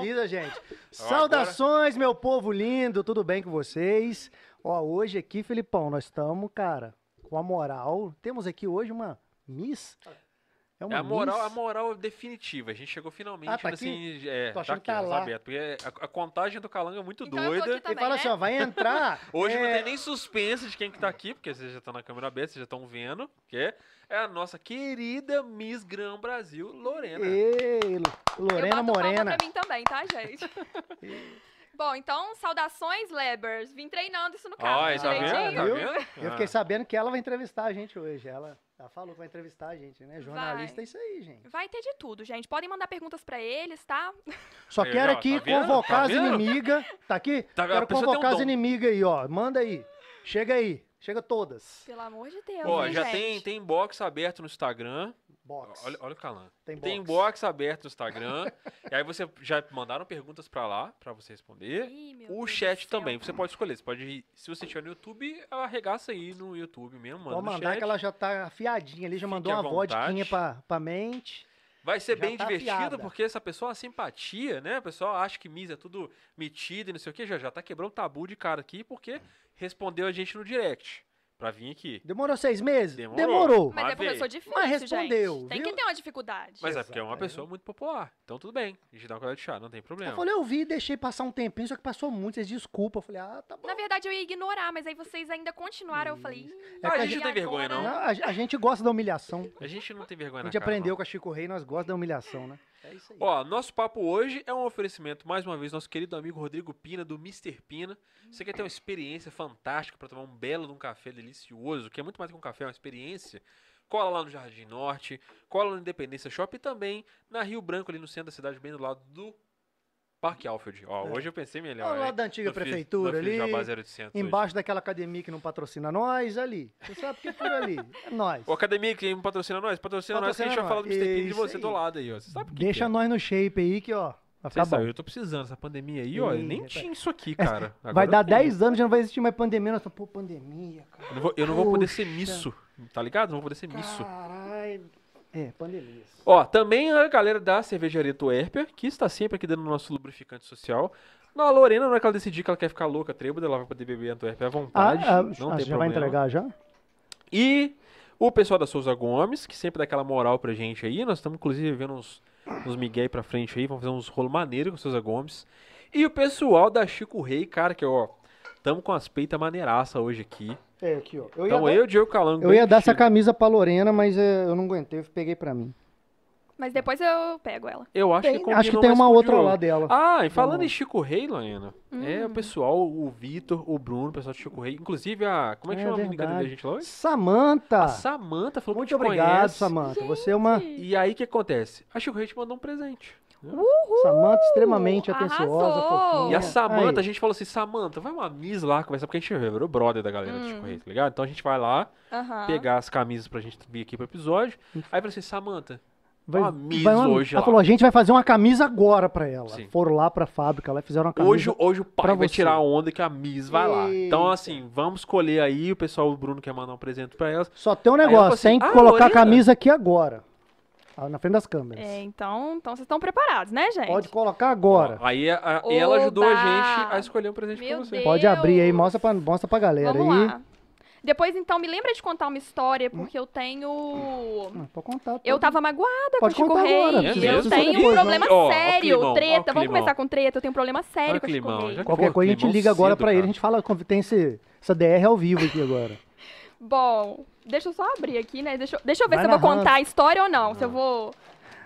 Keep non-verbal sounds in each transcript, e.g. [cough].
não avisa, gente. Saudações, meu povo lindo, tudo bem com vocês? Ó, hoje aqui, Felipão, nós estamos, cara, com a moral. Temos aqui hoje uma Miss. É uma É a moral, Miss. a moral definitiva. A gente chegou finalmente Ah, tá assim, é, Tô tá achando aqui, que tá lá. aberto. Porque a, a contagem do Calango é muito Então doida. aqui também, Ele fala né? assim, ó, vai entrar. [laughs] Hoje não é, tem nem suspense de quem que tá aqui, porque vocês já estão na câmera aberta, vocês já estão vendo, que é a nossa querida Miss Grão Brasil, Lorena. Ei, eu Lorena boto palma Morena. pra mim também, tá, gente? [laughs] Bom, então, saudações, Lebers. Vim treinando isso no carro, Olha, tá vendo? Tá Viu? vendo? Eu fiquei sabendo que ela vai entrevistar a gente hoje. Ela, ela falou que vai entrevistar a gente, né? Jornalista Vai. é isso aí, gente. Vai ter de tudo, gente. Podem mandar perguntas pra eles, tá? [laughs] Só Aí, quero ó, aqui tá vendo? convocar Tá as vendo? inimigas. Tá aqui? Tá vendo? A quero pessoa tem um convocar as dom. inimigas aí, ó. Manda aí. Chega aí. Chega todas. Pelo amor de Deus, Ó, já gente? tem, tem box aberto no Instagram. Box. Olha, olha o Calan. tem box. Tem box aberto no Instagram. [laughs] e aí você já mandaram perguntas pra lá, pra você responder. Ih, meu O Deus chat céu. também, você pode escolher. Você pode, ir- se você estiver no YouTube, arregaça aí no YouTube mesmo, manda Pode no mandar chat. que ela já tá afiadinha ali, já Fique mandou uma vontade. vodquinha pra, pra mente. Vai ser Já bem tá divertido, afiada. porque essa pessoa, a simpatia, né? O pessoal acha que Miss é tudo metido e não sei o que, já, já tá quebrando tabu de cara aqui, porque respondeu a gente no direct pra vir aqui. Demorou seis meses? Demorou. Mas Mas é porque eu sou difícil, Mas respondeu, gente. Tem viu? que ter uma dificuldade. Mas é porque é uma pessoa muito popular. Então tudo bem, a gente dá uma colher de chá, não tem Eu problema. falei, eu vi, deixei passar um tempinho, só que passou muito, vocês desculpa. Eu falei, ah, tá bom. Na verdade, eu ia ignorar, mas aí vocês ainda continuaram. Eu falei... "Ih, É Ah, que a a gente não tem vergonha, agora?" não. Não, a, a gente gosta da humilhação. A gente não tem vergonha A gente cara, aprendeu não. com a Chico Rei, nós gostamos da humilhação, né? É isso aí. Ó, nosso papo hoje é um oferecimento, mais uma vez, nosso querido amigo Rodrigo Pina, do Mr. Pina. Você quer ter uma experiência fantástica para tomar um belo de um café delicioso, que é muito mais que um café, é uma experiência? Cola lá no Jardim Norte, cola no Independência Shopping e também na Rio Branco, ali no centro da cidade, bem do lado do Parque Alfield. Ó, É. hoje eu pensei melhor. Hein? lado da antiga Não prefeitura não ali, 0800 hoje. Embaixo daquela academia que não patrocina nós, ali. Você sabe que é por ali. É nós. O Academia que patrocina nós, patrocina, nós, que a gente Patrocina vai falar do. Mr. De você aí. do lado aí, ó. Você sabe que Deixa que é. nós no shape aí que, ó, vai ficar sabe, eu tô precisando dessa pandemia aí, ó. Eu nem tinha isso aqui, cara. [laughs] Vai Agora dar eu tenho. 10 anos, já não vai existir mais pandemia. Nós falamos, pô, pandemia, cara. Eu não vou, eu não vou poder ser misso, tá ligado? Não vou poder ser misso. Caralho. É, pandemia. Ó, também a galera da cervejaria Tuerpia, que está sempre aqui dando o nosso lubrificante social. Não, a Lorena, na hora que ela decidir que ela quer ficar louca, trêbada, ela vai poder beber a Tuerpia à Ah, vontade. ah, não ah, tem você já vai problema. entregar já? E o pessoal da Souza Gomes, que sempre dá aquela moral pra gente aí. Nós estamos, inclusive, vendo uns, uns migué aí pra frente aí. Vamos fazer uns rolo maneiro com a Souza Gomes. E o pessoal da Chico Rei, cara, que ó, tamo com as peitas maneiraça hoje aqui. É, aqui, ó. Eu Então dar, eu, Diego Calango. eu ia dar essa camisa pra Lorena, mas é, eu não aguentei, eu peguei pra mim. Mas depois eu pego ela. Eu acho que Tem- combinou acho que tem uma outra lá dela. Ah, e falando Vamos. em Chico Rei, Lorena, é o Hum. pessoal, o Vitor, o Bruno, o pessoal de Chico Rei, inclusive a. Como é que É chama a menina que verdade. a gente lá hoje? Samanta! A Samanta falou Muito que te obrigado. Samanta. Você é uma E aí o que acontece? A Chico Rei te mandou um presente. Samanta extremamente Arrasou! atenciosa, fofinha. E a Samanta, a gente falou assim, Samanta, vai uma Miss lá conversar, porque a gente virou brother da galera do Hum. Chico Rei, tá ligado? Então a gente vai lá, Aham. pegar as camisas pra gente vir aqui pro episódio. Aí falou assim, Samanta, Vai, uma Miss vai uma- hoje Ela lá. falou, a gente vai fazer uma camisa agora pra ela. Sim. Foram lá pra fábrica, lá e fizeram uma camisa. Hoje, hoje o pai pra vai você. tirar a onda que a Miss vai lá. Então, assim, vamos escolher aí. O pessoal, o Bruno quer mandar um presente pra elas. Só tem um eu negócio, falei assim, tem que "Ah, colocar a Lorena?" camisa aqui agora. Ah, Na frente das câmeras. É, então, então vocês estão preparados, né, gente? Pode colocar agora. Ó, aí a- a- ela ajudou a gente a escolher um presente Meu pra você. Deus. Pode abrir aí, mostra pra, mostra pra galera Vamos aí. lá. Depois, então, me lembra de contar uma história, porque eu tenho... Ah, pode contar. Eu tava magoada Pode com o Chico contar Rei. agora, É eu mesmo? tenho um Depois, problema sério. climão, treta. Vamos começar com treta. Eu tenho um problema sério Olha com o Chico climão, Rei. já- Qualquer coisa a gente liga agora cedo, pra ele, a gente fala tem esse, essa DR ao vivo aqui agora. Bom, deixa eu só abrir aqui, né? Deixa, eu- deixa eu ver Vai se eu vou contar a história ou não. Se eu vou...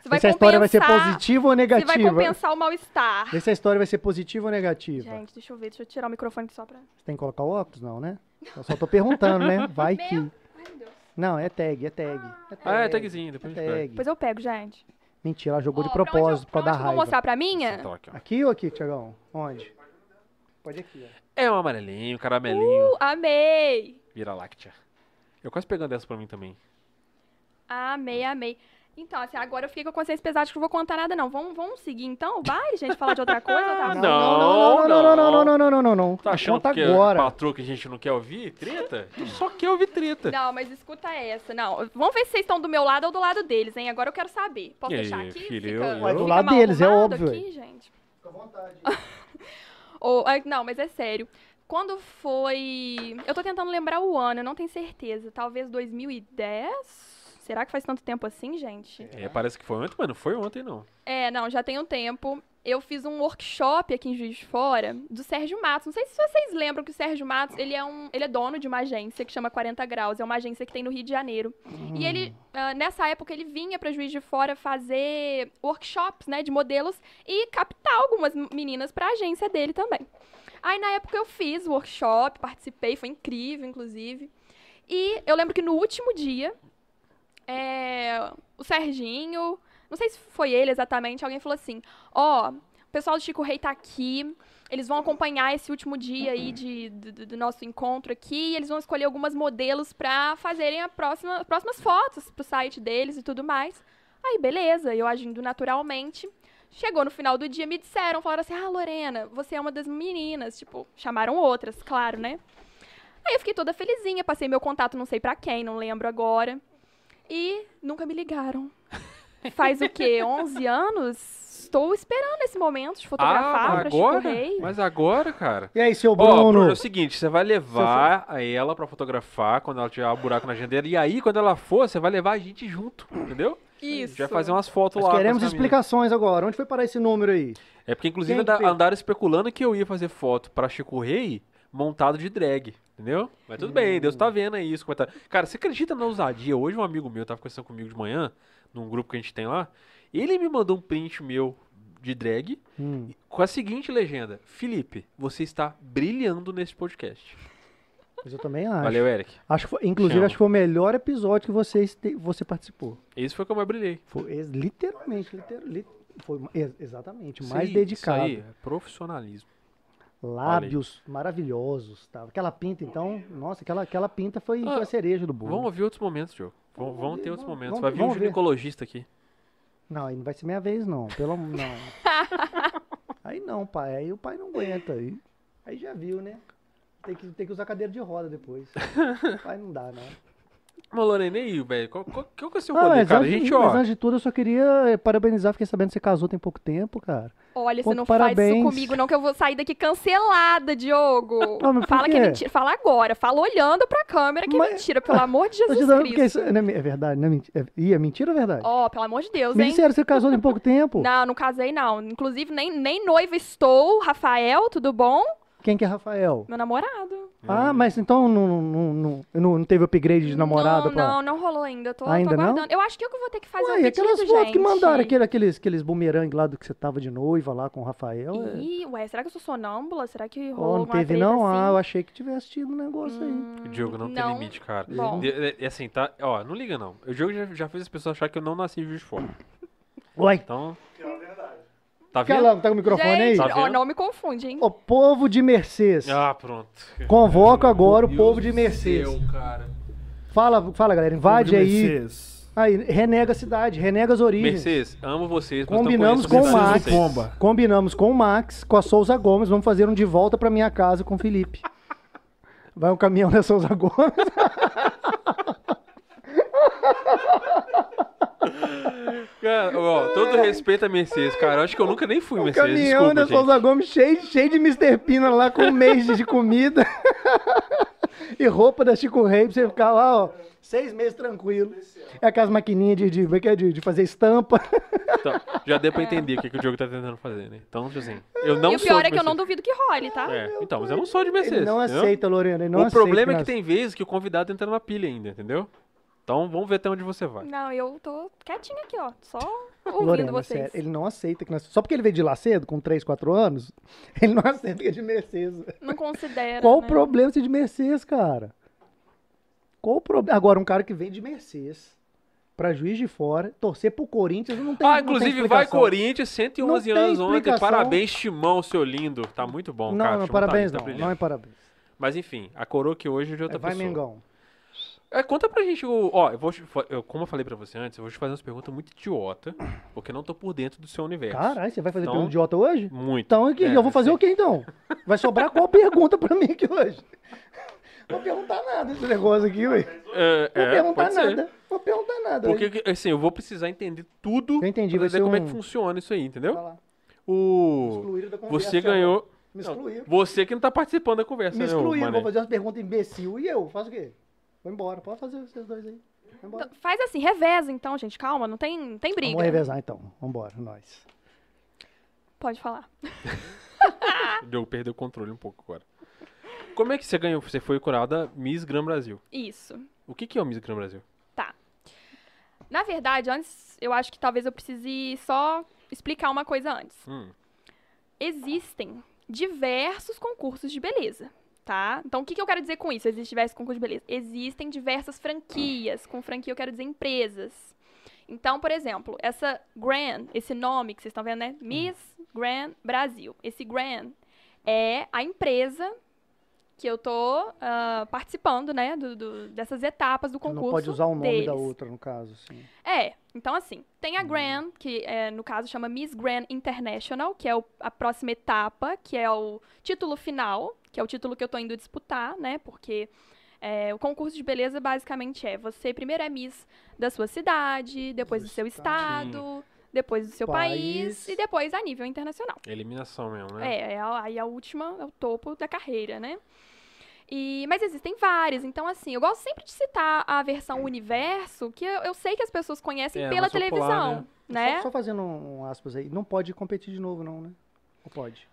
Se vai Vê se a história vai ser positiva ou Se vai negativa. compensar o mal-estar. Vê se a história vai ser positiva ou negativa. Gente, deixa eu ver. Deixa eu tirar o microfone aqui só pra... Você tem que colocar o óculos? Não, né? Eu só tô perguntando, né? [laughs] Vai Meu- que. Ai, meu Deus. Não, é tag, é tag. É Ah, é tagzinho, depois é tag. Depois eu pego, gente. Mentira, ela jogou Ó, de pra onde eu- propósito pra onde que eu vou raiva. mostrar pra minha? Aqui. Aqui ou aqui, Tiagão? Onde? Pode aqui, ó. É um amarelinho, caramelinho, Uh, amei! vira láctea. Eu quase pegando essa pra mim também. Amei, amei. Então, assim, agora eu fiquei com a consciência pesada que eu não vou contar nada, não. Vamos, vamos seguir, então, o baile, gente? Falar de outra coisa? Tá Não, não, não, não, não, não, não, não, não, não, não. Tá achando Conta que é agora. patroa que a gente não quer ouvir? Treta? A gente só quer ouvir treta. Não, mas escuta essa. Não, vamos ver se vocês estão do meu lado ou do lado deles, hein? Agora eu quero saber. Posso E aí, deixar aqui? filho, Fica, eu- Ué, do lado deles, é óbvio, Aqui, gente. Fica à vontade. Ou, ah, não, mas é sério. Quando foi. Eu tô tentando lembrar o ano, eu não tenho certeza. Talvez 2010? Será que faz tanto tempo assim, gente? É, parece que foi ontem, mas não foi ontem, não. É, não, já tem um tempo. Eu fiz um workshop aqui em Juiz de Fora do Sérgio Matos. Não sei se vocês lembram que o Sérgio Matos, ele é, um, ele é dono de uma agência que chama 40 Graus. É uma agência que tem no Rio de Janeiro. E ele, ah, nessa época, ele vinha para Juiz de Fora fazer workshops, né, de modelos e captar algumas meninas para a agência dele também. Aí, na época, eu fiz o workshop, participei, foi incrível, inclusive. E eu lembro que no último dia, é, o Serginho, não sei se foi ele exatamente, alguém falou assim: Ó, o pessoal do Chico Rei tá aqui, eles vão acompanhar esse último dia aí de, do, do nosso encontro aqui, e eles vão escolher algumas modelos pra fazerem a próxima, as próximas fotos pro site deles e tudo mais. Aí, beleza, eu agindo naturalmente. Chegou no final do dia, me disseram, falaram assim: Ah, Lorena, você é uma das meninas. Tipo, chamaram outras, claro, né? Aí eu fiquei toda felizinha, passei meu contato, não sei pra quem, não lembro agora. E nunca me ligaram. [laughs] Faz o quê? 11 anos? Estou esperando esse momento de fotografar ah, pra agora? Chico Rei. Mas agora, cara. E aí, seu Ó, Bruno? Bruno, é o seguinte, você vai levar a ela pra fotografar quando ela tiver um buraco na agenda dela. E aí, quando ela for, você vai levar a gente junto, entendeu A Isso. gente vai fazer umas fotos Nós lá. queremos explicações agora. Onde foi parar esse número aí? É porque, inclusive, Quem andaram especulando que eu ia fazer foto pra Chico Rei montado de drag, entendeu? Mas tudo bem, Deus tá vendo aí isso. Cara, você acredita na ousadia? Hoje um amigo meu tava conversando comigo de manhã, num grupo que a gente tem lá, ele me mandou um print meu de drag Hum. com a seguinte legenda. Felipe, você está brilhando nesse podcast. Mas eu também acho. Valeu, Eric. Acho que foi- inclusive, Chama. acho que foi o melhor episódio que você, você participou. Esse foi como eu brilhei. Foi literalmente, liter- li- foi ex- exatamente, mais aí, dedicado. Isso aí, é profissionalismo. Lábios maravilhosos, tá? Aquela pinta, então, nossa, aquela, aquela pinta foi, Ah, foi a cereja do bolo. Vamos ouvir outros momentos, Diogo. Vamos, Vamos ver, ter outros vamos- momentos. vamos- Vai vir um vamos ver. ginecologista aqui. Não, aí não vai ser minha vez, não. Pelo não. [laughs] aí não, pai. Aí o pai não aguenta. Aí, aí já viu, né? Tem que, tem que usar cadeira de roda depois. [laughs] pai não dá, não. Mas, Lorena, e aí, velho? Qual, qual, qual que é o seu Ah, rolê, mas, cara? A antes, gente, mas ó... antes de tudo, eu só queria eh, parabenizar. Fiquei sabendo que você casou tem pouco tempo, cara. Olha, Pô, você não faz parabéns. isso comigo, não, que eu vou sair daqui cancelada, Diogo. [laughs] Mas por Fala que é mentira. Fala agora. Fala olhando pra câmera que é Mas- mentira, pelo amor de [laughs] Jesus Cristo. isso não é, é verdade, não é mentira. É, Ih, é mentira ou é verdade? Ó, pelo amor de Deus, Me hein? que você casou tem pouco tempo. Não, não casei, não. Inclusive, nem, nem noiva estou. Rafael, tudo bom? Quem que é Rafael? Meu namorado. Ah, mas então não, não, não, não, não teve upgrade de namorada Não, pra... não, não rolou ainda. Tô, Ainda tô não? aguardando. Eu acho que eu que vou ter que fazer Ué, um e pedido, aquelas gente. fotos que mandaram, aquele, aqueles, aqueles bumerangue lá do que você tava de noiva lá com o Rafael. é- Ih, ué, será que eu sou sonâmbula? Será que rolou não alguma teve não? assim? Ah, eu achei que tivesse tido um negócio aí. O Diogo não, tem Não. limite, cara. Bom. De- é- é assim, tá? Ó, não liga não. O Diogo já, já fez as pessoas acharem que eu não nasci em Juiz de Fora. Ué, Então... Tá vendo? Calão, tá com o microfone aí? Gente, Tá ó, vendo? não me confunde, hein? O povo de Mercedes. Ah, pronto. Convoco agora o Meu povo Deus de do Mercedes. céu, cara. Fala, fala, galera, invade aí. Mercedes. Aí, renega a cidade, renega as origens. Mercedes, amo vocês. mas Combinamos com o conheço a cidade Max. de vocês. Pomba. Combinamos com o Max, com a Souza Gomes, vamos fazer um de volta pra minha casa com o Felipe. Vai um caminhão da Souza Gomes. [laughs] Cara, ó, todo respeito a Mercedes, cara. Eu acho que eu nunca nem fui Um Mercedes. caminhão Desculpa, da gente. Souza Gomes cheio, cheio de Mr. Pina lá com um mês de comida. [laughs] e roupa da Chico Rei pra você ficar lá, ó, seis meses tranquilo. É aquelas maquininhas de, de, é é? de, de fazer estampa. [laughs] Então, já deu pra entender o que, que o Diogo tá tentando fazer, né? Então, tipo assim, eu não e o sou pior de é que eu não duvido que role, tá? É, então, mas eu não sou de Mercedes. Ele não entendeu? aceita, Lorena, ele não o aceita. problema é que nós- tem vezes que o convidado entra numa pilha ainda, entendeu? Então, vamos ver até onde você vai. Não, eu tô quietinha aqui, ó. Só [laughs] ouvindo Lorena, vocês. sério, ele não aceita que nós... Só porque ele veio de lá cedo, com 3, 4 anos, [laughs] ele não aceita que é de Mercedes. Não considera. Qual o né? problema de ser de Mercedes, cara? Qual o problema? Agora, um cara que vem de Mercedes pra Juiz de Fora, torcer pro Corinthians, não tem Ah, não tem inclusive vai. Corinthians, 111 Não tem anos ontem. Parabéns, Timão, seu lindo. Tá muito bom, Não, cara. não, Timão tá parabéns tá não. Não é parabéns. Mas enfim, a coroa que hoje é de outra É, vai, pessoa. Mengão. É, conta pra gente o. Ó, eu vou. te eu- como eu falei pra você antes, eu vou te fazer umas perguntas muito idiota, porque eu não tô por dentro do seu universo. Caralho, você vai fazer Então- pergunta idiota hoje? Muito. Então, aqui, É, eu vou fazer o quê então? Vai sobrar qual pergunta pra mim aqui hoje? Vou perguntar nada esse negócio aqui, ué. É, Vou é, perguntar pode ser. nada. Vou perguntar nada. Porque, assim, eu vou precisar entender tudo Eu entendi, pra vai entender ser como é um- que funciona isso aí, entendeu? Lá. O... Excluíram da conversa. Você ganhou... Me Não, excluíram. você que não tá participando da conversa, Me né, ô excluíram, Mané? vou fazer umas perguntas imbecil. E eu? Faço o quê? Vou embora. Pode fazer vocês dois aí. Então, Faz assim, reveza então, gente. Calma, não tem, não tem briga. Vamos revezar então. Vambora, nós. Pode falar. [laughs] Diogo perdeu o controle um pouco agora. Como é que você ganhou? Você foi curada Miss Gran Brasil. Isso. O que, que é o Miss Gran Brasil? Na verdade, antes, eu acho que talvez eu precise só explicar uma coisa antes. Hum, Existem diversos concursos de beleza, tá? Então, o que, que eu quero dizer com isso? Existem diversos concursos de beleza. Existem diversas franquias. Com franquia, eu quero dizer empresas. Então, por exemplo, essa Grand, esse nome que vocês estão vendo, né? Miss Grand Brasil. Esse Grand é a empresa que eu tô ah, participando, né? do- do- dessas etapas do concurso. Não pode usar o nome da deles. outra, no caso. Assim. É, então assim, tem a Grand, que é, no caso chama Miss Grand International, que é o- a próxima etapa, que é o título final, que é o título que eu tô indo disputar, né? Porque é, o concurso de beleza basicamente é você primeiro é Miss da sua cidade, depois do, Do seu estado. depois do seu país. País. e depois a nível internacional. eliminação mesmo, né? É, é a, aí a última é o topo da carreira, né? E, mas existem várias, então assim, eu gosto sempre de citar a versão universo, que eu, eu sei que as pessoas conhecem É, pela mais popular, televisão, né? Só, só fazendo um, um aspas aí. Não pode competir de novo, não, né? Ou pode?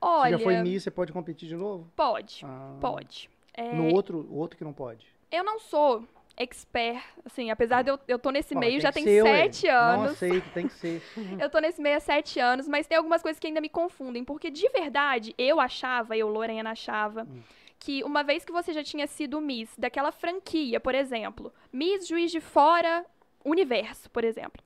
Olha, Você já foi Miss, você pode competir de novo? pode, Ah, pode. É, No outro, o outro que não pode. Eu não sou expert, assim, apesar de eu, eu tô nesse Ó, meio já que tem ser, ué. sete Não anos. aceito, tem que ser. [laughs] Eu tô nesse meio há sete anos, mas tem algumas coisas que ainda me confundem. Porque, de verdade, eu achava, eu, Lorena, achava, Hum. que uma vez que você já tinha sido Miss daquela franquia, por exemplo, Miss Juiz de Fora Universo, por exemplo,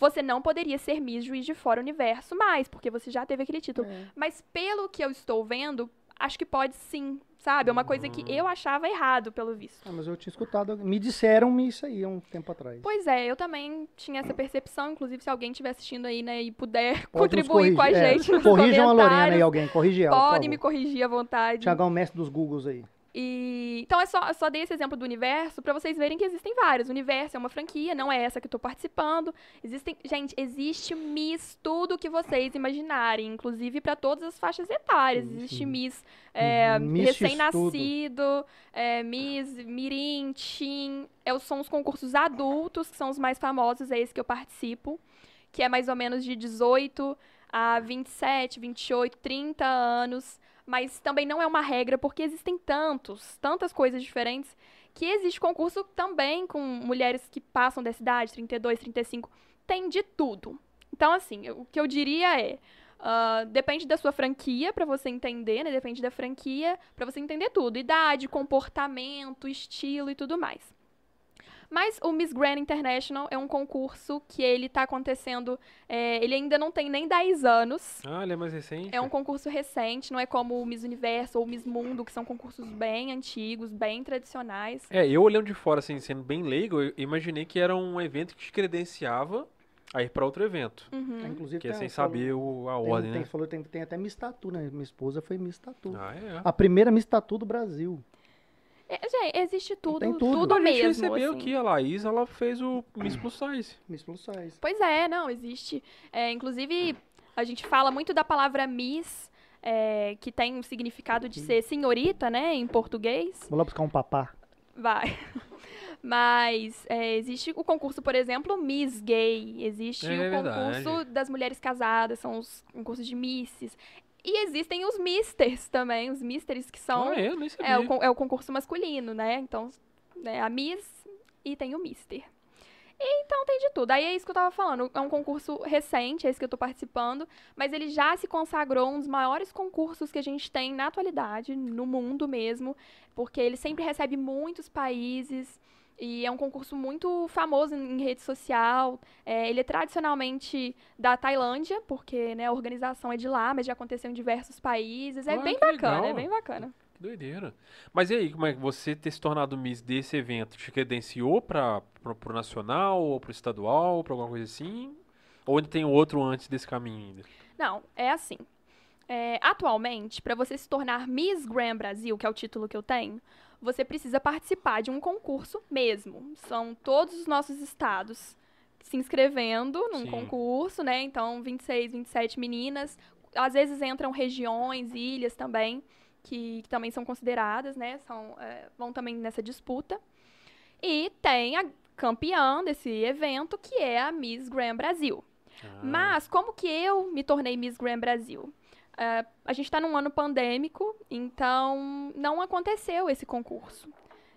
você não poderia ser Miss Juiz de Fora Universo mais, porque você já teve aquele título. É. Mas, pelo que eu estou vendo, acho que pode sim, sabe? É uma coisa que eu achava errado, pelo visto. Ah, mas eu tinha escutado. Me disseram isso aí há um tempo atrás. Pois é, eu também tinha essa percepção, inclusive se alguém estiver assistindo aí, né, e puder Pode contribuir com a. É, gente nos Corrijam a Lorena aí, alguém. Corrige ela, pode me corrigir à vontade. Tiagão, mestre dos Googles aí. E então é só, eu só dei esse exemplo do universo pra vocês verem que existem vários. O universo é uma franquia, não é essa que eu tô participando. Existem, gente, existe Miss tudo que vocês imaginarem, inclusive pra todas as faixas etárias. Existe Miss, é, Uhum, Miss recém-nascido, é, Miss Mirim, Teen. É, são os concursos adultos que são os mais famosos, é esse que eu participo, que é mais ou menos de 18 a 27, 28, 30 anos mas também não é uma regra, porque existem tantos, tantas coisas diferentes, que existe concurso também com mulheres que passam dessa idade, 32, 35, tem de tudo. Então, assim, o que eu diria é, ah, depende da sua franquia para você entender, né? Depende da franquia para você entender tudo, idade, comportamento, estilo e tudo mais. Mas o Miss Grand International é um concurso que ele tá acontecendo, é, ele ainda não tem nem 10 anos, Ah, ele é mais recente. é um concurso recente, não é como o Miss Universo ou o Miss Mundo, que são concursos bem antigos, bem tradicionais. É, eu olhando de fora, assim, sendo bem leigo, eu imaginei que era um evento que te credenciava a ir pra outro evento. Uhum. É, Inclusive, Que é tem- sem falou- saber o, a tem, ordem, tem, né? falou, tem, tem até Miss Tatu, né? Minha esposa foi Miss Tatu. Ah, é. A primeira Miss Tatu do Brasil. É, gente, existe tudo, Tem tudo, tudo. a gente mesmo. recebeu assim. aqui, a Laís, ela fez o Miss Plus Size. Miss Plus Size. Pois é, não, existe. É, inclusive, a gente fala muito da palavra Miss, é, que tem um significado de ser senhorita, né, em português. Vou lá buscar um papá. Vai. [laughs] Mas é, existe o concurso, por exemplo, Miss Gay. Existe É o concurso das mulheres casadas, são os concursos de Misses. E existem os Misters também, os Misters que são. ah, é, eu nem sabia. é, o, é o concurso masculino, né? Então, né, a Miss e tem o Mister. E, então tem de tudo. Aí é isso que eu tava falando. É um concurso recente, é esse que eu tô participando, mas ele já se consagrou um dos maiores concursos que a gente tem na atualidade, no mundo mesmo, porque ele sempre recebe muitos países. E é um concurso muito famoso em rede social. É, ele é tradicionalmente da Tailândia, porque né, a organização é de lá, mas já aconteceu em diversos países. É bem bacana, legal. é bem bacana. Que doideira. Mas e aí, como é que você ter se tornado Miss desse evento? Te credenciou para pro nacional ou pro estadual, pra alguma coisa assim? Ou ainda tem outro antes desse caminho ainda? Não, é assim. É, atualmente, para você se tornar Miss Grand Brasil, que é o título que eu tenho, você precisa participar de um concurso mesmo. São todos os nossos estados se inscrevendo num Sim. concurso, né? Então, 26, 27 meninas. Às vezes entram regiões, ilhas também, que, que também são consideradas, né? São, é, vão também nessa disputa. E tem a campeã desse evento, que é a Miss Grand Brasil. Ah, Mas como que eu me tornei Miss Grand Brasil? Ah, a gente está num ano pandêmico, então não aconteceu esse concurso.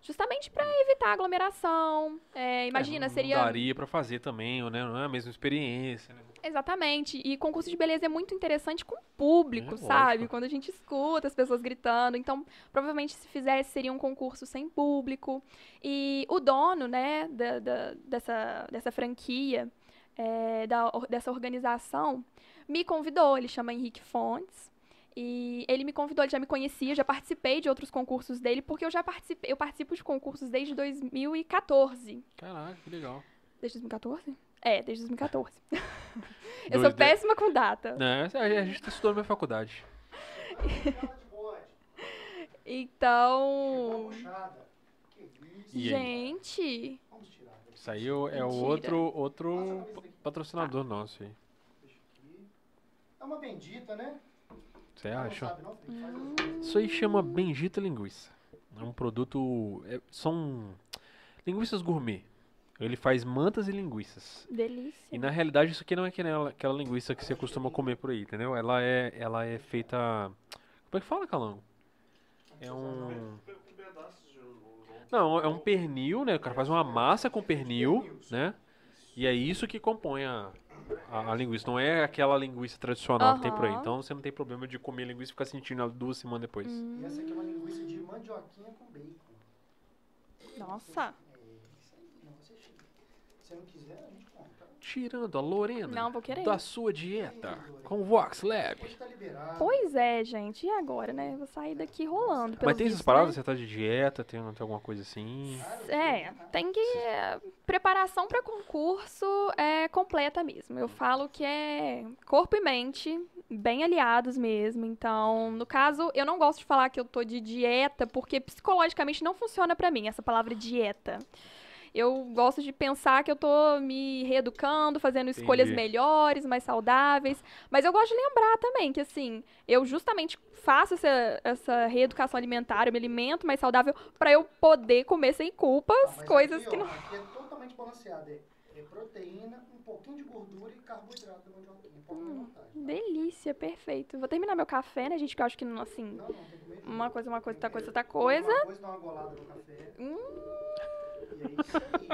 Justamente para evitar aglomeração. É, imagina, é, não, seria. Não daria pra fazer também, né? Não é a mesma experiência, né? Exatamente. E concurso de beleza é muito interessante com o público, É, sabe? lógico. Quando a gente escuta as pessoas gritando. Então, provavelmente, se fizesse, seria um concurso sem público. E o dono, né, da, da- dessa, dessa franquia, é, da, dessa organização, me convidou. Ele chama Henrique Fontes. E ele me convidou, ele já me conhecia, já participei de outros concursos dele, porque eu já participei, eu participo de concursos desde 2014. Caraca, que legal. Desde 2014? É, desde 2014. [laughs] eu Dois sou de- péssima com data. Né? A a gente estudou na minha faculdade. [laughs] Então. Gente. Vamos tirar. Isso aí é o- é o Mentira. outro, outro patrocinador nosso aí. É uma bendita, né? Você Não acha? sabe não, assim. Isso aí chama Bendita Linguiça. É um produto. é- são linguiças gourmet. Ele faz mantas e linguiças. Delícia. E na realidade isso aqui não é aquela, aquela linguiça que você costuma comer por aí, entendeu? Ela é, ela é feita. Como é que fala, Calango? É um. Não, é um pernil, né? O cara faz uma massa com pernil, né? E é isso que compõe a, a, a linguiça. Não é aquela linguiça tradicional que tem por aí. Então você não tem problema de comer linguiça e ficar sentindo ela duas semanas depois. E essa aqui é uma linguiça de mandioquinha com bacon. Nossa. É isso aí. Não, você chega. Se você não quiser, a gente compra. Tirando a Lorena Não, vou querer. da sua dieta com o Vox Lab. Pois é, gente. E agora, né? Vou sair daqui rolando. Mas tem essas visto, paradas? né? Você tá de dieta? Tem, tem alguma coisa assim? É, tem que. é, Preparação para concurso é completa mesmo. Eu falo que é corpo e mente, bem aliados mesmo. Então, no caso, eu não gosto de falar que eu tô de dieta, porque psicologicamente não funciona pra mim essa palavra dieta. Eu gosto de pensar que eu tô me reeducando, fazendo escolhas Entendi. melhores, mais saudáveis. Mas eu gosto de lembrar também que, assim, eu justamente faço essa, essa reeducação alimentar, eu me alimento mais saudável pra eu poder comer sem culpas Ah, coisas aqui, que ó, não. Aqui é totalmente balanceado. É, é proteína, um pouquinho de gordura e carboidrato mandioquinha. Pode Hum. vontade. tá? Delícia, perfeito. Vou terminar meu café, né, gente? Que eu acho que, não, assim, Não, não, tem que comer. uma coisa, uma coisa, outra coisa, outra coisa. Uma coisa, dá uma golada no café. Hum, é isso aí.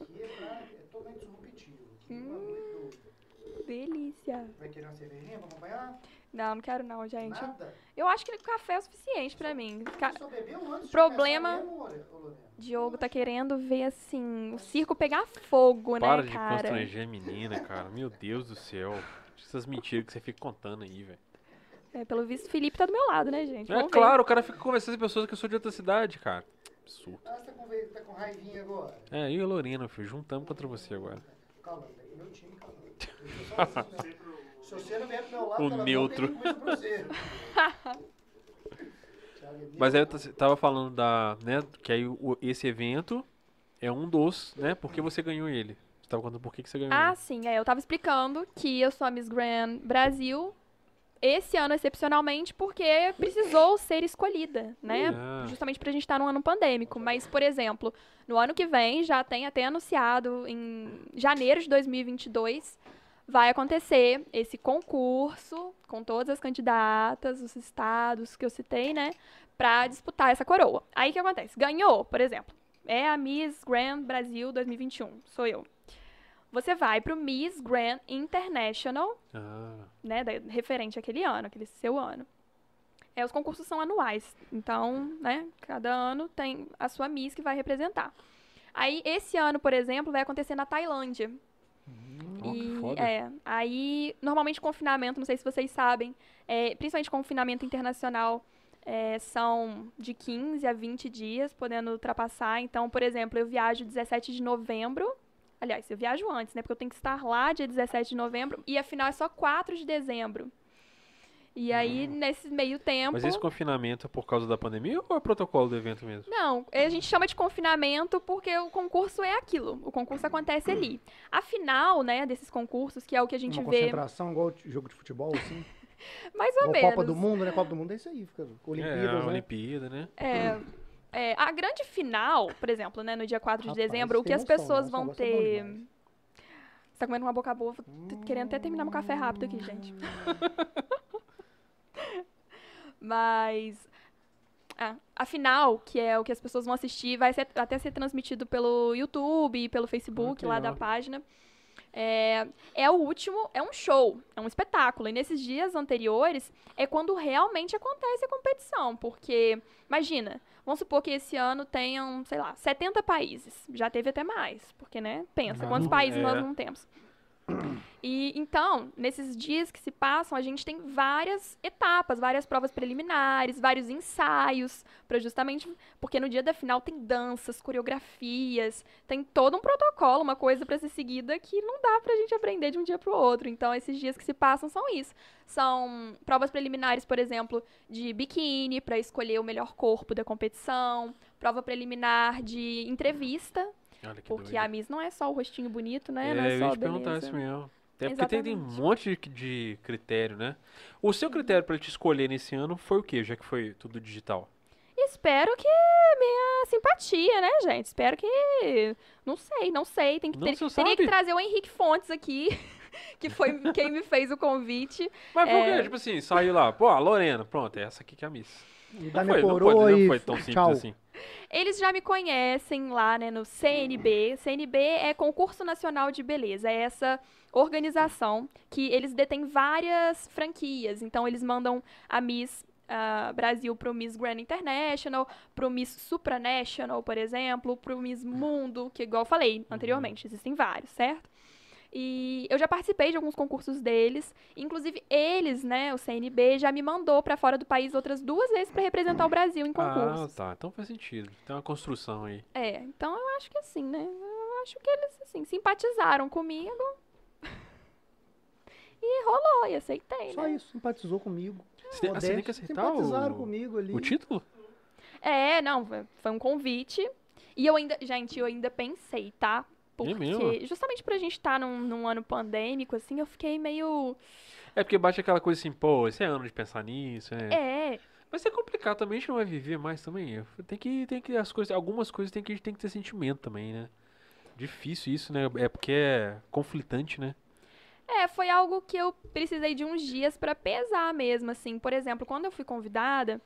Aqui é, pra, é totalmente disruptivo. Aqui é Hum. doido. delícia. Vai querer uma cervejinha pra acompanhar? Não, não quero não, gente. Nada? Eu acho que café é o suficiente pra mim. Ca- só bebeu antes de Problema- começar mesmo, Lorena? Diogo tá querendo ver, assim, o circo pegar fogo, Para né, de cara? constranger a menina, cara. Meu Deus do céu. Essas mentiras que você fica contando aí, velho. É, pelo visto, o Felipe tá do meu lado, né, gente? É Vamos ver. claro, o cara fica conversando com pessoas que eu sou de outra cidade, cara. Absurdo. Ah, você tá com, tá com raivinha agora? É, eu e a Lorena, filho, juntamos contra você agora. Calma, é meu time, calma. Né? Se você não vier pro meu lado, O neutro. é Mas aí eu tava falando da, né, que aí o- esse evento é um dos, né, por que você ganhou ele. Você tava contando por que, que você ganhou Ah, ele. sim, é, eu tava explicando que eu sou a Miss Grand Brasil esse ano excepcionalmente porque precisou ser escolhida, né? Ah. Justamente pra gente estar num ano pandêmico. Mas, por exemplo, no ano que vem, já tem até anunciado, em janeiro de 2022, vai acontecer esse concurso com todas as candidatas, os estados que eu citei, né? Pra disputar essa coroa. Aí o que acontece? Ganhou, por exemplo. É a Miss Grand Brasil 2021. Sou eu. Você vai pro Miss Grand International, Ah, né? da- referente àquele ano, aquele seu ano. É, os concursos são anuais. Então, né? Cada ano tem a sua Miss que vai representar. Aí, esse ano, por exemplo, vai acontecer na Tailândia. que E, foda. é, aí, normalmente confinamento, não sei se vocês sabem, é, principalmente confinamento internacional, é, são de 15 a 20 dias, podendo ultrapassar. Então, por exemplo, eu viajo 17 de novembro. Aliás, eu viajo antes, né? Porque eu tenho que estar lá dia 17 de novembro. E afinal é só 4 de dezembro. E aí, nesse meio tempo. Mas esse confinamento é por causa da pandemia ou é protocolo do evento mesmo? Não, a gente chama de confinamento porque o concurso é aquilo. O concurso acontece ali. [clears throat] A final, né, desses concursos, que é o que a gente Uma vê. concentração igual jogo de futebol, assim. [laughs] Mais ou Igual menos. Copa do Mundo, né? Copa do Mundo é isso aí, fica é, Olimpíadas, a né? Olimpíada, né? É, é, a grande final, por exemplo, né, no dia 4 de Rapaz, dezembro, o que as noção, pessoas nossa, vão é ter. Você tá comendo uma boca boa, tô querendo até terminar meu café rápido aqui, gente. [laughs] Mas. Ah, a final, que é o que as pessoas vão assistir, vai ser- até ser transmitido pelo YouTube e pelo Facebook que lá da página. É, é o último, é um show, é um espetáculo. E nesses dias anteriores é quando realmente acontece a competição. Porque, imagina, vamos supor que esse ano tenham, sei lá, 70 países. Já teve até mais, porque, né? Pensa, quantos países é. nós não temos? E então, nesses dias que se passam, a gente tem várias etapas, várias provas preliminares, vários ensaios, para justamente porque no dia da final tem danças, coreografias, tem todo um protocolo, uma coisa para ser seguida que não dá pra gente aprender de um dia pro outro. Então, esses dias que se passam são isso. São provas preliminares, por exemplo, de biquíni para escolher o melhor corpo da competição, prova preliminar de entrevista, Olha que porque doido. a Miss não é só o rostinho bonito, né? É, não é eu só ia a te perguntar isso mesmo. Até porque tem, tem um Exatamente. monte de, de critério, né? O seu critério pra te escolher nesse ano foi o quê, já que foi tudo digital? Espero que minha simpatia, né, gente? Espero que. Não sei, não sei. Tem que Não, ter- teria que sabe? trazer o Henrique Fontes aqui, [laughs] que foi quem me fez o convite. Mas por É. quê? Tipo assim, saiu lá, pô, a Lorena, pronto, é essa aqui que é a Miss. Não foi, não, foi, não foi tão simples tchau. assim. Eles já me conhecem lá, né, no CNB. CNB é Concurso Nacional de Beleza. É essa organização que eles detêm várias franquias. Então, eles mandam a Miss ah, Brasil pro Miss Grand International, pro Miss Supranational, por exemplo, pro Miss Mundo, que igual eu falei anteriormente, existem vários, certo? E eu já participei de alguns concursos deles. Inclusive, eles, né, o CNB, já me mandou pra fora do país outras duas vezes pra representar o Brasil em concursos. Ah, tá. Então faz sentido. Tem uma construção aí. É, então eu acho que assim, né? Eu acho que eles, assim, simpatizaram comigo. [laughs] E rolou, e aceitei, Só né? isso, simpatizou comigo. Você tem, ah, você tem que aceitar simpatizaram o, comigo ali. o título? É, não, foi- foi um convite. E eu ainda, gente, eu ainda pensei, tá? Porque, mesmo? justamente pra gente estar num, num ano pandêmico, assim, eu fiquei meio. É porque bate aquela coisa assim, pô, esse é ano de pensar nisso, é. É, Mas é complicado também, a gente não vai viver mais também. Tem que, tem que, as coisas, algumas coisas tem que, tem que ter sentimento também, né? Difícil isso, né? É porque é conflitante, né? É, foi algo que eu precisei de uns dias pra pesar mesmo, assim. Por exemplo, quando eu fui convidada,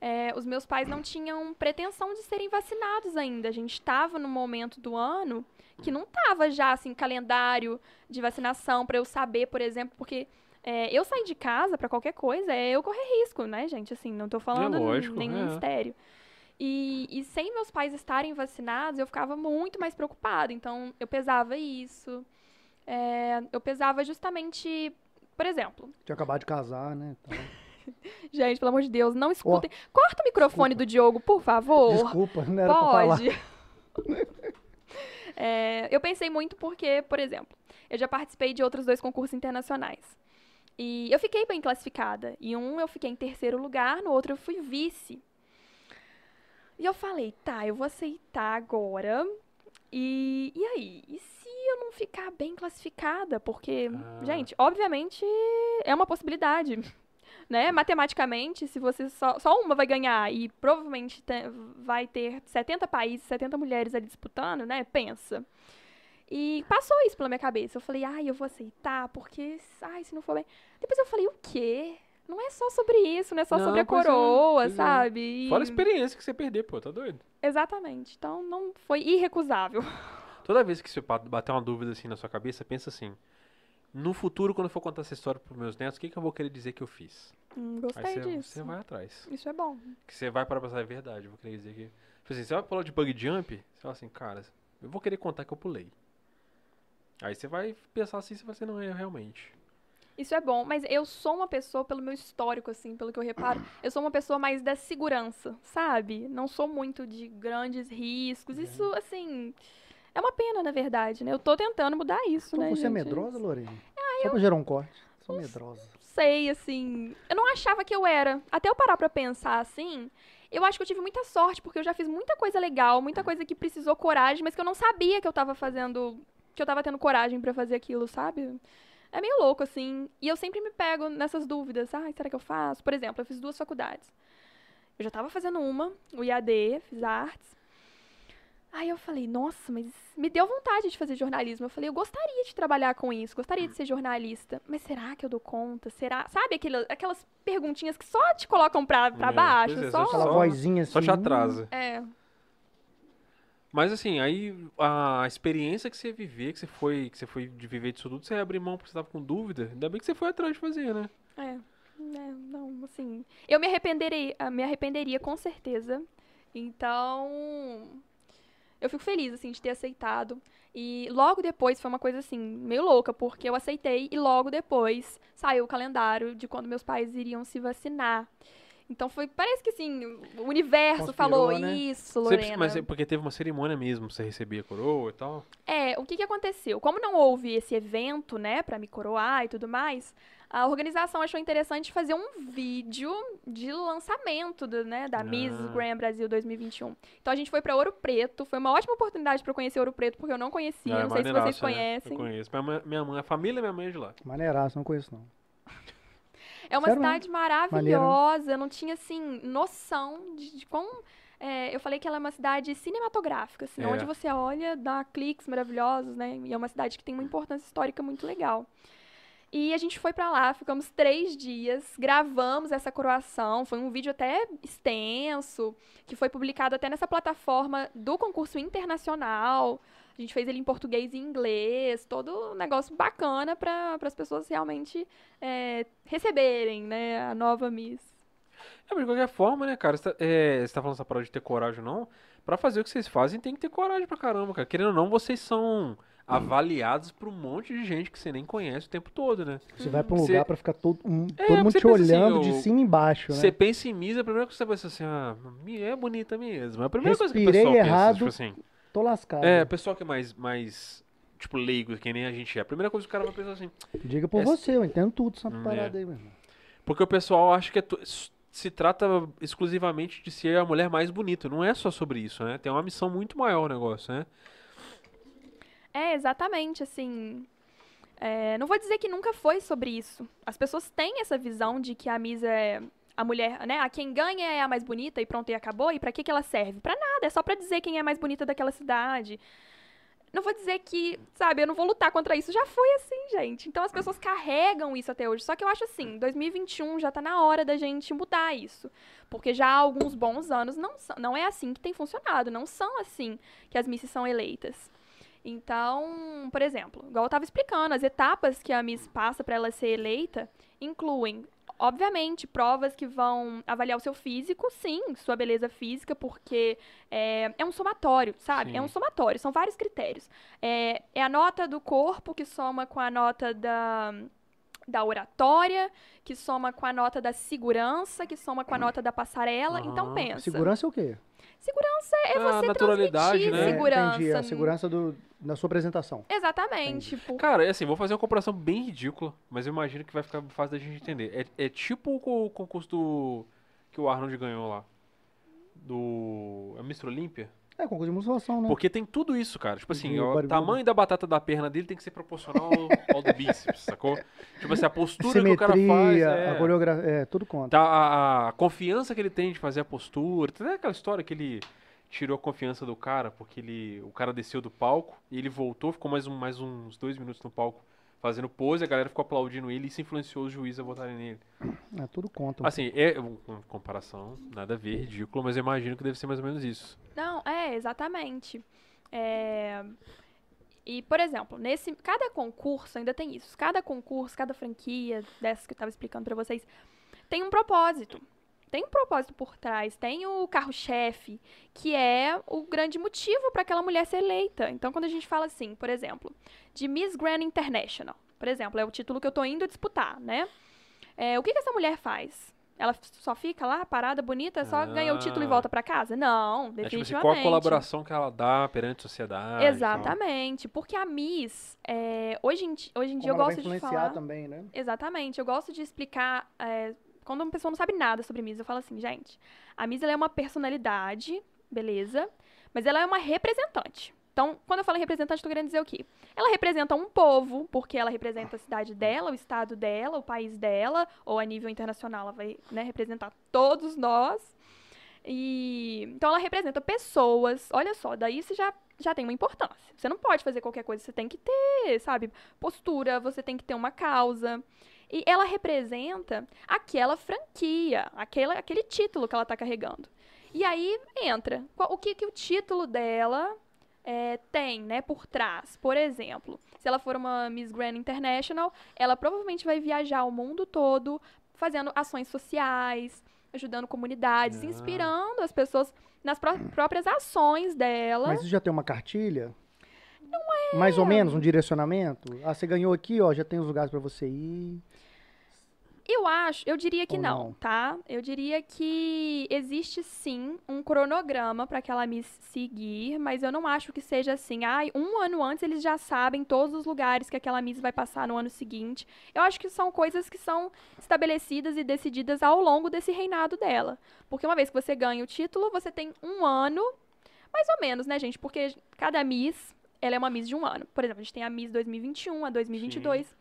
é, os meus pais não tinham pretensão de serem vacinados ainda. A gente estava no momento do ano que não tava já, assim, calendário de vacinação pra eu saber, por exemplo, porque é, eu sair de casa pra qualquer coisa é eu correr risco, né, gente? Assim, não tô falando lógico, nenhum é. mistério. E, e sem meus pais estarem vacinados, eu ficava muito mais preocupada. Então, eu pesava isso. É, eu pesava justamente, por exemplo, Tinha acabado de casar, né? Então, [laughs] gente, pelo amor de Deus, não escutem. Corta o microfone do Diogo, por favor. Desculpa, não era pra falar. [laughs] É, eu pensei muito porque, por exemplo, eu já participei de outros dois concursos internacionais. E eu fiquei bem classificada. E um eu fiquei em terceiro lugar, no outro eu fui vice. E eu falei, tá, eu vou aceitar agora. E, e aí? E se eu não ficar bem classificada? Porque, Ah. gente, obviamente é uma possibilidade. Né? Matematicamente, se você só, só uma vai ganhar e provavelmente te- vai ter 70 países, 70 mulheres ali disputando, né? Pensa. E passou isso pela minha cabeça. Eu falei, ai, eu vou aceitar, porque, ai, se não for bem. Depois eu falei, o quê? Não é só sobre isso, não é só Não, sobre a é, coroa, é. sabe? E- Fora a experiência que você perder, pô, tá doido? Exatamente. Então não foi irrecusável. Toda vez que você ba- bater uma dúvida assim na sua cabeça, pensa assim. No futuro, quando eu for contar essa história pros meus netos, o que, que eu vou querer dizer que eu fiz? Hum, Aí gostei você, disso. você vai atrás. Isso é bom. Que você vai para pensar, é verdade, eu vou querer dizer que. Tipo assim, você vai falar de bug jump, você fala assim, cara, eu vou querer contar que eu pulei. Aí você vai pensar assim, você vai assim, não, é realmente. Isso é bom, mas eu sou uma pessoa, pelo meu histórico, assim, pelo que eu reparo, eu sou uma pessoa mais da segurança, sabe? Não sou muito de grandes riscos. Isso, assim, é uma pena, na verdade, né? Eu tô tentando mudar isso, Então né, você é gente? medrosa, Lorena? Só pra gerar um corte. Sou medrosa. sei, assim. Eu não achava que eu era. Até eu parar pra pensar assim, eu acho que eu tive muita sorte, porque eu já fiz muita coisa legal, muita coisa que precisou coragem, mas que eu não sabia que eu tava fazendo. Que eu tava tendo coragem pra fazer aquilo, sabe? É meio louco, assim. E eu sempre me pego nessas dúvidas. Ai, será que eu faço? Por exemplo, eu fiz duas faculdades. Eu já tava fazendo uma, o IAD, fiz artes. Aí eu falei, nossa, mas me deu vontade de fazer jornalismo. Eu falei, eu gostaria de trabalhar com isso, gostaria de ser jornalista. Mas será que eu dou conta? Será? Sabe aquele, aquelas perguntinhas que só te colocam pra, pra É, baixo? é, só... Aquela Só- vozinha assim. Só te atrasa. É. Mas assim, aí a experiência que você viver, que você foi, que você foi de viver disso tudo, você abriu mão porque você tava com dúvida. Ainda bem que você foi atrás de fazer, né? É, é, não, assim. Eu me arrependeria, ah, me arrependeria com certeza. Então, eu fico feliz, assim, de ter aceitado. E logo depois foi uma coisa, assim, meio louca, porque eu aceitei e logo depois saiu o calendário de quando meus pais iriam se vacinar. Então foi, parece que assim, o universo Conspirou, falou né? isso, Você- Lorena. mas é porque teve uma cerimônia mesmo, você recebia a coroa e tal. É, o que que aconteceu? Como não houve esse evento, né, pra me coroar e tudo mais, a organização achou interessante fazer um vídeo de lançamento do, né, da Miss Ah. Grand Brasil 2021. Então a gente foi pra Ouro Preto, foi uma ótima oportunidade pra eu conhecer Ouro Preto, porque eu não conhecia, Ah, é não sei se vocês maneiraço, né? conhecem. Eu conheço. Minha mãe, minha mãe, a família minha mãe é de lá. Maneiraço, não conheço não. É uma Sério cidade maravilhosa, eu não tinha, assim, noção de, de quão... é, eu falei que ela é uma cidade cinematográfica, assim, É. onde você olha, dá cliques maravilhosos, né? E é uma cidade que tem uma importância histórica muito legal. E a gente foi pra lá, ficamos três dias, gravamos essa coroação, foi um vídeo até extenso, que foi publicado até nessa plataforma do concurso internacional. A gente fez ele em português e inglês, todo um negócio bacana para as pessoas realmente é, receberem, né, a nova Miss. É, mas de qualquer forma, né, cara, você tá, é, tá falando essa parada de ter coragem ou não, pra fazer o que vocês fazem tem que ter coragem pra caramba, cara. Querendo ou não, vocês são avaliados por um monte de gente que você nem conhece o tempo todo, né? Você vai pra um Você- lugar pra ficar todo, um- É, todo mundo te assim, olhando de eu- cima e embaixo, né? Você pensa em Miss, a primeira coisa que você pensa assim, ah, é bonita mesmo. É a primeira coisa que o Respirei pessoal errado. pensa, tipo assim. Tô lascado. É, pessoal que é mais, mais, tipo, leigo, que nem a gente é. A primeira coisa que o cara vai pensar assim, Diga por é- você, eu entendo tudo essa parada é. aí, meu irmão. Porque o pessoal acha que é tu- se trata exclusivamente de ser a mulher mais bonita. Não é só sobre isso, né? Tem uma missão muito maior o negócio, né? É, exatamente, assim. é, não vou dizer que nunca foi sobre isso. As pessoas têm essa visão de que a Miss é a mulher, né? A quem ganha é a mais bonita e pronto, e acabou. E pra que, que ela serve? Pra nada, é só pra dizer quem é a mais bonita daquela cidade. Não vou dizer que, sabe, eu não vou lutar contra isso. Já foi assim, gente. Então as pessoas carregam isso até hoje. Só que eu acho assim, 2021 já tá na hora da gente mudar isso. Porque já há alguns bons anos não, não é assim que tem funcionado. Não são assim que as misses são eleitas. Então, por exemplo, igual eu estava explicando, as etapas que a Miss passa para ela ser eleita incluem, obviamente, provas que vão avaliar o seu físico, sim, sua beleza física, porque é, é um somatório, sabe? Sim. É um somatório, são vários critérios. É, é a nota do corpo que soma com a nota da da oratória, que soma com a nota da segurança, que soma com a nota da passarela. Então Aham. pensa. Segurança é o quê? Segurança é Ah, você naturalidade, transmitir né? É, segurança. entendi, a segurança do, da sua apresentação. Exatamente. Tipo, Cara, é assim, vou fazer uma comparação bem ridícula, mas eu imagino que vai ficar fácil da gente entender. É, é tipo o co- concurso do, que o Arnold ganhou lá. Do. É Mr. Olímpia? É, concurso de musculação, né? Porque tem tudo isso, cara. Tipo assim, o tamanho da batata da perna dele tem que ser proporcional ao, ao do bíceps, sacou? Tipo assim, a postura que o cara Simetria, faz. a É, coreografia, é, tudo conta. tá, a, a confiança que ele tem de fazer a postura. Tem aquela história que ele tirou a confiança do cara, porque ele, o cara desceu do palco e ele voltou, ficou mais, um, mais uns dois minutos no palco fazendo pose, a galera ficou aplaudindo ele e isso influenciou os juízes a votarem nele. É, tudo conta. Assim, é uma comparação, nada a ver, ridículo, mas eu imagino que deve ser mais ou menos isso. Não, é, exatamente. É, E, por exemplo, nesse cada concurso ainda tem isso. Cada concurso, cada franquia dessas que eu estava explicando para vocês, tem um propósito. Tem um propósito por trás, tem o carro-chefe, que é o grande motivo para aquela mulher ser eleita. Então, quando a gente fala assim, por exemplo, de Miss Grand International, Por exemplo, é o título que eu tô indo disputar, né? É, o que, que essa mulher faz? Ela só fica lá, parada, bonita, só ganha o título e Ah. volta pra casa? Não, É tipo assim, definitivamente. qual a colaboração que ela dá perante a sociedade? Exatamente. Porque a Miss, é, hoje, em, hoje em dia eu Como gosto de influenciar falar... também, né? Exatamente. Eu gosto de explicar. é, quando uma pessoa não sabe nada sobre Miss, eu falo assim, gente, a Miss ela é uma personalidade, beleza? Mas ela é uma representante. Então, quando eu falo em representante, estou querendo dizer o quê? Ela representa um povo, porque ela representa a cidade dela, o estado dela, o país dela, ou a nível internacional, ela vai né, representar todos nós. E então ela representa pessoas. Olha só, daí você já, já tem uma importância. Você não pode fazer qualquer coisa, você tem que ter, sabe, postura, você tem que ter uma causa. E ela representa aquela franquia, aquela, aquele título que ela está carregando. E aí entra o que, que o título dela é, tem, né, por trás. Por exemplo, se ela for uma Miss Grand International, ela provavelmente vai viajar o mundo todo fazendo ações sociais, ajudando comunidades, Ah. inspirando as pessoas nas pró- próprias ações dela. Mas isso já tem uma cartilha? Não é. Mais ou menos, um direcionamento? Ah, você ganhou aqui, ó, já tem os lugares pra você ir. Eu acho, eu diria que não, não? tá? Eu diria que existe sim um cronograma para aquela Miss seguir, mas eu não acho que seja assim, ai, um ano antes eles já sabem todos os lugares que aquela Miss vai passar no ano seguinte. Eu acho que são coisas que são estabelecidas e decididas ao longo desse reinado dela. Porque uma vez que você ganha o título, você tem um ano, mais ou menos, né, gente? Porque cada Miss, ela é uma Miss de um ano. Por exemplo, a gente tem a Miss 2021, a 2022.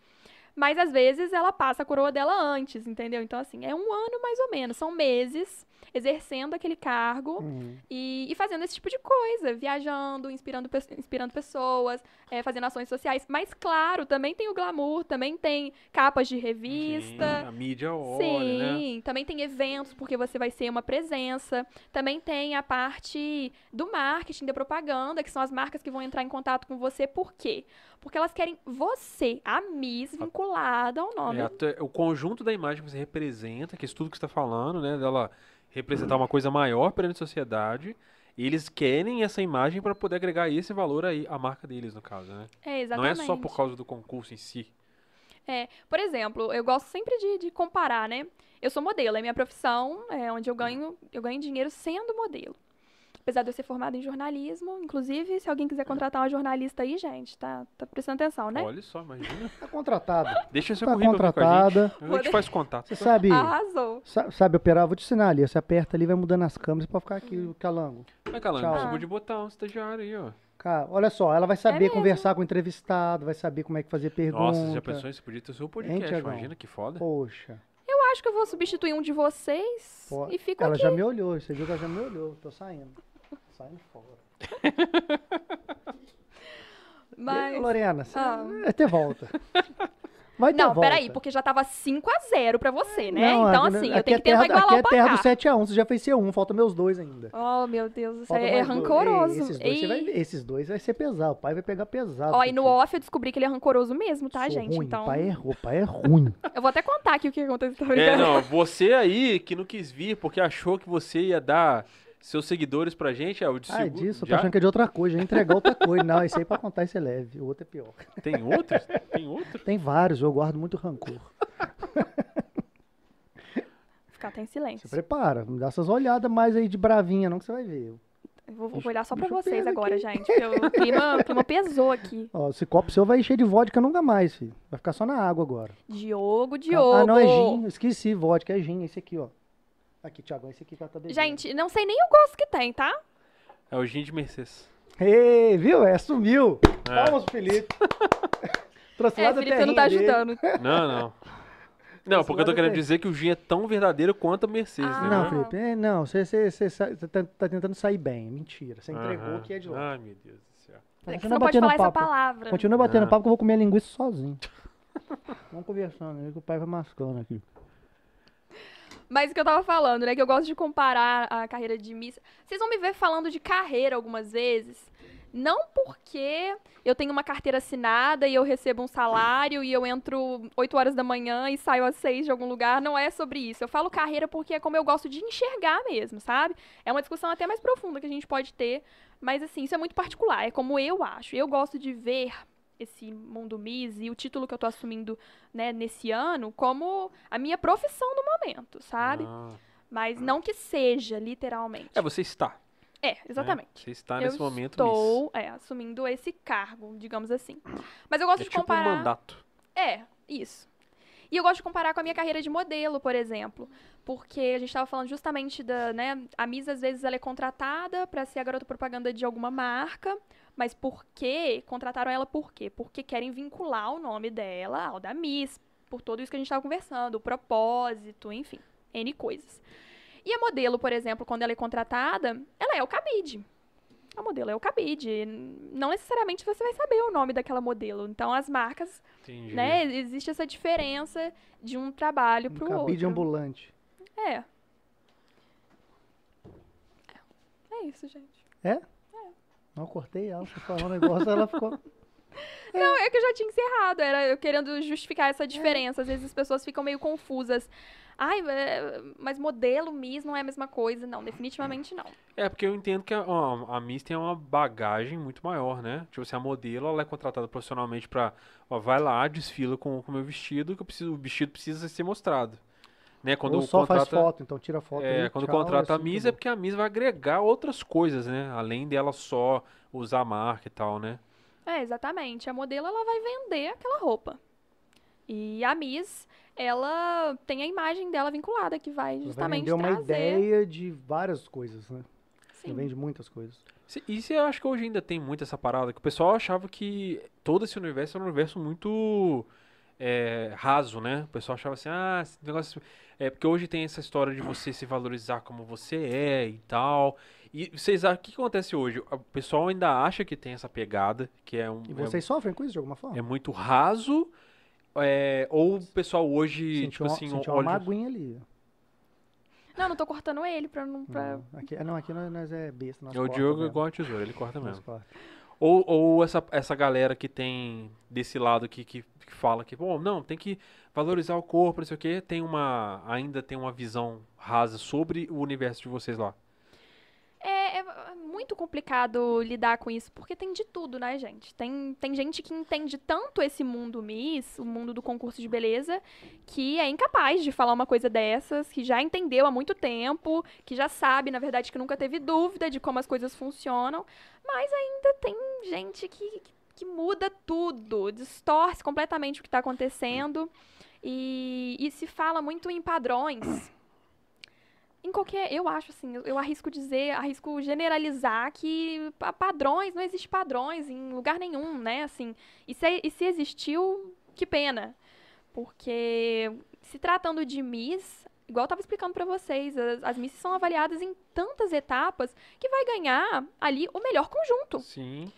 Mas às vezes ela passa a coroa dela antes, entendeu? Então, assim, é um ano mais ou menos. São meses exercendo aquele cargo Hum. e, e fazendo esse tipo de coisa. Viajando, inspirando, inspirando pessoas, é, fazendo ações sociais. Mas, claro, também tem o glamour, também tem capas de Sim, revista. a mídia olha, Sim, né? também tem eventos, porque você vai ser uma presença. Também tem a parte do marketing, da propaganda, que são as marcas que vão entrar em contato com você. Por quê? Porque elas querem você, a Miss, vinculada ao nome. É, o conjunto da imagem que você representa, que é isso tudo que você está falando, né? Dela representar uma coisa maior perante a sociedade. E eles querem essa imagem para poder agregar esse valor aí à marca deles, no caso, né? É, Não é exatamente. só por causa do concurso em si. É, por exemplo, eu gosto sempre de, de comparar, né? Eu sou modelo, é minha profissão, é onde eu ganho, eu ganho dinheiro sendo modelo. Apesar de eu ser formada em jornalismo, inclusive, se alguém quiser contratar uma jornalista aí, gente, tá, tá prestando atenção, né? Olha só, imagina. Tá contratada. Deixa seu Tá currículo aqui com a contratada. gente. A gente faz contato. Você sabe, Arrasou. sa- sabe operar? Vou te ensinar ali. Você aperta ali, vai mudando as câmeras pra ficar aqui o calango. Mas, Calango, Tchau. você pode botar um estagiário aí, ó. Cara, olha só, ela vai saber É conversar com o entrevistado, vai saber como é que fazer pergunta. Nossa, já pensou isso? Podia ter o seu podcast, Tiagão? imagina que foda. Poxa, Eu acho que eu vou substituir um de vocês pô, e fico ela aqui. já me olhou, você viu que ela já me olhou. Tô saindo. Saindo fora. [laughs] Mas... Ô, Lorena, você Ah. até volta. Vai ter Não, volta. peraí, porque já tava 5x0 pra você, né? Não, então, aqui- assim, eu aqui tenho é que tentar terra, igualar Aqui o é terra do placar. 7x1, você já fez ser 1, falta meus dois ainda. Oh, meu Deus, isso é, é dois. rancoroso. Ei, Esses dois, você vai esses dois vai ser pesado. O pai vai pegar pesado. Ó, e no off eu descobri que ele é rancoroso mesmo, tá, Sou gente? ruim, Então, O pai é, o pai é ruim. [laughs] eu vou até contar aqui o que aconteceu. tá É, não, você aí que não quis vir porque achou que você ia dar seus seguidores pra gente, é o de Ah, é disso, eu tô já? achando que é de outra coisa, já entregar outra coisa. Não, esse aí pra contar isso é leve, o outro é pior. Tem outros? Tem outro? Tem vários, eu guardo muito rancor. Ficar até em Você silêncio. prepara, não dá essas olhadas mais aí de bravinha não que você vai ver. Eu vou, vou Bicho- olhar só pra bicho vocês pega agora, aqui. gente. Porque o clima, o clima pesou aqui. [laughs] Ó, esse copo seu vai encher de vodka nunca mais, filho. Vai ficar só na água agora. Diogo, Diogo. Ah, não, é gin. Esqueci, vodka, é gin, esse aqui, ó. Aqui, Thiago, esse aqui que ela tá bebendo. Gente, não sei nem o gosto que tem, tá? É o Gin de Mercedes. Ei, viu? É, sumiu. É. Palmas pro Felipe. [laughs] Trouxe lá É, da Felipe, você não tá terrinha dele. ajudando. [laughs] Não, não. Não, porque eu tô querendo dizer que o gin é tão verdadeiro quanto a Mercedes, Ah. né? Não. Felipe, é, não, você, você, você, sa- você tá, tá tentando sair bem. Mentira, você entregou Aham. o que é de lá. Ai, meu Deus do céu. É que você Continua não pode batendo falar essa papo. palavra. Continua batendo Ah. papo que eu vou comer a linguiça sozinho. [laughs] Vamos conversando aí que o pai vai mascando aqui. Mas o que eu tava falando, né? Que eu gosto de comparar a carreira de Miss. Vocês vão me ver falando de carreira algumas vezes. Não porque eu tenho uma carteira assinada e eu recebo um salário e eu entro 8 horas da manhã e saio às 6 de algum lugar. Não é sobre isso. Eu falo carreira porque é como eu gosto de enxergar mesmo, sabe? É uma discussão até mais profunda que a gente pode ter. Mas assim, isso é muito particular. É como eu acho. Eu gosto de ver esse mundo Miss e o título que eu tô assumindo, né, nesse ano como a minha profissão do momento, sabe? Ah. Mas não que seja, literalmente. É, você está. É, né? exatamente. Você está eu nesse momento Miss. estou é, assumindo esse cargo, digamos assim. Mas eu gosto É de tipo comparar. um mandato. É, isso. E eu gosto de comparar com a minha carreira de modelo, por exemplo. Porque a gente estava falando justamente da, né, a Miss às vezes ela é contratada para ser a garota propaganda de alguma marca, mas por quê? Contrataram ela por quê? Porque querem vincular o nome dela ao da Miss, por tudo isso que a gente estava conversando, o propósito, enfim, N coisas. E a modelo, por exemplo, quando ela é contratada, ela é o cabide. A modelo é o cabide. Não necessariamente você vai saber o nome daquela modelo. Então as marcas Entendi. né? Existe essa diferença de um trabalho Um pro cabide outro. ambulante. É. É isso, gente. Não, eu cortei ela, você falou um negócio, ela ficou. [laughs] Não, é que eu já tinha encerrado. Era eu querendo justificar essa diferença. Às vezes as pessoas ficam meio confusas. Ai, é, mas modelo Miss não é a mesma coisa. Não, definitivamente não. É, porque eu entendo que a, a, a Miss tem uma bagagem muito maior, né? Tipo assim, a modelo, ela é contratada profissionalmente pra, ó, vai lá, desfila com o meu vestido, que eu preciso, o vestido precisa ser mostrado. Né? Quando Ou o só contrata, faz foto, então tira foto. É, aí, quando tchau, contrata a assim, Miss é porque a Miss vai agregar outras coisas, né? Além dela só usar a marca e tal, né? É, exatamente. A modelo, ela vai vender aquela roupa. E a Miss, ela tem a imagem dela vinculada, que vai Ela vai justamente vender uma trazer... ideia de várias coisas, né? Sim. Ela vende muitas coisas. Se- E você acha que hoje ainda tem muito essa parada? Que o pessoal achava que todo esse universo era um universo muito é, raso, né? O pessoal achava assim, ah, esse negócio. É porque hoje tem essa história de você se valorizar como você é e tal. E vocês acham o que acontece hoje? O pessoal ainda acha que tem essa pegada, que é um. E é- vocês sofrem com isso de alguma forma? é, muito raso. é, ou o pessoal hoje, Sentiu tipo uma, assim, sentiu uma olha. magoinha ali. Não, não tô cortando ele pra não... Pra... Não, aqui, não, aqui nós, nós é besta. Nós É o Diogo mesmo. igual a tesoura, ele corta mesmo. corta. Ou, ou essa, essa galera que tem desse lado que, que fala que, bom, não, tem que valorizar o corpo, não sei o quê, tem uma, ainda tem uma visão rasa sobre o universo de vocês lá. É, é muito complicado lidar com isso, porque tem de tudo, né, gente? Tem, tem gente que entende tanto esse mundo Miss, o mundo do concurso de beleza, que é incapaz de falar uma coisa dessas, que já entendeu há muito tempo, que já sabe, na verdade, que nunca teve dúvida de como as coisas funcionam, mas ainda tem gente que, que muda tudo, distorce completamente o que está acontecendo e, e se fala muito em padrões. Em qualquer. Eu acho assim, eu, eu arrisco dizer, arrisco generalizar que pa- padrões, não existe padrões em lugar nenhum, né? Assim, e se, e se existiu, que pena. Porque se tratando de Miss, igual eu tava explicando pra vocês, as, as são avaliadas em tantas etapas que vai ganhar ali o melhor conjunto. Sim.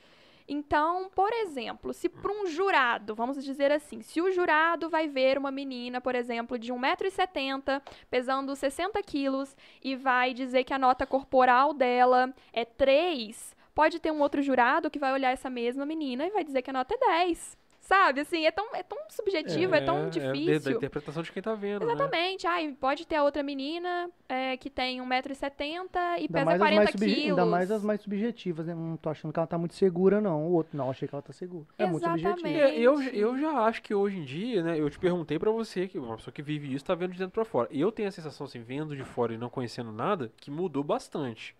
Então, por exemplo, se para um jurado, vamos dizer assim, se o jurado vai ver uma menina, por exemplo, de 1,70m, pesando 60 quilos, e vai dizer que a nota corporal dela é 3, pode ter um outro jurado que vai olhar essa mesma menina e vai dizer que a nota é 10. Sabe, assim, é tão, é tão subjetivo, é, tão de- da difícil. interpretação de quem tá vendo, né? Exatamente. Ai, pode ter a outra menina é, que tem 1,70m e Ainda pesa mais, as 40 mais subje- quilos. ainda mais as mais subjetivas, né? Não tô achando que ela tá muito segura, não. O outro, não, achei que ela tá segura. É muito Exatamente. subjetivo. É, eu, eu já acho que hoje em dia, né? Eu te perguntei pra você, que uma pessoa que vive isso tá vendo de dentro pra fora. Eu tenho a sensação, assim, vendo de fora e não conhecendo nada, que mudou bastante.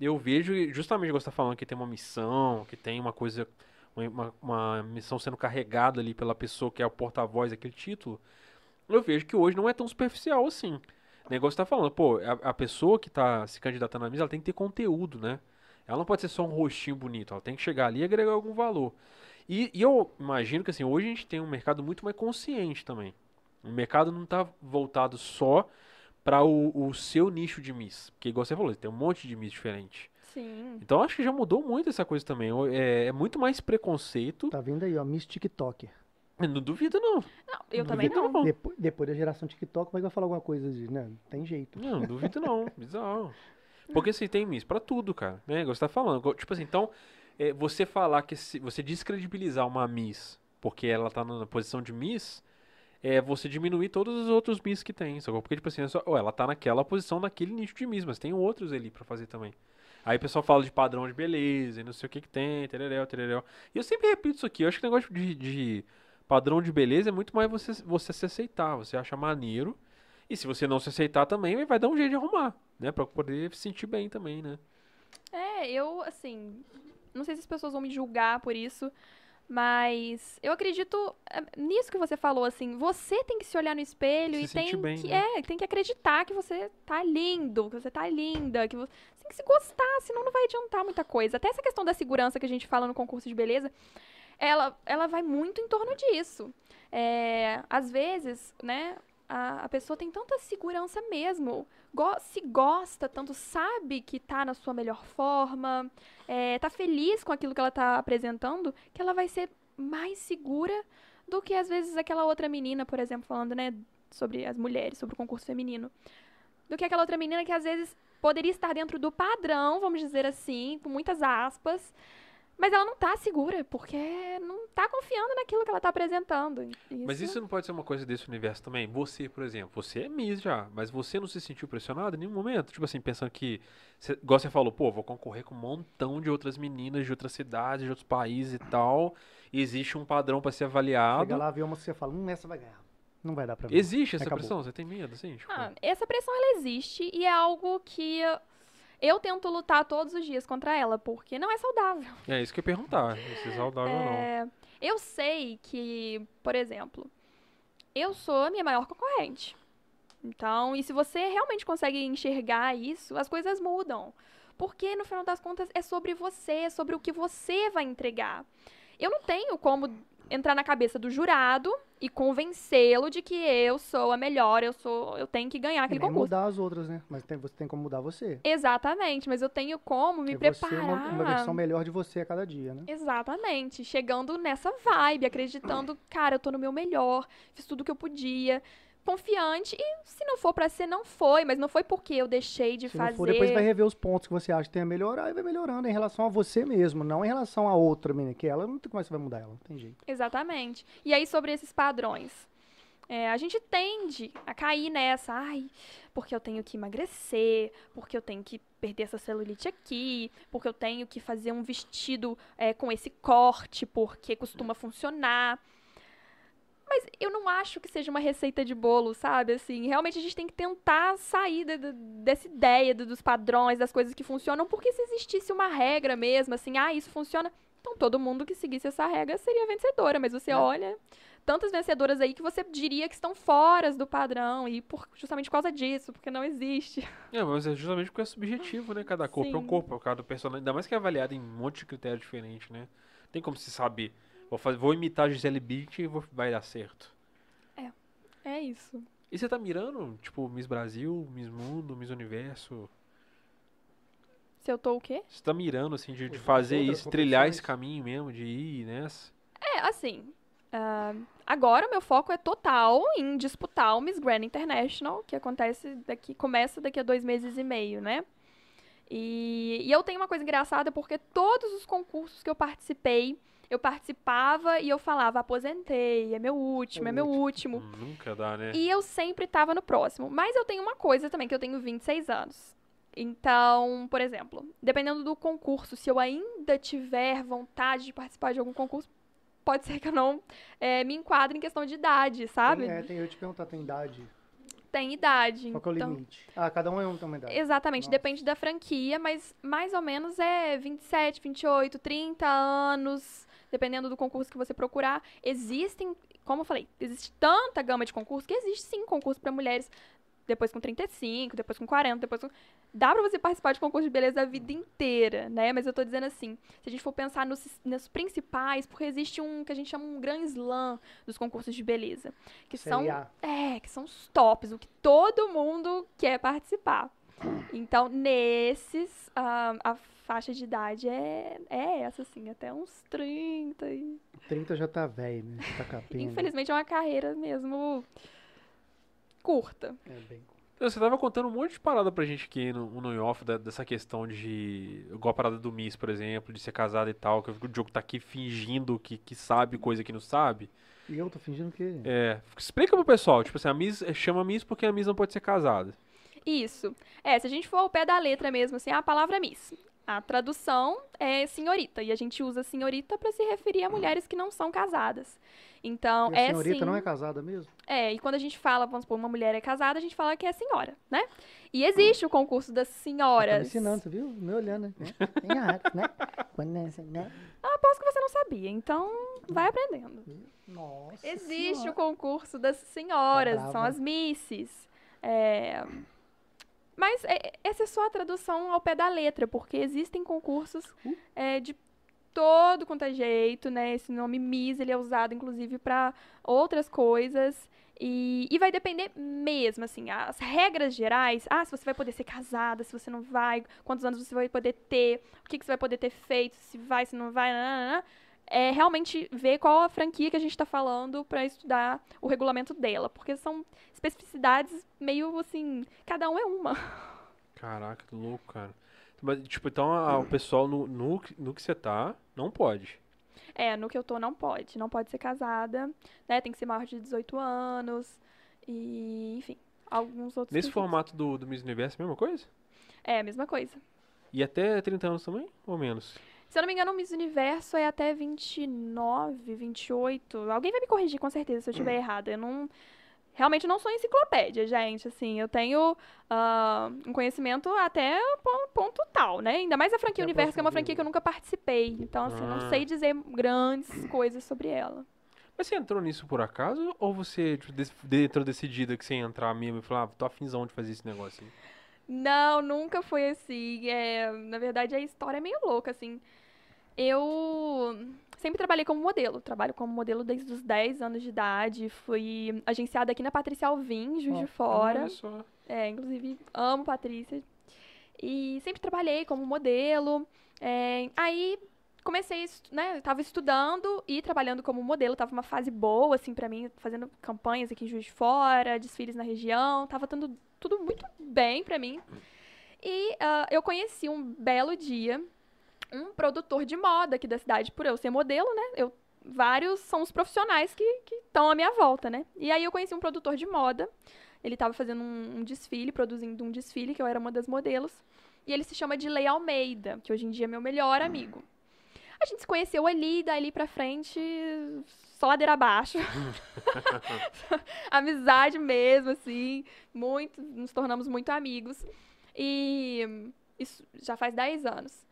Eu vejo, e justamente você tá falando que tem uma missão, que tem uma coisa, uma, uma missão sendo carregada ali pela pessoa que é o porta-voz daquele título. Eu vejo que hoje não é tão superficial assim. O negócio tá falando, pô, a, a pessoa que tá se candidatando à missa, ela tem que ter conteúdo, né? Ela não pode ser só um rostinho bonito, ela tem que chegar ali e agregar algum valor. E, e eu imagino que assim, hoje a gente tem um mercado muito mais consciente também. O mercado não está voltado só para o, o seu nicho de Miss. Porque, igual você falou, tem um monte de Miss diferente. Sim. Então acho que já mudou muito essa coisa também. É, é muito mais preconceito. Tá vindo aí, ó, Miss TikToker. Não duvido, não. Não, eu Não também duvido, não. Depois, depois da geração TikTok, como é que vai falar alguma coisa de, né? Tem jeito. Não, não duvido não. [laughs] Bizarro. Porque assim, tem Miss pra tudo, cara. Né? Igual você tá falando. Tipo assim, então, é, você falar que se, você descredibilizar uma Miss porque ela tá na posição de Miss, é você diminuir todos os outros Miss que tem. Sacou? Porque, tipo assim, é só, ó, ela tá naquela posição, naquele nicho de Miss, mas tem outros ali pra fazer também. Aí o pessoal fala de padrão de beleza e não sei o que que tem, tereréu, tereréu. E eu sempre repito isso aqui, eu acho que o negócio de, de padrão de beleza é muito mais você, você se aceitar, você achar maneiro. E se você não se aceitar também, vai dar um jeito de arrumar, né? Pra poder se sentir bem também, né? É, eu, assim, não sei se as pessoas vão me julgar por isso, mas eu acredito é, nisso que você falou, assim, você tem que se olhar no espelho Se e tem bem, que, né? é, tem que acreditar que você tá lindo, que você tá linda, que você tem que se gostar, senão não vai adiantar muita coisa. Até essa questão da segurança que a gente fala no concurso de beleza, ela, ela vai muito em torno disso. É, às vezes, né, a, a pessoa tem tanta segurança mesmo, go- se gosta tanto, sabe que tá na sua melhor forma, é, tá feliz com aquilo que ela tá apresentando, que ela vai ser mais segura do que às vezes aquela outra menina, por exemplo, falando, né, sobre as mulheres, sobre o concurso feminino. Do que aquela outra menina que às vezes poderia estar dentro do padrão, vamos dizer assim, com muitas aspas, mas ela não tá segura, porque não tá confiando naquilo que ela tá apresentando. Mas isso não pode ser uma coisa desse universo também? Você, por exemplo, você é Miss já, mas você não se sentiu pressionado em nenhum momento? Tipo assim, pensando que, você, igual você falou, pô, vou concorrer com um montão de outras meninas de outras cidades, de outros países e tal, e existe um padrão pra ser avaliado. Chega lá, vê uma que você fala, hum, essa vai ganhar. Não vai dar pra mim. Existe essa Acabou. pressão? Você tem medo, assim? Tipo, Ah, essa pressão ela existe e é algo que eu tento lutar todos os dias contra ela, porque não é saudável. É isso que eu ia perguntar, se é saudável ou não. É, eu sei que, por exemplo, eu sou a minha maior concorrente. Então, e se você realmente consegue enxergar isso, as coisas mudam. Porque, no final das contas, é sobre você, é sobre o que você vai entregar. Eu não tenho como entrar na cabeça do jurado e convencê-lo de que eu sou a melhor, eu sou, eu tenho que ganhar E aquele nem concurso. mudar as outras, né? Mas tem, você tem como mudar você. Exatamente, mas eu tenho como me Porque você é preparar. uma, uma versão melhor de você a cada dia, né? Exatamente. Chegando nessa vibe, acreditando, cara, eu tô no meu melhor, fiz tudo que eu podia, confiante. E se não for pra ser, não foi, mas não foi porque eu deixei de Se fazer. for, depois vai rever os pontos que você acha que tem a melhorar e vai melhorando em relação a você mesmo, não em relação a outra menina, que ela não tem como você vai mudar ela, não tem jeito. Exatamente. E aí, sobre esses padrões. É, a gente tende a cair nessa, ai, porque eu tenho que emagrecer, porque eu tenho que perder essa celulite aqui, porque eu tenho que fazer um vestido é, com esse corte, porque costuma funcionar. Mas eu não acho que seja uma receita de bolo, sabe? Assim, realmente a gente tem que tentar sair da- da- dessa ideia do- dos padrões, das coisas que funcionam, porque se existisse uma regra mesmo, assim, ah, isso funciona, então todo mundo que seguisse essa regra seria vencedora. Mas você É. olha tantas vencedoras aí que você diria que estão fora do padrão, e por, justamente por causa disso, porque não existe. [laughs] É, mas é justamente porque é subjetivo, né? Cada corpo é um Sim. corpo, cada personagem. Ainda mais que é avaliado em um monte de critérios diferentes, né? Tem como se saber. Vou, fazer, vou imitar a Gisele Bündchen e vou, vai dar certo. É isso. E você tá mirando, tipo, Miss Brasil, Miss Mundo, Miss Universo? Se eu tô o quê? Você tá mirando, assim, de, de fazer isso, trilhar esse caminho mesmo, de ir nessa? É, assim. ah, agora o meu foco é total em disputar o Miss Grand International, que acontece daqui, começa daqui a dois meses e meio, né? E, e eu tenho uma coisa engraçada porque todos os concursos que eu participei, eu participava e eu falava, aposentei, é meu último, é, o meu último. último. Nunca dá, né? E eu sempre tava no próximo. Mas eu tenho uma coisa também, que eu tenho 26 anos. Então, por exemplo, dependendo do concurso, se eu ainda tiver vontade de participar de algum concurso, pode ser que eu não eh, me enquadre em questão de idade, sabe? Tem, é, tem, eu te perguntar, tem idade? Tem idade. Qual que é o então- limite? Ah, cada um é um tem uma idade. Exatamente, Nossa. depende da franquia, mas mais ou menos é 27, 28, 30 anos, dependendo do concurso que você procurar. Existem, como eu falei, existe tanta gama de concursos que existe sim concurso para mulheres depois com 35, depois com 40, depois com... Dá pra você participar de concurso de beleza a vida inteira, né? Mas eu tô dizendo assim, se a gente for pensar nos, nos principais, porque existe um que a gente chama um Grand Slam dos concursos de beleza, que são Série A. é, que são os tops, o que todo mundo quer participar. Então, nesses, ah, a faixa de idade é, é essa, assim, até uns 30. E... 30 já tá velho, né? Tá capendo. Infelizmente é uma carreira mesmo curta. É bem... Então, Você tava contando um monte de parada pra gente aqui no, no New Off, da- dessa questão de. Igual a parada do Miss, por exemplo, de ser casada e tal, que o Diogo tá aqui fingindo que, que sabe coisa que não sabe. E eu tô fingindo que... É. Explica pro pessoal, tipo assim, a Miss chama Miss porque a Miss não pode ser casada. Isso. É, se a gente for ao pé da letra mesmo, assim, a palavra Miss. A tradução é senhorita, e a gente usa senhorita para se referir a mulheres que não são casadas. Então, E a é senhorita sim. não é casada mesmo? É, e quando a gente fala, vamos supor, uma mulher é casada, a gente fala que é senhora, né? E existe o concurso das Tá me senhoras. ensinando, você viu? Me olhando, né? Senhora, né? É assim, né? Eu aposto que você não sabia, então vai aprendendo. Nossa Existe Senhora. o concurso das senhoras, Tá são as misses. É, Mas é- essa é só a tradução ao pé da letra, porque existem concursos Uh. é, de todo quanto é jeito, né? Esse nome Miss, ele é usado, inclusive, para outras coisas. E, e vai depender mesmo, assim, as regras gerais. Ah, se você vai poder ser casada, se você não vai, quantos anos você vai poder ter, o que, que você vai poder ter feito, se vai, se não vai, nananana. É realmente ver qual a franquia que a gente está falando para estudar o regulamento dela, porque são especificidades meio assim, cada um é uma. Caraca, que louco, cara. Mas, tipo, então a- o pessoal no, no, que- no que você tá, não pode. É, no que eu tô não pode, não pode ser casada, né? Tem que ser maior de 18 anos e, enfim, alguns outros Nesse formato do, do Miss Universo, é a mesma coisa? É, a mesma coisa. E até 30 anos também? Ou menos? Se eu não me engano, o Miss Universo é até 29, 28. Alguém vai me corrigir com certeza se eu estiver errada. Eu não. Realmente não sou enciclopédia, gente. Assim, eu tenho ah, um conhecimento até pon- ponto tal, né? Ainda mais a franquia a Universo, que é uma franquia que eu nunca participei. Então, assim, eu Ah. não sei dizer grandes coisas sobre ela. Mas você entrou nisso por acaso? Ou você tipo, entrou decidida que você ia entrar mesmo e falar, ah, tô afinzão de fazer esse negócio aí? Não, nunca foi assim. É, na verdade, a história é meio louca, assim. Eu sempre trabalhei como modelo. Trabalho como modelo desde os 10 anos de idade. Fui agenciada aqui na Patrícia Alvim, Juiz Ó, de Fora. Olha só. É, inclusive, amo Patrícia. E sempre trabalhei como modelo. É, aí comecei, né? Tava estudando e trabalhando como modelo. Tava uma fase boa, assim, pra mim, fazendo campanhas aqui em Juiz de Fora, desfiles na região. Tava dando tudo muito bem pra mim. E ah, eu conheci um belo dia um produtor de moda aqui da cidade, por eu ser modelo, né? Eu, vários são os profissionais que estão à minha volta, né? E aí eu conheci um produtor de moda. Ele estava fazendo um, um desfile, produzindo um desfile, que eu era uma das modelos. E ele se chama de Lei Almeida, que hoje em dia é meu melhor amigo. A gente se conheceu ali, dali pra frente, só ladeira abaixo. [laughs] Amizade mesmo, assim. Muito, nos tornamos muito amigos. E isso já faz 10 anos.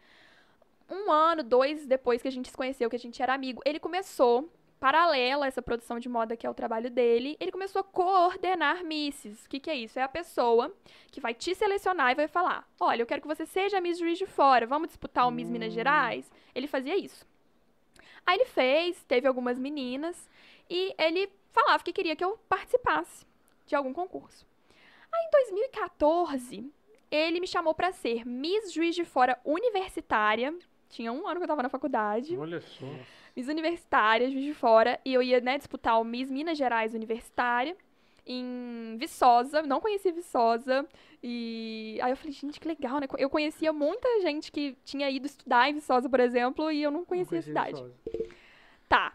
Um ano, dois depois que a gente se conheceu, que a gente era amigo, ele começou, paralelo a essa produção de moda que é o trabalho dele, ele começou a coordenar misses. O que, que é isso? É a pessoa que vai te selecionar e vai falar: Olha, eu quero que você seja a Miss Juiz de Fora, vamos disputar o Miss Minas Gerais? Ele fazia isso. Aí ele fez, teve algumas meninas, e ele falava que queria que eu participasse de algum concurso. Aí em 2014, ele me chamou para ser Miss Juiz de Fora universitária. Tinha um ano que eu tava na faculdade. Olha só. Miss Universitária, Juiz de Fora. E eu ia, né, disputar o Miss Minas Gerais Universitária em Viçosa. Não conhecia Viçosa. E aí eu falei, gente, que legal, né? Eu conhecia muita gente que tinha ido estudar em Viçosa, por exemplo, e eu não conhecia a cidade. Tá.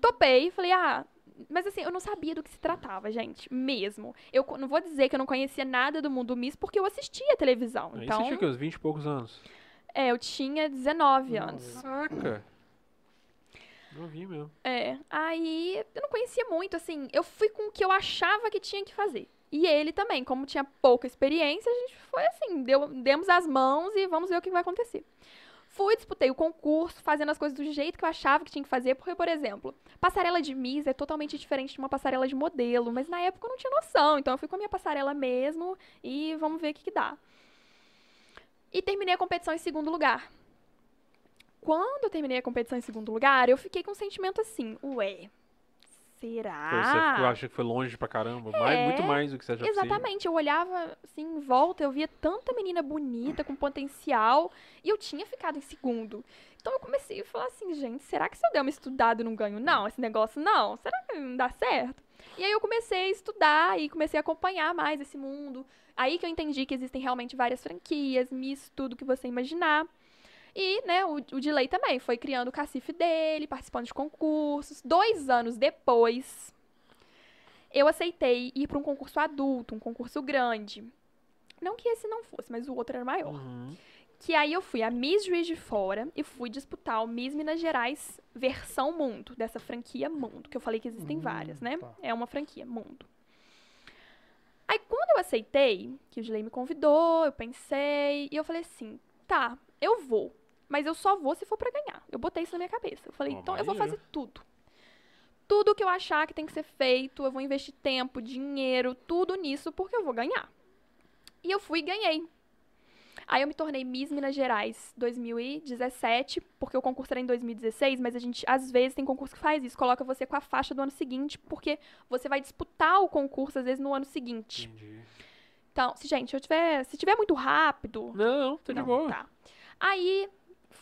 Topei, falei, ah. Mas assim, eu não sabia do que se tratava, gente. Mesmo. Eu não vou dizer que eu não conhecia nada do mundo Miss, porque eu assistia televisão. Aí então, você tinha o quê? Uns 20 e poucos anos. é, eu tinha 19 anos. Caraca. Vi mesmo. É, aí eu não conhecia muito, assim, eu fui com o que eu achava que tinha que fazer. E ele também, como tinha pouca experiência, a gente foi assim, deu, demos as mãos e vamos ver o que vai acontecer. Fui, disputei o concurso, fazendo as coisas do jeito que eu achava que tinha que fazer, porque, por exemplo, passarela de Miss é totalmente diferente de uma passarela de modelo, mas na época eu não tinha noção, então eu fui com a minha passarela mesmo e vamos ver o que, que dá. E terminei a competição em segundo lugar. Quando eu terminei a competição em segundo lugar, eu fiquei com um sentimento assim, ué, será? Foi, você acha que foi longe pra caramba. Mais, É, muito mais do que você achava. Exatamente, eu olhava assim em volta, eu via tanta menina bonita, com potencial, e eu tinha ficado em segundo. Então eu comecei a falar assim, gente, será que se eu der uma estudada eu não ganho? Não, esse negócio não. Será que não dá certo? E aí eu comecei a estudar e comecei a acompanhar mais esse mundo. Aí que eu entendi que existem realmente várias franquias, Miss, tudo que você imaginar. E, né, o, o Dilei também foi criando o cacife dele, participando de concursos. Dois anos depois, eu aceitei ir para um concurso adulto, um concurso grande. Não que esse não fosse, mas o outro era maior. Uhum. Que aí eu fui a Miss Juiz de Fora e fui disputar o Miss Minas Gerais versão mundo, dessa franquia mundo, que eu falei que existem Hum, várias, né? tá. É uma franquia, mundo. Aí quando eu aceitei, que o Dilei me convidou, eu pensei, e eu falei assim, tá, eu vou, mas eu só vou se for pra ganhar. Eu botei isso na minha cabeça. Eu falei, Ó, então eu vou fazer tudo. Tudo que eu achar que tem que ser feito, eu vou investir tempo, dinheiro, tudo nisso, porque eu vou ganhar. E eu fui e ganhei. Aí eu me tornei Miss Minas Gerais 2017, porque o concurso era em 2016, mas a gente, às vezes, tem concurso que faz isso, coloca você com a faixa do ano seguinte, porque você vai disputar o concurso, às vezes, no ano seguinte. Entendi. Então, se, gente, eu tiver, se tiver muito rápido, Não, tá de boa. Tá. Aí,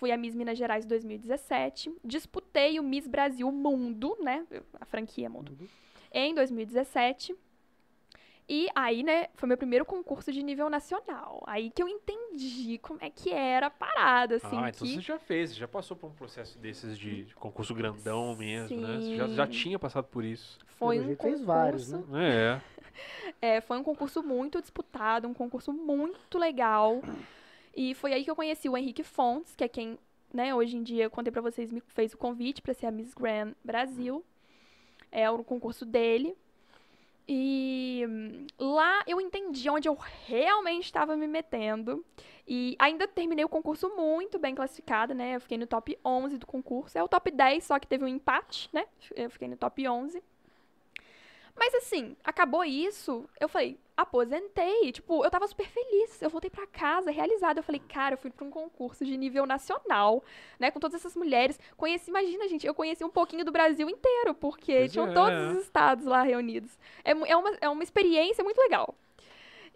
fui a Miss Minas Gerais 2017, disputei o Miss Brasil Mundo, né, a franquia Mundo, em 2017. E aí, né, foi meu primeiro concurso de nível nacional. Aí que eu entendi como é que era a parada, assim, ah, então que... você já fez, você já passou por um processo desses de concurso grandão mesmo, né? Você já, já tinha passado por isso. Foi um concurso, fez vários, né? É. [laughs] é, foi um concurso muito disputado, um concurso muito legal. E foi aí que eu conheci o Henrique Fontes, que é quem, né, hoje em dia, eu contei pra vocês, me fez o convite pra ser a Miss Grand Brasil. É o concurso dele. E hum, lá eu entendi onde eu realmente estava me metendo. E ainda terminei o concurso muito bem classificada, né? Eu fiquei no top 11 do concurso. É o top 10, só que teve um empate, né? Eu fiquei no top 11. Mas assim, acabou isso, eu falei, aposentei. Tipo, eu tava super feliz. Eu voltei pra casa, realizada. Eu falei, cara, eu fui pra um concurso de nível nacional, né? Com todas essas mulheres. Conheci, imagina, gente, eu conheci um pouquinho do Brasil inteiro, porque Pois tinham é. todos os estados lá reunidos. É, é, uma, é uma experiência muito legal.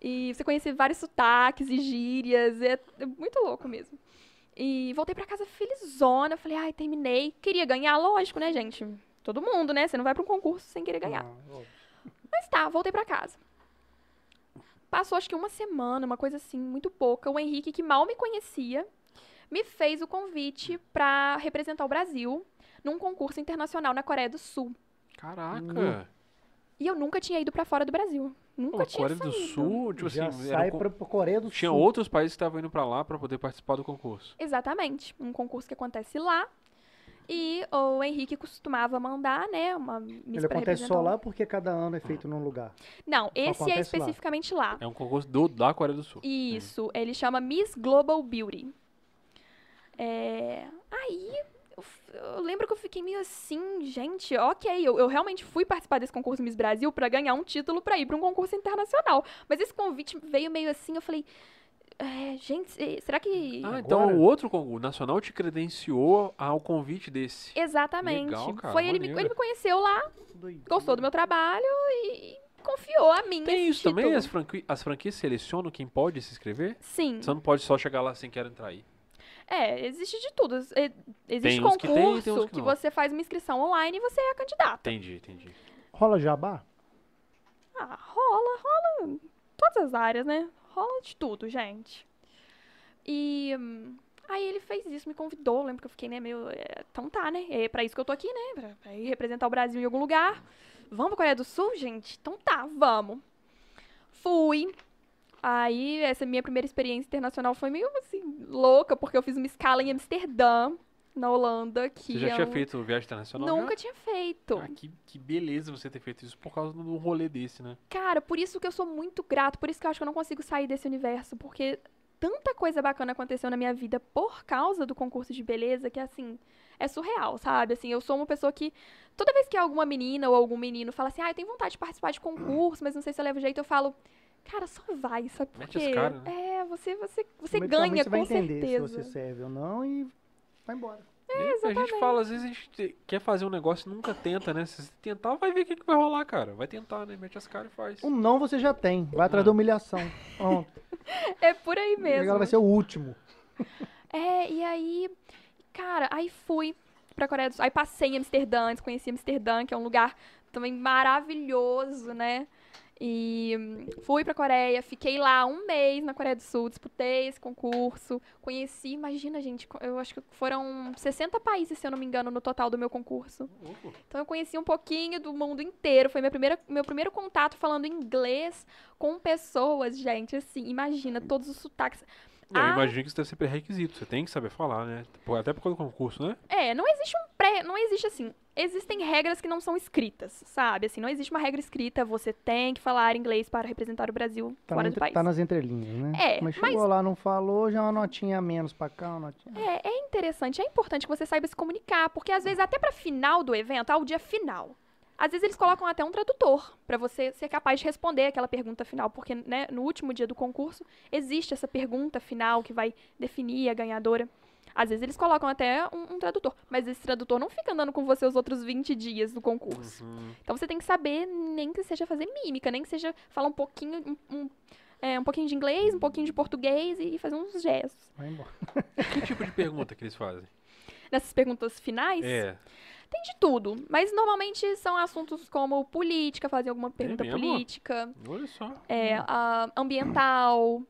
E você conhecer vários sotaques e gírias, é, é muito louco mesmo. E voltei pra casa felizona, falei, ai, terminei. Queria ganhar, lógico, né, gente? Todo mundo, né? Você não vai pra um concurso sem querer ganhar. Ah. Mas tá, voltei pra casa. Passou acho que uma semana, uma coisa assim, muito pouca. O Henrique, que mal me conhecia, me fez o convite pra representar o Brasil num concurso internacional na Coreia do Sul. Caraca. E eu nunca tinha ido pra fora do Brasil. Nunca Pô, tinha Coreia do saído. Sul, tipo Já assim, sai era um pra, pra Coreia do tinha Sul. outros países que estavam indo pra lá pra poder participar do concurso. Exatamente. Um concurso que acontece lá. E o Henrique costumava mandar, né, uma Miss Ele acontece só lá porque cada ano é feito num lugar. Não, esse é acontece lá. especificamente lá. É um concurso do, da Coreia do Sul. Isso, ele chama Miss Global Beauty. É, Aí, eu, eu lembro que eu fiquei meio assim, gente, ok, eu, eu realmente fui participar desse concurso Miss Brasil pra ganhar um título pra ir pra um concurso internacional. Mas esse convite veio meio assim, eu falei, é, gente, se- será que... Ah, agora? então o outro o nacional te credenciou ao convite desse. Exatamente. Legal, cara, Foi ele, me, ele me conheceu lá, Doido. gostou do meu trabalho e confiou a mim Tem esse isso também? título. As, franqui as franquias selecionam quem pode se inscrever? Sim. Você não pode só chegar lá sem querer entrar aí. É, existe de tudo. Existe Tem concurso que tem, tem que que, você faz uma inscrição online e você é candidato. Entendi, entendi. Rola jabá? Ah, rola, rola. Todas as áreas, né? Rola de tudo, gente. E hum, aí ele fez isso, me convidou. Lembro que eu fiquei, né, meio. é, então tá, né? É pra isso que eu tô aqui, né? Pra, pra ir representar o Brasil em algum lugar. Vamos pra Coreia do Sul, gente? Então tá, vamos. Fui. Aí, essa minha primeira experiência internacional foi meio assim, louca, porque eu fiz uma escala em Amsterdã, na Holanda, que Você já é tinha um- feito viagem internacional? Nunca já? tinha feito. Ah, que, que beleza você ter feito isso por causa de um rolê desse, né? Cara, por isso que eu sou muito grato, por isso que eu acho que eu não consigo sair desse universo, porque tanta coisa bacana aconteceu na minha vida por causa do concurso de beleza que, assim, é surreal, sabe? Assim, eu sou uma pessoa que, toda vez que alguma menina ou algum menino fala assim, ah, eu tenho vontade de participar de concurso, mas não sei se eu levo jeito, eu falo, cara, só vai, sabe por Mete quê? as cara, né? É, você, você, você ganha, você vai com entender certeza. se você serve ou não e vai embora. E a gente fala, às vezes a gente te- quer fazer um negócio e nunca tenta, né? Se você tentar, vai ver o que, que vai rolar, cara. Vai tentar, né? Mete as caras e faz. O não você já tem. Vai atrás Ah. da humilhação. Pronto. [laughs] É por aí mesmo. Agora vai ser o último. É, e aí, cara, aí fui pra Coreia do Sul. Aí passei em Amsterdã, antes conheci Amsterdã, que é um lugar também maravilhoso, né? E hum, fui pra Coreia, fiquei lá um mês na Coreia do Sul, disputei esse concurso, conheci, imagina, gente, eu acho que foram 60 países, se eu não me engano, no total do meu concurso. Então eu conheci um pouquinho do mundo inteiro. Foi minha primeira, meu primeiro contato falando inglês com pessoas, gente. Assim, imagina todos os sotaques. Eu Ah. imagino que isso deve ser pré-requisito. Você tem que saber falar, né? Até por causa do concurso, né? É, não existe um pré, não existe assim. Existem regras que não são escritas, sabe? Assim, não existe uma regra escrita, você tem que falar inglês para representar o Brasil Tá, fora na do entre- país. tá nas entrelinhas, né? É, mas chegou mas- lá, não falou, já uma notinha a menos pra cá, uma notinha. É, é interessante, é importante que você saiba se comunicar, porque às vezes até pra final do evento, ao dia final, às vezes eles colocam até um tradutor pra você ser capaz de responder aquela pergunta final, porque né, no último dia do concurso existe essa pergunta final que vai definir a ganhadora. Às vezes eles colocam até um, um tradutor, mas esse tradutor não fica andando com você os outros 20 dias do concurso. Uhum. Então você tem que saber, nem que seja fazer mímica, nem que seja falar um pouquinho, um, um, é, um pouquinho de inglês, um pouquinho de português e fazer uns gestos. Vai embora. Que tipo de pergunta que eles fazem? Nessas perguntas finais, É. tem de tudo. Mas normalmente são assuntos como política, fazer alguma pergunta mesmo? política, Olha só. é, a- ambiental,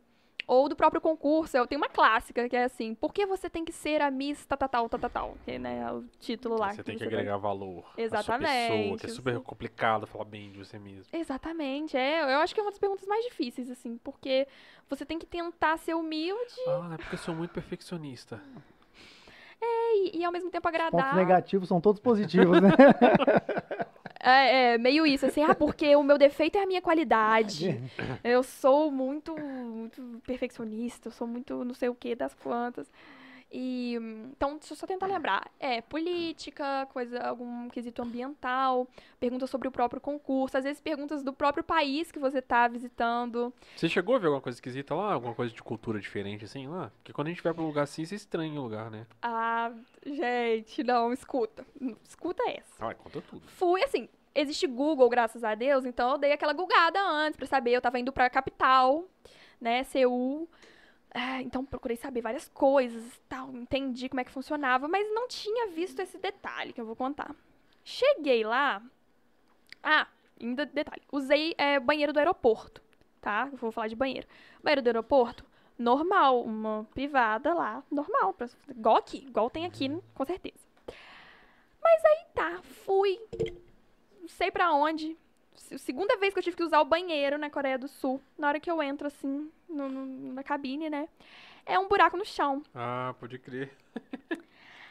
ou do próprio concurso. Eu tenho uma clássica que é assim, por que você tem que ser a Miss Tatatal Tatatal? Que né, é o título lá. Você tem que você agregar valor. À sua Exatamente, pessoa, que é super complicado falar bem de você mesmo. Exatamente, é. Eu acho que é uma das perguntas mais difíceis, assim, porque você tem que tentar ser humilde Ah, é porque eu sou muito perfeccionista. e, e ao mesmo tempo Pontos agradar. negativos são todos positivos, né? [laughs] É, é meio isso, assim, ah, porque o meu defeito é a minha qualidade. [laughs] Eu sou muito, muito perfeccionista, eu sou muito não sei o que das plantas. E então, deixa eu só tentar lembrar. É, política, coisa, algum quesito ambiental, perguntas sobre o próprio concurso, às vezes perguntas do próprio país que você está visitando. Você chegou a ver alguma coisa esquisita lá? Alguma coisa de cultura diferente assim lá? Porque quando a gente vai pra um lugar assim, você estranha o lugar, né? Ah, gente, não, escuta. Escuta essa. Ah, conta tudo. Fui, assim, existe Google, graças a Deus, então eu dei aquela gugada antes pra saber. Eu tava indo pra capital, né, Seul. Ah, então procurei saber várias coisas e tal, entendi como é que funcionava, mas não tinha visto esse detalhe que eu vou contar. Cheguei lá. Ah, ainda detalhe. Usei é, banheiro do aeroporto, tá? Eu vou falar de banheiro. Banheiro do aeroporto, normal, uma privada lá, normal, pra- igual aqui, igual tem aqui, com certeza. Mas aí tá, fui, não sei pra onde. Se- Segunda vez que eu tive que usar o banheiro na Coreia do Sul, na hora que eu entro assim, no- no- na cabine, né? É um buraco no chão. Ah, pode crer. [laughs]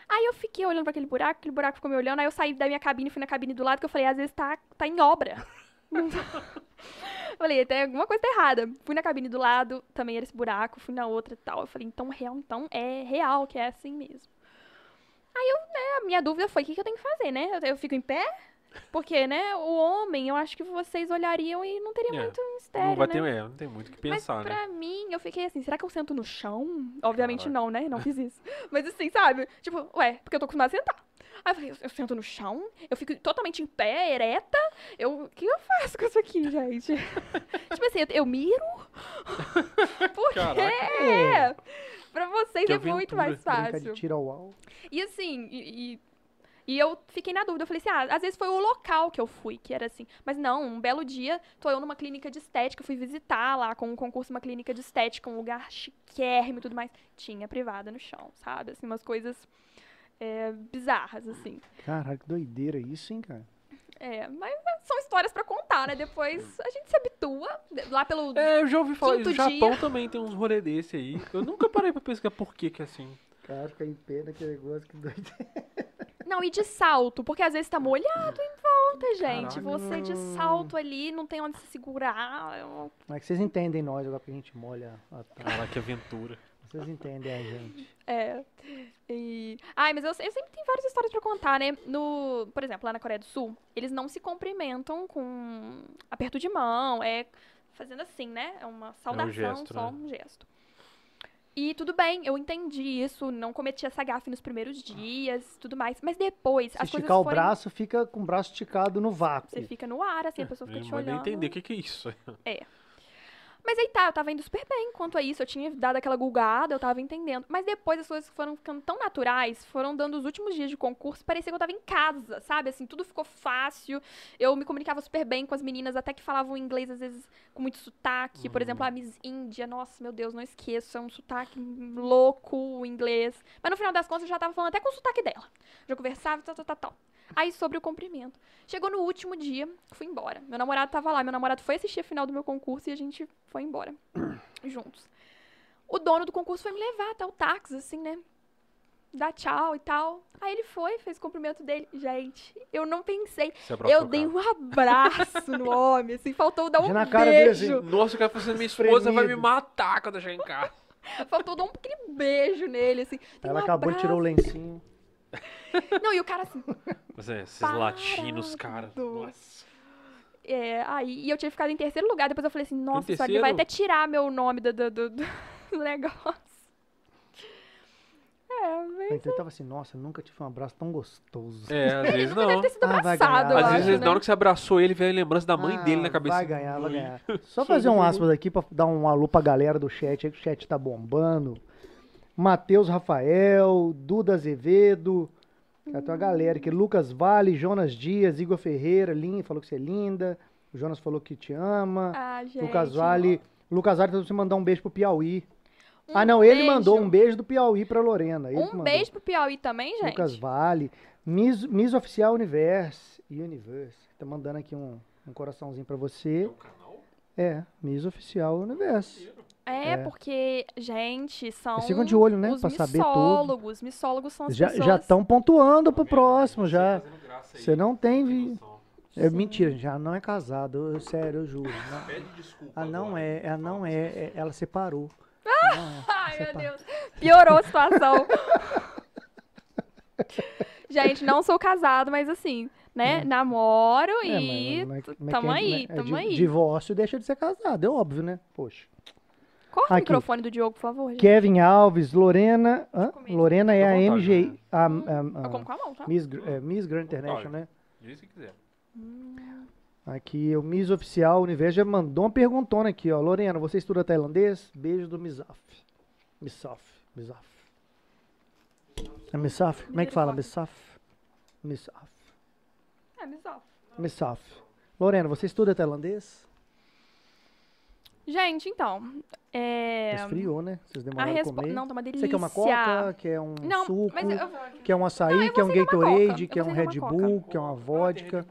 Aí eu fiquei olhando pra aquele buraco, aquele buraco ficou me olhando, aí eu saí da minha cabine, fui na cabine do lado, que eu falei, às vezes tá, tá em obra. [laughs] [laughs] falei, tem alguma coisa tá errada. Fui na cabine do lado, também era esse buraco, fui na outra e tal. Eu falei, então real, então é real, que é assim mesmo. Aí eu, né, a minha dúvida foi, o que, que eu tenho que fazer, né? Eu, eu fico em pé? Porque, né, o homem, eu acho que vocês olhariam e não teria É, muito mistério, não vai né? ter, é, não tem muito o que pensar, Mas né? pra mim, eu fiquei assim, será que eu sento no chão? Obviamente Caraca. não, né? Não fiz isso. Mas assim, sabe? Tipo, ué, porque eu tô acostumada a sentar. Aí eu falei, eu, eu sento no chão, eu fico totalmente em pé, ereta. Eu, o que eu faço com isso aqui, gente? [laughs] tipo assim, eu, eu miro. [laughs] Porque Caraca. é. Pra vocês Que é muito mais. Brinca de fácil. tira o. E assim, e, e, e eu fiquei na dúvida. Eu falei assim, ah, às vezes foi o local que eu fui, que era assim. Mas não, um belo dia, tô eu numa clínica de estética, fui visitar lá com um concurso, uma clínica de estética, um lugar chiquérrimo e tudo mais. Tinha privada no chão, sabe? Assim, umas coisas é, bizarras, assim. Caraca, que doideira isso, hein, cara? É, mas são histórias pra contar, né? Depois a gente se habitua. Lá pelo. É, eu já ouvi falar. O Japão dia. também tem uns rolê desse aí. Eu nunca parei pra pesquisar por que que é assim. Cara, fica em pé naquele negócio, que doideira. Não, e de salto, porque às vezes tá molhado em volta, gente. Caralho. Você de salto ali, não tem onde se segurar. eu- Mas que vocês entendem nós agora que a gente molha a. Caraca, que aventura. Vocês entendem a gente. É. E... Ai, mas eu, eu sempre tenho várias histórias pra contar, né? No, por exemplo, lá na Coreia do Sul, eles não se cumprimentam com aperto de mão, é fazendo assim, né? É uma saudação, gesto, só né? um gesto. E tudo bem, eu entendi isso, não cometi essa gafe nos primeiros dias, tudo mais. Mas depois, Se as coisas esticar o forem... braço, fica com o braço esticado no vácuo. Você fica no ar, assim, a pessoa fica Não te olhando. entender o que que é isso. Mas aí tá, eu tava indo super bem quanto a isso. Eu tinha dado aquela gulgada, eu tava entendendo. Mas depois as coisas foram ficando tão naturais, foram dando os últimos dias de concurso, parecia que eu tava em casa, sabe? Assim, tudo ficou fácil. Eu me comunicava super bem com as meninas, até que falavam inglês, às vezes, com muito sotaque. Por exemplo, a Miss Índia, nossa, meu Deus, não esqueço, é um sotaque louco o inglês. Mas no final das contas eu já tava falando até com o sotaque dela. Já conversava, tal, tal, tal, tal. Aí sobre o cumprimento. Chegou no último dia, fui embora. Meu namorado tava lá, meu namorado foi assistir a final do meu concurso e a gente foi embora. [coughs] juntos. o dono do concurso foi me levar até o táxi, assim, né? Dar tchau e tal. Aí ele foi, fez o cumprimento dele. Gente, eu não pensei. Eu dei um abraço no [laughs] homem, assim, faltou dar um na cara dele, beijo. assim. Nossa, o cara falou assim, minha esposa vai me matar quando eu chegar em casa. Faltou dar um pequeno beijo nele, assim. Ela um acabou de tirar o lencinho. [laughs] Não, e o cara assim, Mas é, esses Parado. latinos, cara. Nossa. é, aí, e eu tinha ficado em terceiro lugar. Depois eu falei assim, nossa, isso aqui vai até tirar meu nome do, do, do- do [laughs] negócio. É, mas Então ele tava assim, nossa, nunca tive um abraço tão gostoso. É, às vezes nunca [laughs] deve não. ter sido Ah, vai abraçado, ganhar, eu Às acho, vezes, né? na hora que você abraçou ele, veio a lembrança da mãe Ah, dele na cabeça. Vai ganhar, vai ganhar. Só fazer um aspas aqui pra dar um alô pra galera do chat aí, que o chat tá bombando. Matheus Rafael, Duda Azevedo. Tem uma galera aqui. Lucas Vale, Jonas Dias, Igor Ferreira, Lin falou que você é linda. O Jonas falou que te ama. Ah, gente. Lucas Vale. Lucas Vale falou pra você mandar um beijo pro Piauí. Um ah, não, ele beijo. mandou um beijo do Piauí pra Lorena. Ele Um beijo pro Piauí também, gente. Lucas Vale. Miss, Miss Oficial Universe. Universe. Tá mandando aqui um, um coraçãozinho pra você. É, Miss Oficial Universe. É, É. porque, gente, são Eles ficam de olho, né, os pra saber tudo. missólogos. Missólogos são as Já pessoas... estão pontuando pro próximo, já. Você não tem vi. É mentira, gente. Ela não é casada, eu- sério, eu juro. Não- Pede desculpa. Ela não agora. é, ela não é, é- ela separou. [laughs] Não é, Ai, meu Deus. Piorou a situação. [laughs] gente, não sou casado, mas assim, né? Namoro É, mas- e mas- mas tamo quem- aí, né, tamo aí. Divórcio deixa de ser casado, é óbvio, né? Poxa. Corta o Aqui. microfone do Diogo, por favor, gente. Kevin Alves, Lorena. hã? Lorena é a vontade, MG. né? A, a- Eu a- como com a mão, tá? Miss, é, Miss Grand International, né? Diz se quiser. Aqui, o Miss Oficial Universo já mandou uma perguntona aqui, ó. Lorena, você estuda tailandês? Beijo do Misaf. Misaf. Misaf. É Misaf? Como é que fala? Misaf? Misaf. É, bizarro. Misaf. Lorena, você estuda tailandês? Gente, então, é... Esfriou, né? Vocês A demoraram a resposta... comer. Não, tá uma delícia. Você quer uma coca? Quer um Não, suco? mas eu... Quer um açaí? eu quer um Gatorade? Quer Eu um Red Bull? Quer uma vodka?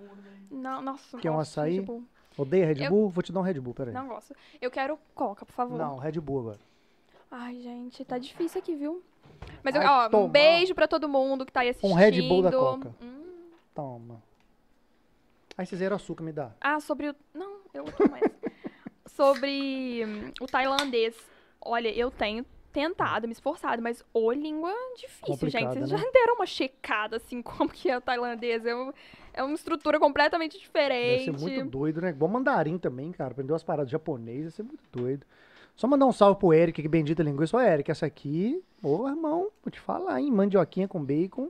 Não, nossa, não Quer um açaí? Red Bull. Odeia Red Eu- Bull? Vou te dar um Red Bull, peraí. Não gosto. Eu quero coca, por favor. Não, Red Bull agora. Ai, gente, tá difícil aqui, viu? Mas, eu- Vai ó, um tomar. beijo pra todo mundo que tá aí assistindo. Um Red Bull da Coca. Hum. Toma. Aí você zero açúcar, me dá. Ah, sobre o... Não, eu tomo essa. Sobre hum, o tailandês. Olha, eu tenho tentado, me esforçado, mas ô língua difícil, gente. Complicada, Vocês né? já deram uma checada, assim, [laughs] como que é o tailandês. É, um- é uma estrutura completamente Deve diferente. ser muito doido, né? Igual mandarim também, cara. Aprendeu as paradas japonês, deve ser muito doido. Só mandar um salve pro Eric, que bendita linguiça. Ô, Eric, essa aqui, ô, irmão, vou te falar, hein? Mandioquinha com bacon.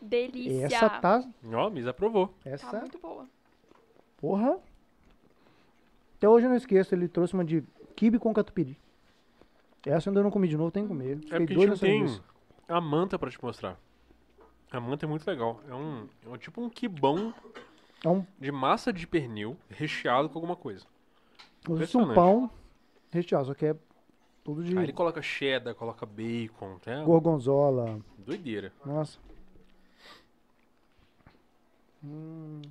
Delícia. Essa tá. Ó, Miss aprovou. Tá Essa, muito boa. porra. Até hoje eu não esqueço, ele trouxe uma de quibe com catupiry. Essa eu ainda não comi de novo, tem que comer. É Fiquei porque a gente tem a manta pra te mostrar. A manta é muito legal. É um, é um tipo um quibão É um, de massa de pernil recheado com alguma coisa. um Impressionante. pão recheado, só que é tudo de Aí ele coloca cheddar, coloca bacon, é gorgonzola. doideira. Nossa. Hum,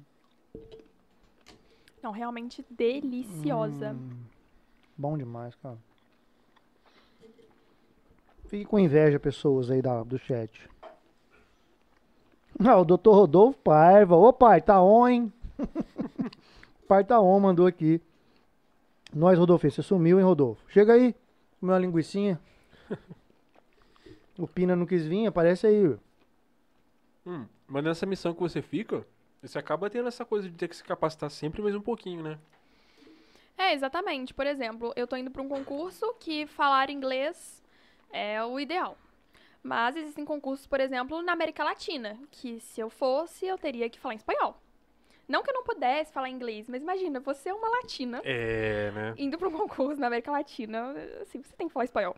Não, realmente deliciosa. hum, bom demais, cara. Fique com inveja, pessoas aí da, do chat. Ah, o Dr. Rodolfo Paiva. Ô, pai, tá on, hein? [laughs] pai tá on, mandou aqui. Nós, Rodolfo, você sumiu, hein, Rodolfo? Chega aí, comeu uma linguicinha. [laughs] o Pina não quis vir, aparece aí. Hum, mas nessa missão que você fica, você acaba tendo essa coisa de ter que se capacitar sempre mais um pouquinho, né? É, exatamente. Por exemplo, eu tô indo pra um concurso que falar inglês é o ideal. Mas existem concursos, por exemplo, na América Latina, que se eu fosse, eu teria que falar em espanhol. Não que eu não pudesse falar inglês, mas imagina, você é uma latina É, né? indo pra um concurso na América Latina, assim, você tem que falar espanhol.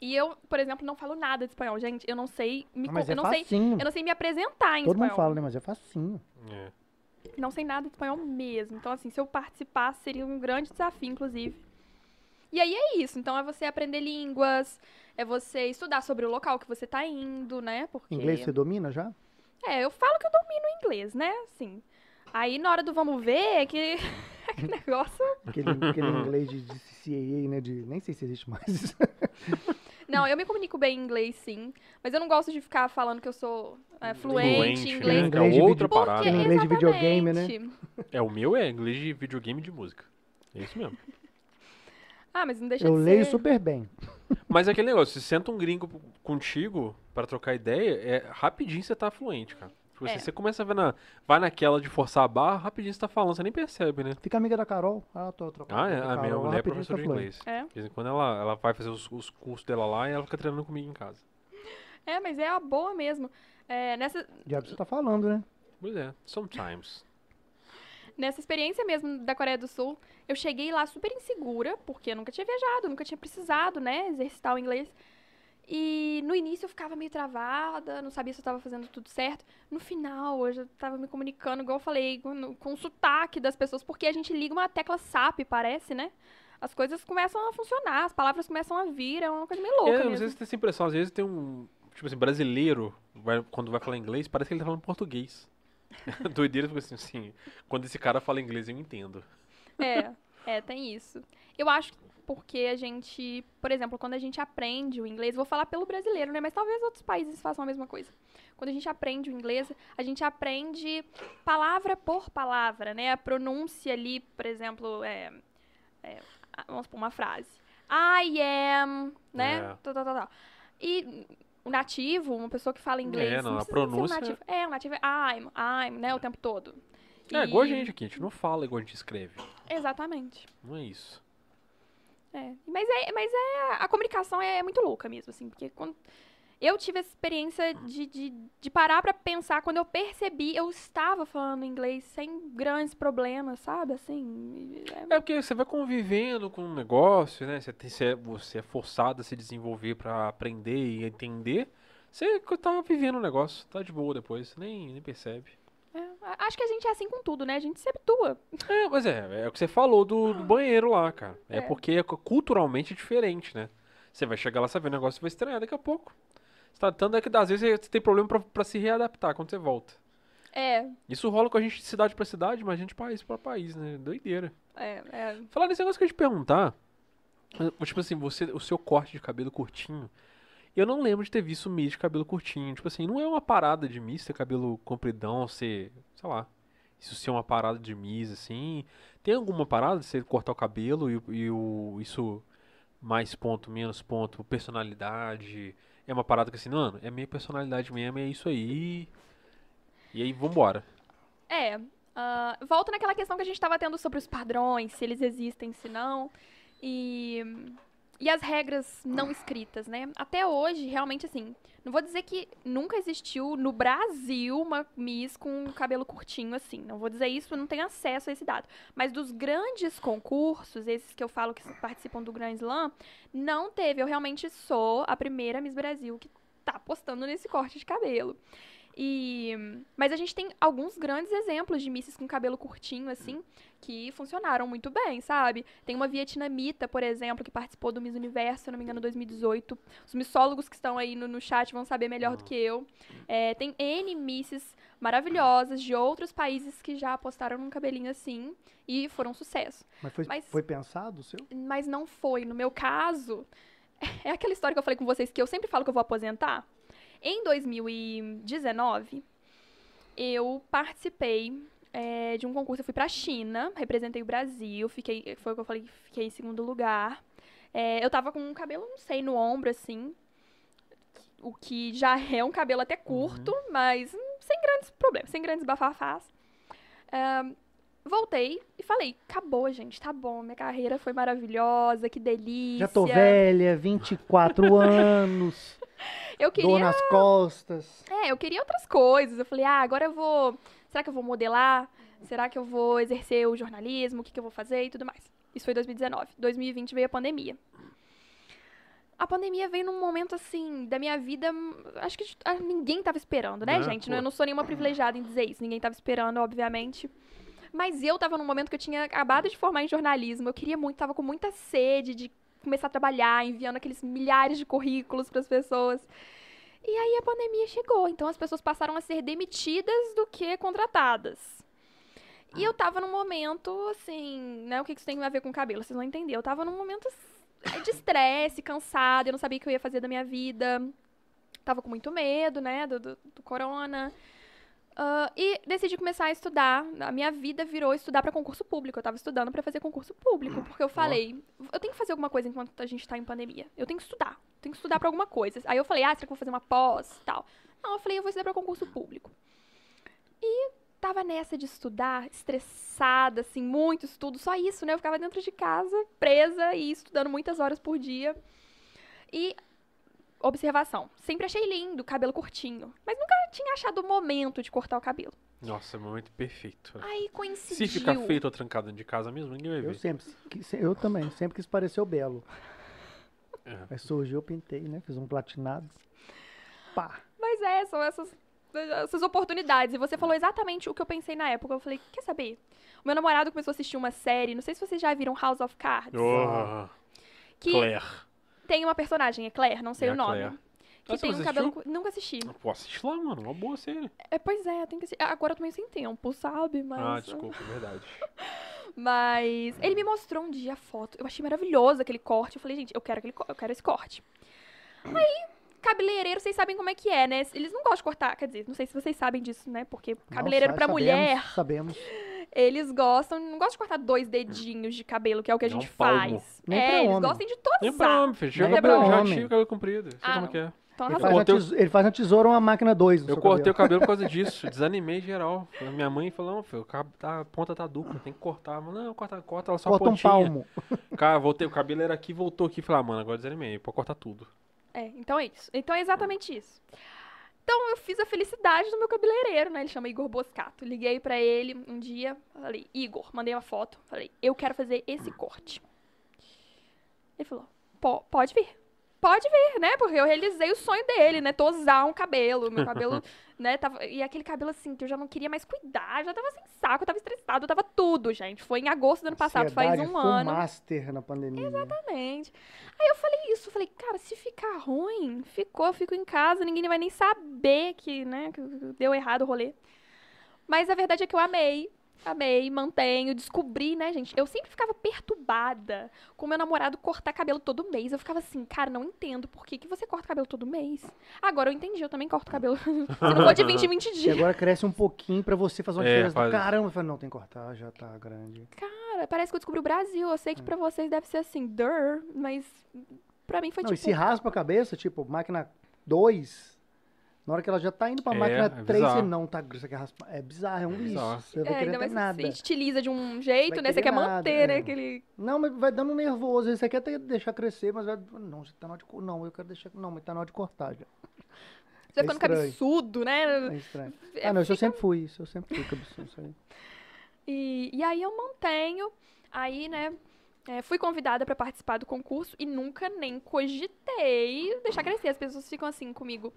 E eu, por exemplo, não falo nada de espanhol, gente. Eu não sei me, Ah, mas con- é eu não sei, facinho. eu não sei me apresentar em Todo espanhol. mundo fala, né? Mas é facinho. É. Não sei nada de espanhol mesmo. Então, assim, se eu participasse, seria um grande desafio, inclusive. E aí é isso. Então, é você aprender línguas, é você estudar sobre o local que você tá indo, né? Porque... Inglês você domina já? É, eu falo que eu domino inglês, né? Assim. Aí, na hora do vamos ver, é que... é que o negócio... Aquele, aquele inglês de, de CAA, né? De, nem sei se existe mais. [laughs] Não, eu me comunico bem em inglês, sim. Mas eu não gosto de ficar falando que eu sou é, fluente, Fluente, em né? inglês. É de outra vídeo- Porque, parada. Tem inglês de videogame, né? É, o meu é inglês de videogame e de música. É isso mesmo. Ah, mas não deixa Eu de leio ser. super bem. Mas é aquele negócio, se senta um gringo contigo pra trocar ideia, é rapidinho você tá fluente, cara. Tipo assim, É. você começa a ver na. Vai naquela de forçar a barra, rapidinho você tá falando, você nem percebe, né? Fica amiga da Carol. Ah, tô trocando. Ah, é, a minha mulher é professora tá de fluente. inglês. É. De vez em quando ela, ela vai fazer os, os cursos dela lá e ela fica treinando comigo em casa. É, mas é a boa mesmo. É, nessa, Diabo, você tá falando, né? Pois é, sometimes. nessa experiência mesmo da Coreia do Sul, eu cheguei lá super insegura, porque eu nunca tinha viajado, nunca tinha precisado, né, exercitar o inglês. E no início eu ficava meio travada, não sabia se eu estava fazendo tudo certo. No final, eu já estava me comunicando, igual eu falei, com, com o sotaque das pessoas, porque a gente liga uma tecla SAP, parece, né? As coisas começam a funcionar, as palavras começam a vir, é uma coisa meio louca É, não mesmo. sei se tem essa impressão, às vezes tem um. Tipo assim, brasileiro, vai- quando vai falar inglês, parece que ele tá falando português. [laughs] Doideira, porque assim, assim, quando esse cara fala inglês, eu entendo. É, é, tem isso. Eu acho porque a gente, por exemplo, quando a gente aprende o inglês, vou falar pelo brasileiro, né? Mas talvez outros países façam a mesma coisa. Quando a gente aprende o inglês, a gente aprende palavra por palavra, né? A pronúncia ali, por exemplo, é, é, a- vamos supor uma frase. I am, né? É. Tal, tal, tal, tal. E o nativo, uma pessoa que fala inglês, É, não, a precisa ser um pronúncia- nativo. É, o nativo é I'm, I'm, né? O tempo todo. É, igual a E- gente aqui, a gente não fala igual a gente escreve. Exatamente. Não é isso. É, mas é, mas é a comunicação é muito louca mesmo, assim, porque quando eu tive essa experiência de, de, de parar pra pensar, quando eu percebi, eu estava falando inglês sem grandes problemas, sabe, assim, é- É porque você vai convivendo com um negócio, né? Você, tem, você, é, você é forçado a se desenvolver pra aprender e entender. Você tá vivendo o negócio, tá de boa depois, nem, nem percebe. É, acho que a gente é assim com tudo, né, a gente se habitua. É, mas é, é o que você falou do, do [gasps] banheiro lá, cara. É, É. porque é cu- culturalmente diferente, né? Você vai chegar lá, saber o negócio, você vai estranhar daqui a pouco. Você tá, tanto é que às vezes você tem problema pra, pra se readaptar quando você volta. É, Isso rola com a gente de cidade pra cidade, mas a gente de país pra país, né? Doideira. é, é, Falar nesse negócio que eu ia te perguntar, tipo assim, você, o seu corte de cabelo curtinho, eu não lembro de ter visto Miss de cabelo curtinho. Tipo assim, não é uma parada de Miss ter cabelo compridão, ser, sei lá, isso ser uma parada de Miss, assim. Tem alguma parada de você cortar o cabelo e, e o, isso mais ponto, menos ponto, personalidade? É uma parada que assim, mano, é minha personalidade mesmo, é isso aí. E aí, vambora. É, ah, volta naquela questão que a gente estava tendo sobre os padrões, se eles existem, se não. E, e as regras não escritas, né? Até hoje, realmente, assim, não vou dizer que nunca existiu no Brasil uma Miss com cabelo curtinho, assim. Não vou dizer isso, não tenho acesso a esse dado. Mas dos grandes concursos, esses que eu falo que participam do Grand Slam, não teve. Eu realmente sou a primeira Miss Brasil que tá apostando nesse corte de cabelo. E, mas a gente tem alguns grandes exemplos de misses com cabelo curtinho, assim, que funcionaram muito bem, sabe? Tem uma vietnamita, por exemplo, que participou do Miss Universo, se não me engano, 2018. Os missólogos que estão aí no, no chat vão saber melhor do que eu. É, tem N misses maravilhosas de outros países que já apostaram num cabelinho assim e foram um sucesso. Mas foi, Mas- foi pensado o seu? Mas não foi. No meu caso, [laughs] é aquela história que eu falei com vocês que eu sempre falo que eu vou aposentar. Em 2019, eu participei é, de um concurso. Eu fui pra China, representei o Brasil, fiquei, foi o que eu falei, fiquei em segundo lugar. É, eu tava com um cabelo, não sei, no ombro, assim. O que já [laughs] é um cabelo até curto, mas hum, sem grandes problemas, sem grandes bafafás. Voltei e falei, acabou, gente, tá bom, minha carreira foi maravilhosa, que delícia. Já tô velha, 24 [laughs] anos, [laughs] Eu dor queria, nas costas. é, eu queria outras coisas. Eu falei, ah, agora eu vou, será que eu vou modelar? Será que eu vou exercer o jornalismo? O que, que eu vou fazer e tudo mais. Isso foi 2019. 2020 veio a pandemia. A pandemia veio num momento assim da minha vida, hum, acho que ah, ninguém tava esperando, né, Não, gente? pô. Eu não sou nenhuma privilegiada em dizer isso. Ninguém tava esperando, obviamente. Mas eu tava num momento que eu tinha acabado de formar em jornalismo. Eu queria muito, tava com muita sede de começar a trabalhar, enviando aqueles milhares de currículos para as pessoas. E aí a pandemia chegou, então as pessoas passaram a ser demitidas do que contratadas. E eu tava num momento, assim, né? O que que isso tem a ver com cabelo? Vocês vão entender. Eu tava num momento de estresse, cansada, eu não sabia o que eu ia fazer da minha vida. Tava com muito medo, né, do, do, do corona. Ah, e decidi começar a estudar. A minha vida virou estudar para concurso público. Eu tava estudando para fazer concurso público, porque eu falei, eu tenho que fazer alguma coisa enquanto a gente tá em pandemia. Eu tenho que estudar. Tenho que estudar para alguma coisa. Aí eu falei, ah, será que eu vou fazer uma pós, tal. Não, eu falei, eu vou estudar para concurso público. E tava nessa de estudar, estressada, assim, muito estudo, só isso, né? Eu ficava dentro de casa, presa e estudando muitas horas por dia. E observação, sempre achei lindo, cabelo curtinho, mas nunca tinha achado o momento de cortar o cabelo. Nossa, é o momento perfeito. Aí coincidiu. Se ficar feito ou trancado dentro de casa mesmo, ninguém vai Eu ver. sempre, quis- eu também, sempre quis parecer o Belo. É. Aí surgiu, eu pintei, né? Fiz um platinado. Pá. Mas é, são essas, essas oportunidades. E você falou exatamente o que eu pensei na época. Eu falei, quer saber? O meu namorado começou a assistir uma série, não sei se vocês já viram House of Cards, Oh, que Claire. Tem uma personagem, é Claire, não sei É o nome. Claire. Que Ah, tem um assistiu? cabelo. cu- Nunca assisti. Pô, assiste lá, mano. Uma boa série. É, pois é, tem que assistir. Agora eu tô meio sem tempo, sabe? Mas. Ah, desculpa, é verdade. [laughs] Mas ele me mostrou um dia a foto. Eu achei maravilhoso aquele corte. Eu falei, gente, eu quero, aquele, eu quero esse corte. Aí, cabeleireiro, vocês sabem como é que é, né? Eles não gostam de cortar. Quer dizer, não sei se vocês sabem disso, né? Porque cabeleireiro pra sa- mulher, Sabemos. Eles gostam. Não gostam de cortar dois dedinhos de cabelo, que é o que a Não, gente um palmo. faz. Nem é, eles homem. gostam de todos Nem pra homem, filho. Já, Nem cabelo, pra já cabelo comprido. Sei Ah, como não. que é. Então, Ele razão. faz, cortei tesoura, ele faz na tesoura uma máquina 2. Eu cortei o cabelo por causa [laughs] disso. Desanimei geral. Minha mãe falou, não, filho, tá- a ponta tá dupla, tem que cortar. Falei, não, corta, corta ela só a Corta um pontinha. palmo. [laughs] Cara, voltei, o cabelo era aqui, voltou aqui. Falei, ah, mano, agora desanimei, pode cortar tudo. É, então é isso. Então é exatamente isso. Então eu fiz a felicidade do meu cabeleireiro, né? Ele chama Igor Boscato. Liguei pra ele um dia, falei, Igor, mandei uma foto, falei, eu quero fazer esse corte. Ele falou, "Po- pode vir. Pode vir, né? Porque eu realizei o sonho dele, né? Tosar um cabelo. Meu cabelo, [laughs] né? Tava... E aquele cabelo assim, que eu já não queria mais cuidar. Já tava sem saco, eu tava estressado, eu tava tudo, gente. Foi em agosto do ano passado, faz um ano. master na pandemia. Exatamente. Aí eu falei isso, falei, cara, se ficar ruim, ficou, eu fico em casa, ninguém vai nem saber que, né, que deu errado o rolê. Mas a verdade é que eu amei, amei, mantenho, descobri, né, gente? Eu sempre ficava perturbada com meu namorado cortar cabelo todo mês. Eu ficava assim, cara, não entendo por que, que você corta cabelo todo mês. Agora eu entendi, eu também corto cabelo. [laughs] se não for de 20 em 20 E dias. agora cresce um pouquinho pra você fazer uma É, diferença. faz- do Caramba, eu falei, não, tem que cortar, já tá grande. Cara, parece que eu descobri o Brasil. Eu sei que pra vocês deve ser assim, dur, mas pra mim foi não, e tipo. se raspa a cabeça, tipo, máquina 2, na hora que ela já tá indo pra É, máquina é 3, você bizarro. não tá. Isso aqui é, raspa, é bizarro, é um bizarro. Você vai É, querer ainda ter mais nada. se estiliza de um jeito, Vai né? Você querer quer nada, manter, né? é. Aquele. Não, mas vai dando nervoso. Você quer ter- deixar crescer, mas vai. Não, você tá na hora de. Não, eu quero deixar. Não, mas tá na hora de cortar já. Você É vai ficando estranho. cabeçudo, né? É estranho. É, Ah, não, isso eu fica- sempre fui. Isso eu sempre fui cabeçudo. Isso aí. E, e aí eu mantenho. Aí, né? é, fui convidada pra participar do concurso e nunca nem cogitei deixar crescer. As pessoas ficam assim comigo.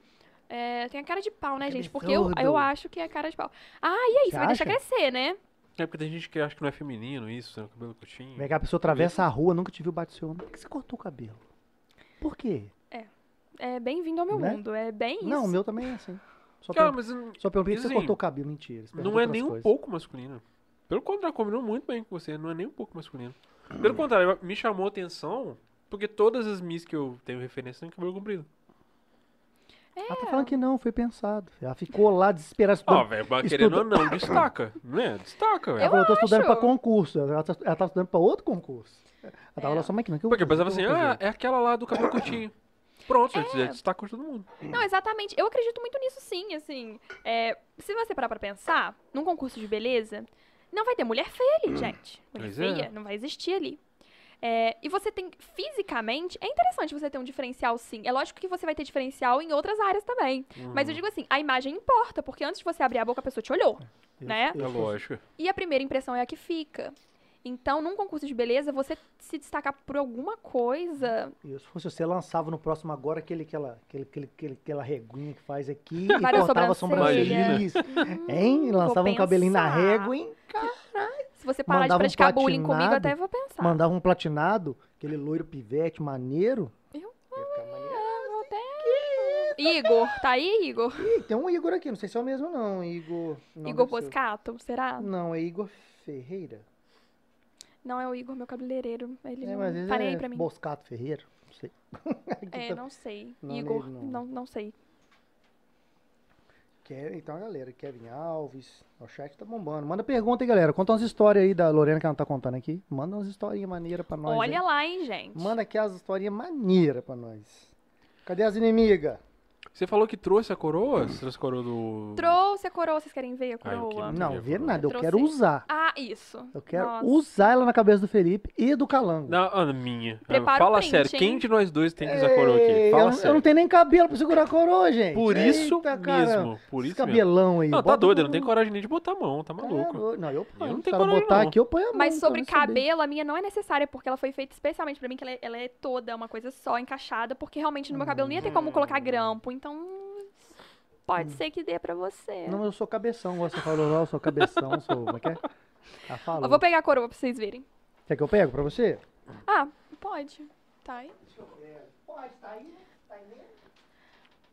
É, tem a cara de pau, né, Que gente? Porque eu, eu acho que é cara de pau. Ah, e aí? Você Você vai deixar crescer, né? É porque tem gente que acha que não é feminino isso, né? O cabelo curtinho. Vem cá, a pessoa atravessa a rua, nunca te viu bate seu ombro. Por que você cortou o cabelo? Por quê? É bem-vindo ao meu Né? mundo. É bem isso. Não, o meu também é assim. Só, Cara, pergun- mas hum, só perguntei se você assim, cortou o cabelo. Mentira. não é nem um coisas. pouco masculino. Pelo contrário, combinou muito bem com você. Não é nem um pouco masculino. Pelo contrário, me chamou a atenção porque todas as Miss que eu tenho referência têm cabelo comprido. Ela tá falando que não, foi pensado. Ela ficou lá desesperada. Ó, estudando. velho, mas estuda- querendo ou não, destaca. [coughs] Não é? Destaca, Ela falou, eu tô estudando pra concurso. Ela tá, ela tá estudando pra outro concurso. Ela tava É. lá só máquina. que eu Porque fazer, pensava assim, eu ah, é aquela lá do cabelo [coughs] curtinho. Pronto, É. já destaca todo mundo. Não, exatamente. Eu acredito muito nisso sim, assim. É, se você parar pra pensar, num concurso de beleza, não vai ter mulher feia ali, gente. Mulher Pois é. feia não vai existir ali. É, e você tem, fisicamente, é interessante você ter um diferencial sim. É lógico que você vai ter diferencial em outras áreas também. Mas Uhum. eu digo assim, a imagem importa, porque antes de você abrir a boca, a pessoa te olhou. Eu- né? eu É lógico. E a primeira impressão é a que fica. Então, num concurso de beleza, você se destacar por alguma coisa. Eu, se fosse você, lançava no próximo agora aquele, aquela, aquele, aquele, aquele- aquela reguinha que faz aqui [laughs] e Vai da cortava a sobrancelha. sobrancelha. Isso. Hein? Lançava um cabelinho na régua, hein? Se você parar Mandava um de praticar bullying comigo, até vou pensar. Mandava um platinado, aquele loiro pivete maneiro. Eu- Ia vou até- Igor, tá aí, Igor? Ih, tem um Igor aqui, não sei se é o mesmo não, Igor. Não, Igor. Boscato, será? Não, é Igor Ferreira. Não é o Igor, meu cabeleireiro. Ele É, não mas nem aí é pra mim. Boscato Ferreira. Não sei. [laughs] É, tá- não sei. Não, Igor, nele não. não, não sei. Ke- Então, a galera, Kevin Alves, o chat tá bombando. Manda pergunta aí, galera. Conta umas histórias aí da Lorena que ela tá contando aqui. Manda umas historinhas maneiras pra nós. Olha aí. lá, hein, gente. Manda aqui as historinhas maneiras pra nós. Cadê as inimigas? Você falou que trouxe a coroa? Você trouxe a coroa do. Trouxe a coroa, vocês querem ver a Ah, eu coroa? queria- Não, ver, nada. Eu favor. quero usar. Ah, isso. Eu quero Nossa. usar ela na cabeça do Felipe e do Calango. Não, a minha. Prepara o Fala print, sério, hein? quem de nós dois tem que usar a coroa aqui? eu, Fala não- eu sério. não tenho nem cabelo pra segurar a coroa, gente. Por isso Eita, mesmo. Por Esse isso mesmo. cabelão aí. Não, tá doido, eu não tenho coragem nem de botar a mão, tá Tá maluco. Não, eu ponho. não Se tenho coragem, botar não. aqui, eu ponho a mão. Mas sobre eu saber. cabelo, a minha não é necessária, porque ela foi feita especialmente pra mim, que ela é, ela é toda uma coisa só, encaixada, porque realmente no meu cabelo não ia ter como colocar grampo, então pode ser que dê pra você. Não, eu sou cabeção, você falou lá, eu sou cabeção, sou. Como é que é? Falou. Eu vou pegar a coroa pra vocês verem. Quer que eu pego pra você? Ah, pode. Tá aí. Pode, tá aí.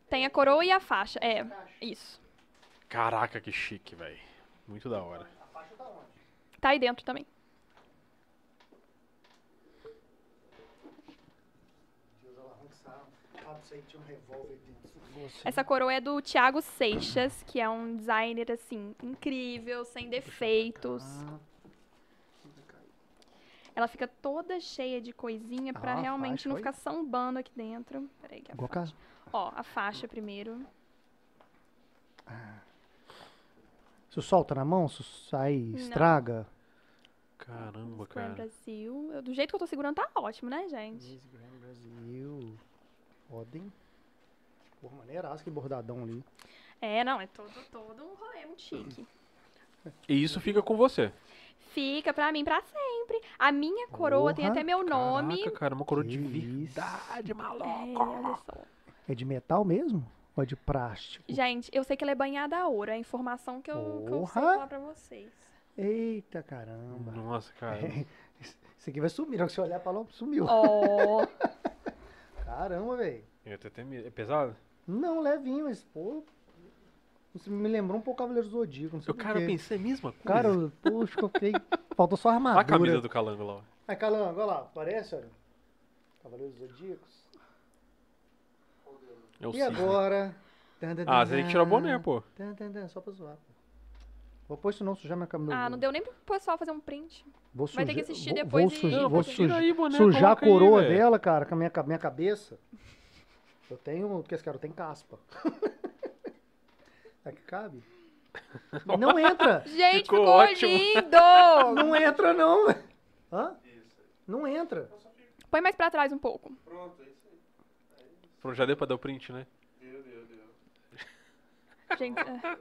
Tem a coroa e a faixa. É, isso. Caraca, que chique, velho. Muito da hora. Tá aí dentro também. Essa coroa é do Thiago Seixas, que é um designer, assim, incrível, sem defeitos. Ah, Ela fica toda cheia de coisinha pra Ah, a realmente faixa, não ficar sambando aqui dentro. Peraí que a Igual faixa. Ó, a faixa primeiro. Se solta na mão, se sai, estraga. Caramba, cara. Brasil. Eu- do jeito que eu tô segurando tá ótimo, né, gente? Miss Grand Brasil. Podem. Porra, maneiraço que bordadão ali. É, não, é todo, todo um rolê muito chique. E isso fica com você. Fica pra mim pra sempre. A minha coroa tem Porra, até meu nome. Caraca, cara, uma coroa de Que isso. verdade, É, maluco. olha só. É de metal mesmo? Ou é de plástico? Gente, eu sei que ela é banhada a ouro. É a informação que eu, que eu sei falar pra vocês. Eita caramba. Nossa, cara. [laughs] Isso aqui vai sumir. Na hora que você olhar pra lá, sumiu. Ó, [laughs] Caramba, velho. Eu tenho até medo. É pesado? Não, levinho, mas, pô. Isso me lembrou um pouco Cavaleiro do Zodíaco, não sei Eu, cara, eu pensei a mesma coisa. Cara, eu- puxa, eu fiquei... Faltou só a Olha armadura. a camisa do calango lá. Aí, Calango, olha lá, parece, olha. Cavaleiro dos Zodíacos. É o E cisne. agora? Tan, tan, Ah, tan, você tem que tirar o boné, pô. Só pra zoar, pô. Vou pôr isso não, sujar minha câmera. ah, não deu nem pro pessoal fazer um print. Vou Vai ter que sujar- assistir vou- depois vou e- sujar- Não, vou sujar- aí, boné, sujar a aí, coroa velho. dela, cara, com a minha, minha cabeça. Eu tenho. O que esse cara tem caspa. Será [laughs] que cabe? Não entra! [laughs] Gente, Ficou ficou, ótimo. lindo! [laughs] Não entra, não! velho. Hã? Não entra. Põe mais pra trás um pouco. Pronto, já deu pra dar o print, né? Gente, é.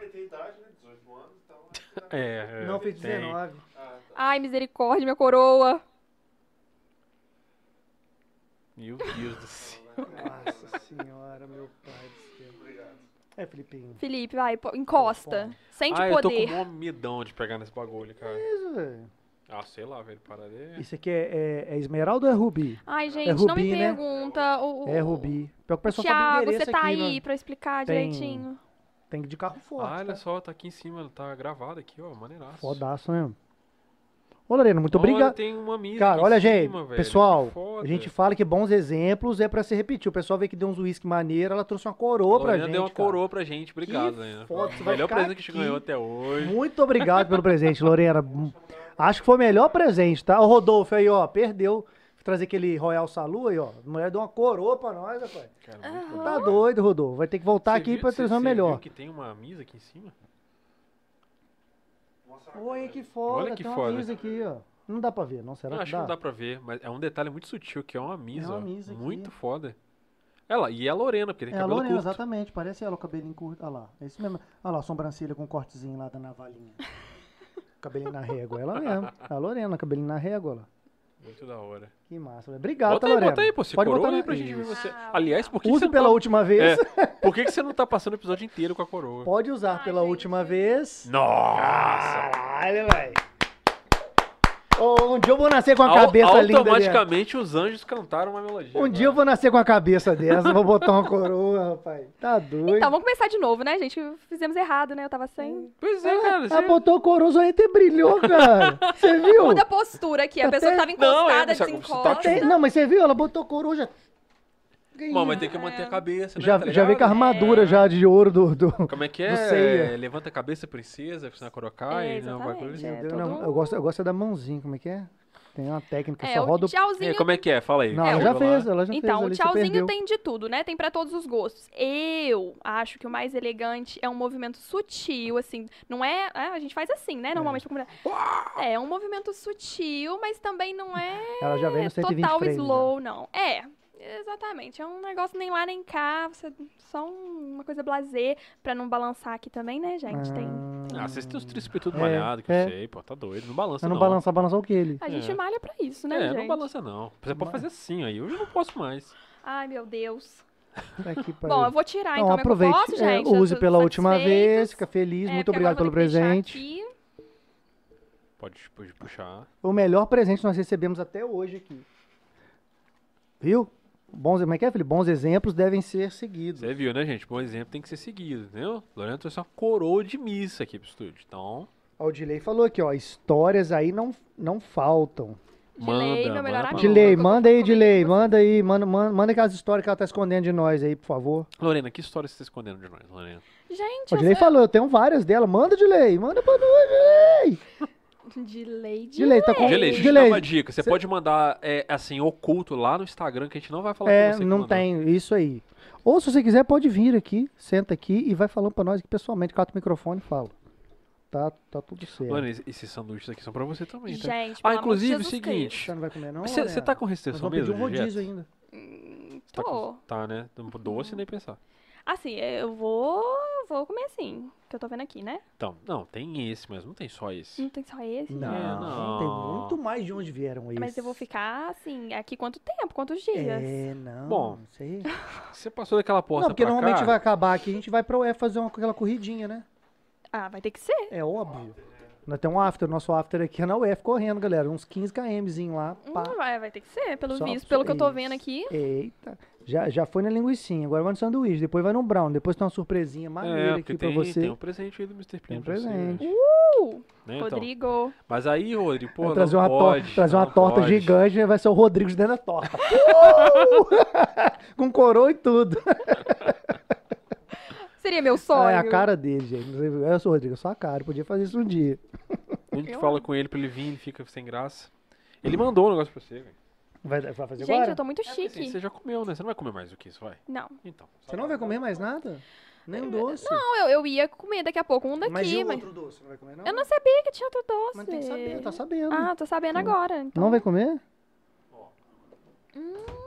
Ele tem idade, né? 18 anos, então. É. é, Não, fez tem. 19. ai, misericórdia, minha coroa. Meu Deus do céu. Nossa senhora, meu pai do céu. Obrigado. É, Felipinho. Felipe, vai, pô, encosta. Sente Ah, o eu tô com poder. um medão de pegar nesse bagulho, cara. Isso, velho. Ah, sei lá, velho. Para de... Isso aqui é, é, é esmeralda ou é rubi? Ai, gente, não rubi, me né? pergunta. O, o- É rubi. Pior que o pessoal sabe o você tá aqui, aí né? pra explicar Tem- direitinho. Tem de carro forte. Ah, olha tá? só, tá aqui em cima, tá gravado aqui, ó, maneiraço. Fodaço mesmo. Ô, Lorena, muito obrigado. tem uma misa Cara, aqui olha, gente, velho. pessoal, Que a gente fala que bons exemplos é pra se repetir. O pessoal vê que deu uns uísque maneiro, ela trouxe uma coroa pra gente. deu uma cara. coroa pra gente, obrigado, Que Lorena. foda, você Melhor presente que a gente aqui. ganhou até hoje. Muito obrigado pelo presente, Lorena. Acho que foi o melhor presente, tá? O Rodolfo aí, ó, perdeu. Trazer aquele Royal Salu aí, ó. A mulher deu uma coroa pra nós, rapaz. Cara, bom. Tá doido, Rodolfo. Vai ter que voltar Você aqui viu- pra trazer uma você melhor. viu que tem uma misa aqui em cima? A câmera. que foda. Olha que tem uma foda. mesa aqui, ó. Não dá pra ver, não? Será Eu que acho dá? que não dá pra ver, mas é um detalhe muito sutil, que é uma misa. uma ó. misa aqui. Muito foda. Ela, e é a Lorena, porque tem É a cabelo Lorena, curto. exatamente. Parece ela, o cabelinho curto. Olha lá. É isso mesmo. Olha lá, a sobrancelha com um cortezinho lá da navalhinha. [laughs] cabelinho na régua. Ela mesmo. A Lorena, cabelinho na régua lá. Muito da hora. Que massa. Obrigado, bota aí, Lorena. bota aí, pô. Você Pode coroa botar aí pra gente ver você. Aliás, por que, que Use você não pela tá... última vez. É, por que, que você não tá passando o episódio inteiro com a coroa? Pode usar Ai, pela gente. última vez. Nossa! Caralho, velho. Um dia eu vou nascer com a cabeça linda dessa. automaticamente os anjos cantaram uma melodia. Um dia eu vou nascer com a cabeça dessa, vou botar uma coroa, rapaz. Tá doido. Então, vamos começar de novo, né, gente? Fizemos errado, né? Eu tava sem. Pois é, cara. Ela você- botou coroa, só até brilhou, cara. Você [laughs] viu? Muda a postura aqui. A Até- pessoa tava Não, é, encostada, você- você tá desencosta. Até- Não, mas você viu? Ela botou coroa já. Bom, mas tem que manter a cabeça, né? Já, tá já veio com a armadura já de ouro do. do... Como é que é? ceia. Levanta a cabeça, princesa, senão a coroa cai. É, né? Exatamente, assim. é. Todo não, eu, gosto, eu gosto é da mãozinha, como é que é? Tem uma técnica, É, só o roda o. tchauzinho É, como é que é? Fala aí. Não, É, ela já o- fez, ela já Então, fez. o ali, você tchauzinho tem de tudo, né? Tem pra todos os gostos. Eu acho que o mais elegante é um movimento sutil, assim. Não é. é, a gente faz assim, né? Normalmente. É, é um movimento sutil, mas também não é Ela já veio no 120 total frames, né? slow, não. É. Exatamente, é um negócio nem lá nem cá, você, só um- uma coisa blazer pra não balançar aqui também, né, gente? Tem, Ah, vocês têm os tríceps tudo É, malhado, que é. eu sei, pô, tá doido. Não balança, não. não balançar, balançar o que ele? a gente É. malha pra isso, né, É, gente? não balança não. Você pode fazer assim, aí eu já não posso mais. Ai, meu Deus. Tá aqui pra Bom, eu vou tirar Então, então, meu aproveite, posso, é, gente. eu use tô pela última vez, fica feliz, É, muito porque obrigado pelo eu vou ter que presente. aqui. Pode, pode puxar. O melhor presente que nós recebemos até hoje aqui. Viu? Bons, como é que é, Felipe? Bons exemplos devem ser seguidos. Você viu, né, gente? Bom exemplo tem que ser seguido, entendeu? Lorena trouxe uma coroa de missa aqui pro estúdio. Então, Ó, O Dilei falou aqui, ó, histórias aí não, não faltam. Dilei, Manda, meu melhor amigo. Dilei, manda aí, comigo, Dilei, manda aí, manda, manda, manda aquelas histórias que ela tá escondendo de nós aí, por favor. Lorena, que história você tá escondendo de nós, Lorena? Gente, O Dilei eu falou, eu tenho várias dela, manda, Dilei, manda pra nós, Dilei. [laughs] [laughs] sou... Dilei, Dilei, tá com- Dilei, deixa eu te Dilei, dar uma dica. Você cê- pode mandar, é, assim, oculto lá no Instagram, que a gente não vai falar É, com você. não tem, isso aí. Ou se você quiser, pode vir aqui, senta aqui e vai falando pra nós aqui pessoalmente, cata o microfone e fala. Tá, tá tudo certo. Lorena, esses- sanduíches aqui são pra você também, tá? Gente, Ah, de inclusive, o seguinte. Você não vai comer não, Você tá com restrição mesmo? um de dieta? rodízio ainda. Tá, Tô. com... tá, né? Doce nem pensar. Assim, eu vou, vou comer assim, que eu tô vendo aqui, né? Então, não, tem esse, mas não tem só esse. Não tem só esse, Não, né? não. tem muito mais de onde vieram esses. Mas eu vou ficar assim, aqui quanto tempo? Quantos dias? É, não. Bom, isso aí. [laughs] Você passou daquela porta Não, porque pra normalmente cá, vai acabar aqui, a gente vai pra UF fazer uma, aquela corridinha, né? Ah, vai ter que ser. É óbvio. Nós temos um after, nosso after aqui é na UF correndo, galera. Uns 15 kmzinho lá. Pá. Hum, vai, vai ter que ser, pelo Só- visto, pelo que eu tô vendo aqui. Eita. Já, já foi na linguicinha, agora vai no sanduíche, depois vai no brown, depois tem uma surpresinha maneira É, aqui porque pra tem, você. tem um presente aí do Mr. Tem Pino um presente. Uh, né, então. Rodrigo. Mas aí, Rodrigo, pô, trazer uma, to- trazer uma torta pode. gigante, vai ser o Rodrigo dentro da torta. [laughs] Uh! Com coroa e tudo. Seria meu sonho. É a cara dele, gente. Eu sou o Rodrigo, eu sou a cara. Podia fazer isso um dia. A gente Eu fala amo. com ele pra ele vir, ele fica sem graça. Ele mandou um negócio pra você, velho. Vai, vai fazer Gente, agora? eu tô muito É porque, chique. assim, você já comeu, né? Você não vai comer mais do que isso, vai? Não. Então. Você não vai comer mais nada? Nem um doce? Não, eu, eu ia comer daqui a pouco um daqui, mas e o mas. outro doce? Não vai comer, não? Eu não sabia que tinha outro doce. Mas tem que saber, tá sabendo. Ah, tô sabendo agora. Então... Não vai comer?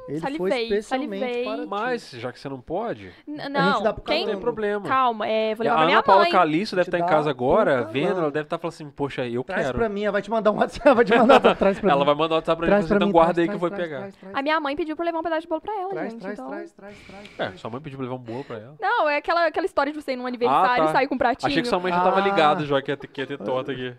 Ele foi salivei, especialmente salivei. para ti. Mas, já que você não pode, N- A gente Não, dá pro quem... não tem problema. Calma, é, vou levar a pra minha Ana Paula mãe. Caliço deve estar em dá casa agora, vendo, ela deve estar falando assim, poxa, eu Traz quero. pra mim, ela vai te mandar um WhatsApp, [laughs] vai te mandar um traz pra Ela mim. vai mandar o WhatsApp pra Traz mim, pra então mim, guarda traz, aí que eu vou traz, pegar. Traz, traz, A minha mãe pediu pra eu levar um pedaço de bolo pra ela, traz, gente. traz, então... traz, traz, traz, É, traz. sua mãe pediu pra levar um bolo pra ela. Não, é aquela, aquela história de você ir num aniversário tá. e sair com um pratinho. Achei que sua mãe já tava Ah. ligada já que ia ter, que ia ter torta aqui.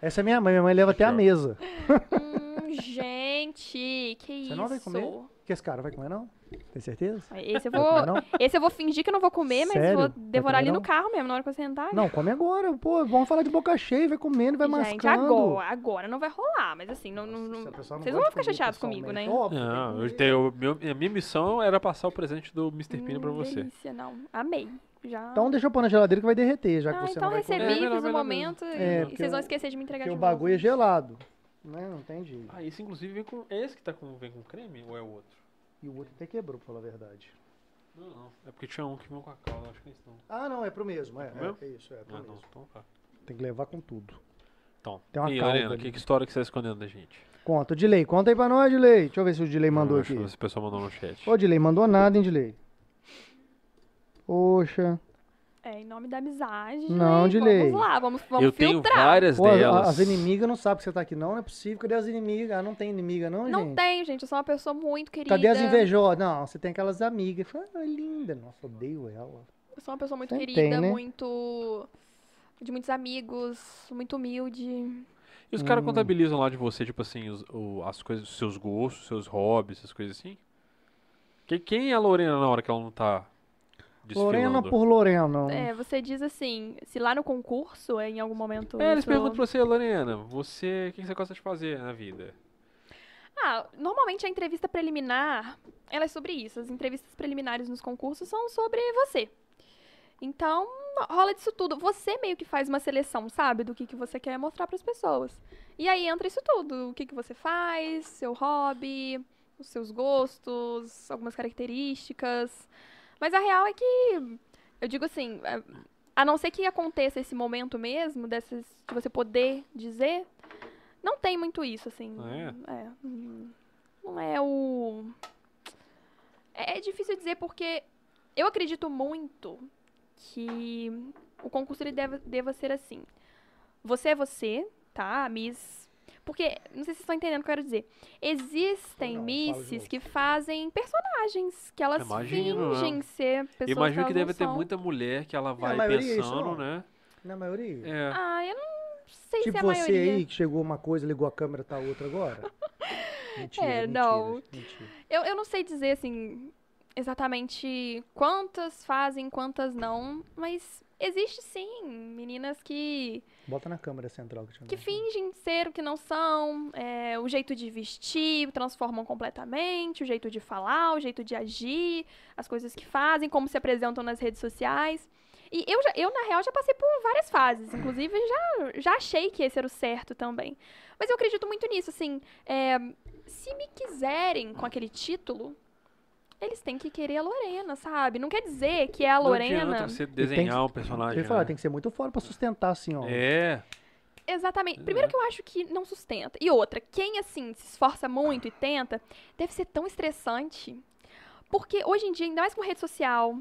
Essa é minha mãe, minha mãe leva até a mesa. Hum, [laughs] gente, que isso. Você não vai comer? Que esse cara vai comer, não? Tem certeza? Esse eu vou, comer, não? esse eu vou fingir que eu não vou comer, mas Sério? vou devorar ali não? no carro mesmo, na hora que eu sentar. Não, come agora. Pô, vamos falar de boca cheia, vai comendo, vai Gente, mascando. agora, agora não vai rolar, mas assim, não, não, não- vocês não vão ficar chateados comigo, né? óbvio, Não, eu que- tenho, meu, a minha missão era passar o presente do Mr. Pino pra Hum, você. Delícia, não. Amei. Já. Então deixa eu pôr na geladeira que vai derreter, já que ah, você então não vai recebi, comer. É, melhor, fiz um momento e- É, e vocês vão o- esquecer de me entregar Porque de o novo. bagulho é gelado. Né? Não tem jeito. Ah, esse inclusive vem com. É esse que tá com, vem com creme ou é o outro? E o outro até quebrou, pra falar a verdade. Não, não. É porque tinha um que veio com a calda, acho que é esse não. Ah, não, é pro mesmo. É, É mesmo? é, é isso, é pro Ah, não. mesmo. Então tá. Tem que levar com tudo. Então. Tem uma e Lorena, ali. que, que história que você tá escondendo da gente? Conta, o Dilei. Conta aí pra nós, Dilei. Deixa eu ver se o Dilei mandou aqui. deixa eu ver se o pessoal mandou no chat. Ô, Dilei, mandou nada, hein, Dilei? Poxa. É, em nome da amizade. Não, né? Dilei. Vamos lá, vamos, vamos eu tenho filtrar. várias Pô, delas. as inimigas não sabem que você tá aqui, não. Não é possível. Cadê as inimigas? Ah, não tem inimiga, não, Não gente? tenho, gente. Eu sou uma pessoa muito querida. Cadê as invejosas? Não, você tem aquelas amigas. Fala, Ah, linda. Nossa, odeio ela. Eu sou uma pessoa muito Sempre querida, tem, né? muito. de muitos amigos, muito humilde. E os caras Hum. contabilizam lá de você, tipo assim, os, o- as coisas, os seus gostos, os seus hobbies, essas coisas assim? Que- quem é a Lorena na hora que ela não tá desfilando? Lorena por Lorena. É, você diz assim, se lá no concurso, é, em algum momento. É, eles isso- perguntam pra você, Lorena, você, o que você gosta de fazer na vida? Ah, normalmente a entrevista preliminar, ela é sobre isso. As entrevistas preliminares nos concursos são sobre você. Então, rola disso tudo. Você meio que faz uma seleção, sabe? Do que, que você quer mostrar pras pessoas. E aí entra isso tudo. O que, que você faz, seu hobby, os seus gostos, algumas características. Mas a real é que, eu digo assim, é, a não ser que aconteça esse momento mesmo, dessas, de você poder dizer, não tem muito isso, assim. Ah, é? hum, Não é o. É difícil dizer porque eu acredito muito que o concurso ele deva, deva ser assim. Você é você, tá? Miss. Porque, não sei se vocês estão entendendo o que eu quero dizer. Existem Não, misses que fazem personagens, que elas Imagino, né? fingem ser pessoas Imagino que elas deve ter muita mulher que ela vai é pensando, não. né? Na maioria. É. Ah, eu não sei tipo se é a você maioria. aí que chegou uma coisa, ligou a câmera, tá outra agora. [laughs] Mentira, É, mentira, não. mentira. Eu, eu não sei dizer, assim, exatamente quantas fazem, quantas não, mas existe sim meninas que, Bota na câmera central que que fingem ser o que não são, é, o jeito de vestir, transformam completamente, o jeito de falar, o jeito de agir, as coisas que fazem, como se apresentam nas redes sociais. E eu, já, eu, na real, já passei por várias fases. Inclusive, já, já achei que esse era o certo também. Mas eu acredito muito nisso, assim. é, se me quiserem com aquele título, eles têm que querer a Lorena, sabe? Não quer dizer que é a Não Lorena. adianta você tem que- desenhar um personagem. Né? tem que ser muito fora pra sustentar assim, ó. É. Exatamente. Primeiro que eu acho que não sustenta. E outra, quem assim se esforça muito e tenta, deve ser tão estressante. Porque hoje em dia, ainda mais com rede social,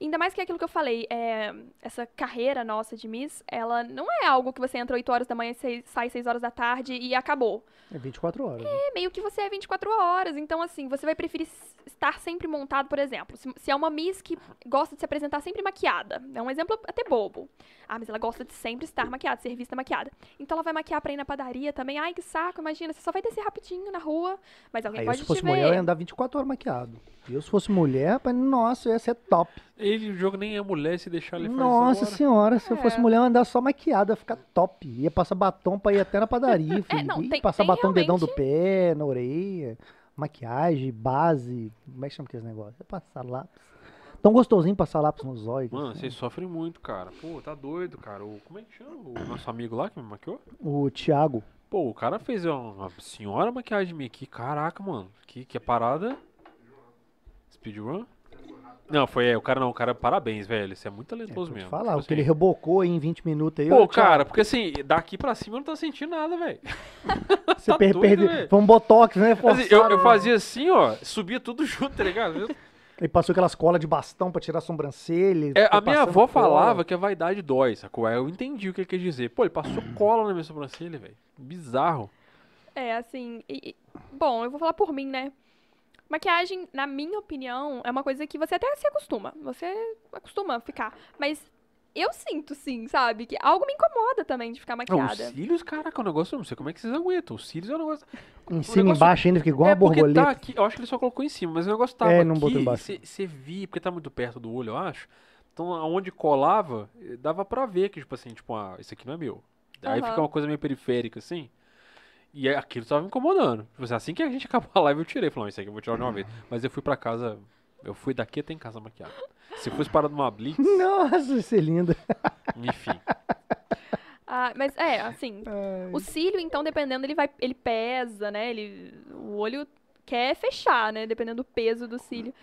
ainda mais que aquilo que eu falei, é, essa carreira nossa de Miss, ela não é algo que você entra 8 horas da manhã e seis- sai 6 horas da tarde e acabou. É 24 horas. né? É meio que você é 24 horas. Então, assim, você vai preferir estar sempre montado, por exemplo. Se, se é uma Miss que gosta de se apresentar sempre maquiada. É um exemplo até bobo. Ah, mas ela gosta de sempre estar maquiada, ser vista maquiada. Então ela vai maquiar pra ir na padaria também. Ai, que saco, imagina. Você só vai descer rapidinho na rua, mas alguém Aí pode se te fosse ver. mulher, eu ia andar 24 horas maquiado. Eu, se fosse mulher, rapaz, nossa, ia ser top. Ele, o jogo nem é mulher, se deixar ele fazer Nossa agora. senhora, se eu fosse É. mulher, eu ia andar só maquiada, ia ficar top. Ia passar batom pra ir até na padaria, [laughs] filho. É, não, Ia tem- passar tem batom no dedão do realmente- pé, na orelha, maquiagem, base. Como é que chama aqueles negócios? É passar lápis. Tão gostosinho passar lápis nos olhos. Mano, assim. vocês sofrem muito, cara. Pô, tá doido, cara. O, como é que chama? O nosso amigo lá que me maquiou? O Thiago. Pô, o cara fez uma, uma senhora maquiagem de mim aqui. Caraca, mano. Que, que parada. Speedrun? Não, foi é, o cara não, o cara, parabéns, velho. Você é muito É, talentoso vou te mesmo. falar, Tipo o que ele assim, rebocou aí em 20 minutos aí. Pô, cara, porque assim, daqui pra cima eu não tô sentindo nada, velho. [laughs] Você tá per doido, perdeu. velho. Foi um botox, né? Assim, Forçado, eu, eu né? fazia assim, ó, subia tudo [laughs] junto, tá ligado? Ele passou aquelas colas de bastão pra tirar a sobrancelha. É, a minha avó cola. falava que a vaidade dói, sacou? Aí eu entendi o que ele quer dizer. Pô, ele passou [clears throat] cola na minha sobrancelha, velho. Bizarro. É, assim. e- bom, eu vou falar por mim, né? Maquiagem, na minha opinião, é uma coisa que você até se acostuma. Você acostuma a ficar. Mas eu sinto, sim, sabe? Que algo me incomoda também de ficar Não, os maquiada. cílios, caraca, um negócio, eu não sei como é que vocês aguentam. Os cílios é um negócio. Em cima, negócio- embaixo ainda, fica igual é uma porque borboleta. tá aqui, eu acho que ele só colocou em cima, mas o negócio tava É, não botou aqui, embaixo. você via, porque tá muito perto do olho, eu acho. Então, aonde colava, eh, dava pra ver que, tipo assim, tipo, ah, isso aqui não é meu. Aí Aham. fica uma coisa meio periférica, assim. E aquilo tava me incomodando. Tipo assim, assim que a gente [laughs] acabou a live, eu tirei. Falei, isso aqui eu vou tirar de uma vez. Mas eu fui pra casa, eu fui daqui até em casa maquiado. Se fosse parado numa blitz, [laughs] Nossa, isso é lindo. enfim. [laughs] Ah, mas é, assim. O cílio, então, dependendo, ele vai. Ele pesa, né? Ele, o olho quer fechar, né? Dependendo do peso do cílio.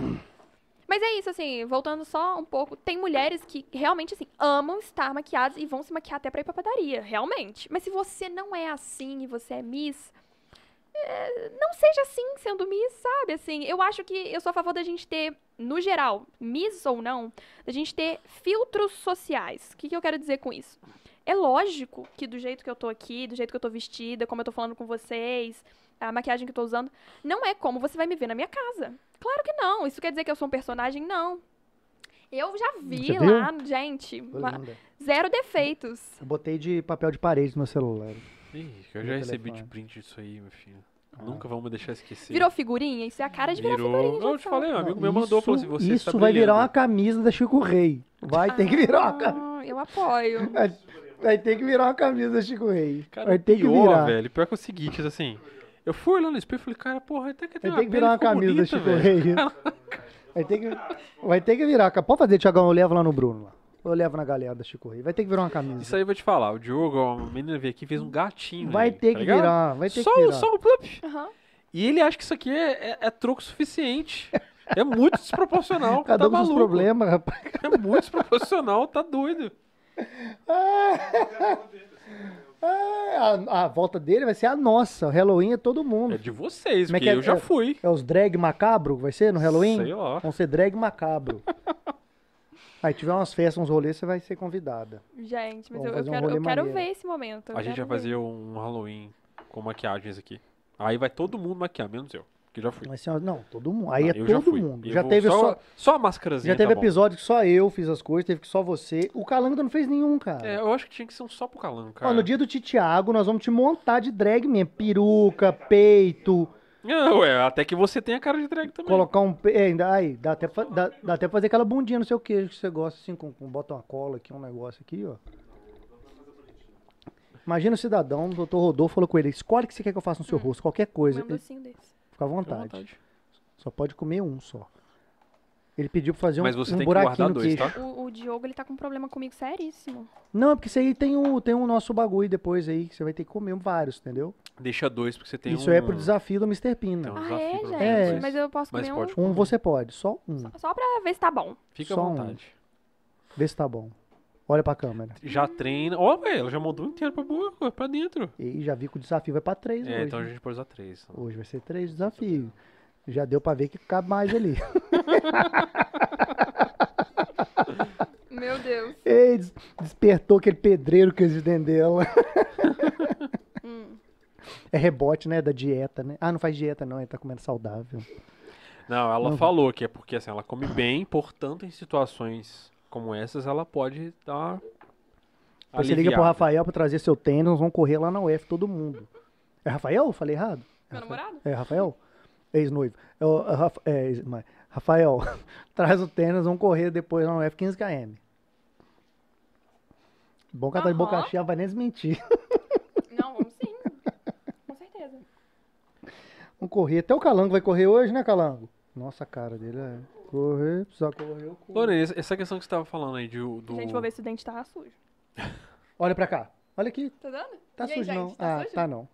Mas é isso, assim, voltando só um pouco. Tem mulheres que realmente, assim, amam estar maquiadas e vão se maquiar até pra ir pra padaria, realmente. Mas se você não é assim e você é Miss. é, não seja assim sendo Miss, sabe? Assim, eu acho que eu sou a favor da gente ter, no geral, Miss ou não, da gente ter filtros sociais. O que, que eu quero dizer com isso? É lógico que do jeito que eu tô aqui, do jeito que eu tô vestida, como eu tô falando com vocês, a maquiagem que eu tô usando, não é como você vai me ver na minha casa. Claro que não. Isso quer dizer que eu sou um personagem? Não. Eu já vi Você viu? lá, gente, linda. zero defeitos. Eu botei de papel de parede no meu celular. Ih, eu já recebi de print disso aí, meu filho. Ah. Nunca vamos deixar esquecer. Virou figurinha? Isso é a cara de virar Virou. figurinha. Não, eu te falei, um amigo Não, meu mandou, falou assim, isso- você Isso está vai virar uma camisa da Chico Rei. Vai ter que virar uma camisa. Ah, eu apoio. [laughs] Vai, vai ter que virar uma camisa da Chico Rei. Cara, vai ter que pior, virar. velho. Pior que é o seguinte, assim... Eu fui olhando no espelho e falei, cara, porra, até que tem Vai ter que virar uma camisa da bonita, Chico velho. Rei. Vai ter que, vai ter que virar. Pode fazer, Tiagão, eu levo lá no Bruno. Lá. Eu levo na galera da Chico Rei. Vai ter que virar uma camisa. Isso aí eu vou te falar. O Diogo, ó, a menina veio aqui e fez um gatinho. Vai nele, ter tá que ligado? virar. Vai ter só, que virar. Só o plup. Aham. E ele acha que isso aqui é, é- é troco suficiente. É muito desproporcional. Cada [laughs] tá um com maluco. problemas, rapaz. É muito desproporcional, tá doido. [laughs] Ah, a, a volta dele vai ser a nossa. O Halloween é todo mundo. É de vocês, Como é porque que é- eu já é- fui. É os drag macabro? Vai ser no Halloween? Sei lá. Vão ser drag macabro. [laughs] Aí tiver umas festas, uns rolês, você vai ser convidada. Gente, mas eu, eu um quero, eu quero ver esse momento. eu A gente vai ver. fazer um Halloween com maquiagens aqui. Aí vai todo mundo maquiar, menos eu, que já fui. Uma- não, todo mundo. Aí Não, é já todo fui. mundo. Eu Já teve só, só, só a máscarazinha. já teve tá bom. episódio que só eu fiz as coisas, teve que só você. O Calango ainda não fez nenhum, cara. É, eu acho que tinha que ser um só pro calango, cara. Ó, no dia do Titiago, nós vamos te montar de drag mesmo. Peruca, peito, Não, ué, até que você tem a cara de drag também. colocar um. É, ainda, aí, dá até, fa- dá, dá até pra fazer aquela bundinha no seu queijo que você gosta, assim, com, com bota uma cola aqui, um negócio aqui, ó. Imagina o cidadão, o doutor Rodolfo falou com ele: escolhe o que você quer que eu faça no seu rosto, qualquer coisa. Um Ele- desse. Fica à Fica à vontade. vontade. Só pode comer um só. Ele pediu pra fazer um, Mas você um tem que buraquinho guardar no dois, tá? O, o Diogo, ele tá com um problema comigo seríssimo. Não, é porque isso aí tem o, tem o nosso bagulho depois aí, que você vai ter que comer vários, entendeu? Deixa dois, porque você tem Isso um... é pro desafio do Mr. Pina. Então, Ah, desafio é, pra gente? vocês dois. Mas eu posso Mas comer pode um? Um você pode, só um. Só, só pra ver se tá bom. Fica à só um. vontade. Vê se tá bom. Olha pra câmera. Já treina. Ó, velho, ela já mandou inteiro pra boca, pra dentro. E já vi que o desafio vai pra três É, hoje. então a né? gente pode usar três. Hoje vai ser três desafios. Já deu pra ver que cabe mais ali. [laughs] Meu Deus. Ei, des- despertou aquele pedreiro que existe dentro dela. [laughs] Hum. É rebote, né? Da dieta, né? Ah, não faz dieta não, ele tá comendo saudável. Não, ela Não. falou que é porque assim, ela come bem, portanto, em situações como essas, ela pode dar. Depois você liga pro. Rafael pra trazer seu tênis, nós vamos correr lá na UF, todo mundo. É Rafael? Falei errado? Meu namorado? É Rafael? Ex-noivo. É, o- é, é, mas- Rafael, [laughs] traz o tênis, vamos correr depois lá no UF 15 km. Bom que ela tá de boca cheia, vai nem desmentir. [laughs] Não, vamos sim. Com certeza. Vamos correr. Até o Calango vai correr hoje, né, Calango? Nossa, a cara dele é. Correr, precisa correr. eu corro. Lorena, essa- essa questão que você tava falando aí de, do. Gente, vou ver se o dente tá sujo. [laughs] Olha pra cá. Olha aqui. Tá dando? Tá E aí, sujo gente, não. tá ah, sujo? tá não.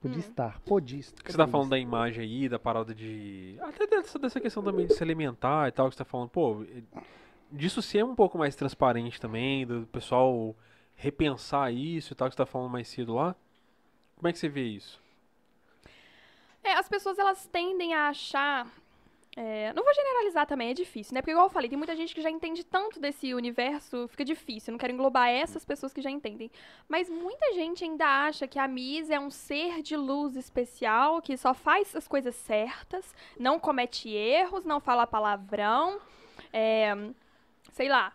Podia estar. Podia estar. que você tá falando da imagem aí, da parada de. Até dessa, dessa questão também de se alimentar e tal, que você tá falando, pô, disso ser um pouco mais transparente também, do pessoal repensar isso e tal, que você tá falando mais cedo lá. Como é que você vê isso? É, as pessoas elas tendem a achar. É, não vou generalizar também, é difícil, né? Porque, igual eu falei, tem muita gente que já entende tanto desse universo, fica difícil. Não quero englobar essas pessoas que já entendem. Mas muita gente ainda acha que a Miss é um ser de luz especial, que só faz as coisas certas, não comete erros, não fala palavrão, é, sei lá,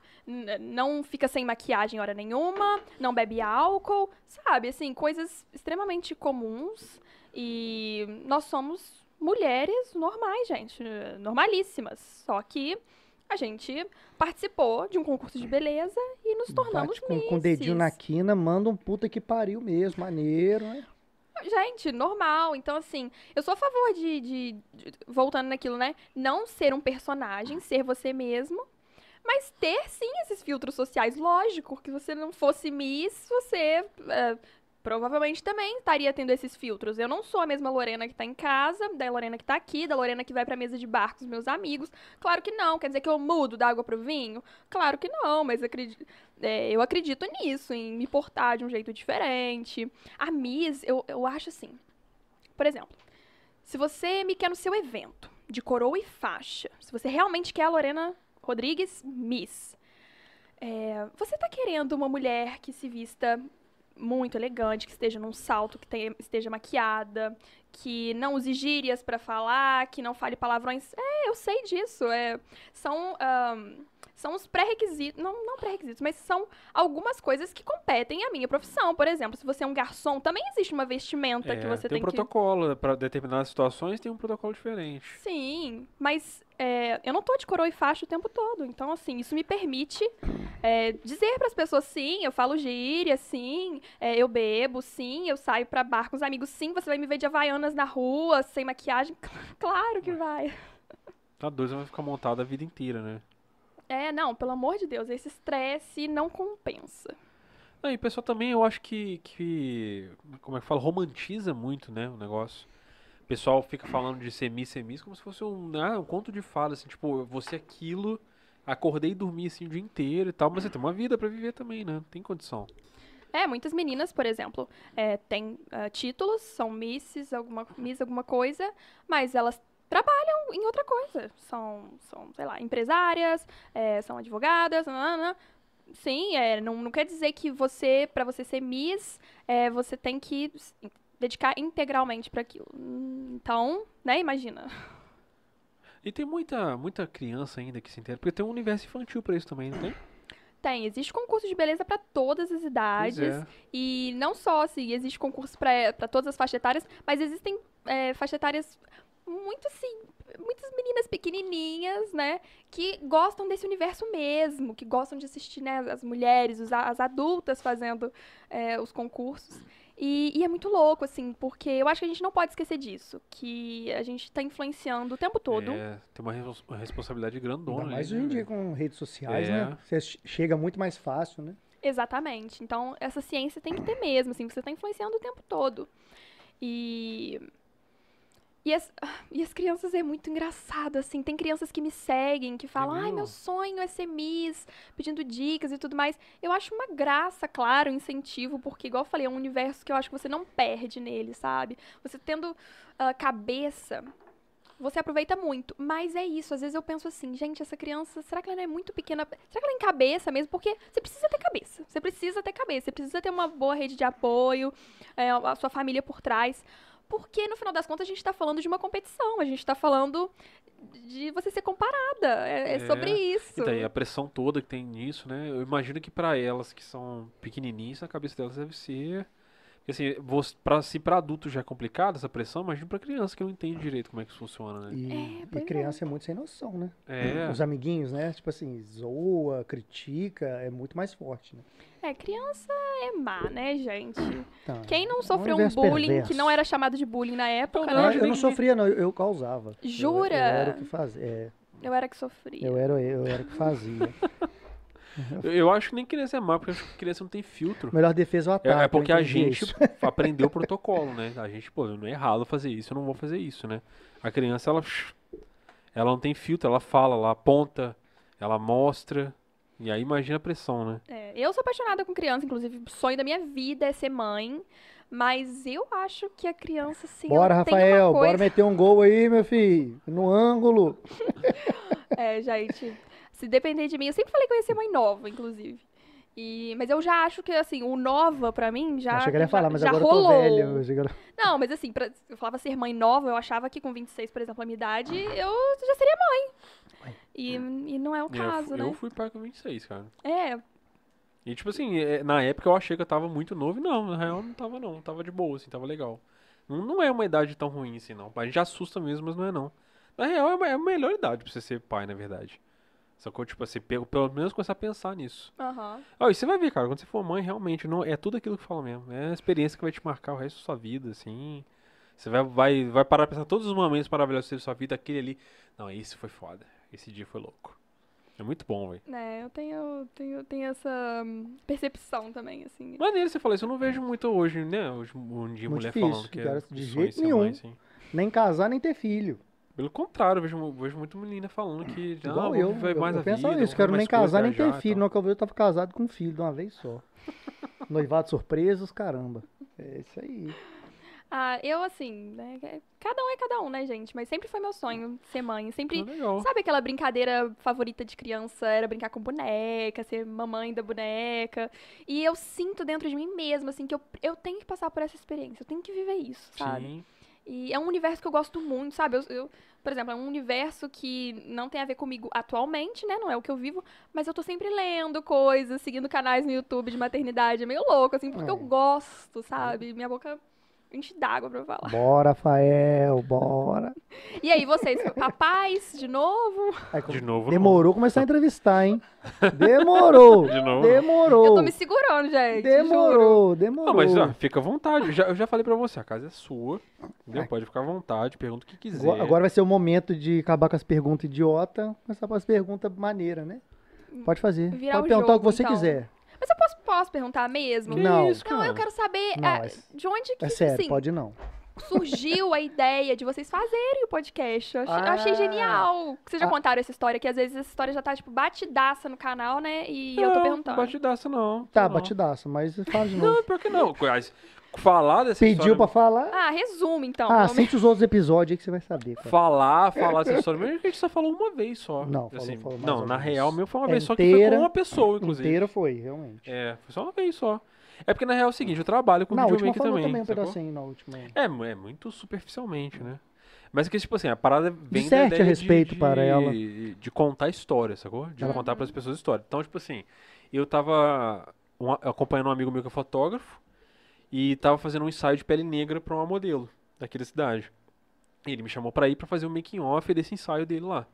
não fica sem maquiagem hora nenhuma, não bebe álcool, sabe? Assim, coisas extremamente comuns. E nós somos mulheres normais, gente, normalíssimas. Só que a gente participou de um concurso de beleza e nos tornamos Bate com, com o dedinho na quina, manda um puta que pariu mesmo. Maneiro, né? Gente, normal. Então, assim, eu sou a favor de, de- de- Voltando naquilo, né? Não ser um personagem, ser você mesmo. Mas ter, sim, esses filtros sociais. Lógico, que você não fosse Miss, você. é, provavelmente também estaria tendo esses filtros. Eu não sou a mesma Lorena que tá em casa, da Lorena que tá aqui, da Lorena que vai pra mesa de bar com os meus amigos. Claro que não. Quer dizer que eu mudo da água pro vinho? Claro que não, mas acredi- é, eu acredito nisso, em me portar de um jeito diferente. A Miss, eu, eu acho assim. Por exemplo, se você me quer no seu evento de coroa e faixa, se você realmente quer a Lorena Rodrigues Miss, é, você tá querendo uma mulher que se vista muito elegante, que esteja num salto, que tenha- esteja maquiada, que não use gírias pra falar, que não fale palavrões. É, eu sei disso. É, são, ahn, são os pré-requisitos. Não, não pré-requisitos, mas são algumas coisas que competem à minha profissão. Por exemplo, se você é um garçom, também existe uma vestimenta que É, você tem tem, um que. protocolo, para determinadas situações tem um protocolo diferente. Sim, mas é, eu não tô de coroa e faixa o tempo todo. Então, assim, isso me permite é, dizer pras pessoas, sim, eu falo gíria, sim, é, eu bebo, sim, eu saio pra bar com os amigos, sim, você vai me ver de havaianas na rua, sem maquiagem. [laughs] Claro que vai. Tá doido, vai ficar montado a vida inteira, né? É, não, pelo amor de Deus, esse estresse não compensa. Não, e o pessoal também, eu acho que, que, como é que fala, romantiza muito, né, o negócio. O pessoal fica falando de semi, semis como se fosse um, ah, um conto de fada, assim, tipo, você aquilo, acordei e dormi, assim, o dia inteiro e tal, mas você tem uma vida pra viver também, né, não tem condição. É, muitas meninas, por exemplo, é, têm ah, títulos, são misses, alguma, miss alguma coisa, mas elas trabalham em outra coisa. São, são sei lá, empresárias, é, são advogadas, nanana. Sim, é, não, não quer dizer que você, pra você ser miss, é, você tem que dedicar integralmente pra aquilo. Então, né, imagina. E tem muita, muita criança ainda que se entende, porque tem um universo infantil pra isso também, não tem? Tem, existe concurso de beleza pra todas as idades. Pois é. E não só, assim, existe concurso para todas as faixas etárias, mas existem é, faixas etárias muito, assim, muitas meninas pequenininhas, né, que gostam desse universo mesmo, que gostam de assistir, né, as mulheres, os as adultas fazendo é, os concursos. E, e é muito louco, assim, porque eu acho que a gente não pode esquecer disso, que a gente tá influenciando o tempo todo. É, tem uma, respons- uma responsabilidade grandona. Ainda mais aí, hoje em né, dia com redes sociais, É. né? Você che- chega muito mais fácil, né? Exatamente. Então, essa ciência tem que ter mesmo, assim, você tá influenciando o tempo todo. E. E as, e as crianças é muito engraçado, assim. Tem crianças que me seguem, que falam, ai, mesmo? meu sonho é ser Miss, pedindo dicas e tudo mais. Eu acho uma graça, claro, um incentivo, porque, igual eu falei, é um universo que eu acho que você não perde nele, sabe? Você tendo ah, cabeça, você aproveita muito. Mas é isso, às vezes eu penso assim, gente, essa criança, será que ela não é muito pequena? Será que ela é em cabeça mesmo? Porque você precisa ter cabeça. Você precisa ter cabeça. Você precisa ter uma boa rede de apoio, é, a sua família por trás. Porque, no final das contas, a gente tá falando de uma competição. A gente tá falando de você ser comparada. É, é É. sobre isso. E daí a pressão toda que tem nisso, né? Eu imagino que pra elas que são pequenininhas, a cabeça delas deve ser. Porque assim, você, pra, se pra adulto já é complicado essa pressão, imagina pra criança que não entende direito como é que isso funciona, né? E, É, e é. criança é. muito sem noção, né? É. Os amiguinhos, né? Tipo assim, zoa, critica, é muito mais forte, né? É, criança é má, né, gente? Então, Quem não sofreu um bullying perverso. que não era chamado de bullying na época, Não, Não, né? eu não sofria, não, eu, eu causava. Eu- Jura? Eu, era o que fazia. É, Eu era que sofria. eu, era, eu era o que fazia. [laughs] Eu, eu acho que nem criança é má, porque eu acho que criança não tem filtro. Melhor defesa é o É, ataque. é eu porque a entendi gente isso. [laughs] aprendeu o [laughs] protocolo, né? A gente, pô, não é errado fazer isso, eu não vou fazer isso, né? A criança, ela, ela não tem filtro, ela fala, ela aponta, ela mostra. E aí imagina a pressão, né? É, eu sou apaixonada com criança, inclusive o sonho da minha vida é ser mãe. Mas eu acho que a criança, assim, Bora, ela tem uma Rafael, coisa... bora meter um gol aí, meu filho. No ângulo. [laughs] É, gente, se depender de mim, eu sempre falei que eu ia ser mãe nova, inclusive. E, mas eu já acho que, assim, o nova, pra mim, já Achei que ele ia já- falar, mas já agora rolou. eu tô velho. Eu [laughs] Não, mas assim, pra, eu falava ser mãe nova, eu achava que com 26, por exemplo, a minha idade, eu já seria mãe. E, e não é o Eu caso, fu- né? Eu fui pai com 26, cara. É, E tipo assim, é, na época eu achei que eu tava muito novo e não, na real eu não tava não, tava de boa, assim, tava legal. Não, não é uma idade tão ruim assim, não. A gente assusta mesmo, mas não é não. Na real é a- é a melhor idade pra você ser pai, na verdade. Sacou? Tipo assim, pe- pelo menos começar a pensar nisso. aham. Ó, e você vai ver, cara, quando você for mãe, realmente, não, é tudo aquilo que fala mesmo. É a experiência que vai te marcar o resto da sua vida, assim. Você vai, vai, vai parar pra pensar todos os momentos maravilhosos da sua vida, aquele ali. Não, esse foi foda. Esse dia foi louco. É muito bom, velho. É, eu tenho, tenho, tenho essa hum, percepção também, assim. Maneiro você falar isso, eu não vejo muito hoje, né? Hoje, um dia Muito mulher difícil, falando que cara, é de jeito nenhum. mãe, assim. Nem casar, nem ter filho. Pelo contrário, eu vejo, vejo muito menina falando que Igual vou eu. mais eu a pensava vida, isso, quero nem casar, nem ter filho. Não, que eu vi, eu tava casado com um filho de uma vez só. [laughs] Noivado surpresa, os caramba. É isso aí. Ah, eu, assim, né, é- cada um é cada um, né, gente? Mas sempre foi meu sonho ser mãe. Sempre. Ah. Sabe aquela brincadeira favorita de criança? Era brincar com boneca, ser mamãe da boneca. E eu sinto dentro de mim mesma, assim, que eu, eu tenho que passar por essa experiência. Eu tenho que viver isso, sabe? Sim. E é um universo que eu gosto muito, sabe? Eu, eu- por exemplo, é um universo que não tem a ver comigo atualmente, né? Não é o que eu vivo, mas eu tô sempre lendo coisas, seguindo canais no YouTube de maternidade. É meio louco, assim, porque É. eu gosto, sabe? Minha boca enche d'água pra falar. Bora, Rafael, bora. [laughs] E aí, vocês, papais, de novo? Aí, De novo. Demorou começar a entrevistar, hein? Demorou. [laughs] De novo? Demorou. Eu tô me segurando, gente. juro. Demorou, demorou. Não, mas ó, fica à vontade. Eu já, eu já falei pra você, a casa é sua. Entendeu? Pode ficar à vontade, pergunta o que quiser. Agora, agora vai ser o momento de acabar com as perguntas idiota, começar com as perguntas maneiras, né? Pode fazer. Virar Pode o perguntar o que jogo, você então. cara. Mas eu posso, posso perguntar mesmo? Que Não. isso, Não, eu quero saber Não, ah, é- de onde que É sério, assim, pode não. surgiu a ideia de vocês fazerem o podcast. Eu achei, eu achei Ah. genial. Vocês já Ah. contaram essa história, que às vezes essa história já tá, tipo, batidaça no canal, né? E eu tô Não, perguntando. Batidaça não. Tá, não. batidaço, mas fala de [laughs] novo. Não, pior que não. Falar dessa Pediu história... pra falar? Ah, resume então. Ah, Vamos- sente os outros episódios aí que você vai saber, cara. Falar, [laughs] falar essa história. Mesmo que a gente só falou uma vez só. Não, falou- Assim, falou mais não, ou na menos. real, meu foi uma É vez só que foi inteira- com uma pessoa, inclusive. Inteira foi, realmente. É, foi só uma vez só. É porque na real é o seguinte, eu trabalho com na última videomaker falou também. também um sacou? pedacinho, na última. É, mu- é muito superficialmente, né? Mas é que, tipo assim, a parada vem da Disserte a ideia respeito de, para ela. De, de contar história, sacou? De Ela- contar para as pessoas história. Então, tipo assim, eu tava um- acompanhando um amigo meu que é fotógrafo e tava fazendo um ensaio de pele negra pra uma modelo daqui da cidade. Ele me chamou pra ir pra fazer o making off desse ensaio dele lá.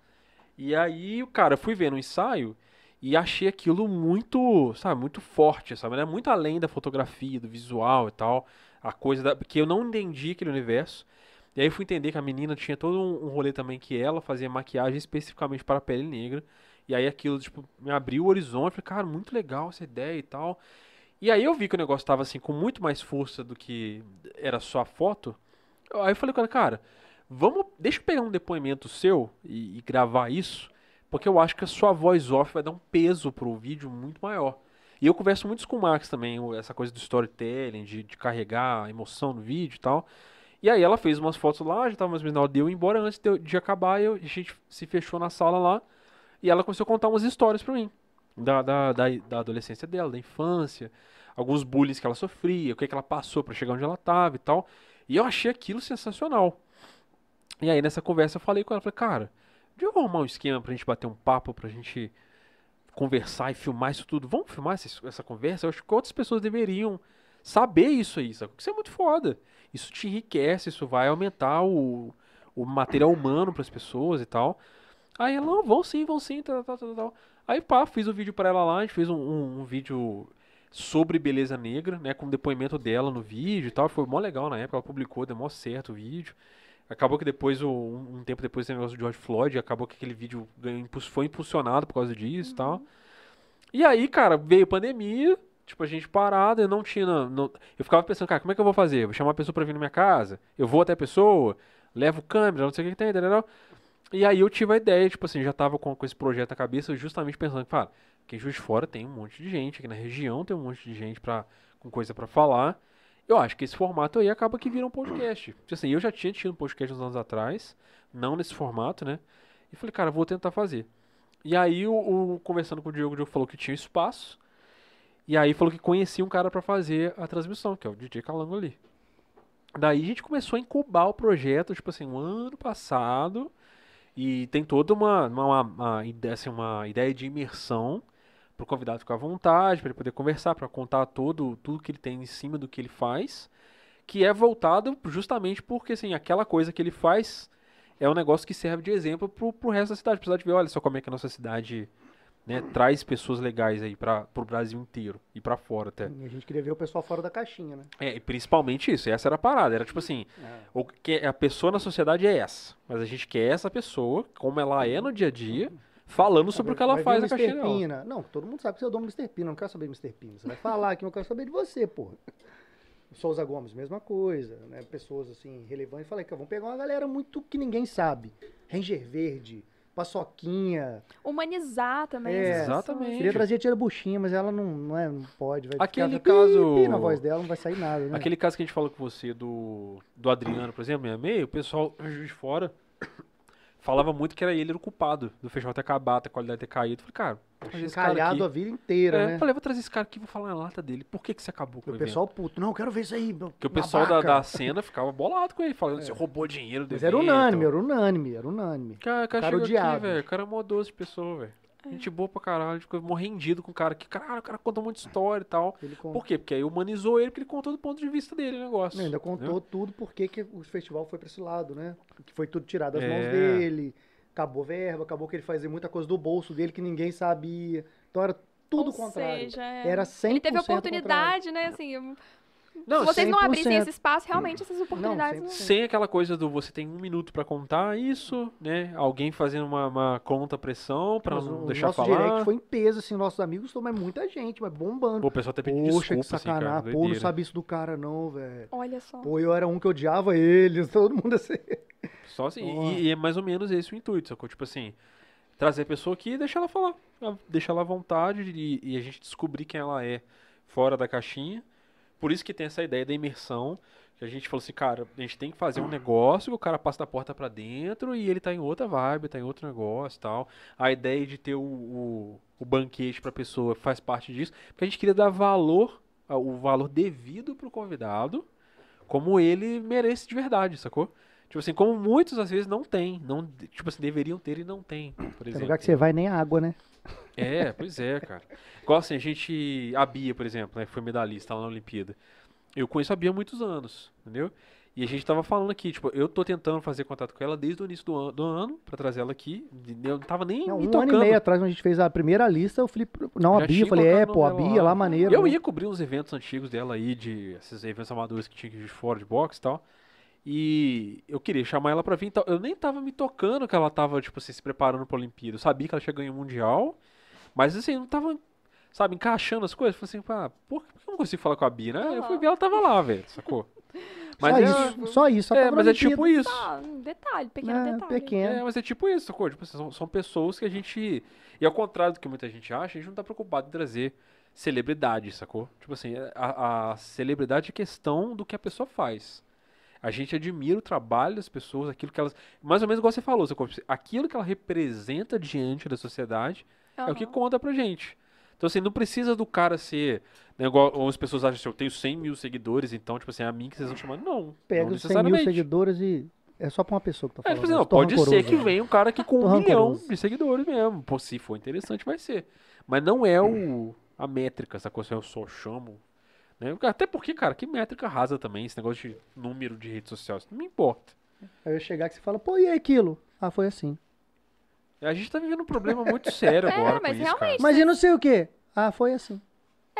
E aí, o cara, fui ver no ensaio e achei aquilo muito, sabe, muito forte, sabe? Era muito além da fotografia, do visual e tal. A coisa da. Porque eu não entendi aquele universo. E aí fui entender que a menina tinha todo um, um rolê também que ela fazia maquiagem especificamente para a pele negra. E aí aquilo, tipo, me abriu o horizonte. Falei, cara, muito legal essa ideia e tal. E aí eu vi que o negócio tava assim, com muito mais força do que era só a foto. Aí eu falei com ela, cara, vamos. Deixa eu pegar um depoimento seu e, e gravar isso. Porque eu acho que a sua voz off vai dar um peso pro vídeo muito maior. E eu converso muito com o Max também, essa coisa do storytelling, de, de carregar a emoção no vídeo e tal. E aí ela fez umas fotos lá, já tava mais ou menos na hora de eu ir embora. Antes de, de acabar, eu, a gente se fechou na sala lá. E ela começou a contar umas histórias pra mim. Da, da, da, da adolescência dela, da infância. Alguns bullying que ela sofria, o que, que ela passou pra chegar onde ela tava e tal. E eu achei aquilo sensacional. E aí nessa conversa eu falei com ela, falei, cara, de eu arrumar um esquema pra gente bater um papo, pra gente conversar e filmar isso tudo. Vamos filmar essa, essa conversa? Eu acho que outras pessoas deveriam saber isso aí, sabe? Porque isso é muito foda. Isso te enriquece, isso vai aumentar o, o material humano pras pessoas e tal. Aí ela, não, vão sim, vão sim, tal, tal, tal, tal. Aí pá, fiz o vídeo pra ela lá, a gente fez um, um, um vídeo sobre beleza negra, né, com depoimento dela no vídeo e tal. Foi mó legal na época, ela publicou, deu mó certo o vídeo. Acabou que depois, um, um tempo depois, tem o negócio do George Floyd, acabou que aquele vídeo foi impulsionado por causa disso e tal. E aí, cara, veio pandemia, tipo, a gente parado, eu não tinha. não- eu ficava pensando, cara, como é que eu vou fazer? Vou chamar a pessoa pra vir na minha casa? Eu vou até a pessoa, levo câmera, não sei o que, que tem, entendeu? E aí eu tive a ideia, tipo assim, já tava com, com esse projeto na cabeça, justamente pensando, cara, que em Juiz de Fora tem um monte de gente, aqui na região tem um monte de gente pra, com coisa pra falar. Eu acho que esse formato aí acaba que vira um podcast. Tipo Assim, eu já tinha tido um podcast uns anos atrás, não nesse formato, né? E falei, cara, vou tentar fazer. E aí, o, o- conversando com o Diogo, o Diogo falou que tinha espaço. E aí falou que conhecia um cara pra fazer a transmissão, que é o DJ Calango ali. Daí a gente começou a incubar o projeto, tipo assim, um ano passado. E tem toda uma, uma, uma, assim, uma ideia de imersão para o convidado ficar à vontade, para ele poder conversar, para contar todo, tudo que ele tem em cima do que ele faz, que é voltado justamente porque assim, aquela coisa que ele faz é um negócio que serve de exemplo pro, pro resto da cidade. Precisa de ver, olha só como é que a nossa cidade né, traz pessoas legais aí para o Brasil inteiro e para fora até. E a gente queria ver o pessoal fora da caixinha, né? É, e principalmente isso, essa era a parada, era tipo assim, o que a pessoa na sociedade é essa, mas a gente quer essa pessoa, como ela é no dia a dia, falando sobre o que ela Vai faz na caixinha dela. Não, todo mundo sabe que você é o dono do Mr. Pina. Não quero saber do Mr. Pina. Você vai falar aqui, eu quero saber de você, porra. Souza Gomes, mesma coisa, né? Pessoas assim, relevantes. Falei que vamos pegar uma galera muito que ninguém sabe. Ranger Verde, Paçoquinha. Humanizar também. É, pessoas. exatamente. Queria trazer a Tia Buchinha, mas ela não, não, é, não pode. Vai Aquele ficar caso- pi, pi na voz dela, não vai sair nada, né? Aquele caso que a gente falou com você do, do Adriano, por exemplo, meio meio, o pessoal juiz de fora falava muito que era ele era o culpado do festival ter acabado, da qualidade ter caído. Falei, cara, Encalhado a vida inteira, É, né? falei, vou trazer esse cara aqui, vou falar na lata dele. Por que que você acabou com o, O pessoal puto. Não, eu quero ver isso aí. meu Porque o pessoal da, da cena ficava bolado com ele, falando, você roubou dinheiro do Mas era evento. unânime, era unânime, era unânime. Cara, cara, Cara chegou aqui, velho. O cara é mó doce de pessoa, velho. É. Gente boa pra caralho. A gente ficou morrendido com o cara que, caralho, o cara conta muita história e tal. Ele contou, Por quê? Porque aí humanizou ele, porque ele contou do ponto de vista dele o negócio. ainda contou entendeu? tudo porque que o festival foi pra esse lado, né? Que foi tudo tirado das mãos É. dele, acabou verba, acabou que ele fazia muita coisa do bolso dele que ninguém sabia. Então era tudo o Ou contrário. seja, é. Era 100% Ele teve o contrário. oportunidade, né? Assim, Não, se vocês não 100%. abrissem esse espaço, realmente essas oportunidades. Não, não- Sem aquela coisa do você tem um minuto pra contar isso, né? Alguém fazendo uma, uma conta pressão pra Mas não o deixar nosso falar. direct foi em peso, assim, nossos amigos, mas muita gente, mas bombando. Pô, o pessoal até pediu Poxa, desculpa, que assim, cara. sacanagem. Pô, não sabia isso do cara, não, velho. Olha só. Pô, eu era um que odiava eles, [laughs] todo mundo assim. Só assim, Ó. e, e é mais ou menos esse o intuito, sacou? Tipo assim, trazer a pessoa aqui e deixar ela falar. Deixar ela à vontade e, e a gente descobrir quem ela é fora da caixinha. Por isso que tem essa ideia da imersão, que a gente falou assim, cara, a gente tem que fazer um negócio que o cara passa da porta pra dentro e ele tá em outra vibe, tá em outro negócio e tal. A ideia de ter o, o, o banquete pra pessoa faz parte disso, porque a gente queria dar valor, o valor devido pro convidado, como ele merece de verdade, sacou? Tipo assim, como muitos às vezes não tem, não, tipo assim, deveriam ter e não tem, por Tem exemplo. lugar que você vai nem água, né? É, pois é, cara. Igual assim, a gente. A Bia, por exemplo, né, que foi medalhista lá na Olimpíada. Eu conheço a Bia há muitos anos, entendeu? E a gente tava falando aqui, tipo, eu tô tentando fazer contato com ela desde o início do, an do ano, pra trazer ela aqui. Eu não tava nem Não, me um tocando. ano e meio atrás, quando a gente fez a primeira lista, eu falei, não, a Já Bia, eu falei, é, pô, a Bia lá, lá. maneiro. Eu né? ia cobrir uns eventos antigos dela aí, de esses eventos amadores que tinha aqui de fora de boxe e tal. E eu queria chamar ela pra vir e tal. Eu nem tava me tocando que ela tava, tipo assim, se preparando pra Olimpíada. Eu sabia que ela tinha ganho o Mundial, mas assim, eu não tava, sabe, encaixando as coisas. Falei assim, pá, por que eu não consigo falar com a Bia, né? Eu fui ver, ela tava lá, velho, sacou? [laughs] Só é- isso, só isso. Só é, mas é tipo isso. Ah, um detalhe, pequeno É, detalhe. pequeno. É, mas é tipo isso, sacou? Tipo, são, são pessoas que a gente. E ao contrário do que muita gente acha, a gente não tá preocupado em trazer celebridade, sacou? Tipo assim, a, a celebridade é questão do que a pessoa faz. A gente admira o trabalho das pessoas, aquilo que elas. Mais ou menos igual você falou? Aquilo que ela representa diante da sociedade é o que conta pra gente. Então, assim, não precisa do cara ser. Né, igual algumas pessoas acham assim, eu tenho 100 mil seguidores, então, tipo assim, é a mim que vocês vão chamar. Não. Pega não os 100 mil seguidores e é só pra uma pessoa que tá É, falando. tipo assim, não, pode ser rancoroso, que né? venha um cara aqui [laughs] com um milhão de seguidores mesmo. Pô, se for interessante, vai ser. Mas não é o, a métrica, essa coisa, eu só chamo. Né? Até porque, cara, que métrica rasa também, esse negócio de número de rede social, isso não me importa. Aí eu chegar que você fala, pô, e aí aquilo? Ah, foi assim. A gente tá vivendo um problema muito sério [laughs] É, agora mas com isso, cara. realmente- Mas e não sei o quê? Ah, foi assim.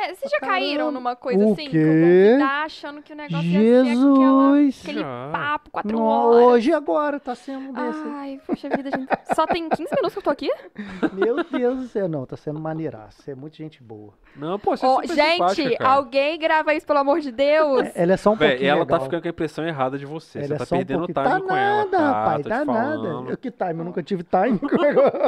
É, vocês já Caramba. caíram numa coisa O assim? quê? Que eu convidar achando que o negócio ia ser aquela, Jesus! aquele Já. papo, quatro Não, horas. hoje e agora tá sendo um desse. Ai, poxa vida, gente. Só tem 15 minutos que eu tô aqui? [laughs] Meu Deus do céu, não, tá sendo maneiraço. Você é muita gente boa. Não, pô, você é Ó, super gente, alguém grava isso, pelo amor de Deus. Ela é só um Véi, pouquinho ela legal. tá ficando com a impressão errada de você. Ela você é tá um perdendo pouquinho. time tá com ela, nada, tá? rapaz, Tô tá nada. Eu que time, eu nunca tive time.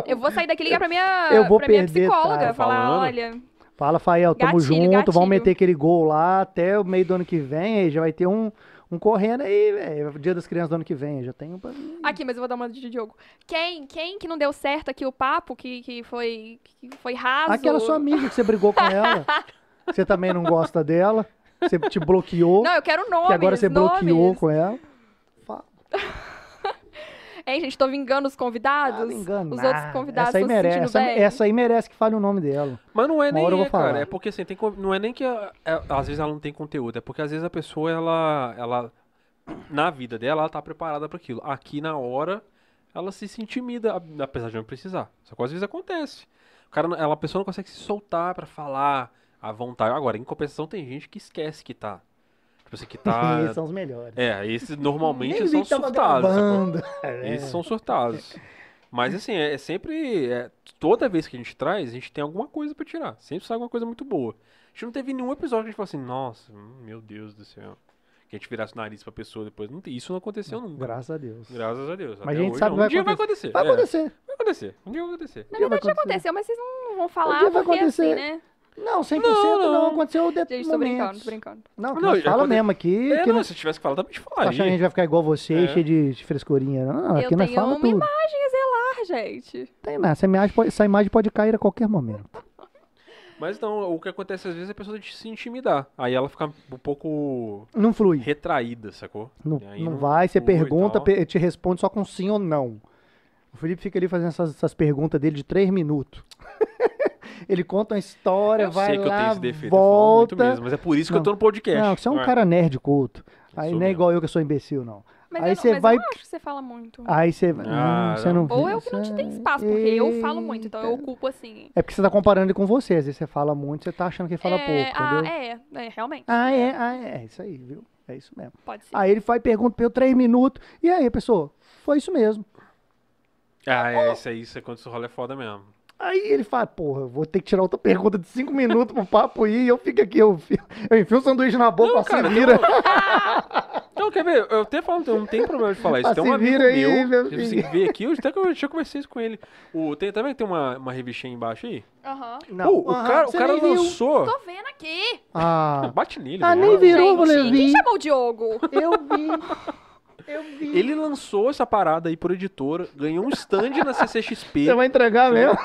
Eu vou sair daqui e ligar pra minha, Eu vou pra minha psicóloga. tá falar, olha, Fala, Fael, tamo Gatilho, junto, gatilho. vamos meter aquele gol lá até o meio do ano que vem, aí já vai ter um, um correndo aí, velho. Dia das crianças do ano que vem, já tem um. Aqui, mas eu vou dar uma de Diogo. Quem, quem que não deu certo aqui o papo, que, que, foi, que foi raso? Aquela sua amiga que você brigou com ela, [laughs] você também não gosta dela, você te bloqueou, Não, eu quero nomes, que agora você bloqueou nomes. com ela. Fala, [laughs] Hein, gente, tô vingando os convidados? ah, não engano os nada. outros convidados essa aí, estão se merece, sentindo essa, bem? essa aí merece que fale o nome dela. Mas não é Uma nem, hora eu é, vou falar. cara. É porque assim, tem, não é nem que a- é- às vezes ela não tem conteúdo, é porque às vezes a pessoa, ela, ela na vida dela, ela tá preparada para aquilo. Aqui na hora, ela se, se intimida, apesar de não precisar. Só que às vezes acontece. O cara, ela, a pessoa não consegue se soltar pra falar à vontade. Agora, em compensação, tem gente que esquece que tá. Tipo assim, que [laughs] tá. Esses são os melhores. É, esses normalmente são surtados. gravando. [laughs] É. Esses são surtados. Mas assim, é, é sempre. é, toda vez que a gente traz, a gente tem alguma coisa pra tirar. Sempre sai alguma coisa muito boa. A gente não teve nenhum episódio que a gente falou assim, nossa, hum, meu Deus do céu. Que a gente virasse o nariz pra pessoa depois. Não, isso não aconteceu nunca. Graças a Deus. Graças a Deus. Mas Até a gente hoje, sabe não. que vai um dia vai acontecer. acontecer. Vai é, acontecer. vai acontecer. Um dia vai acontecer. Na verdade já aconteceu, mas vocês não vão falar dia vai porque acontecer. assim, né? Não, 100% Não, não, não. aconteceu o de Gente, tô brincando, tô brincando. Não, Não, fala mesmo aqui, É, que não, não se tivesse que falar, também te tá achando que a falaria. gente vai ficar igual você, É. cheio de, de frescurinha. Não, não, eu aqui nós tenho fala uma tudo. imagem celular, gente. Tem nada. Essa imagem, pode, essa imagem pode cair a qualquer momento. Mas não, o que acontece às vezes é a pessoa se intimidar. Aí ela fica um pouco Não flui. retraída, sacou? Não, aí não vai, você pergunta, te responde só com sim ou não. O Felipe fica ali fazendo essas, essas perguntas dele de três minutos. [laughs] ele conta uma história, Eu vai sei que eu tenho lá, esse defeito, eu falo muito volta. mesmo, mas é por isso que Não. eu tô no podcast. Não, você é um É. cara nerd culto. Aí não é igual eu que sou imbecil, não. Mas, Aí eu, não, você vai- eu não acho que você fala muito. Aí você. Ah, hum, você não Ou eu que não te você- espaço, porque eu falo muito, então eu Eita. ocupo assim. É porque você tá comparando ele com você. Às vezes você fala muito, você tá achando que ele fala é, pouco, ah, entendeu? é, é, realmente. Ah, é, ah, é. É isso aí, viu? É isso mesmo. Pode ser. Aí ele faz pergunta pra eu três minutos. E aí, pessoa? Foi isso mesmo. Ah, é, isso aí, isso é quando esse rolê é foda mesmo. Aí ele fala, porra, eu vou ter que tirar outra pergunta de cinco minutos pro papo ir, e eu fico aqui, eu, enfio- eu enfio um sanduíche na boca, Não, assim, cara, vira. Então, [laughs] quer ver? Eu até falo, não tem problema de falar isso. Ah, Tem um amigo vira aí, meu, meu que você filho. veio aqui, eu até que eu já conversei isso com ele. O, tem, também tem uma, uma revistinha embaixo aí? Aham. Não, Pô, o aham, cara, o cara lançou. Tô vendo aqui. Ah, Bate nele. Ah, né? nem virou, eu Gente, quem chamou o Diogo? eu vi. [laughs] Eu vi. Ele lançou essa parada aí por editora, ganhou um stand na CCXP. Você vai entregar mesmo?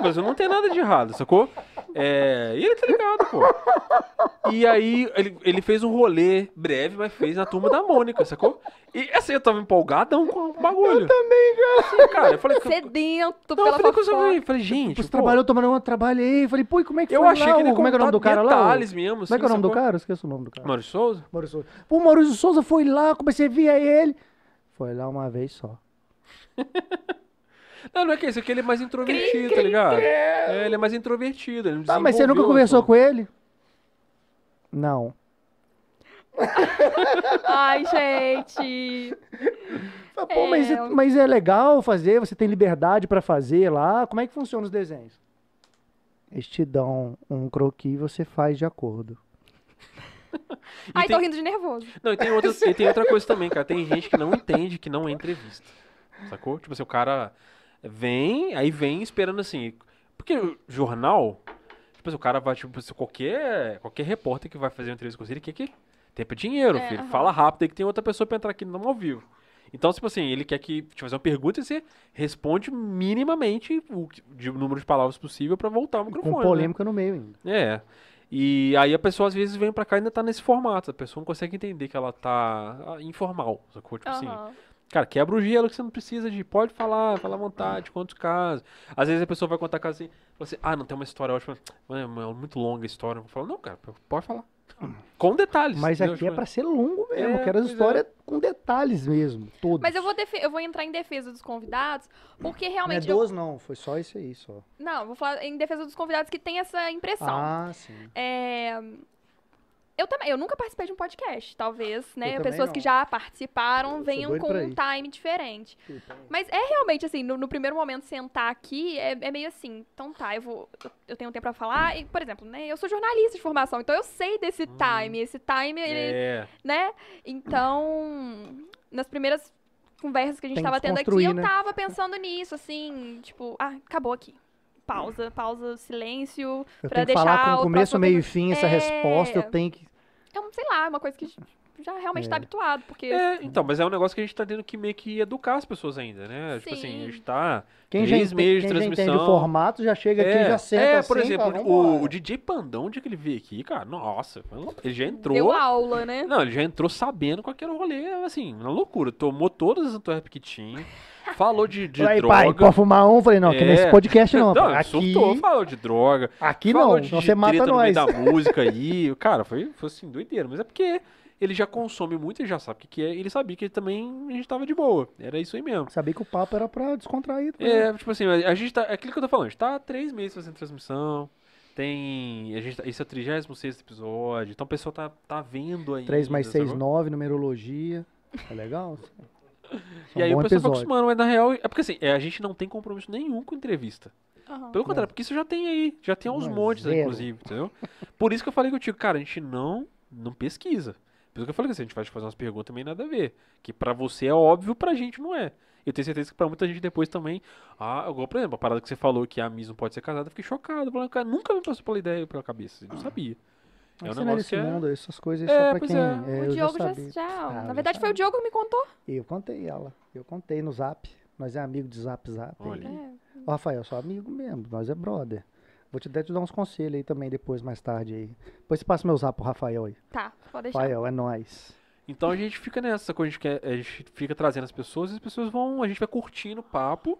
Não, mas não tem nada de errado, sacou? É, e ele tá ligado, pô. E aí, ele, ele fez um rolê breve, mas fez na turma da Mônica, sacou? E assim, eu tava empolgadão com o bagulho. Eu também, cara. Assim, cara, eu falei que. Sedento Não, eu falei com os fofoca. amigos, falei, gente. Você pô, trabalhou tomando uma, trabalhei. Falei, pô, e como é que eu foi achei lá? que ele Como é que é o nome do cara lá? detalhes mesmo. Como é que é o nome do sacou? cara? Eu esqueço o nome do cara. Maurício Souza? Maurício Souza. Pô, o Maurício Souza foi lá, comecei a ver ele. Foi lá uma vez só. [laughs] Não, não é que isso, é que ele é mais introvertido, tá ligado? É, ele é mais introvertido. Ele Tá, mas você nunca conversou com ele? Não. [laughs] Ai, gente. Pô, mas, É. é, mas é legal fazer, você tem liberdade pra fazer lá. Como é que funciona os desenhos? Eles te dão um croquis e você faz de acordo. [laughs] Ai, tem- tô rindo de nervoso. Não, e tem, outra, e tem outra coisa também, cara. Tem gente que não entende que não é entrevista. Sacou? Tipo assim, o cara vem, aí vem esperando assim. Porque o jornal, tipo assim, o cara vai, tipo assim, qualquer, qualquer repórter que vai fazer uma entrevista com você, ele quer que. Tempo é dinheiro, É, filho. aham. Fala rápido aí que tem outra pessoa pra entrar aqui no ao vivo. Então, tipo assim, ele quer que te fazer uma pergunta e você responde minimamente o que- de- número de palavras possível pra voltar o microfone. Com né? polêmica no meio ainda. É. E aí a pessoa às vezes vem pra cá e ainda tá nesse formato. A pessoa não consegue entender que ela tá ah, informal, sacou? Tipo assim, Aham. Cara, quebra o gelo que você não precisa de. Pode falar, fala à vontade, conta os casos. Às vezes a pessoa vai contar caso assim, fala assim, ah, não tem uma história ótima. Mano, é muito longa a história. Eu falo, não, cara, pode falar. Com detalhes. Mas entendeu? aqui é Tipo, pra ser longo mesmo. É, eu quero as é. histórias com detalhes mesmo. Todos. Mas eu vou, eu vou entrar em defesa dos convidados, porque Não é realmente. eu- duas, não. Foi só esse aí, só. Não, eu vou falar em defesa dos convidados que tem essa impressão. Ah, sim. É, Eu também, eu nunca participei de um podcast. Talvez, né? Pessoas não. que já participaram sou venham com um time diferente. Mas é realmente assim, no, no primeiro momento sentar aqui é, é meio assim, então tá, eu vou. eu- Eu tenho tempo pra falar. E, por exemplo, né? Eu sou jornalista de formação, então eu sei desse time. Esse time, ele, É. né? Então, nas primeiras conversas que a gente Tem que tava tendo aqui, desconstruir, eu né? tava pensando nisso, assim, tipo, ah, acabou aqui. Pausa, pausa, silêncio. Eu que deixar falar com o começo, meio e fim essa É. resposta. Eu tenho que. É, um, sei lá, uma coisa que já realmente tá É. habituado, porque. É, então, mas é um negócio que a gente tá tendo que meio que educar as pessoas ainda, né? Tipo assim, Sim. a gente tá. Quem já, Três entende, meses de quem já entende o transmissão. formato já chega aqui e já senta é, assim. por exemplo, fala, o, o DJ Pandão, onde que ele veio aqui, cara, nossa, ele já entrou. Deu aula, né? Não, ele já entrou sabendo qual que era o rolê, assim, na loucura. Tomou todas as Antwerp que tinha, falou de, de Aí, droga. pai, pode fumar um? Falei, não, aqui É. nesse podcast não. [laughs] Não, aqui, surtou, falou de droga. aqui falou não, de, de você mata treta no meio nós. da [laughs] música aí. Cara, foi, foi assim, doideira. Mas é porque ele já consome muito, ele já sabe o que, que é. Ele sabia que também a gente tava de boa. Era isso aí mesmo. Sabia que o papo era pra descontrair. também. É, tipo assim, a a gente tá. É aquilo que eu tô falando, a gente tá há três meses fazendo transmissão. Tem. A gente, tá- esse é o 36 episódio. Então a pessoa tá, tá vendo [laughs] aí. 3 mais 6, 9, numerologia. É legal? E aí um o pessoal episódio. acostumando, mas na real. É porque assim, é, a gente não tem compromisso nenhum com entrevista. Aham. Pelo contrário, porque isso já tem aí. Já tem aos Não, montes, aí, inclusive, entendeu? Por isso que eu falei contigo, cara, a gente não, não pesquisa. Por isso que eu falei que assim, a gente vai te fazer umas perguntas também nada a ver. Que pra você é óbvio, pra gente não é. Eu tenho certeza que pra muita gente depois também. Ah, igual, por exemplo, a parada que você falou que a Miss não pode ser casada, eu fiquei chocado. Falando, cara, nunca me passou pela ideia pela cabeça. Eu não sabia. É um é negócio desse que é- mundo, essas coisas É, só pra pois quem. é. é, o Diogo já, sabia. já- Ah, Na já verdade, foi o. Diogo que me contou. Eu contei ela. Eu contei no zap. Nós é amigo de zap zap. Olha. É. Ô, Rafael, sou amigo mesmo, nós é brother. Vou te até te dar uns conselhos aí também depois, mais tarde aí. Depois você passa meu zap pro Rafael aí. Tá, pode deixar. Rafael, é nóis. Então a gente fica nessa coisa, a gente, quer, a gente fica trazendo as pessoas e as pessoas vão, a gente vai curtindo o papo,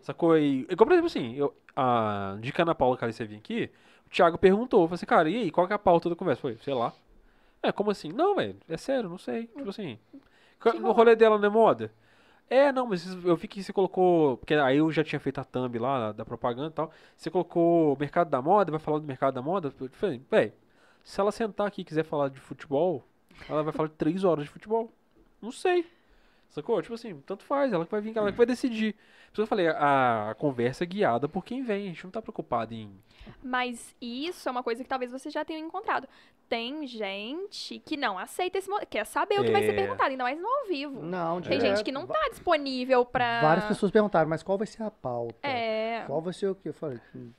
sacou? E, igual, por exemplo, assim, eu, a dica Ana Paula que você vir aqui, o Thiago perguntou, falou assim, cara, e aí, qual que é a pauta da conversa? Foi, sei lá. É, como assim? Não, velho, é sério, não sei. Tipo assim, ca- o rolê dela não é moda? É, não, mas eu vi que você colocou, porque aí eu já tinha feito a thumb lá da propaganda e tal, você colocou mercado da moda, vai falar do mercado da moda? Eu falei, velho, se ela sentar aqui e quiser falar de futebol, ela vai falar de três horas de futebol. Não sei. Sacou? Tipo assim, tanto faz, ela que vai vir, ela que vai decidir. Por isso que eu falei, a, a conversa é guiada por quem vem. A gente não tá preocupado em. Mas isso é uma coisa que talvez você já tenha encontrado. Tem gente que não aceita esse modelo, quer saber o que vai ser É. perguntado, ainda mais no ao vivo. Não, Tem direto. gente que não tá disponível pra. Várias pessoas perguntaram, mas qual vai ser a pauta? É. Qual vai ser o quê? Eu falei, "Hum,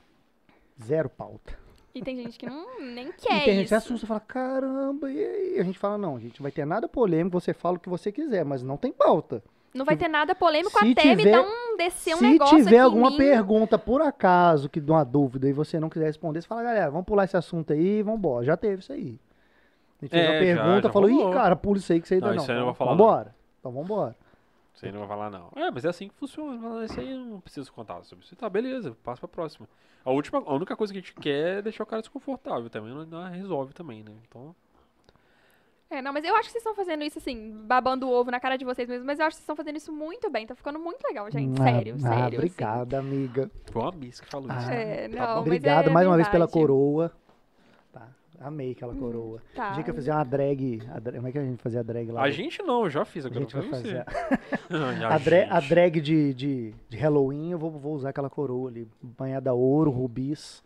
zero pauta. E tem gente que não nem e quer tem gente que assusta e fala, caramba, e aí? A gente fala, não, gente, não vai ter nada polêmico, você fala o que você quiser, mas não tem pauta. Não vai ter nada polêmico Se até me tiver- dar um descer um Se negócio tiver aqui em alguma mim. pergunta, por acaso, que dá uma dúvida e você não quiser responder, você fala, galera, vamos pular esse assunto aí e vambora. Já teve isso aí. A gente fez É, uma já- pergunta, já falou, rolou. ih, cara, pula isso aí que você ainda Não, não. isso aí eu não Então, vou falar, Vambora. Então vambora. Você não vai falar, não. É, mas é assim que funciona. Isso aí eu não preciso contar sobre isso. Tá, beleza, passa pra próxima. A, última, a única coisa que a gente quer é deixar o cara desconfortável também. Não, não resolve também, né? Então. É, não, mas eu acho que vocês estão fazendo isso assim, babando o ovo na cara de vocês mesmos, mas eu acho que vocês estão fazendo isso muito bem. Tá ficando muito legal, gente. Ah, Sério, ah, sério. assim. Obrigada, amiga. Foi uma miss que falou isso. Ah, É, Tá não, mas Obrigado é mais uma vez pela verdade. coroa. Amei aquela coroa. Tá. O dia que eu fizer uma drag, a drag- Como é que a gente fazia a drag lá? A gente não, eu já fiz A agora. gente vai fazer. [laughs] a, A, dra- a drag de, de, de Halloween, eu vou, vou usar aquela coroa ali. Banhada a ouro, rubis.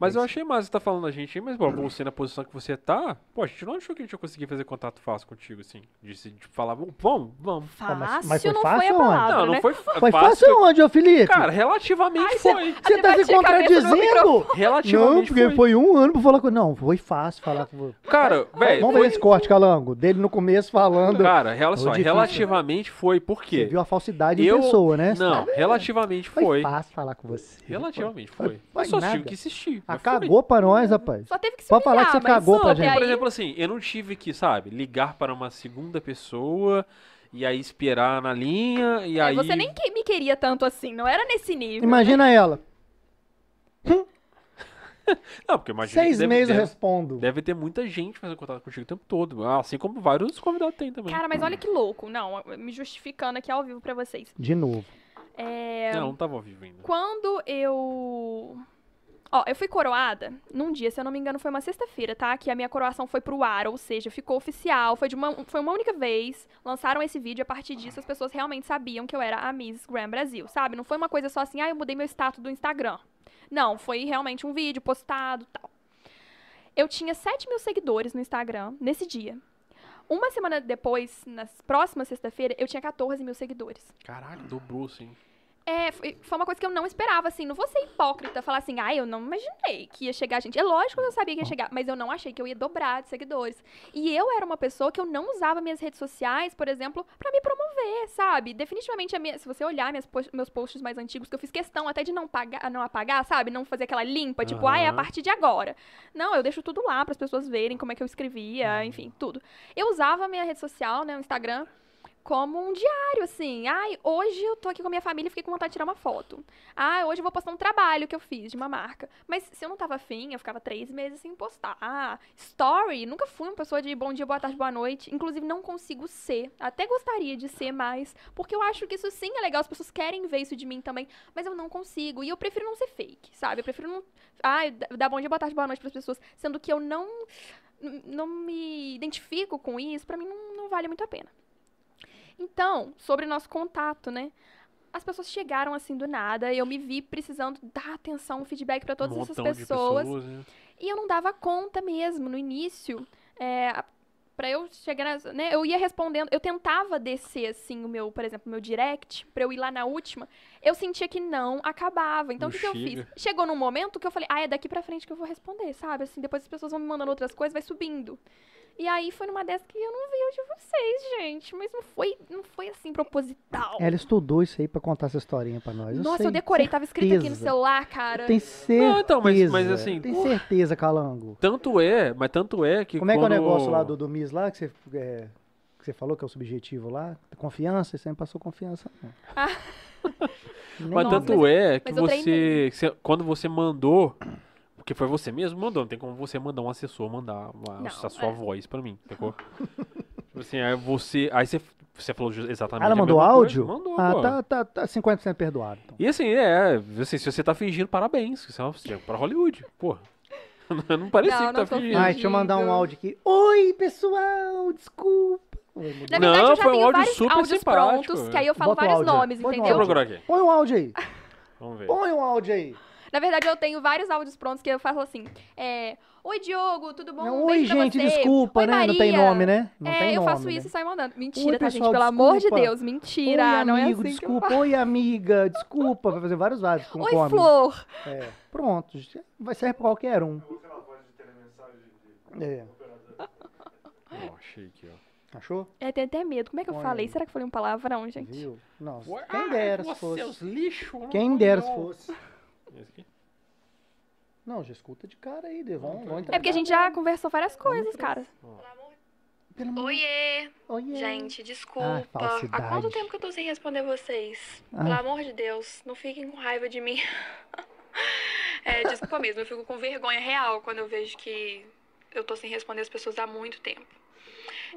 Mas eu achei massa você tá falando a gente aí, mas pô, você na posição que você tá, pô, a gente não achou que a gente ia conseguir fazer contato fácil contigo, assim. De, se- de falar, vamos, vamos, vamos. Fácil mas- mas foi não fácil foi a palavra, Não, não né? foi, Foi fácil. fácil onde, ô Felipe? Cara, relativamente foi. Você tá se contradizendo? Não, Relativamente porque foi. foi um ano pra falar com. Não, foi fácil falar com você. Cara, velho, Vamos ver esse corte, Calango. Dele no começo falando. Cara, rela só, Foi difícil. relativamente foi, por Você quê? viu a falsidade Eu- em pessoa, né? Não, relativamente Foi, foi. fácil falar com você. Relativamente Foi- foi. foi Mas só tive que insistir. Ah, cagou pra nós, rapaz. Só teve que se Pode falar que você cagou pra gente. Por exemplo, assim, eu não tive que, sabe, ligar para uma segunda pessoa e aí esperar na linha e É, aí. Você nem que- me queria tanto assim, não era nesse nível. Imagina ela. [laughs] Não, porque imagina. Seis que deve, meses eu respondo. deve ter muita gente fazendo contato contigo o tempo todo. Assim como vários convidados têm também. Cara, mas olha que louco. Não, me justificando aqui ao vivo pra vocês. De novo. É, Não, não tava ao vivo ainda. Quando eu. Ó, eu fui coroada num dia, se eu não me engano, foi uma sexta-feira, tá? Que a minha coroação foi pro ar, ou seja, ficou oficial. Foi, de uma, foi uma única vez. Lançaram esse vídeo, a partir disso as pessoas realmente sabiam que eu era a Miss Grand Brasil, sabe? Não foi uma coisa só assim, ah, eu mudei meu status do Instagram. Não, foi realmente um vídeo postado tal. Eu tinha 7 mil seguidores no Instagram nesse dia. Uma semana depois, na próxima sexta-feira, eu tinha 14 mil seguidores. Caralho, dobrou, assim. É, foi, foi uma coisa que eu não esperava, assim. Não vou ser hipócrita, falar assim, ai, eu não imaginei que ia chegar gente. É lógico que eu sabia que ia chegar, mas eu não achei que eu ia dobrar de seguidores. E eu era uma pessoa que eu não usava minhas redes sociais, por exemplo, pra me promover, sabe? Definitivamente, a minha- se você olhar meus posts mais antigos, que eu fiz questão até de não, pagar, não apagar, sabe? Não fazer aquela limpa, tipo, ai, é a partir de agora. Não, eu deixo tudo lá para as pessoas verem como é que eu escrevia, enfim, tudo. Eu usava a minha rede social, né, o Instagram, como um diário, assim. Ai, hoje eu tô aqui com a minha família e fiquei com vontade de tirar uma foto. Ah, hoje eu vou postar um trabalho que eu fiz de uma marca. Mas se eu não tava afim, eu ficava três meses sem postar. Ah, story. Nunca fui uma pessoa de bom dia, boa tarde, boa noite. Inclusive, não consigo ser. Até gostaria de ser mais. Porque eu acho que isso sim é legal. As pessoas querem ver isso de mim também. Mas eu não consigo. E eu prefiro não ser fake, sabe? Eu prefiro não. Ai, dar bom dia, boa tarde, boa noite pras pessoas. Sendo que eu não. Não me identifico com isso. Pra mim, não, não vale muito a pena. Então, sobre o nosso contato, né? As pessoas chegaram assim do nada, eu me vi precisando dar atenção, feedback pra todas um essas pessoas. pessoas. né? E eu não dava conta mesmo no início. É, para eu chegar nas, né, eu ia respondendo, eu tentava descer assim o meu, por exemplo, o meu direct, pra eu ir lá na última. Eu sentia que não acabava. Então o que, que eu fiz? Chegou num momento que eu falei: "Ah, é daqui pra frente que eu vou responder", sabe? Assim, depois as pessoas vão me mandando outras coisas, vai subindo. E aí foi numa dessas que eu não vi o de vocês, gente. Mas não foi, não foi assim proposital. Ela estudou isso aí pra contar essa historinha pra nós. Nossa, sei, eu decorei, tava escrito aqui no certeza. celular, cara. Tem certeza. Não, então, mas- mas assim, Tem certeza, Calango. Tanto é, mas tanto é que Como é que é o quando- negócio lá do, do Miss lá, que você, é, que você falou que é o subjetivo lá? Confiança? Você não passou confiança, não. Ah. [laughs] Mas Nossa, tanto é que mas eu você, treinei. que você- Quando você mandou. Porque foi você mesmo que mandou, não tem como você mandar um assessor mandar uma- Não, a sua é. voz pra mim, sacou? [laughs] tipo assim, aí você. Aí você, você falou exatamente. Ela a mandou mesma áudio? Coisa. Mandou, ah, pô. tá, tá, tá 50% perdoado. Então. E assim, é, assim, se você tá fingindo, parabéns. Você é você é pra Hollywood, porra. [laughs] Não parecia Não, que tá não tô fingindo. Ai, deixa eu mandar um Fingindo. áudio aqui. Oi, pessoal, desculpa. Na Não, verdade, eu já foi um tenho áudio vários super áudios simpático, prontos, é. que aí eu falo Bota vários áudio nomes, o Deixa eu entendeu? procurar aqui. Põe um áudio aí. Vamos ver. Põe um áudio aí. Na verdade, eu tenho vários áudios prontos que eu falo assim: é, Oi, Diogo, tudo bom? Um Oi, beijo pra gente, você. desculpa, Oi, né? Não tem Maria. nome, né? Não é, tem eu nome, faço isso né? e saio mandando. Mentira, Oi, tá, pessoal, gente? Pelo amor de desculpa. Deus, mentira. Oi, não é amigo, assim que eu desculpa. faço. Oi, amiga, desculpa. Vai fazer vários áudios com Oi, com amigo. Flor. É, pronto. Vai ser pra qualquer um. Aquela voz de telemensagem de É. Ó, achei aqui, ó. Achou? É, tem até medo. Como é que eu Olha falei? Será que eu falei um palavrão, gente? Viu? Nossa, quem dera se fosse. os lixos. Quem dera se fosse. Esse aqui? Não, já escuta de cara aí. Vamos, vamos É porque a gente já conversou várias coisas, cara. Pelo amor- Oiê! Oiê. Gente, Ah, desculpa. Há falsidade. quanto tempo que eu tô sem responder vocês? Ah. Pelo amor de Deus, não fiquem com raiva de mim. [laughs] é, desculpa mesmo, eu fico com vergonha real quando eu vejo que eu tô sem responder as pessoas há muito tempo.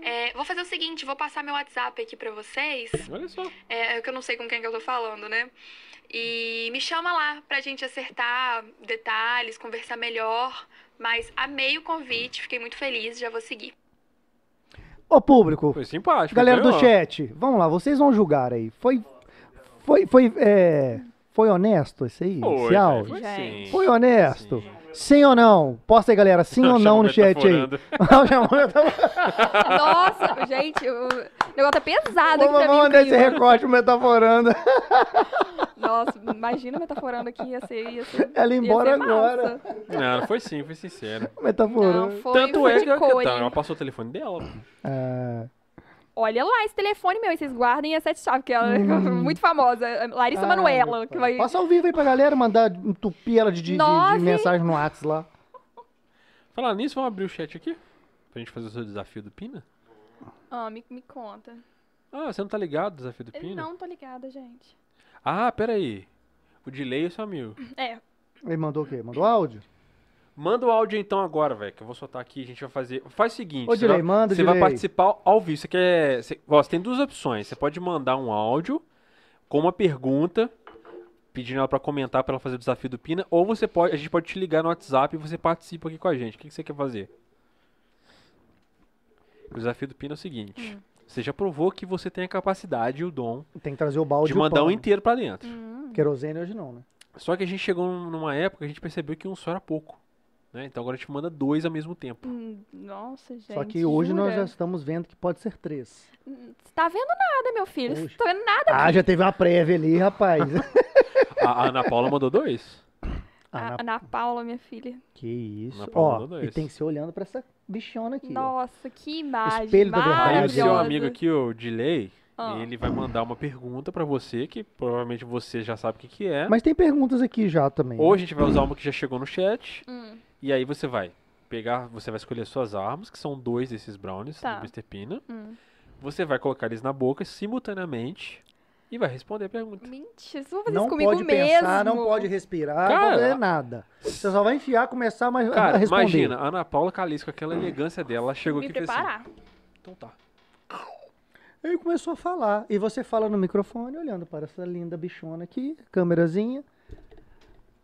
É, vou fazer o seguinte, vou passar meu WhatsApp aqui pra vocês. Olha só. É, que eu não sei com quem que eu tô falando, né? E me chama lá pra gente acertar detalhes, conversar melhor. Mas amei o convite, fiquei muito feliz, já vou seguir. Ô, público, Foi simpático. galera do chat, vamos lá, vocês vão julgar aí. Foi. Foi. Foi, é, foi honesto esse aí? Foi, esse áudio? foi sim. Foi honesto? Sim. Sim ou não? Posta aí, galera. Sim [laughs] ou não no chat aí. Metaforando. [laughs] Chamou metaforando. Nossa, gente, o negócio tá pesado aqui Vamos mim. mandar esse recorte metaforando. [laughs] Nossa, imagina metaforando aqui, ia ser. Ia ser Ela ia embora ser massa. agora. Não, foi sim, foi sincero. Metaforando. Não, foi, Tanto foi é que ela passou o telefone dela. Ah, Olha lá esse telefone meu, e vocês guardem a sete chaves, que ela é Hum. [laughs] muito famosa. Larissa ah, Manuela, que vai. Passa ao vivo aí pra galera, mandar entupir ela de, de, de- de Nove. mensagem no WhatsApp lá. Falar nisso, vamos abrir o chat aqui? Pra gente fazer o seu desafio do Pina? Ah, me, me conta. Ah, você não tá ligado, desafio do Eu Pina? não tô ligada, gente. Ah, pera aí. O delay é seu amigo. É, Ele mandou o quê? Mandou áudio? Manda o áudio então agora, velho, que eu vou soltar aqui, a gente vai fazer... Faz o seguinte, Ô, vai, manda, você vai participar ao vivo. Você quer... Você, ó, você tem duas opções. Você pode mandar um áudio com uma pergunta, pedindo ela pra comentar pra ela fazer o desafio do Pina, ou você pode, a gente pode te ligar no WhatsApp e você participa aqui com a gente. O que, que você quer fazer? O desafio do Pina é o seguinte. Você já provou que você tem a capacidade e o dom Tem que trazer o balde de o mandar um pano. inteiro pra dentro. hum, Querosene hoje não, né? Só que a gente chegou num- numa época que a gente percebeu que um só era pouco. Né? Então agora a gente manda dois ao mesmo tempo. hum, nossa, gente. Só que hoje nós já jura? estamos vendo que pode ser três. Hum, Você tá vendo nada, meu filho. Você tá vendo nada. Ah, já teve uma prévia ali, rapaz. [laughs] A, Ana Paula mandou dois. A na- Ana Paula, minha filha. Que isso. Ó, mandou e dois. tem que ser olhando pra essa bichona aqui. ó. Nossa, que imagem. Espelho da verdade. Aí o seu amigo aqui, o Delay, Ah. ele vai mandar uma pergunta pra você, que provavelmente você já sabe o que, que é. Mas tem perguntas aqui já também. Ou a gente vai usar uma que já chegou no chat. Hum, E aí você vai pegar, você vai escolher suas armas, que são dois desses brownies Tá. do Mr. Pina. hum. Você vai colocar eles na boca simultaneamente e vai responder a pergunta. Mentira, vocês vão fazer não isso comigo pode mesmo. pensar, não pode respirar, não Cara, pode fazer nada. Você só vai enfiar, começar mas a Cara, responder. imagina, a Ana Paula Calice com aquela elegância dela, ela chegou Me aqui e fez assim. preparar. Então tá. Ele começou a falar. E você fala no microfone, olhando para essa linda bichona aqui, câmerazinha.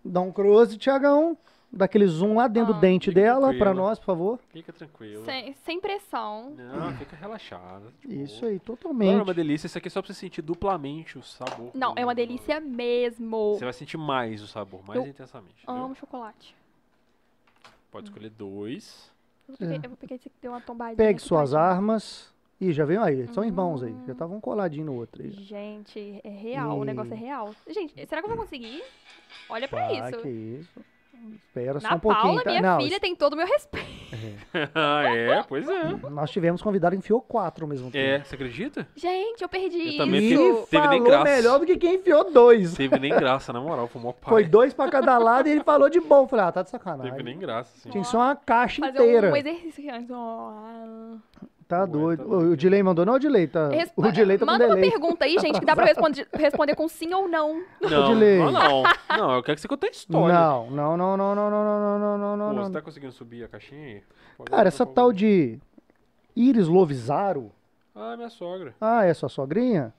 Dá um close, Tiagão. Dá aquele zoom lá dentro do Ah, dente fica dela, pra nós, por favor. Fica tranquilo. Sem, sem pressão. Não, fica relaxado. Isso aí, Não, é totalmente. uma delícia. Isso aqui é só pra você sentir duplamente o sabor. Não, é uma do- delícia mesmo. Você vai sentir mais o sabor, mais Eu intensamente. entendeu? Amo chocolate. Pode escolher dois. Eu vou pegar, eu vou pegar esse que deu uma tombadinha. Pegue suas armas. Ih, já veio aí. São irmãos aí. Hum. Já estavam coladinhos no outro aí. Gente, é real, o E- negócio é real. Gente, será que eu vou conseguir? Olha pra Tá, isso. que isso. Espera só Na um pouquinho. Paula, tá? minha Não, filha, tem todo o meu respeito. [laughs] Ah, é, pois é. nós tivemos convidado enfiou quatro ao mesmo tempo. É, você acredita? Gente, eu perdi Eu também E isso. Teve nem falou graça. melhor do que quem enfiou dois. Teve nem graça, na moral, foi mó [laughs] pai. Foi dois pra cada lado e ele falou de bom. Eu Falei, ah, tá de sacanagem. Teve nem graça, assim. Tinha ser uma caixa Fazer inteira. um exercício aqui. antes. ó, Tá Ué, doido. tá O- Dilei mandou, não, o Dilei tá. Resp- O Dilei tá com Manda uma delay. pergunta aí, gente, que dá pra responder, responder com sim ou não. Não, não, não. Não, eu quero que você conte a história. Não, não, não, não, não, não, não, não, não, não, não. você tá conseguindo subir a caixinha aí? Pode Cara, essa tal de Iris Lovisaro. Ah, minha sogra. Ah, é sua sogrinha?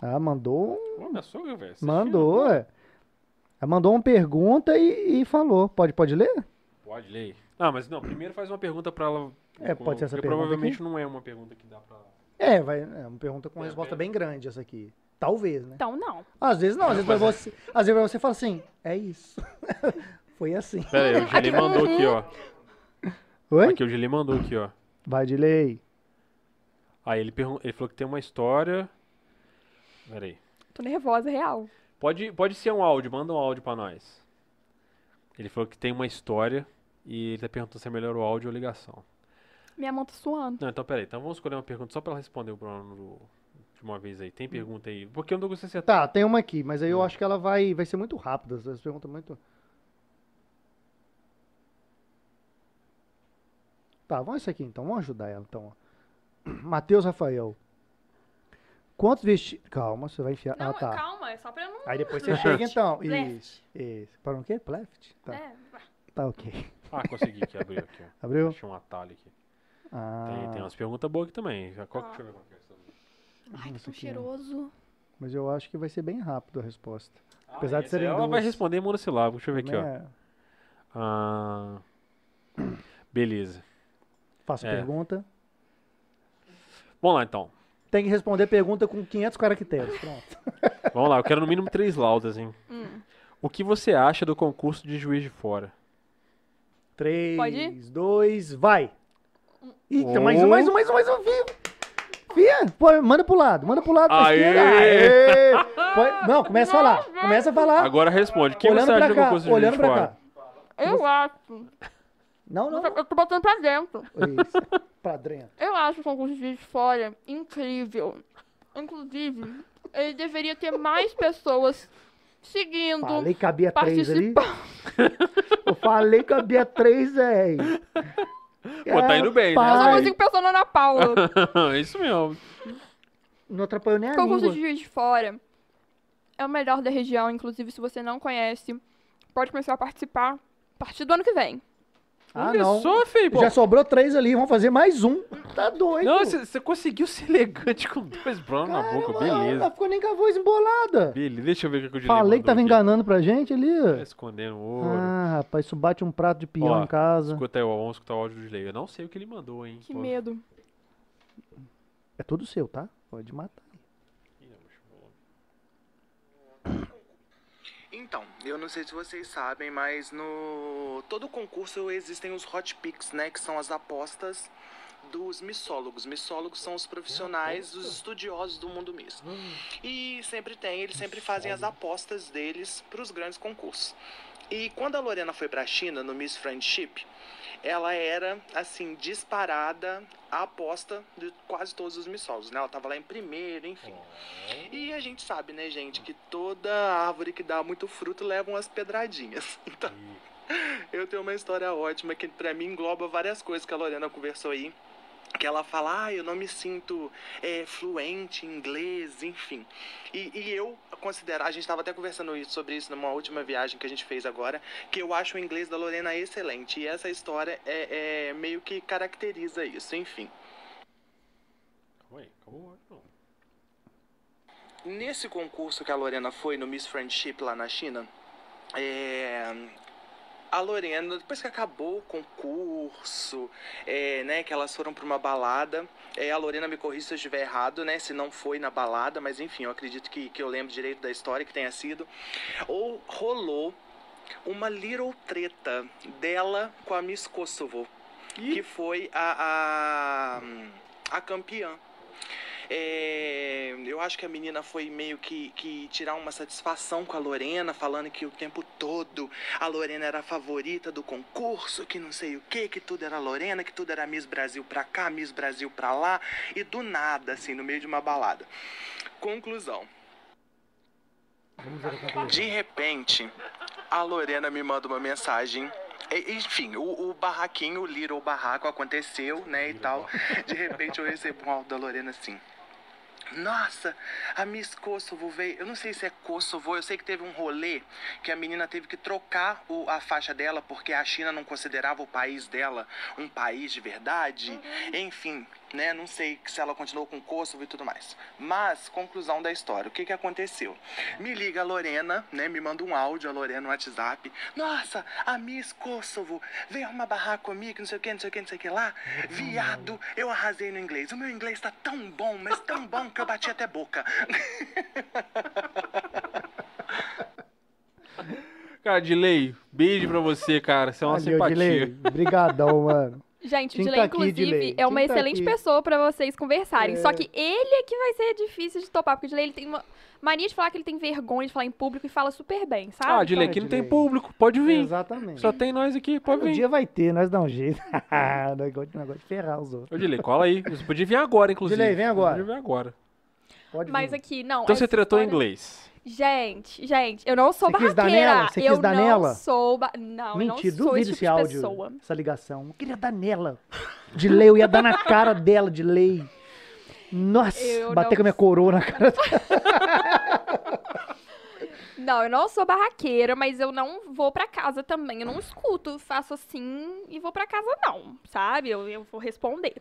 Ah, mandou. um- Ô, minha sogra, velho. Mandou, fina, é. Ela mandou uma pergunta e, e falou. Pode, pode ler? Pode ler. Ah, mas não, primeiro faz uma pergunta pra ela. É, pode ser essa porque pergunta provavelmente aqui? não é uma pergunta que dá pra. É, vai, é uma pergunta com É, resposta bem- bem grande essa aqui. Talvez, né? Então, não. Às vezes não, às vezes, pra é. você, às vezes pra você fala assim, é isso. [laughs] Foi assim. Pera aí, o Gili mandou aqui, ó. Oi? Aqui, o Gili mandou aqui, ó. Vai de lei. Aí ele, pergun- ele falou que tem uma história. Pera aí. Tô nervosa, real. Pode, pode ser um áudio, manda um áudio pra nós. Ele falou que tem uma história e ele tá perguntando se é melhor o áudio ou ligação. Minha mão tá suando. Não, então peraí. Então vamos escolher uma pergunta só pra ela responder o Bruno de uma vez aí. Tem pergunta aí? Porque eu não tô conseguindo acertar. Tá, tem uma aqui, mas aí eu Hum. acho que ela vai, vai ser muito rápida. Essa pergunta é muito. Tá, vamos isso aqui então. Vamos ajudar ela então. [clears throat] Matheus Rafael. Quantos vestidos. Calma, você vai enfiar. Não, ah, tá. calma, é só pra eu não... Aí depois [laughs] você chega então. Left. Isso. Isso. Para um quê? Pleft? Tá. É, Tá ok. Ah, consegui aqui, abriu aqui. [laughs] Abriu? Achei um atalho aqui. Ah, Tem, tem umas perguntas boas aqui também. Já, qual, Ah. Deixa eu ver qual que é essa. Ai, que tão ó. cheiroso. Mas eu acho que vai ser bem rápido a resposta. Ah, Apesar de aí serem Ela vai duas. responder em monossilábico. Deixa eu ver aqui, ó. É, Ah, beleza. faço É. pergunta. Vamos lá, então. Tem que responder pergunta com 500 caracteres. Pronto. [laughs] Vamos lá. Eu quero no mínimo três laudas, hein? Hum. O que você acha do concurso de juiz de fora? 3, Pode ir? 2, vai. Eita, Oh. mais um, mais um, mais um, mais um, Fia. Fia, pô, manda pro lado, manda pro lado. pra Aê! Aê! Pô, Não, começa a falar, começa a falar. Agora responde. O que olhando você acha cá, concurso de olhando de pra fora? cá. Eu acho. Não, não. Eu tô botando pra dentro. Isso, pra dentro. Eu acho o concurso de fora incrível. Inclusive, ele deveria ter mais pessoas seguindo, Falei que cabia três ali. participando. Eu falei que cabia três, velho. Pô, tá indo bem, né? Eu só consigo pensar na Ana Paula. É [laughs] Isso mesmo. Não atrapalhou nem a O concurso língua. de Juiz de Fora é o melhor da região. Inclusive, se você não conhece, pode começar a participar a partir do ano que vem. Ah, Olha não. só, filho. pô. Já sobrou três ali, vamos fazer mais um. Tá doido. Não, você conseguiu ser elegante com dois browns na boca. Caramba, Não Beleza. ficou nem com a voz embolada. Beleza. Deixa eu ver o que o Julinho Falei que tava aqui. enganando pra gente ali. Tá ó. escondendo o ouro. Ah, rapaz, isso bate um prato de peão Ó, em casa. Escuta aí, vamos escutar o áudio do Julinho. Eu não sei o que ele mandou, hein. Que Pô. medo. É tudo seu, tá? Pode matar. Ih, não, deixa eu- Então, eu não sei se vocês sabem, mas no todo concurso existem os hot picks, né, que são as apostas dos missólogos. Missólogos são os profissionais, os estudiosos do mundo misto. E sempre tem, eles sempre fazem as apostas deles para os grandes concursos. E quando a Lorena foi para a China no Miss Friendship, ela era assim disparada a aposta de quase todos os missólogos, né? Ela tava lá em primeiro, enfim. E a gente sabe, né, gente, que toda árvore que dá muito fruto leva umas pedradinhas. [laughs] Então, eu tenho uma história ótima que pra mim engloba várias coisas que a Lorena conversou aí. Que ela fala, ah, eu não me sinto é, fluente em inglês, enfim. E, e eu considero, a gente estava até conversando sobre isso numa última viagem que a gente fez agora, que eu acho o inglês da Lorena excelente. E essa história é, é meio que caracteriza isso, enfim. Calma aí. Nesse concurso que a Lorena foi no Miss Friendship lá na China, é, a Lorena, depois que acabou o concurso, é, né, que elas foram para uma balada, é, a Lorena me corrija se eu estiver errado, né, se não foi na balada, mas enfim, eu acredito que, que eu lembro direito da história que tenha sido, ou rolou uma little treta dela com a Miss Kosovo, que foi a, a, a campeã. É, eu acho que a menina foi meio que, que tirar uma satisfação com a Lorena, falando que o tempo todo a Lorena era a favorita do concurso, que não sei o que, que tudo era Lorena, que tudo era Miss Brasil pra cá, Miss Brasil pra lá, e do nada, assim, no meio de uma balada. Conclusão. De repente, a Lorena me manda uma mensagem. Enfim, o, o barraquinho, o Little Barraco aconteceu, né, e tal. De repente eu recebo um áudio da Lorena assim. Nossa, a Miss Kosovo veio. Eu não sei se é Kosovo, eu sei que teve um rolê que a menina teve que trocar o- a faixa dela porque a China não considerava o país dela um país de verdade. Enfim, né? Não sei se ela continuou com Kosovo e tudo mais. Mas, conclusão da história, o que que aconteceu? Me liga a Lorena, né? Me manda um áudio a Lorena no WhatsApp. Nossa, a Miss Kosovo veio arrumar barraco comigo, não sei o que, não sei o que, não sei o que lá. Viado, eu arrasei no inglês. O meu inglês tá tão bom, mas tão bom que eu bati até boca. [laughs] Cara, Dilei, beijo pra você, cara. Você é uma Valeu, simpatia. Dilei. Brigadão, mano. Gente, o Dilei, inclusive, Dilei. é uma tá excelente aqui. pessoa pra vocês conversarem. É. Só que ele é que vai ser difícil de topar, porque o Dilei ele tem uma mania de falar que ele tem vergonha de falar em público e fala super bem, Ah, sabe? Dilei, Então, aqui não tem Dilei. público. Pode vir. Exatamente. Só tem nós aqui, pode Um vir. dia vai ter, nós dá um jeito. [laughs] gostamos negócio de ferrar os outros. Ô, Dilei, cola aí. Você podia vir agora, inclusive. Dilei, vem agora. Podia vir agora. Pode Mas vir. aqui, não. Então você tratou em história- inglês. Gente, gente, eu não sou Você quis dar barraqueira. nela? Você eu quis dar não nela? sou. Ba... Não, Mentira, eu não sou esse esse tipo de áudio, pessoa. essa ligação. Eu queria dar nela. De lei, eu ia dar na cara dela, de lei. Nossa, Eu bater não com a minha coroa na cara dela. [laughs] Não, eu não sou barraqueira, mas eu não vou pra casa também. Eu não escuto, faço assim e vou pra casa, não, sabe? Eu, eu vou responder.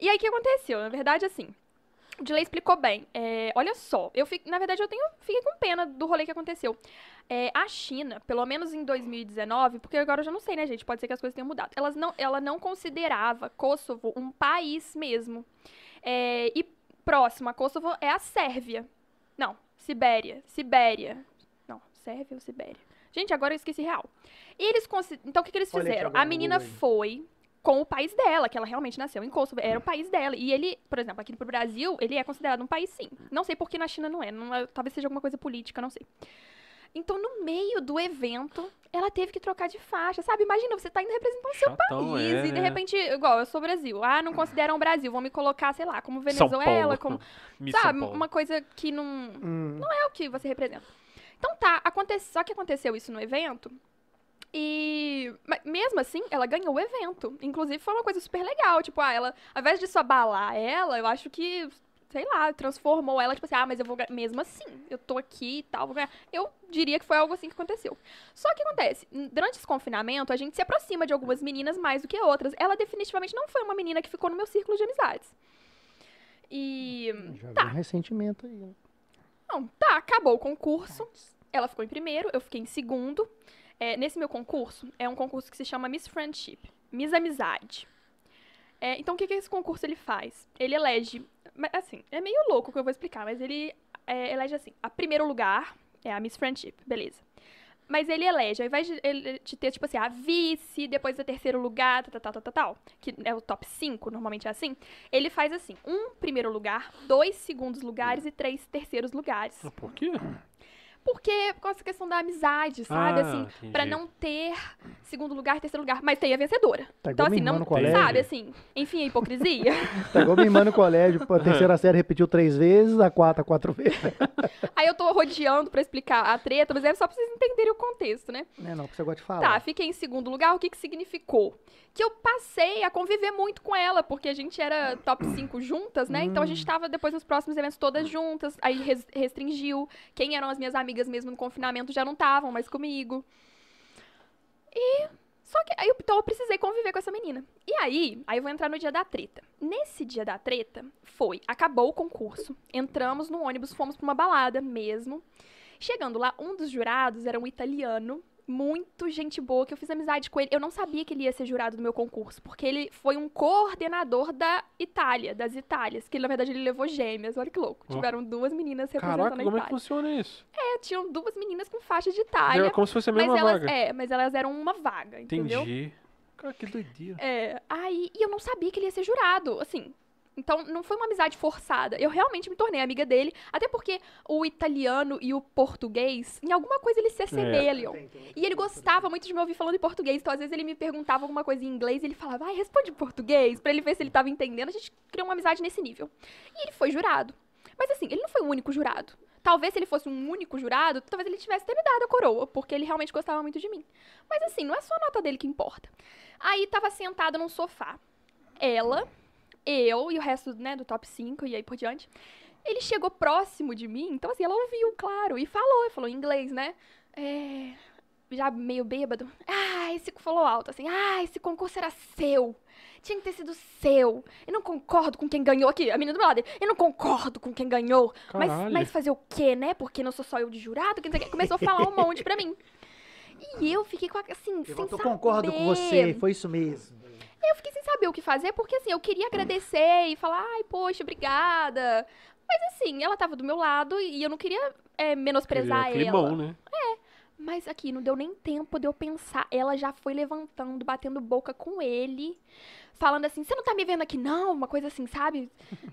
E aí, o que aconteceu? Na verdade, assim, o Dilei explicou bem. É, olha só, eu fico, na verdade, eu tenho, fiquei com pena do rolê que aconteceu. É, a China, pelo menos em 2019, porque agora eu já não sei, né, gente? Pode ser que as coisas tenham mudado. Elas não, ela não considerava Kosovo um país mesmo. É, e próximo a Kosovo é a Sérvia. Não, Sibéria. Sibéria. Não, Sérvia ou Sibéria? Gente, agora eu esqueci real. E eles Então, o que, que eles fizeram? A menina foi com o país dela, que ela realmente nasceu em Kosovo, era o país dela. E ele, por exemplo, aqui pro Brasil, ele é considerado um país sim. Não sei por que na China não é, não é- talvez seja alguma coisa política, não sei. Então, no meio do evento, ela teve que trocar de faixa, sabe? Imagina, você tá indo representando o seu Chatão, país é, e de né? repente, igual, eu sou Brasil. Ah, não consideram o Brasil, vão me colocar, sei lá, como Venezuela, como, [laughs] sabe, uma coisa que não Hum, é o que você representa. Então tá, aconte... só que aconteceu isso no evento. E mesmo assim, ela ganhou o evento. Inclusive foi uma coisa super legal, tipo, ah, ela, ao invés de só abalar ela, eu acho que sei lá, transformou ela, tipo assim, ah, mas eu vou ganhar. Mesmo assim, eu tô aqui e tal, vou ganhar. Eu diria que foi algo assim que aconteceu. Só que acontece, durante esse confinamento, a gente se aproxima de algumas meninas mais do que outras. Ela definitivamente não foi uma menina que ficou no meu círculo de amizades. E. já Tá. um ressentimento aí. né? Não, tá, acabou o concurso. Ela ficou em primeiro, eu fiquei em segundo. É, nesse meu concurso, é um concurso que se chama Miss Friendship, Miss Amizade. É, então, o que, que esse concurso ele faz? Ele elege, assim, é meio louco o que eu vou explicar, mas ele é, elege assim, a primeiro lugar é a Miss Friendship, beleza. Mas ele elege, ao invés de ele ter, tipo assim, a vice, depois o terceiro lugar, tal, tal, tal, tal, tal, que é o top 5, normalmente é assim, ele faz assim, um primeiro lugar, dois segundos lugares e três terceiros lugares. Por quê? Porque, por causa da questão da amizade, sabe? Ah, assim, entendi. pra não ter segundo lugar, terceiro lugar, mas tem a vencedora. Tá então, igual assim, não, no colégio. sabe, assim, enfim, a hipocrisia. [laughs] Tá igual minha irmã no colégio, a [laughs] terceira série repetiu três vezes, a quarta quatro vezes. [laughs] Aí eu tô rodeando pra explicar a treta, mas é só pra vocês entenderem o contexto, né? Não é não, que você gosta de falar. Tá, fiquei em segundo lugar, o que que significou? Que eu passei a conviver muito com ela, porque a gente era top 5 juntas, né? Então a gente tava depois nos próximos eventos todas juntas, aí res- restringiu. Quem eram as minhas amigas mesmo no confinamento já não estavam mais comigo. E só que aí então eu precisei conviver com essa menina. E aí, aí eu vou entrar no dia da treta. Nesse dia da treta, foi, acabou o concurso, entramos no ônibus, fomos pra uma balada mesmo. Chegando lá, um dos jurados era um italiano, muito gente boa, que eu fiz amizade com ele. Eu não sabia que ele ia ser jurado do meu concurso, porque ele foi um coordenador da Itália, das Itálias, que na verdade ele levou gêmeas, olha que louco. Ó. Tiveram duas meninas representando Caraca, a como é que Itália. funciona isso? É, tinham duas meninas com faixa de Itália, É como se fosse a mas mesma elas, vaga. é, mas elas eram uma vaga, entendeu? Entendi. Cara, que doideira. É, aí, e eu não sabia que ele ia ser jurado, assim, Então, não foi uma amizade forçada. Eu realmente me tornei amiga dele, até porque o italiano e o português, em alguma coisa eles se assemelham. E ele gostava muito de me ouvir falando em português, então às vezes ele me perguntava alguma coisa em inglês e ele falava, ai, responde em português, pra ele ver se ele tava entendendo. A gente criou uma amizade nesse nível. E ele foi jurado. Mas assim, ele não foi o único jurado. Talvez se ele fosse um único jurado, talvez ele tivesse até me dado a coroa, porque ele realmente gostava muito de mim. Mas assim, não é só a nota dele que importa. Aí tava sentada num sofá. Ela, eu e o resto, né, do top 5 e aí por diante. Ele chegou próximo de mim, então assim, ela ouviu, claro, e falou, falou em inglês, né? É, já meio bêbado. Ah, esse falou alto assim. Ah, esse concurso era seu. Tinha que ter sido seu. Eu não concordo com quem ganhou aqui. A menina do meu lado. Eu não concordo com quem ganhou. Mas, Caralho. mas fazer o quê, né? Porque não sou só eu de jurado. Que não sei o quê. Começou a falar um monte pra mim. E eu fiquei com a- assim, sem Eu concordo com você, foi isso mesmo. Eu fiquei sem saber o que fazer, porque assim, eu queria agradecer e falar, ai, poxa, obrigada. Mas assim, ela tava do meu lado e eu não queria é, menosprezar Queria ela. climão, né? Mas aqui, não deu nem tempo de eu pensar. Ela já foi levantando, batendo boca com ele, falando assim: Você não tá me vendo aqui, não? Uma coisa assim, sabe?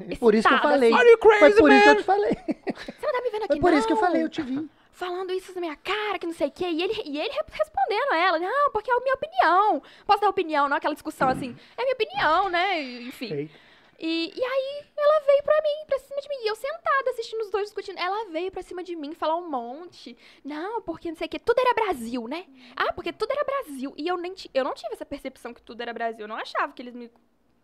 É por isso que eu Excitada, falei. assim, Are you Foi crazy, por isso que eu man? te falei. Você não tá me vendo aqui, Foi por não? isso que eu falei, eu te vi. Falando isso na minha cara, que não sei o quê. E ele, e ele re- respondendo a ela: Não, porque é a minha opinião. Posso dar opinião, não? Aquela discussão assim: É minha opinião, né? Enfim. E, e aí ela veio pra mim, pra cima de mim. E eu sentada assistindo os dois discutindo. Ela veio pra cima de mim falar um monte. Não, porque não sei o que. Tudo era Brasil, né? Ah, porque tudo era Brasil. E eu nem eu não tive essa percepção que tudo era Brasil. Eu não achava que eles me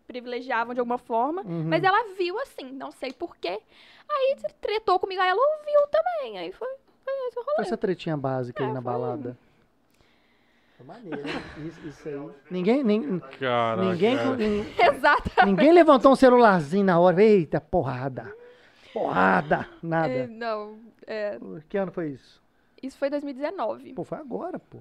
privilegiavam de alguma forma. Uhum. Mas ela viu assim, não sei porquê. Aí tretou comigo, aí ela ouviu também. Aí foi, foi esse o Foi rolê. essa tretinha básica aí É, na foi. balada. Foi maneiro? Isso, isso aí. Ninguém, nem, Caraca. ninguém, nin- [laughs] Exato. ninguém levantou um celularzinho na hora. Eita, porrada. Porrada. É, Nada. não, é, Que ano foi isso? isso foi 2019. Pô, foi agora, pô.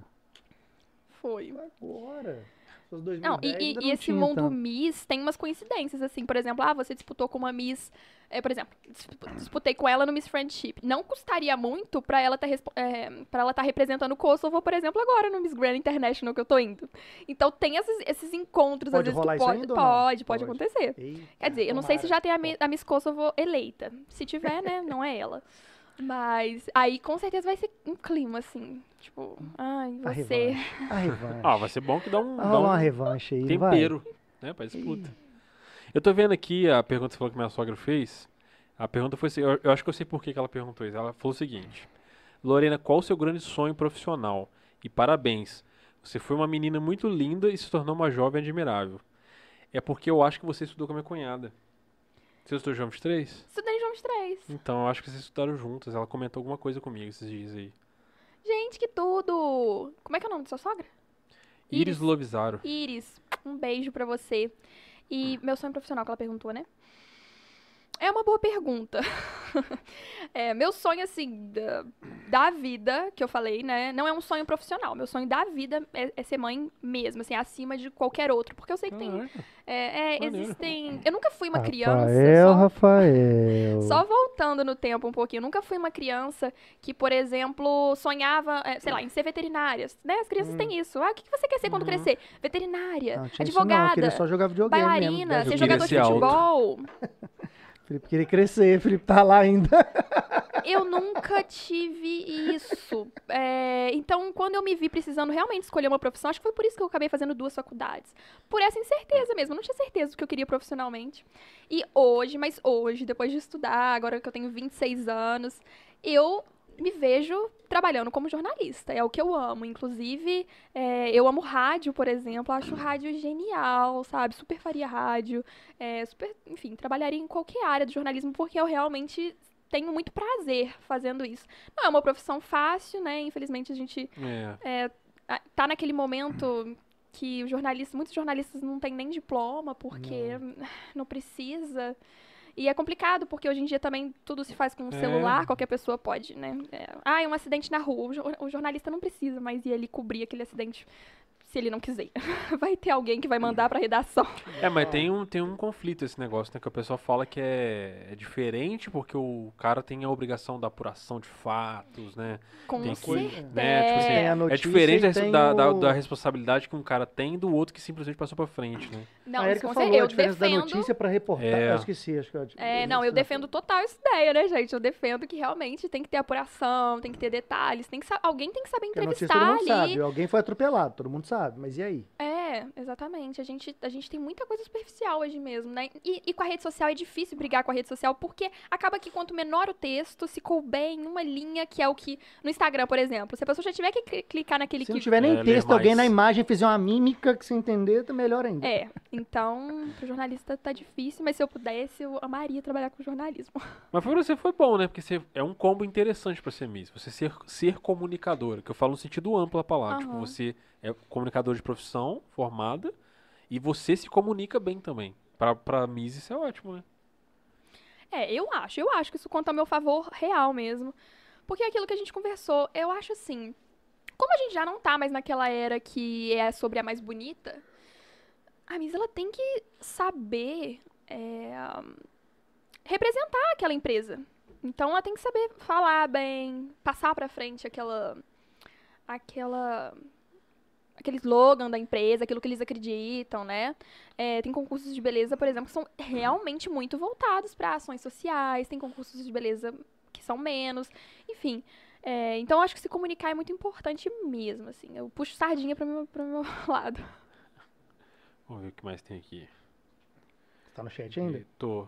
Foi. Foi agora. Se fosse 2010, Não, e, e- e esse mundo tanto. Miss tem umas coincidências, assim. Por exemplo, ah, você disputou com uma Miss. é, por exemplo, dispu- disputei com ela no Miss Friendship. Não custaria muito pra ela estar para ela tá representando o Kosovo, por exemplo, agora no Miss Grand International que eu tô indo. Então tem esses, esses encontros, Pode às vezes, rolar que pode, pode, pode Pode. acontecer. Eita, Quer dizer, eu não sei se já tem a, a Miss Kosovo eleita. Se tiver, né, não é ela. Mas aí com certeza vai ser um clima, assim. Tipo, ai, A você. revanche. A [laughs] revanche. Ah, vai ser bom que dá um, Vai dá um uma revanche aí, vai. tempero, né, pra disputa. Eu tô vendo aqui a pergunta que você falou que minha sogra fez. A pergunta foi assim, eu, eu acho que eu sei por que que ela perguntou isso. Ela falou o seguinte: Lorena, qual o seu grande sonho profissional? E parabéns. Você foi uma menina muito linda e se tornou uma jovem admirável. É porque eu acho que você estudou com a minha cunhada. Você estudou João 3? Estudei em João 3. Então, eu acho que vocês estudaram juntas. Ela comentou alguma coisa comigo esses dias aí. Gente, que tudo! Como é que é o nome da sua sogra? Iris, Iris. Lovisaro. Iris, um beijo pra você. E meu sonho profissional que ela perguntou, né? É uma boa pergunta. [laughs] É, meu sonho, assim, da, da vida, que eu falei, né? Não é um sonho profissional. Meu sonho da vida é, é ser mãe mesmo, assim, acima de qualquer outro. Porque eu sei que tem. É, é, existem. Eu nunca fui uma criança. Rafael, só- Rafael. [laughs] só voltando no tempo um pouquinho, eu nunca fui uma criança que, por exemplo, sonhava, eh, sei lá, em ser veterinária. Né? As crianças têm isso. Ah, o que que você quer ser quando crescer? Veterinária, Não, isso não, eu advogada, só jogar videogame bailarina, mesmo. ser Eu jogador de ser futebol. [laughs] Felipe queria crescer, Felipe tá lá ainda. [laughs] Eu nunca tive isso. É, então, quando eu me vi precisando realmente escolher uma profissão, acho que foi por isso que eu acabei fazendo duas faculdades. Por essa incerteza mesmo. Eu não tinha certeza do que eu queria profissionalmente. E hoje, mas hoje, depois de estudar, agora que eu tenho 26 anos, eu me vejo trabalhando como jornalista. É o que eu amo. Inclusive, é, eu amo rádio, por exemplo. Acho rádio genial, sabe? Super faria rádio. É, super, enfim, trabalharia em qualquer área do jornalismo porque eu realmente tenho muito prazer fazendo isso. Não é uma profissão fácil, né? Infelizmente a gente É. ah, tá naquele momento que os jornalistas, muitos jornalistas não têm nem diploma porque não, precisa. E é complicado, porque hoje em dia também tudo se faz com um É. celular, qualquer pessoa pode, né? É, ah, é um acidente na rua. O, jor- o jornalista não precisa mais ir ali cobrir aquele acidente se ele não quiser. [laughs] Vai ter alguém que vai mandar pra redação. É, mas tem um, tem um conflito esse negócio, né? Que o pessoal fala que é, é diferente porque o cara tem a obrigação da apuração de fatos, né? Com Tem que- né, tipo assim, Tem a É notícia diferente e da, tem da, da- o- da responsabilidade que um cara tem do outro que simplesmente passou pra frente, né? Não, a isso Erika com falou certeza. a Eu diferença da defendo. notícia pra reportagem. É. Eu esqueci, acho que eu, É, não, eu defendo total essa ideia, né, gente? Eu defendo que realmente tem que ter apuração, tem que ter detalhes, tem que sa- alguém tem que saber Porque a notícia entrevistar todo mundo ali. sabe. Alguém foi atropelado, todo mundo sabe. Mas e aí? É, exatamente. A gente, a gente tem muita coisa superficial hoje mesmo, né? E, e com a rede social é difícil brigar com a rede social, porque acaba que quanto menor o texto, se couber em uma linha, que é o que. No Instagram, por exemplo, se a pessoa já tiver que cli- clicar naquele Se não que. tiver nem É, texto, alguém mais. na imagem fizer uma mímica que você entender, tá melhor ainda. É, então, pro jornalista tá difícil, mas se eu pudesse, eu amaria trabalhar com jornalismo. [laughs] Mas pra você foi bom, né? Porque você, é um combo interessante pra ser Miss. Você ser, ser comunicadora, que eu falo no sentido amplo da palavra. Tipo, Aham. você é comunicador de profissão, formada, e você se comunica bem também. Pra, pra Miss isso é ótimo, né? É, eu acho. Eu acho que isso conta a meu favor real mesmo. Porque é aquilo que a gente conversou, eu acho assim. Como a gente já não tá mais naquela era que é sobre a mais bonita, a Miss ela tem que saber é, representar aquela empresa. Então ela tem que saber falar bem, passar pra frente aquela. aquela. Aquele slogan da empresa, aquilo que eles acreditam, né? É, tem concursos de beleza, por exemplo, que são realmente muito voltados para ações sociais, tem concursos de beleza que são menos, enfim. É, então, acho que se comunicar é muito importante mesmo, assim. Eu puxo sardinha para meu, pro meu [laughs] lado. Vamos ver o que mais tem aqui. Tá no chat ainda? Tô.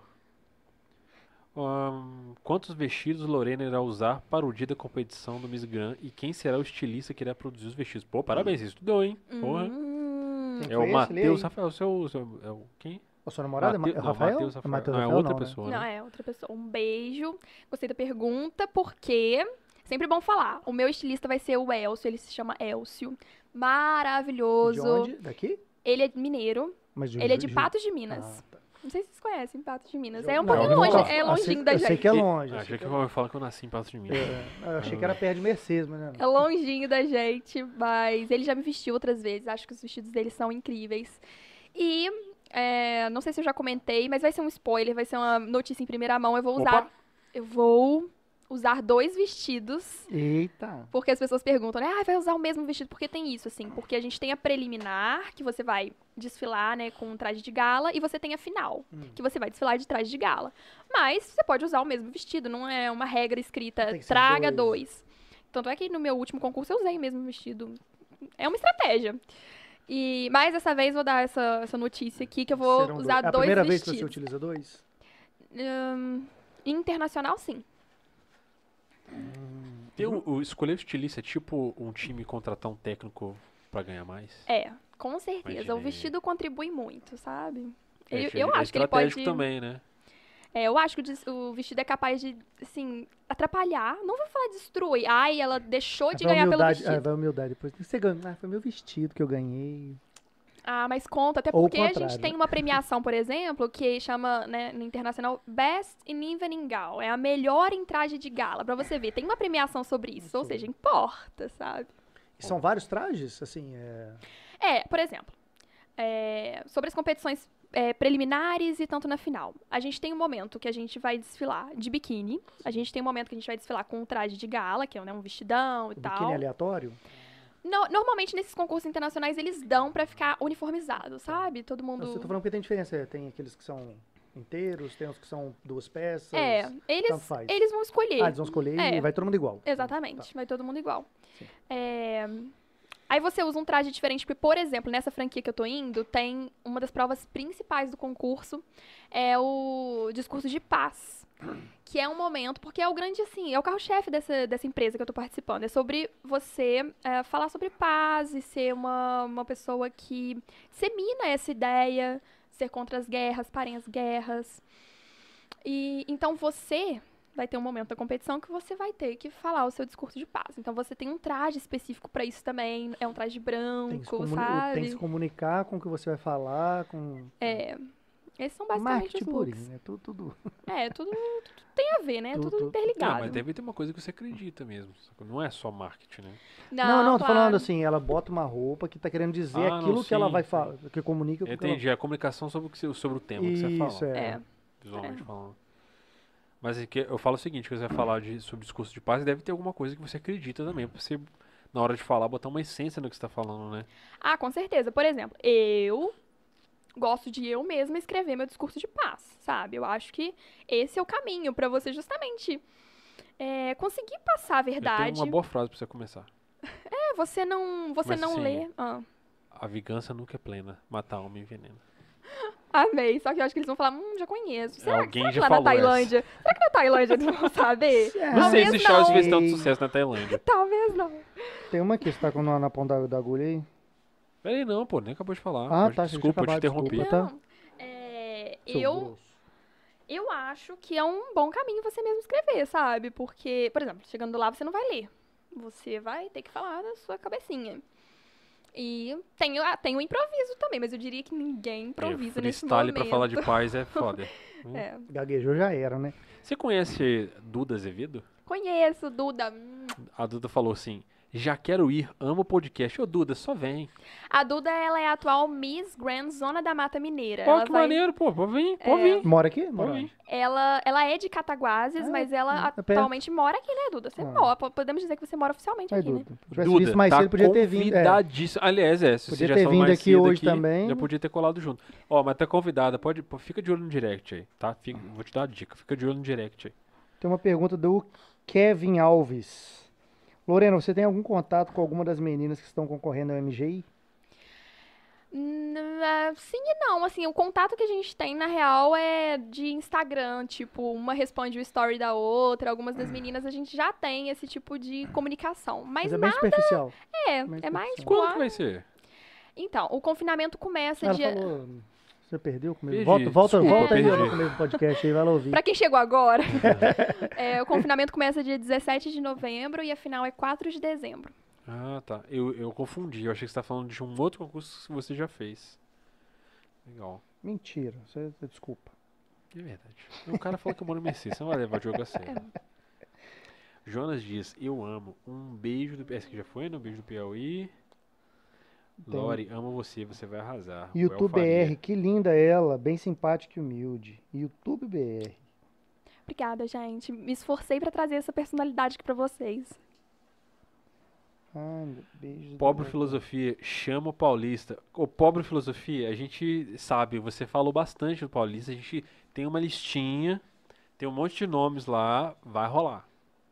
Ahn, quantos vestidos Lorena irá usar para o dia da competição do Miss Grand e quem será o estilista que irá produzir os vestidos? Pô, parabéns, você estudou, hein? Porra. Hum, É o Matheus. Rafael, seu, seu, é o quem? A sua namorada? Mateu- é não, Rafael? Matheus É Rafael. Matheus Não, é outra não, né? pessoa, Não, né? é outra pessoa. Um beijo. Gostei da pergunta, porque sempre bom falar. O meu estilista vai ser o Elcio, ele se chama Elcio. Maravilhoso. De onde? Daqui? Ele é mineiro. Mas Ele é de Patos de Minas. Ah. Não sei se vocês conhecem Patos de Minas. Ju- É um Não, pouquinho eu longe, nunca- é longinho da Eu gente. sei que é longe. eu achei que que eu ia falar que eu nasci em Patos de Minas. é- Eu achei que era perto de Mercedes, mas não. É longinho da gente, mas ele já me vestiu outras vezes. Acho que os vestidos dele são incríveis. E é, não sei se eu já comentei, mas vai ser um spoiler, vai ser uma notícia em primeira mão. Eu vou Opa. usar. Eu vou usar dois vestidos. Eita. Porque as pessoas perguntam, né? Ah, vai usar o mesmo vestido? Porque tem isso, assim. Porque a gente tem a preliminar, que você vai desfilar, né, com um traje de gala, e você tem a final, Hum. que você vai desfilar de traje de gala. Mas você pode usar o mesmo vestido, não é uma regra escrita, traga dois. dois. Tanto é que no meu último concurso eu usei o mesmo vestido. É uma estratégia. E, mas dessa vez vou dar essa, essa notícia aqui, que eu vou Serão usar É a dois primeira vez que você vestidos. utiliza dois? Hum, internacional, sim. Tem o, o escolher o estilista é tipo um time contratar um técnico pra ganhar mais? É, com certeza. Imaginei. O vestido contribui muito, sabe? É, Eu, eu é acho que ele pode. também, né? É, eu acho que o, vestido é capaz de, assim, atrapalhar. Não vou falar destruir. Ai, ela deixou de Vai ganhar pelo humildade, vestido. vai humildade depois. Você ganhou. Ah, foi meu vestido que eu ganhei. Ah, mas conta, até porque a gente tem uma premiação, por exemplo, que chama, né, no internacional, Best in Evening Gown. É a melhor em traje de gala. Pra você ver, tem uma premiação sobre isso. Ou seja, importa, sabe? E são vários trajes? Assim, é... É, por exemplo, é, sobre as competições é, preliminares e tanto na final. A gente tem um momento que a gente vai desfilar de biquíni. A gente tem um momento que a gente vai desfilar com um traje de gala, que é né, um vestidão e o tal. biquíni aleatório? No- normalmente, nesses concursos internacionais, eles dão pra ficar uniformizado, sabe? Todo mundo... Você tá falando porque tem diferença. Tem aqueles que são inteiros, tem os que são duas peças. É, eles, eles vão escolher. Ah, eles vão escolher É. e vai todo mundo igual. Exatamente, vai todo mundo igual. É, Aí você usa um traje diferente, porque, por exemplo, nessa franquia que eu tô indo, tem uma das provas principais do concurso, é o discurso de paz. Que é um momento, porque é o grande, assim, é o carro-chefe dessa, dessa empresa que eu tô participando. É sobre você é, falar sobre paz e ser uma, uma pessoa que semina essa ideia, ser contra as guerras, parem as guerras. E então você vai ter um momento da competição que você vai ter que falar o seu discurso de paz. Então você tem um traje específico pra isso também, é um traje Tem branco, comuni- sabe? tem que se comunicar com o que você vai falar, com... É, Esses são basicamente Marketing os looks. purinho, né? Tudo, tudo. É, tudo, tudo tem a ver, né? Tudo, Tudo, tudo. Não, interligado. mas deve ter uma coisa que você acredita mesmo. Não é só marketing, né? Não, não, tô claro. falando assim, ela bota uma roupa que tá querendo dizer Ah, não, aquilo que ela vai falar, que comunica com o que ela... Entendi. É a comunicação sobre o, que sobre o tema que você Isso, fala. é. É. Visualmente falando. Mas é que eu falo o seguinte, quando você vai falar de, sobre discurso de paz, deve ter alguma coisa que você acredita também, pra você, na hora de falar, botar uma essência no que você tá falando, né? Ah, com certeza. Por exemplo, eu gosto de eu mesma escrever meu discurso de paz, sabe? Eu acho que esse é o caminho pra você justamente é, conseguir passar a Eu verdade. tenho uma boa frase pra você começar. [laughs] É, você não, você Mas, não assim, lê. Ah, A vingança nunca é plena, matar alma envenena. [laughs] amei. Só que eu acho que eles vão falar, hum, já conheço. Será, É, Alguém será que já lá na falou essa. Tailândia? Será que na Tailândia eles vão saber? [laughs] É, Não sei se Charles fez tanto sucesso na Tailândia. Talvez não. Tem uma aqui, você tá com na, na ponta da, da agulha aí? Peraí, não, pô, nem acabou de falar. Ah, Pode- tá, desculpa, eu te interrompi. desculpa. Tá. Não, é, eu, eu acho que é um bom caminho você mesmo escrever, sabe? Porque, por exemplo, chegando lá você não vai ler. Você vai ter que falar da sua cabecinha. E tem, o- ah, tem o improviso também, mas eu diria que ninguém improvisa É, nesse momento. pra falar de paz é foda. [laughs] É. Gaguejou já era, né? Você conhece Duda Azevedo? Conheço, Duda. Hum. A Duda falou assim: já quero ir, amo o podcast. Ô, Duda, só vem. A Duda, ela é a atual Miss Grand Zona da Mata Mineira. Pô, ela, que vai- maneiro, pô, pode vir, pode É. vir. Mora aqui? Mora ela, ela é de Cataguases, Ah, mas ela é perto. atualmente mora aqui, né, Duda? Você Ah. mora, po- podemos dizer que você mora oficialmente aqui, né? Duda. Tivesse Duda, visto mais tá cedo, podia ter vindo. É, convidadíssimo. Aliás, é, se Podia você já ter vindo mais aqui hoje aqui, também. Já podia ter colado junto. Ó, mas tá convidada, pode, pô, fica de olho no direct aí, tá? Fica- vou te dar a dica, fica de olho no direct aí. Tem uma pergunta do Kevin Alves. Lorena, você tem algum contato com alguma das meninas que estão concorrendo ao MGI? N- ah, Sim e não, assim, o contato que a gente tem, na real, é de Instagram, tipo, uma responde o story da outra, algumas das meninas a gente já tem esse tipo de comunicação, mas, Mas é bem nada superficial. é, mais é mais, superficial. Quando que vai ser? então, o confinamento começa Ela dia... falou. Você perdeu comigo? Volta, volta, desculpa, volta aí no começo do podcast aí, vai lá ouvir. Pra quem chegou agora, [laughs] é, o confinamento começa dia 17 de novembro e a final é 4 de dezembro. Ah, tá. Eu, eu confundi, eu achei que você tá falando de um outro concurso que você já fez. Legal. Mentira, você, desculpa. É verdade. O cara falou que eu moro em Mercedes, você não vai levar o jogo a sério. Jonas diz, eu amo. Um beijo do... Esse que já foi, né? Um beijo do Piauí. Tem. Lori, amo você, você vai arrasar. YouTube. BR, que linda ela, bem simpática e humilde. YouTube BR. Obrigada, gente. Me esforcei pra trazer essa personalidade aqui pra vocês. Ai, meu beijo. Pobre Filosofia, chama o Paulista. O Pobre Filosofia, a gente sabe, você falou bastante do Paulista, a gente tem uma listinha, tem um monte de nomes lá, vai rolar.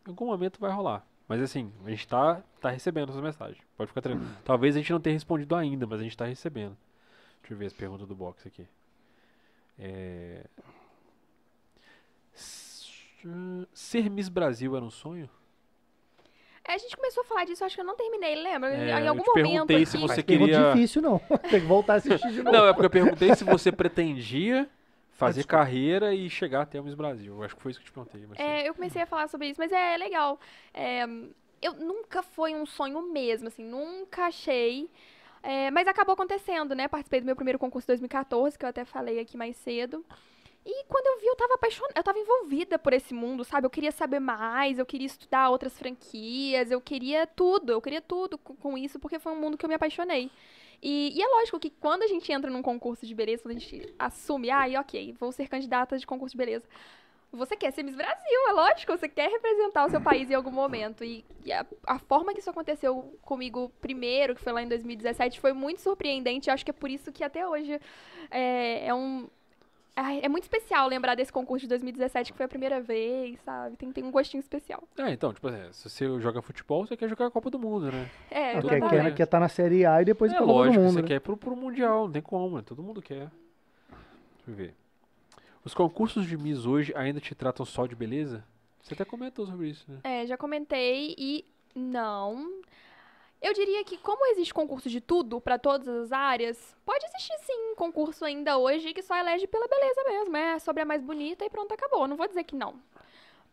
Em algum momento vai rolar. Mas assim, a gente tá, tá recebendo essa mensagem. Pode ficar tranquilo. Talvez a gente não tenha respondido ainda, mas a gente tá recebendo. Deixa eu ver as perguntas do box aqui. É... Ser Miss Brasil era um sonho? É, a gente começou a falar disso, acho que eu não terminei, lembra? É, em eu algum te momento perguntei se aqui. você Mas queria- difícil, não. [laughs] Tem que voltar a assistir de novo. Não, é porque eu perguntei se você pretendia fazer desculpa. carreira e chegar até o Miss Brasil. Eu acho que foi isso que eu te perguntei. É, eu comecei a falar sobre isso, mas é legal. É, eu nunca foi um sonho mesmo, assim, nunca achei. É, mas acabou acontecendo, né? Participei do meu primeiro concurso em 2014, que eu até falei aqui mais cedo. E quando eu vi, eu tava apaixonada, eu tava envolvida por esse mundo, sabe? Eu queria saber mais, eu queria estudar outras franquias, eu queria tudo, eu queria tudo com isso, porque foi um mundo que eu me apaixonei. E, e é lógico que quando a gente entra num concurso de beleza, quando a gente assume, ah, ok, vou ser candidata de concurso de beleza. Você quer ser Miss Brasil, é lógico, você quer representar o seu país em algum momento. E, e a, a forma que isso aconteceu comigo primeiro, que foi lá em 2017, foi muito surpreendente. Eu acho que é por isso que até hoje é, é um. Ai, É muito especial lembrar desse concurso de 2017, que foi a primeira vez, sabe? Tem, tem um gostinho especial. É, então, tipo assim, se você joga futebol, você quer jogar a Copa do Mundo, né? É, Tudo Quer, quer, quer estar na Série A e depois ir é pra Copa do lógico, Mundo. você né? quer pro, pro Mundial, não tem como, né? Todo mundo quer. Deixa eu ver. Os concursos de Miss hoje ainda te tratam só de beleza? Você até comentou sobre isso, né? É, já comentei e não. Eu diria que como existe concurso de tudo para todas as áreas, pode existir sim concurso ainda hoje que só elege pela beleza mesmo, é sobre a mais bonita e pronto, acabou. Não vou dizer que não.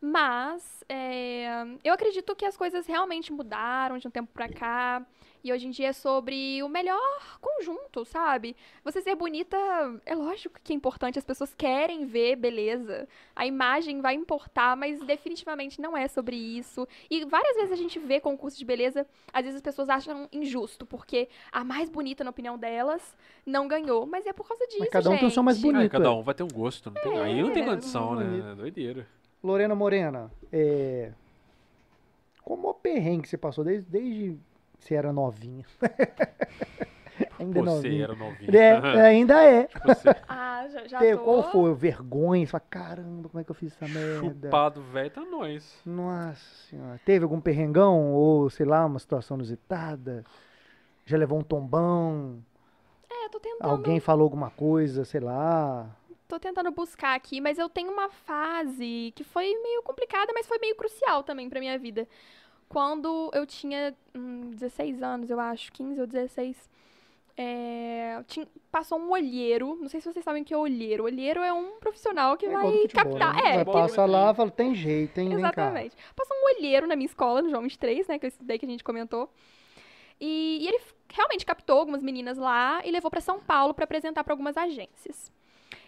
Mas é, eu acredito que as coisas realmente mudaram de um tempo pra cá. E hoje em dia é sobre o melhor conjunto, sabe? Você ser bonita, é lógico que é importante, as pessoas querem ver beleza. A imagem vai importar, mas definitivamente não é sobre isso. E várias vezes a gente vê concurso de beleza, às vezes as pessoas acham injusto, porque a mais bonita, na opinião delas, não ganhou. Mas é por causa disso, cada um tem o seu mais gente. bonito. Cada é. um vai ter um gosto. Não tem, aí não tem É, condição, né? É Doideira. Lorena Morena, é... como o perrengue que você passou desde, desde você era novinha? [laughs] ainda Você novinha. era novinho. É, ainda é. Você [laughs] Ah, já, já Teve- tô... Qual foi? Vergonha? Você fala, caramba, como é que eu fiz essa merda? chupado velho tá nós. Nossa senhora. Teve algum perrengão? Ou, sei lá, uma situação inusitada? Já levou um tombão? É, tô tentando, Alguém falou alguma coisa, sei lá? tô tentando buscar aqui, mas eu tenho uma fase que foi meio complicada, mas foi meio crucial também pra minha vida. Quando eu tinha hum, 16 anos, eu acho, 15 ou 16, é, tin- passou um olheiro. Não sei se vocês sabem o que é olheiro. Olheiro é um profissional que É vai futebol, captar. né? É, Vai passar lá fala, tem jeito, hein? Exatamente. Passou um olheiro na minha escola, no João 23, né? Que eu estudei, que a gente comentou. E, e ele realmente captou algumas meninas lá e levou pra São Paulo pra apresentar pra algumas agências.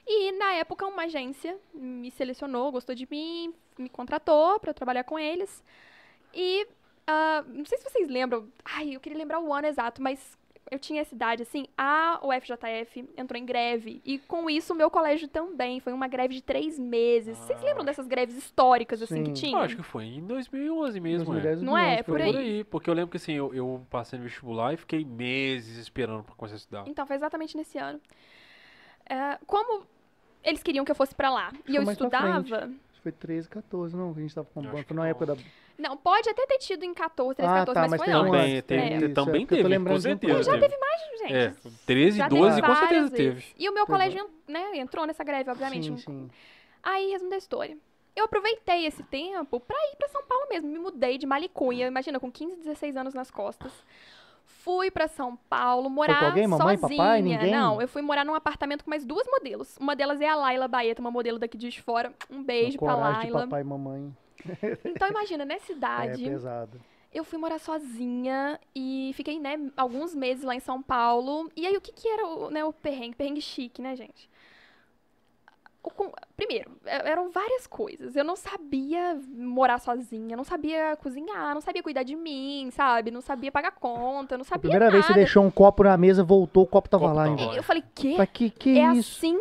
E na época, uma agência me selecionou, gostou de mim, me contratou pra trabalhar com eles. E ah, não sei se vocês lembram. Ai, eu queria lembrar o ano exato, mas eu tinha essa idade, assim. A UFJF entrou em greve. E com isso, o meu colégio também. Foi uma greve de três meses. Vocês Ah, lembram dessas greves históricas, assim, que Sim. tinha? Eu acho que foi em 2011 mesmo, é. 2010, Não é? 2011, Por aí. por aí, porque eu lembro que assim, eu, eu passei no vestibular e fiquei meses esperando pra começar a estudar. Então, foi exatamente nesse ano. É, como eles queriam que eu fosse pra lá e foi eu estudava. Foi 13, 14, não, que a gente tava acho Foi que na época da. Não, pode até ter tido em 14, 13, Ah, 14, tá, mas, mas foi um Também antes, teve, é. isso, é também eu teve, lembrando com de um certeza. Já teve. teve mais, gente. É, 13 Já e teve 12 com certeza teve. E o meu é. colégio, né, entrou nessa greve, obviamente. Sim, sim. Aí, resumo da história. Eu aproveitei esse tempo pra ir pra São Paulo mesmo. Me mudei de Malicunha, imagina, com 15, 16 anos nas costas. Fui pra São Paulo morar com alguém? Mamãe, sozinha. papai, ninguém? Não, eu fui morar num apartamento com mais duas modelos. Uma delas é a Laila Baeta, uma modelo daqui de fora. Um beijo pra Coragem de Laila. papai e mamãe. [laughs] Então imagina, nessa É idade, pesado. eu fui morar sozinha e fiquei, né, alguns meses lá em São Paulo. E aí, o que que era o, né, o perrengue? Perrengue chique, né, gente? O com- primeiro, é- eram várias coisas. Eu não sabia morar sozinha, não sabia cozinhar, não sabia cuidar de mim, sabe? Não sabia pagar conta, não A sabia primeira nada. vez que você deixou um copo na mesa, voltou, o copo tava Copo lá lá. Eu falei, quê? Mas que que É isso? assim?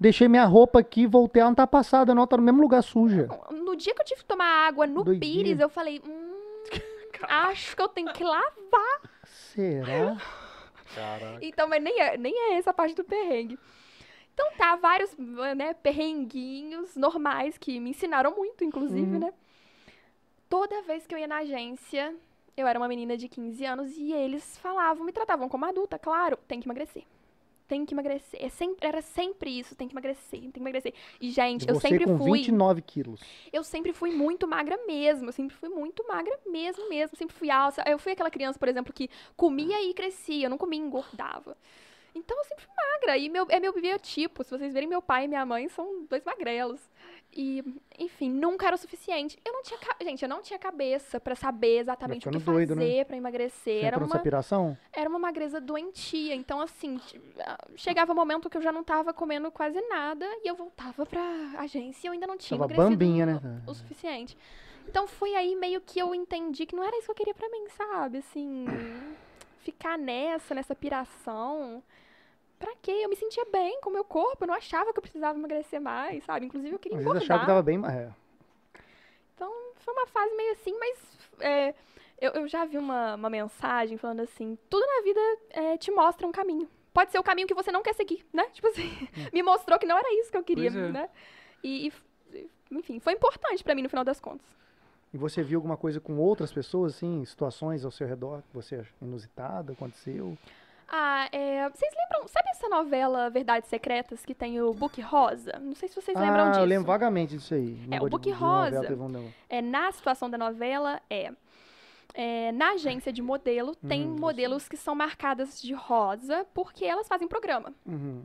Deixei minha roupa aqui, voltei, ela não tá passada, não, tá no mesmo lugar suja. No dia que eu tive que tomar água no. Pires, eu falei, hum, [laughs] acho que eu tenho que lavar. Será? Caraca. Então, mas nem é, nem é essa a parte do perrengue. Então tá, vários né, perrenguinhos normais que me ensinaram muito, inclusive, Uhum. né? Toda vez que eu ia na agência, eu era uma menina de 15 anos e eles falavam, me tratavam como adulta, claro, tem que emagrecer. Tem que emagrecer. É sempre, era sempre isso, tem que emagrecer, tem que emagrecer. E, gente, eu Você sempre com fui. 29 quilos. Eu sempre fui muito magra mesmo. Eu sempre fui muito magra mesmo, mesmo. Sempre fui alta. Eu fui aquela criança, por exemplo, que comia e crescia. Eu não comia e engordava. Então eu sempre fui magra. E meu, é meu biotipo. Se vocês verem meu pai e minha mãe, são dois magrelos. E, enfim, nunca era o suficiente. Eu não tinha. Gente, eu não tinha cabeça pra saber exatamente o que doido, fazer né? pra emagrecer. Você Era uma, piração? era uma magreza doentia. Então, assim, ah, chegava um momento que eu já não tava comendo quase nada. E eu voltava pra agência e eu ainda não tinha Tava emagrecido bambinha, né? o suficiente. Então foi aí meio que eu entendi que não era isso que eu queria pra mim, sabe? Assim, ficar nessa, nessa piração. Pra quê? Eu me sentia bem com o meu corpo, eu não achava que eu precisava emagrecer mais, sabe? Inclusive eu queria Às vezes engordar. achava que tava bem. É. Então foi uma fase meio assim, mas é, eu, eu já vi uma, uma mensagem falando assim: tudo na vida é, te mostra um caminho. Pode ser o caminho que você não quer seguir, né? [laughs] Tipo assim, me mostrou que não era isso que eu queria, é. né? E, e, enfim, foi importante pra mim no final das contas. E você viu alguma coisa com outras pessoas, assim, situações ao seu redor que você inusitada, aconteceu? Ah, é, vocês lembram, sabe essa novela Verdades Secretas que tem o Book Rosa? Não sei se vocês lembram ah, disso. eu lembro vagamente disso aí. É, o Book de- de novela, Rosa. um negócio. É, na situação da novela, é, é, na agência de modelo, tem Hum, eu modelos que são marcadas de rosa porque elas fazem programa. Uhum.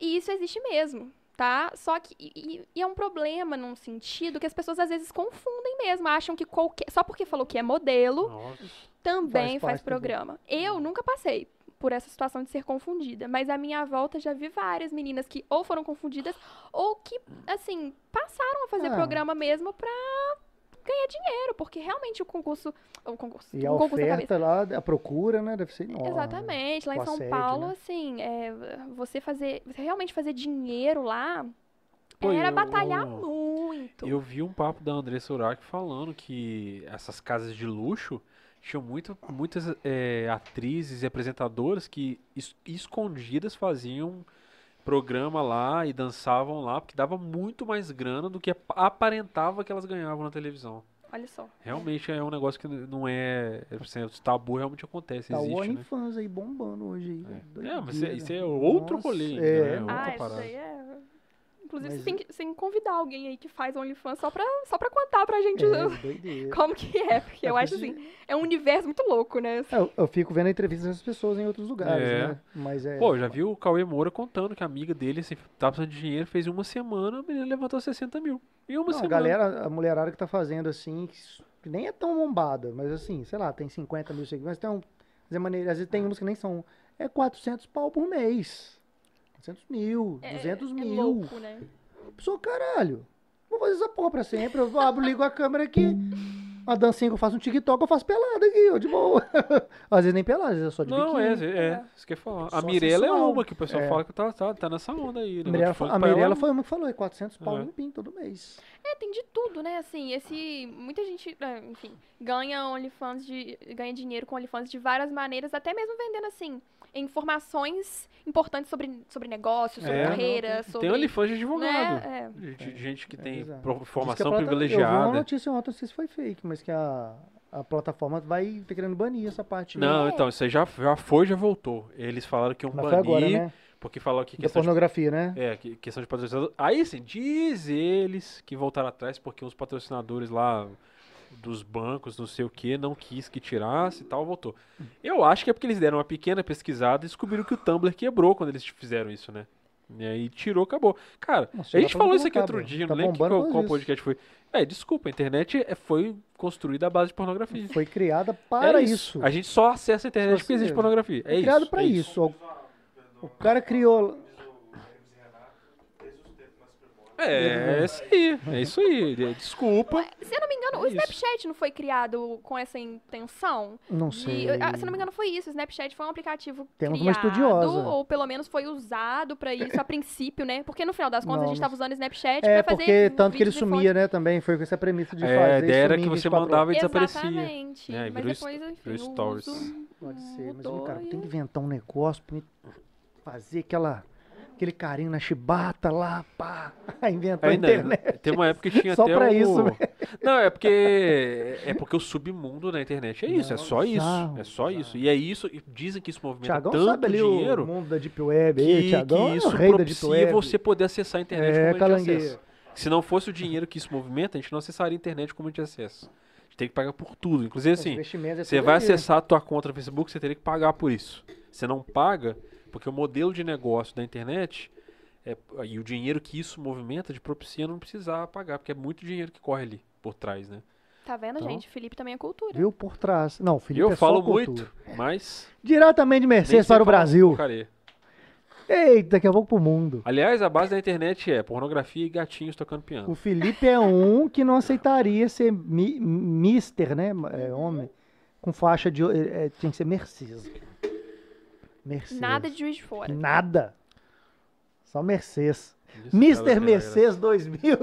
E isso existe mesmo, tá? Só que e, e é um problema num sentido que as pessoas às vezes confundem mesmo, acham que qualquer. Só porque falou que é modelo, Nossa. também Faz faz, programa. Eu nunca passei por essa situação de ser confundida, mas à minha volta já vi várias meninas que ou foram confundidas ou que, assim, passaram a fazer Ah. programa mesmo pra ganhar dinheiro, porque realmente o concurso. O concurso. E a oferta lá, a procura, né? Deve ser enorme. Exatamente. Lá em São assédio, Paulo, né? assim, é, você fazer. Você realmente fazer dinheiro lá Pô, era eu- batalhar muito. Eu vi um papo da Andressa Urach falando que essas casas de luxo tinham muito, muitas é, atrizes e apresentadoras que es- escondidas faziam programa lá e dançavam lá, porque dava muito mais grana do que ap- aparentava que elas ganhavam na televisão. Olha só. Realmente é um negócio que não é. assim, o tabu realmente acontece, Tá o existe, né? OnlyFans aí bombando hoje aí. É, mas isso é- Doideira. isso é outro Nossa, rolê é, né? outra Ah, outra isso parada. aí é. Inclusive, Mas- você tem, que, você tem que convidar alguém aí que faz OnlyFans só pra, só pra contar pra gente É, [laughs] como que é, porque É, eu acho assim, é um universo muito louco, né? É, eu, eu fico vendo entrevistas dessas pessoas em outros lugares, É. né? Mas é. Pô, já viu o Cauê Moura contando que a amiga dele assim, tava precisando de dinheiro, fez uma semana, a menina levantou 60 mil. Em uma Não, a semana. galera, a mulherada que tá fazendo assim, que nem é tão bombada, mas assim, sei lá, tem 50 mil seguidores, tem um, às vezes maneira- às vezes tem uns que nem são, é 400 pau por mês. 400 mil, É, 200 é mil. louco, né? Pessoa, caralho, vou fazer essa porra pra sempre, eu abro, ligo a câmera aqui, a dancinha que eu faço um TikTok, eu faço pelada aqui, ó, de boa. [laughs] às vezes nem pelada, às vezes é só de Não, é, biquíni. é, isso que eu ia falar. A Mirella é uma que o pessoal É. fala que tá, tá, tá nessa onda aí. A negócio Mirella, de foi- a Mirella uma que falou, é 400 pau É. limpinho todo mês. É, tem de tudo, né? Assim, esse. Muita gente, é, enfim, ganha OnlyFans de. ganha dinheiro com OnlyFans de várias maneiras, até mesmo vendendo, assim, informações importantes sobre, sobre negócios, sobre É, não, carreira, sobre. Tem de advogado. né? De, de gente que É, tem exato. pro- Diz que a formação plata- Eu vi uma privilegiada. notícia ontem, não sei se foi fake, mas que a, a plataforma vai ter querendo banir essa parte. Não, aí. então, isso aí já, já foi, já voltou. Eles falaram que iam Mas banir, agora, né? porque falou que Da questão de pornografia, né? É, que- questão de patrocinador. Aí sim, diz eles que voltaram atrás porque os patrocinadores lá dos bancos, não sei o que, não quis que tirasse e tal, voltou. Eu acho que é porque eles deram uma pequena pesquisada e descobriram que o Tumblr quebrou quando eles fizeram isso, né? E aí tirou, acabou. Cara, Nossa, a gente tá falou isso aqui outro dia, Tá não lembro qual, qual isso. podcast foi. É, desculpa, a internet é- foi construída à base de pornografia. Foi criada para é isso. A gente só acessa a internet porque existe se- pornografia. É Foi isso. criado para é isso. O, o cara criou. É, é isso aí. É isso aí. Desculpa. Se eu não me engano, o É. Snapchat não foi criado com essa intenção? Não de- sei. ah, se eu não me engano, foi isso. O Snapchat foi um aplicativo Temos uma criado, estudiosa. ou pelo menos foi usado pra isso a [laughs] princípio, né? Porque no final das contas Não, a gente não tava usando o Snapchat É, pra fazer porque tanto que ele de sumia, né, também. Foi com essa premissa de É, fazer a ideia era que você 24 mandava e desaparecia. Exatamente. É, Mas depois, enfim, stories. uso Pode ser, mas cara tem que inventar um negócio pra me fazer aquela, aquele carinho na chibata lá, pá. [laughs] Inventou a Ainda, internet. tem uma época que tinha Só até pra o... isso, Não, é porque é porque o submundo da internet é isso, é só isso, bizarro, é só isso. E é isso, e dizem que isso movimenta Tiagão tanto sabe ali dinheiro o mundo da Deep Web aí, que, Tiagão que é isso Deep propicia você poder acessar a internet É, como a gente acessa. Se não fosse o dinheiro que isso movimenta, a gente não acessaria a internet como a gente acessa. A gente tem que pagar por tudo. Inclusive Os assim, é Você vai ali. acessar a tua conta no Facebook, você teria que pagar por isso. Você não paga, porque o modelo de negócio da internet é- e o dinheiro que isso movimenta de propicia não precisar pagar, porque é muito dinheiro que corre ali por trás, né? Tá vendo, Então- gente? Felipe também é cultura. Viu por trás. Não, o Felipe eu é falo muito, mas Diretamente de Mercedes para o Brasil. porcaria. Eita, daqui a pouco pro mundo. Aliás, a base da internet é pornografia e gatinhos tocando piano. O Felipe é um que não aceitaria ser mi, mister, né? É, homem. Com faixa de. É, é, tinha que ser Mercedes. Mercedes. Nada de juiz de fora. Nada. Só Mercedes. Isso, aquela- Mercedes 2000.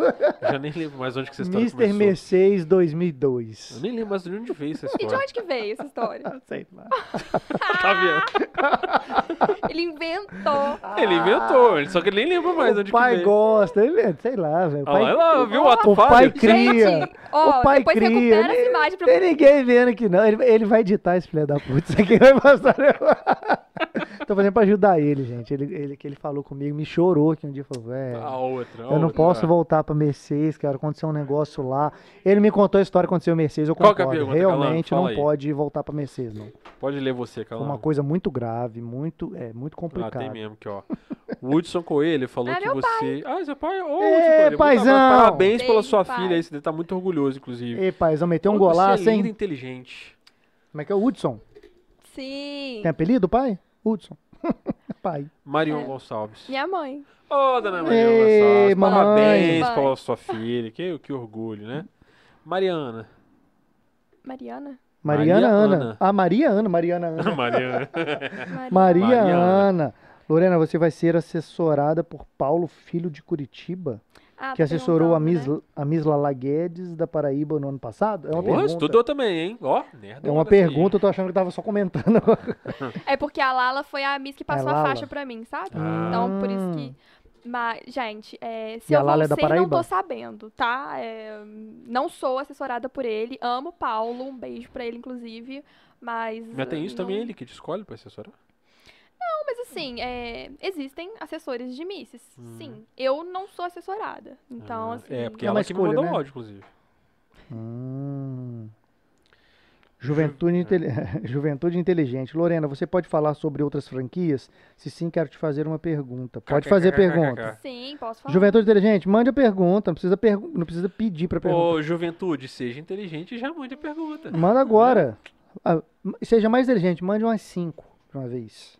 Eu já nem lembro mais onde que essa história Mister começou. Mercedes Eu 2002. nem lembro mais de onde veio essa E de história. onde que veio essa história? Ah, sei lá. [laughs] tá vendo? [laughs] Ele inventou. Ele inventou, ele- só que ele nem lembra mais onde o pai que veio. gosta, ele, sei lá, velho. O Olha pai, lá, viu o ato o pai cria. Gente, ó, o pai depois cria. recupera essa imagem pra Tem ninguém vendo aqui, não. Ele, ele vai editar esse filho da puta. Isso aqui vai passar. [laughs] Tô fazendo pra ajudar ele, gente. Ele, ele, que ele falou comigo, me chorou aqui um dia. Falou, velho. A outra. a Eu não outra. posso voltar pra Mercedes, cara. Aconteceu um negócio lá. Ele me contou a história que aconteceu em Mercedes. Eu Qual que é a concordo. pergunta? Realmente não aí. pode voltar pra Mercedes, não. Pode ler você, Calando. uma coisa muito grave, muito, é, muito Ah, complicado. tem mesmo aqui, ó. O Hudson Coelho falou É que você. Ah, seu pai? Ô, Hudson Ê, Coelho. muito paizão! amado. Parabéns pela sua pai. filha aí. Você deve estar muito orgulhoso, inclusive. Ei, paizão, meteu um golaço, você é lindo e hein? inteligente. Como é que é o Hudson? Sim. Tem apelido, pai? Hudson. [laughs] pai. Marion É. Gonçalves. Minha mãe. Ô, dona Marion Ei, Gonçalves. mamãe. Parabéns pela sua filha. Que, que orgulho, né? Mariana. Mariana? Mariana Maria Ana. Ana. Ah, Maria Ana. Mariana Ana. [laughs] Mariana. Maria. Maria Mariana. Ana. Lorena, você vai ser assessorada por Paulo Filho de Curitiba, Ah, que assessorou a Miss, né? a Miss Lala Guedes da Paraíba no ano passado? É uma Ô, pergunta. estudou também, hein? Ó. É uma pergunta, eu tô achando que tava só comentando. [laughs] É porque a Lala foi a Miss que passou a Lala. faixa pra mim, sabe? Ah. Então, por isso que. Mas, gente, é, se E a eu é da ser, não tô sabendo, tá? É, não sou assessorada por ele. Amo o Paulo, um beijo pra ele, inclusive. Mas. Mas tem isso não- também, ele que te escolhe pra assessorar? Não, mas assim, é, existem assessores de Misses. Hum. Sim. Eu não sou assessorada. Então, Ah, assim. É, porque É ela uma que me escolha, mandou né? áudio, inclusive. Hum. Juventude, intele- [laughs] Juventude inteligente. Lorena, você pode falar sobre outras franquias? Se sim, quero te fazer uma pergunta. Pode fazer pergunta. Sim, posso falar. Juventude inteligente, mande a pergunta. Não precisa, pergu- não precisa pedir pra perguntar. Ô, juventude, seja inteligente e já mande a pergunta. Manda agora. Ah, seja mais inteligente, mande umas cinco de uma vez.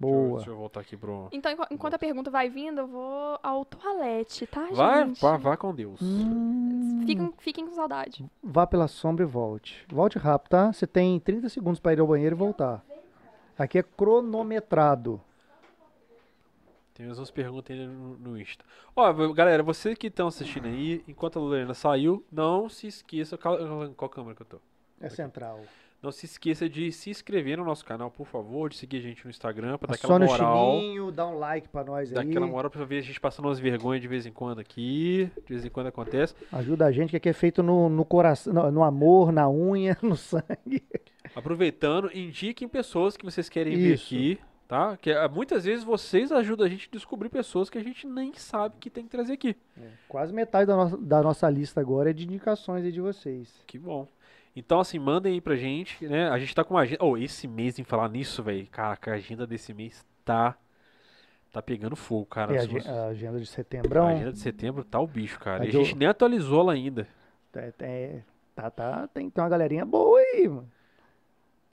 Deixa eu, Boa. deixa eu voltar aqui pro... Então, enqu- enquanto a pergunta vai vindo, eu vou ao toalete, tá, Vai, gente? vá, vá com Deus. Hum, Fiquem, fiquem com saudade. vá pela sombra e volte. Volte rápido, tá? Você tem 30 segundos pra ir ao banheiro e voltar. Aqui é cronometrado. Tem mais umas perguntas aí no, no Insta. Ó, galera, vocês que estão assistindo aí, enquanto a Lorena saiu, não se esqueça... Qual, qual câmera que eu tô? É central. Não se esqueça de se inscrever no nosso canal, por favor, de seguir a gente no Instagram, pra dar aquela moral. sininho, dá um like pra nós Dá aí. aquela moral pra ver a gente passando umas vergonhas de vez em quando aqui. De vez em quando acontece. Ajuda a gente, que aqui é feito no, no coração, no, no amor, na unha, [laughs] no sangue. Aproveitando, indiquem pessoas que vocês querem ver Isso. aqui, tá? Que ah, muitas vezes vocês ajudam a gente a descobrir pessoas que a gente nem sabe que tem que trazer aqui. Quase metade da nossa, da nossa lista agora é de indicações aí de vocês. Que bom. Então, assim, mandem aí pra gente, né? A gente tá com uma agenda. Oh, esse mês, em falar nisso, velho. Caraca, a agenda desse mês tá. Tá pegando fogo, cara. É a, a agenda de a setembro. agenda de setembro tá o bicho, cara. A E a gente nem atualizou ela ainda. É, é, tá, tá, tem, tem uma galerinha boa aí, mano.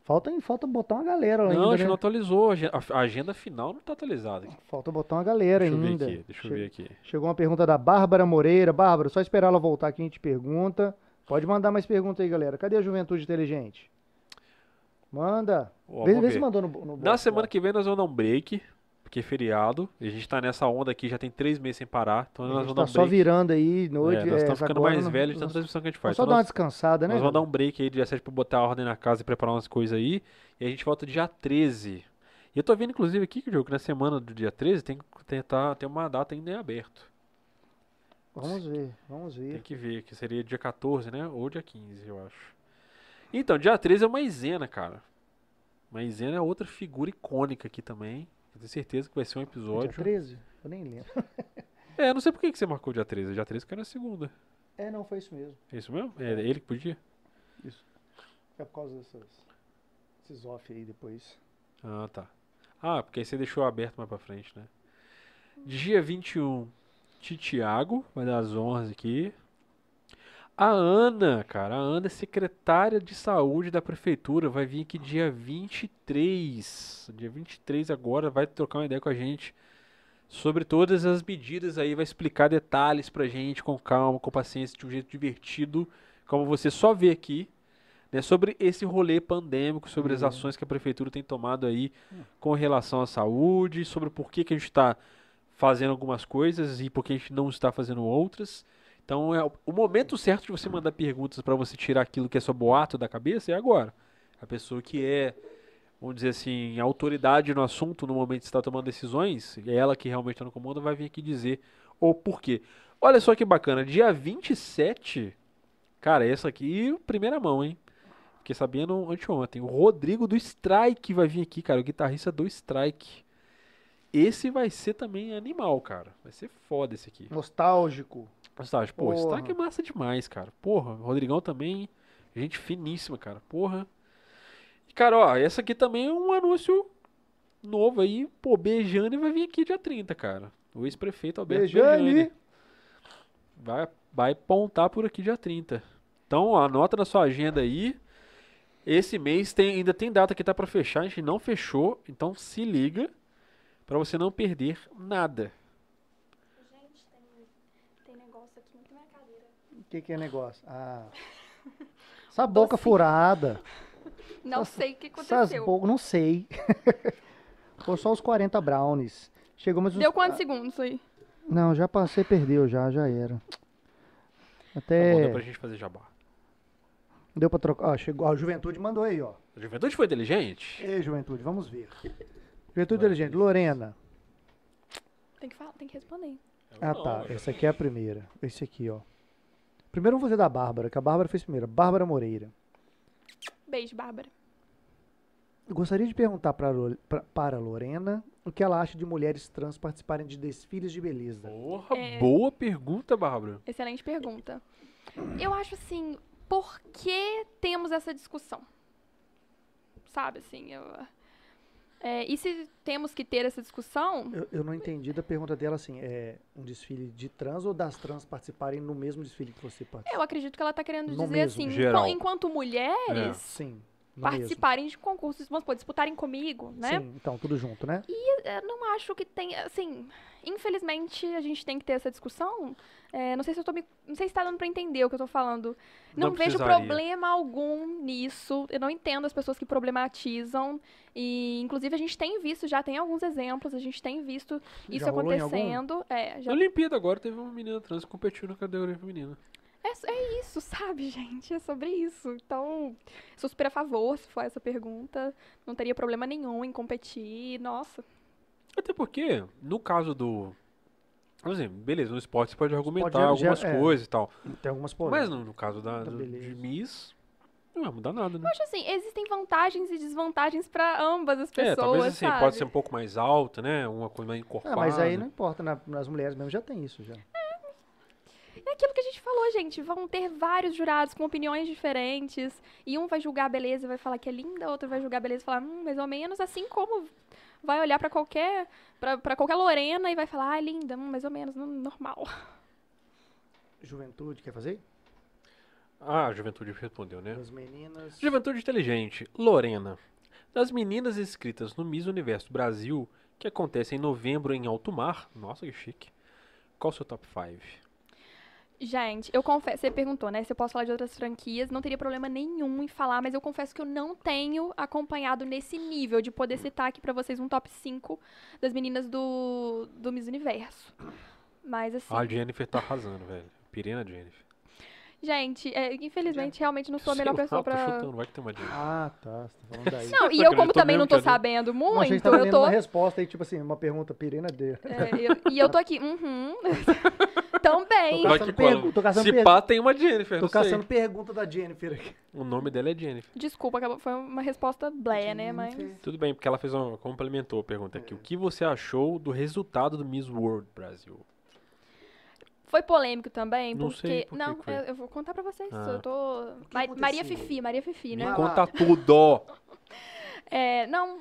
Falta, falta botar uma galera lá Não, a ainda, gente né? não atualizou. A agen- a agenda final não tá atualizada. Falta botar uma galera Deixa eu ver ainda. aqui, deixa eu ver aqui. Chegou uma pergunta da Bárbara Moreira. Bárbara, só esperar ela voltar aqui a gente pergunta. Pode mandar mais pergunta aí, galera. Cadê a juventude inteligente? Manda. Ó, vê, vê se mandou no, no Na semana lá. que vem nós vamos dar um break, porque é feriado. E a gente tá nessa onda aqui, já tem três meses sem parar. Então nós vamos dar tá um só break. virando aí noite. É, nós estamos é, ficando mais velhos de tanta transmissão que a gente faz. só Então dar uma nós, descansada, né? nós vamos dar velho? um break aí dia 7 pra botar a ordem na casa e preparar umas coisas aí. E a gente volta dia 13. E eu tô vendo, inclusive, aqui, que jogo, que na semana do dia 13 tem, tem, tá, tem uma data ainda em aberto. Vamos ver, vamos Tem ver. que ver, que seria dia 14, né? Ou dia 15, eu acho. Então, dia 13 é uma Maisena, cara. Maisena é outra figura icônica aqui também. Eu tenho certeza que vai ser um Dia episódio. 13? Eu nem lembro. [laughs] É, não sei por que você marcou dia 13. Dia 13 caiu na segunda. É, não, foi isso mesmo. É isso mesmo? É ele que podia? É por causa dessas, esses off aí depois. Ah, tá. Ah, porque aí você deixou aberto mais pra frente, né? Dia 21, Titiago, vai dar as honras aqui. A Ana, cara, a Ana é secretária de saúde da prefeitura, vai vir aqui dia 23. Dia 23 agora, vai trocar uma ideia com a gente sobre todas as medidas aí, vai explicar detalhes pra gente com calma, com paciência, de um jeito divertido, como você só vê aqui, né, sobre esse rolê pandêmico, sobre as ações que a prefeitura tem tomado aí com relação à saúde, sobre por que, que a gente está fazendo algumas coisas e por que a gente não está fazendo outras. Então, é o- o momento certo de você mandar perguntas para você tirar aquilo que é só boato da cabeça é agora. A pessoa que é, vamos dizer assim, autoridade no assunto no momento que está tomando decisões, é ela que realmente está no comando, vai vir aqui dizer o porquê. Olha só que bacana, dia 27, cara, essa aqui, primeira mão, hein? Fiquei sabendo anteontem. O Rodrigo do Strike vai vir aqui, cara. O guitarrista do Strike. Esse vai ser também animal, cara. Vai ser foda esse aqui. Nostálgico. Nostalgia, pô, Porra. Strike é massa demais, cara. Porra, Rodrigão também. Gente finíssima, cara. Porra. E, cara, ó, essa aqui também é um anúncio novo aí, pô, Bejane vai vir aqui dia 30, cara. O ex-prefeito Alberto Bejane. Bejane. Vai, vai pontar por aqui dia 30. Então, anota na sua agenda aí. Esse mês tem, ainda tem data que tá pra fechar, a gente não fechou, então se liga pra você não perder nada. Gente, tem, tem negócio aqui muito na minha cadeira. O que, que é negócio? Ah. [laughs] Essa boca furada. [laughs] Não Essas- sei o que Essas aconteceu. bocas, não sei. [laughs] Foi só os 40 brownies. Chegou mais uns... Deu quantos ah, segundos aí? Não, já passei, perdeu, já, já era. Tá Até bom, dá pra gente fazer jabá. deu pra trocar. Ó, chegou. Ó, a Juventude mandou aí, ó. A juventude foi inteligente? Ei, Juventude, vamos ver. Juventude inteligente. Lorena. Tem que, falar, tem que responder. Ah, tá. Essa aqui é a primeira. Esse aqui, ó. Primeiro vamos fazer da Bárbara, que a Bárbara fez primeiro. Bárbara Moreira. Beijo, Bárbara. Eu gostaria de perguntar pra, pra- para a Lorena o que ela acha de mulheres trans participarem de desfiles de beleza. Porra, É. boa pergunta, Bárbara. Excelente pergunta. Eu acho assim, por que temos essa discussão? Sabe, assim, eu... É, e se temos que ter essa discussão, Eu, eu não entendi da pergunta dela assim, é um desfile de trans ou das trans participarem no mesmo desfile que você participa? eu acredito que ela tá querendo No dizer mesmo, assim, geral. enqu- enquanto mulheres Sim. No participarem de concursos, vamos supor, disputarem comigo, né? Sim, então, tudo junto, né? Eu não acho que tem, assim, infelizmente a gente tem que ter essa discussão. É, não sei se eu tô me, não sei se tá dando pra entender o que eu tô falando. Não, Não vejo problema algum nisso. Eu não entendo as pessoas que problematizam. E, inclusive, a gente tem visto, já tem alguns exemplos, a gente tem visto isso Já em algum? acontecendo. É, já Na Olimpíada agora teve uma menina trans que competiu na categoria feminina. É, é isso, sabe, [laughs] gente? É sobre isso. Então, sou super a favor, se for essa pergunta. Não teria problema nenhum em competir. Nossa. Até porque, no caso do. Exemplo, beleza, no esporte você pode argumentar Pode algumas é. coisas e tal. Tem algumas Mas polêmicas. no, no caso da, do- beleza. de Miss, não vai mudar nada, né? Eu acho assim, existem vantagens e desvantagens pra ambas as É, pessoas, talvez assim, sabe? pode ser um pouco mais alta, né? Uma coisa mais Ah, encorpada. mas aí não importa, na- nas mulheres mesmo já tem isso já. É aquilo que a gente falou, gente. Vão ter vários jurados com opiniões diferentes. E um vai julgar a beleza e vai falar que é linda, outro vai julgar a beleza e falar, hum, mais ou menos. Assim como vai olhar pra qualquer pra, pra qualquer Lorena e vai falar, ah, é linda, hum, mais ou menos, hum, normal. Juventude, quer fazer? Ah, a juventude respondeu, né? As meninas. Juventude inteligente. Lorena. Das meninas inscritas no Miss Universo Brasil, que acontece em novembro em Alto Mar. Nossa, que chique. Qual o seu top 5? Gente, eu confesso, você perguntou, né, se eu posso falar de outras franquias, não teria problema nenhum em falar, mas eu confesso que eu não tenho acompanhado nesse nível de poder citar aqui pra vocês um top 5 das meninas do, do Miss Universo. Mas assim, Ah, a Jennifer tá arrasando, velho. Pirena Jennifer. gente, é, infelizmente realmente não sou a Sei melhor lá, pessoa tô pra. chutando, vai que tem uma Jennifer. Ah, tá. Você tá falando daí. Não, e eu, como acreditou também não tô sabendo Não, a gente muito, tava eu tô. uma resposta aí, tipo assim, uma pergunta pirena dele. é, eu- e eu tô aqui, uhum. [laughs] Também. Tô caçando que cola. pergu- tô caçando Se pá, tem uma Jennifer, Tô não sei. caçando pergunta da Jennifer aqui. O nome dela é Jennifer. Desculpa, acabou- foi uma resposta bléia, né? Mas. Tudo bem, porque ela fez uma, complementou a pergunta aqui. O que você achou do resultado do Miss World Brasil? Foi polêmico também, Não porque. sei por não, que foi. eu, eu vou contar pra vocês. Ah. Eu tô. Ma- Maria aconteceu? Fifi, Maria Fifi, Me né? Lá. conta tudo! [laughs] É, não.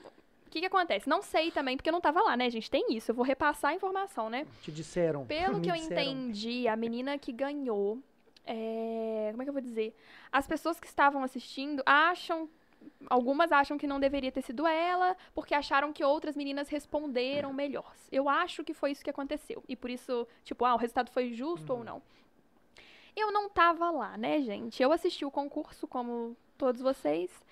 O que que acontece? Não sei também, porque eu não tava lá, né, gente? Tem isso. Eu vou repassar a informação, né? Te disseram. Pelo [laughs] que eu entendi, a menina que ganhou. é, Como é que eu vou dizer? As pessoas que estavam assistindo acham. Algumas acham que não deveria ter sido ela, porque acharam que outras meninas responderam melhor. Eu acho que foi isso que aconteceu. E por isso, tipo, ah, o resultado foi justo ou não. Eu não tava lá, né, gente? Eu assisti o concurso, como todos vocês.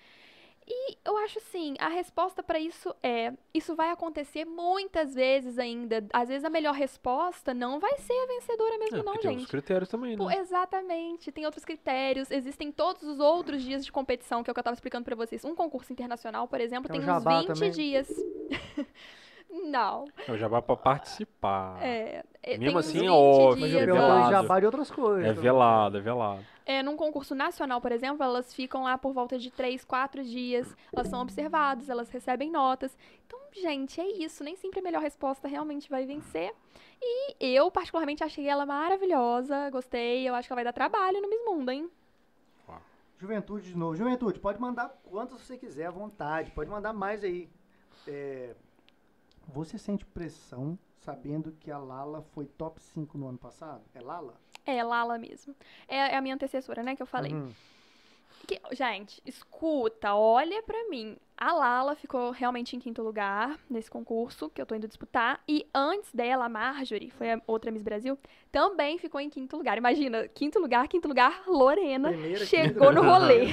E eu acho assim, a resposta pra isso é, isso vai acontecer muitas vezes ainda. Às vezes a melhor resposta não vai ser a vencedora mesmo, É, não, porque tem os gente. critérios também, Pô, né? exatamente, tem outros critérios, existem todos os outros dias de competição, que é o que eu tava explicando pra vocês. Um concurso internacional, por exemplo, Tem tem, uns jabá 20 também? dias. [laughs] não. Eu já vai pra participar. É, é, Mesmo assim, é 20 óbvio, Mas dias eu é jabá de outras coisas. É velado, é velado. É, num concurso nacional, por exemplo, elas ficam lá por volta de três, quatro dias. Elas são observadas, elas recebem notas. Então, gente, é isso. Nem sempre a melhor resposta realmente vai vencer. E eu, particularmente, achei ela maravilhosa. Gostei. Eu acho que ela vai dar trabalho no Miss Mundo, hein? Juventude de novo. Juventude, pode mandar quantos você quiser à vontade. Pode mandar mais aí. É, Você sente pressão sabendo que a Lala foi top 5 no ano passado? É Lala? É, Lala mesmo. É, é a minha antecessora, né, que eu falei. Uhum. Que- gente, escuta, olha pra mim. A Lala ficou realmente em quinto lugar nesse concurso que eu tô indo disputar. E antes dela, a Marjorie, foi a outra Miss Brasil, também ficou em quinto lugar. Imagina, quinto lugar, quinto lugar, Lorena Primeira, chegou [laughs] quinta, no [laughs] rolê.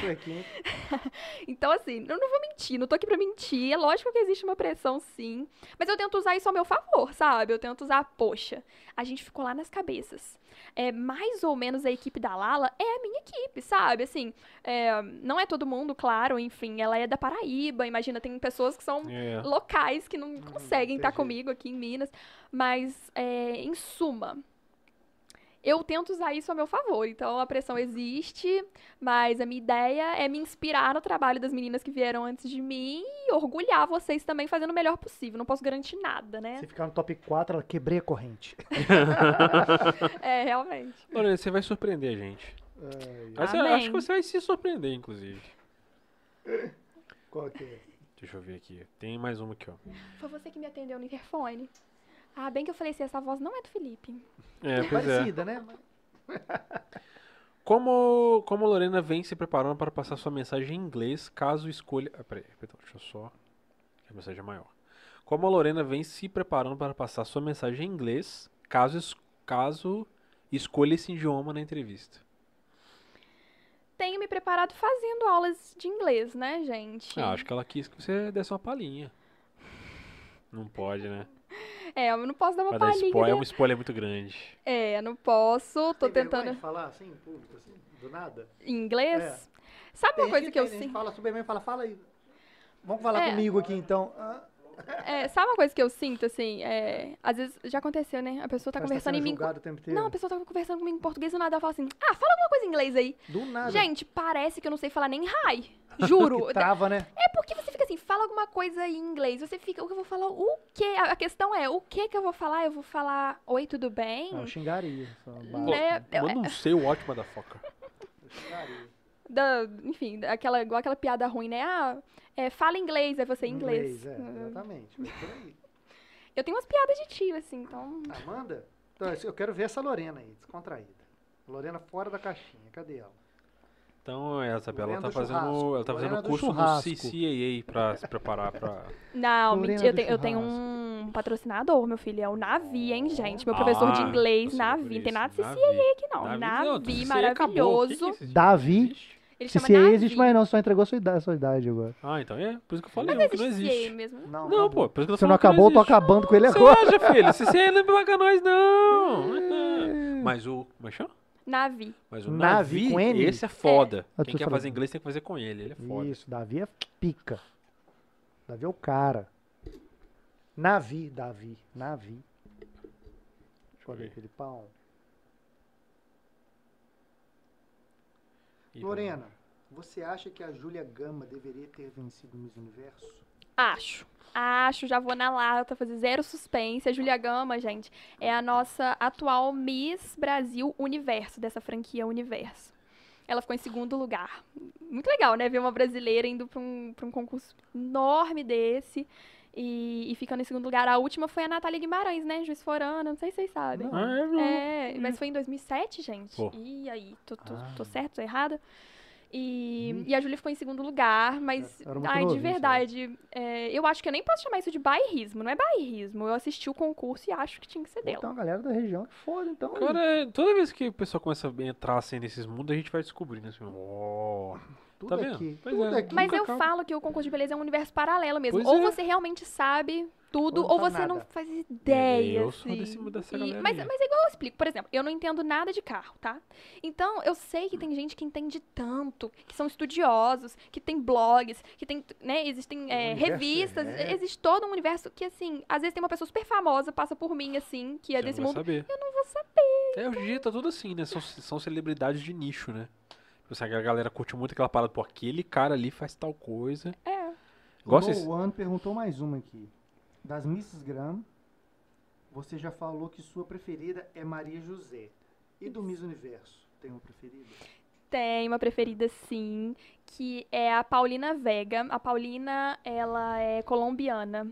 Então, assim, eu não vou mentir, não tô aqui pra mentir. É lógico que existe uma pressão, sim. Mas eu tento usar isso ao meu favor, sabe? Eu tento usar, poxa, a gente ficou lá nas cabeças. É, mais ou menos a equipe da Lala é a minha equipe, sabe? Assim, é, não é todo mundo, claro, enfim, ela é da Paraíba. Imagina, tem pessoas que são É. locais que não conseguem estar entendi. comigo aqui em Minas. Mas, é, em suma, eu tento usar isso a meu favor. Então, a pressão existe, mas a minha ideia é me inspirar no trabalho das meninas que vieram antes de mim e orgulhar vocês também fazendo o melhor possível. Não posso garantir nada, né? Se ficar no top 4, ela quebrei a corrente. [laughs] É, realmente. Lorena, você vai surpreender a gente. Ai, eu acho que você vai se surpreender, inclusive. Qual que é? Deixa eu ver aqui. Tem mais uma aqui, ó. Foi você que me atendeu no interfone. Ah, bem que eu falei assim, essa voz não é do Felipe. É, pois é. Parecida, né? Como, como a Lorena vem se preparando para passar sua mensagem em inglês, caso escolha. Ah, peraí, perdão, deixa eu só. que A mensagem é maior. Como a Lorena vem se preparando para passar sua mensagem em inglês, caso, caso escolha esse idioma na entrevista. Tenho me preparado fazendo aulas de inglês, né, gente? Ah, acho que ela quis que você desse uma palhinha. Não pode, né? É, eu não posso dar uma palhinha. spoiler, é um spoiler muito grande. É, não posso. Tô Tem tentando. de falar assim, em público, assim, do nada? Em inglês? É. Sabe uma Tem coisa gente que eu tem? A gente sinto? fala super bem, fala, fala aí. Vamos falar É. comigo aqui, então. Ah, É, sabe uma coisa que eu sinto, assim? É, às vezes já aconteceu, né? A pessoa tá parece que conversando em sendo mim. o tempo inteiro. Não, a pessoa tá conversando comigo em português e do nada ela fala assim: Ah, fala alguma coisa em inglês aí. Do nada. Gente, parece que eu não sei falar nem hi. [laughs] Juro. Que trava, né? É porque você fica assim, fala alguma coisa em inglês. Você fica, o que eu vou falar? O quê? A questão é, o que que eu vou falar? Eu vou falar, oi, tudo bem? Não, xingaria. Pô, básico. Né? eu- Manda um say what, motherfucker. Xingaria. Da, enfim, aquela, igual aquela piada ruim, né? Ah, é, fala inglês, aí você em inglês. é, exatamente. Vai por aí. Eu tenho umas piadas de tio, assim, então. Amanda? Então, eu quero ver essa Lorena aí, descontraída. Lorena fora da caixinha, cadê ela? Então, é, a Isabela Lorena tá do fazendo, ela tá fazendo do curso churrasco. CCAA pra se preparar pra... [laughs] Não, Lorena mentira, eu do tenho, eu tenho um patrocinador, meu filho. É o Navi, hein, gente? Meu professor de Ah, inglês, você Navi. Não tem nada de. CCAA aqui, não. Navi, Navi, isso aí acabou. O que que é maravilhoso. Davi? Ele CCA Navi. existe, mas não, só entregou sua idade, sua idade agora. Ah, então é. Por isso que eu falei, Mas um que não existe mesmo. Não, Não, pô, por isso que eu tô Você não acabou, eu tô acabando com ele Você agora. acha, filho? CCAA não é paga nós, não. [laughs] Mas o... Como é que chama? Navi. Mas o Navi Navi, com N? esse é foda. Eu Quem quer falando. fazer inglês tem que fazer com ele, ele é foda. Isso, Davi é pica. Davi é o cara. Navi, Davi, Navi. Deixa eu ver aquele pau. Lorena, você acha que a Júlia Gama deveria ter vencido o Miss Universo? Acho. Acho, já vou na lata, fazer zero suspense. A Julia Gama, gente, é a nossa atual Miss Brasil Universo, dessa franquia Universo. Ela ficou em segundo lugar. Muito legal, né? Ver uma brasileira indo pra um, pra um concurso enorme desse e, e ficando em segundo lugar. A última foi a Natália Guimarães, né? Juiz Forana, não sei se vocês sabem. Não. Ah, é, não. É, mas foi em 2007, gente. Pô. E aí, tô, tô, Ah. tô certo, tô errada? E, Ih. e a Júlia ficou em segundo lugar, mas, muito ai, de novinho, verdade, é, eu acho que eu nem posso chamar isso de bairrismo, não é bairrismo. Eu assisti o concurso e acho que tinha que ser Tem dela. uma galera da região que foda, então. Cara, é, toda vez que o pessoal começa a entrar assim nesses mundos, a gente vai descobrindo assim, ó. Tudo tá vendo? aqui. Pois tudo é. aqui. Mas eu acaba. falo que o concurso de beleza é um universo paralelo mesmo. Pois ou é. você realmente sabe tudo, Ou não ou você não nada. faz ideia. Eu sou assim. desse- dessa E- mas, mas é igual eu explico. Por exemplo, eu não entendo nada de carro, tá? Então, eu sei que tem gente que entende tanto, que são estudiosos, que tem blogs, que tem, né, existem é, universo revistas, é. existe todo um universo que, assim, às vezes tem uma pessoa super famosa, passa por mim, assim, que é Você desse não mundo. saber. Eu não vou saber. É, hoje em dia tá tudo assim, né? São, são celebridades de nicho, né? Tipo assim, a galera curte muito aquela parada, pô, aquele cara ali faz tal coisa. É. Igual o One perguntou mais uma aqui. Das Mrs. Graham, você já falou que sua preferida é Maria José. E do Miss Universo, tem uma preferida? Tem uma preferida, sim, que é a Paulina Vega. A Paulina, ela é colombiana.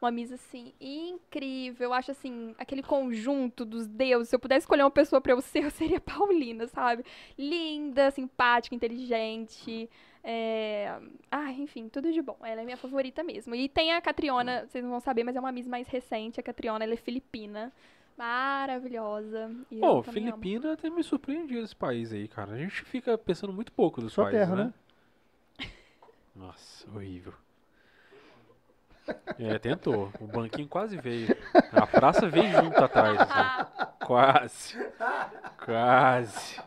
Uma Miss, assim, incrível. Eu acho, assim, aquele conjunto dos deuses. Se eu pudesse escolher uma pessoa pra eu ser, [laughs] eu seria Paulina, sabe? Linda, simpática, inteligente. É... Ah, enfim, tudo de bom. Ela é minha favorita mesmo. E tem a Catriona, vocês não vão saber, mas é uma Miss mais recente. A Catriona, ela é filipina. Maravilhosa. Pô, amo. Filipina tem me surpreendido esse país aí, cara. A gente fica pensando muito pouco dos Sua países, terra, né? [laughs] Nossa, horrível. [laughs] É, tentou. O banquinho quase veio. A praça veio junto atrás. assim. [laughs] Quase. Quase.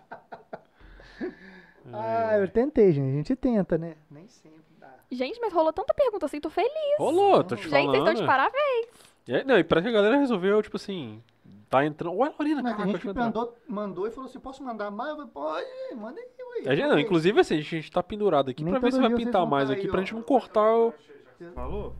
Ah, eu tentei, gente. A gente tenta, né? Nem sempre dá. Gente, mas rolou tanta pergunta assim, tô feliz. Rolou, tô te Gente, vocês estão falando. de parabéns. É, não, e parece que a galera resolveu, tipo assim, tá entrando. Olha a Lorena, Mas tem gente que mandou, mandou e falou assim: posso mandar mais? Eu falei, pode, manda aí, ué. A gente, não, inclusive assim, a gente tá pendurado aqui Nem pra ver se vai pintar mais aqui, aí, pra gente não cortar o. Falou?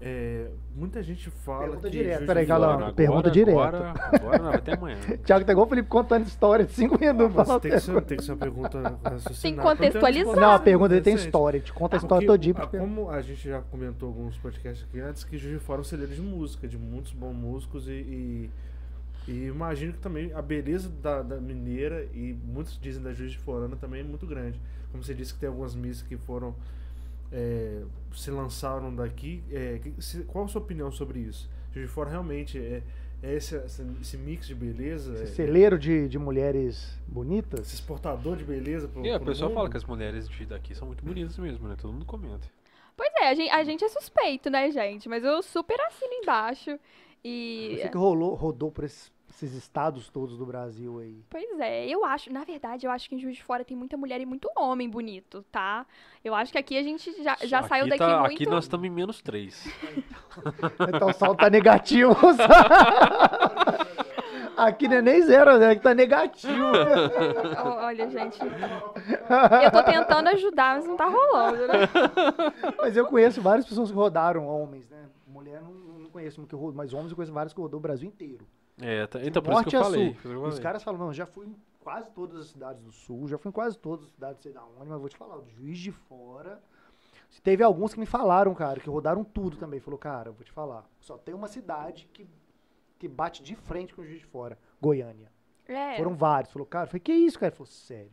É, muita gente fala Pergunta que direto, peraí. Agora, pergunta direto. Agora, agora não, até amanhã. [laughs] Thiago tá igual o Felipe contando história de 5 minutos. Fala tem que, ser, tem que ser uma pergunta raciocinada. Tem que contextualizar. Não, a pergunta dele tem história. Te conta a história Porque, todinha. como a gente já comentou alguns podcasts aqui antes, que Juiz de Fora é um celeiro de música, de muitos bons músicos e, e, e imagino que também a beleza da, da mineira e muitos dizem da Juiz de Forana também é muito grande. Como você disse que tem algumas missas que foram é, se lançaram daqui. é, se- qual a sua opinião sobre isso? Juiz de Fora realmente é, é esse, esse, esse mix de beleza? Esse é- celeiro de, de mulheres esse bonitas. exportador de beleza pro, E a pessoa fala que as mulheres de daqui são muito bonitas mesmo, né? Todo mundo comenta. Pois é, a gente, a gente é suspeito, né, gente? Mas eu super assino embaixo. E. Você que rolou, rodou por esses, esses estados todos do Brasil aí. Pois é, eu acho, na verdade, eu acho que em Juiz de Fora tem muita mulher e muito homem bonito, tá? Eu acho que aqui a gente já, já Aqui saiu daqui tá- muito. Aqui nós estamos em menos três. [laughs] Então o saldo tá negativo. [laughs] Aqui não é nem zero, né? Aqui tá negativo. Olha, gente. Eu tô tentando ajudar, mas não tá rolando, né? Mas eu conheço várias pessoas que rodaram, homens, né? Mulher não, não conheço muito que rodou, mas homens eu conheço vários que rodou o Brasil inteiro. É, tá- então por isso que eu a falei. sul. Os caras falam, não, já fui em quase todas as cidades do sul, já fui em quase todas as cidades, sei da onde, mas vou te falar, o Juiz de Fora. Teve alguns que me falaram, cara, que rodaram tudo também. Falou, cara, eu vou te falar, só tem uma cidade que, que bate de frente com o Juiz de Fora, Goiânia. É, Foram vários. Falou, cara, falei, que isso, cara? Ele falou, sério.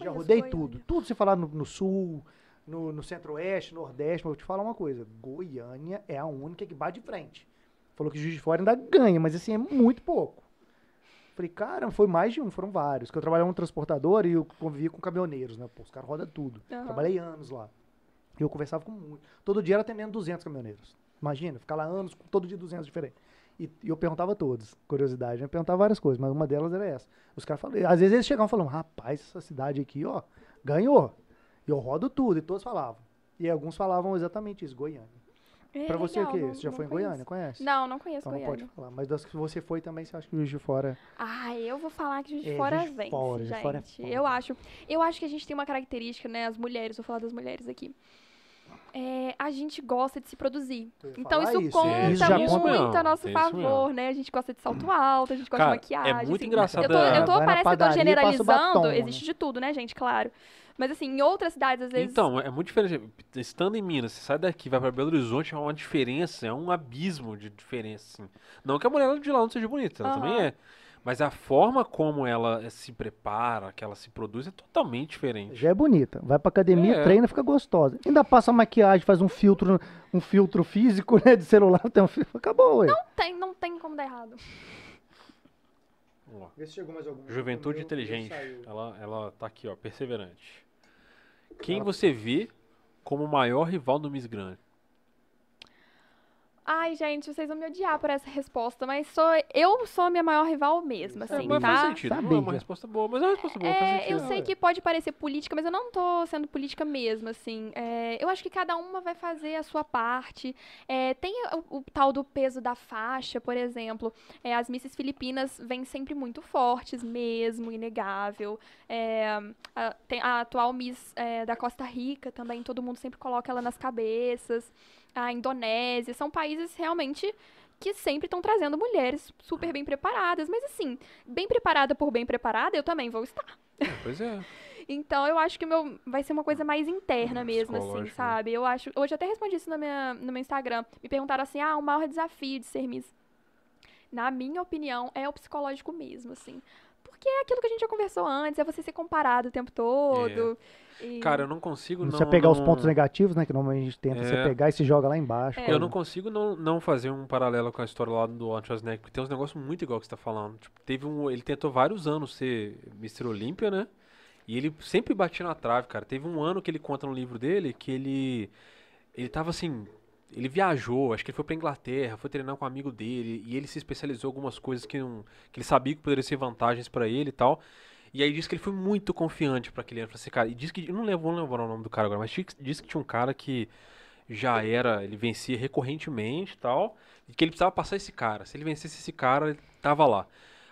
Já rodei Goiânia. tudo. Tudo você falar no, no sul, no, no centro-oeste, nordeste, mas eu vou te falar uma coisa. Goiânia é a única que bate de frente. Falou que Juiz de Fora ainda ganha, mas assim, é muito pouco. Falei, cara, foi mais de um, foram vários. Que eu trabalhava no transportador e eu convivia com caminhoneiros, né? Pô, os caras rodam tudo. Aham. Trabalhei anos lá. E eu conversava com muito. Todo dia era atendendo 200 caminhoneiros. Imagina, ficar lá anos, com todo dia 200 diferentes. E, e eu perguntava todos, curiosidade, né? Eu perguntava várias coisas, mas uma delas era essa. Os caras falavam, às vezes eles chegavam falando, rapaz, essa cidade aqui, ó, ganhou. E eu rodo tudo, e todos falavam. E alguns falavam exatamente isso, Goiânia. É, pra você legal, o quê? não- você já não foi em. Goiânia, conhece? Não, não conheço Então não Goiânia. pode falar. Mas das que você foi também, você acha que o Juiz de Fora... Ah, eu vou falar que Juiz de É, Fora Juiz de vence, Fora, Juiz de gente. Fora é foda. eu acho, eu acho que a gente tem uma característica, né, as mulheres, vou falar das mulheres aqui. É, a gente gosta de se produzir. Então isso, isso, conta é, isso já muito conta- mesmo, a nosso isso favor, mesmo. né? A gente gosta de salto alto, a gente gosta Cara, de maquiagem. é muito assim. engraçado Eu tô, eu tô parece que eu tô generalizando, batom, né? existe de tudo, né, gente? Claro. Mas assim, em outras cidades, às vezes. Então, é muito diferente. Estando em Minas, você sai daqui, vai pra Belo Horizonte, é uma diferença, é um abismo de diferença, assim. Não que a mulher de lá não seja bonita, ela Aham. também é. Mas a forma como ela se prepara, que ela se produz, é totalmente diferente. Já é bonita. Vai pra academia, É. treina, fica gostosa. Ainda passa maquiagem, faz um filtro, um filtro físico, [laughs] né, de celular, tem um filtro. Acabou, ué. não tem, não tem como dar errado. Vamos lá. Vê se chegou mais algum. Juventude inteligente. Ela, ela tá aqui, ó, perseverante. Quem você vê como o maior rival do Miss Grand? Ai, gente, vocês vão me odiar por essa resposta, mas sou, eu sou a minha maior rival mesmo, assim, é, mas tá? faz sentido. Não é uma resposta boa, mas é uma resposta boa, É, sentido. eu sei que pode parecer política, mas eu não tô sendo política mesmo, assim. É, eu acho que cada uma vai fazer a sua parte. É, tem o, o tal do peso da faixa, por exemplo. É, as Misses Filipinas vêm sempre muito fortes mesmo, inegável. É, a, tem a atual Miss é, da Costa Rica também, todo mundo sempre coloca ela nas cabeças. A Indonésia, são países realmente que sempre estão trazendo mulheres super bem preparadas. Mas assim, bem preparada por bem preparada, eu também vou estar. É, pois é. [laughs] Então eu acho que meu vai ser uma coisa mais interna mesmo, assim, né? sabe? Eu acho. Hoje eu até respondi isso na minha, no meu Instagram. Me perguntaram assim: ah, o maior desafio de ser Miss. Na minha opinião, é o psicológico mesmo, assim. Porque é aquilo que a gente já conversou antes, é você ser comparado o tempo todo. E- Cara, eu não consigo não. Você pegar os não- pontos negativos, né? Que normalmente a gente tenta, você É. pegar e se joga lá embaixo. É. Eu não consigo não, não fazer um paralelo com a história lá do Arnold Schwarzenegger, porque tem uns negócios muito igual que você tá falando. Tipo, teve um, ele tentou vários anos ser Mr. Olímpia, né? E ele sempre batia na trave, cara. Teve um ano que ele conta no livro dele que ele ele tava assim, ele viajou, acho que ele foi pra Inglaterra, foi treinar com um amigo dele e ele se especializou em algumas coisas que não, que ele sabia que poderiam ser vantagens pra ele e tal. E aí disse que ele foi muito confiante pra aquele ano. Falei assim, cara, e disse que eu não lembro, não lembro o nome do cara agora, mas disse que- tinha um cara que já era, ele vencia recorrentemente e tal, e que ele precisava passar esse cara. Se ele vencesse esse cara, ele tava lá.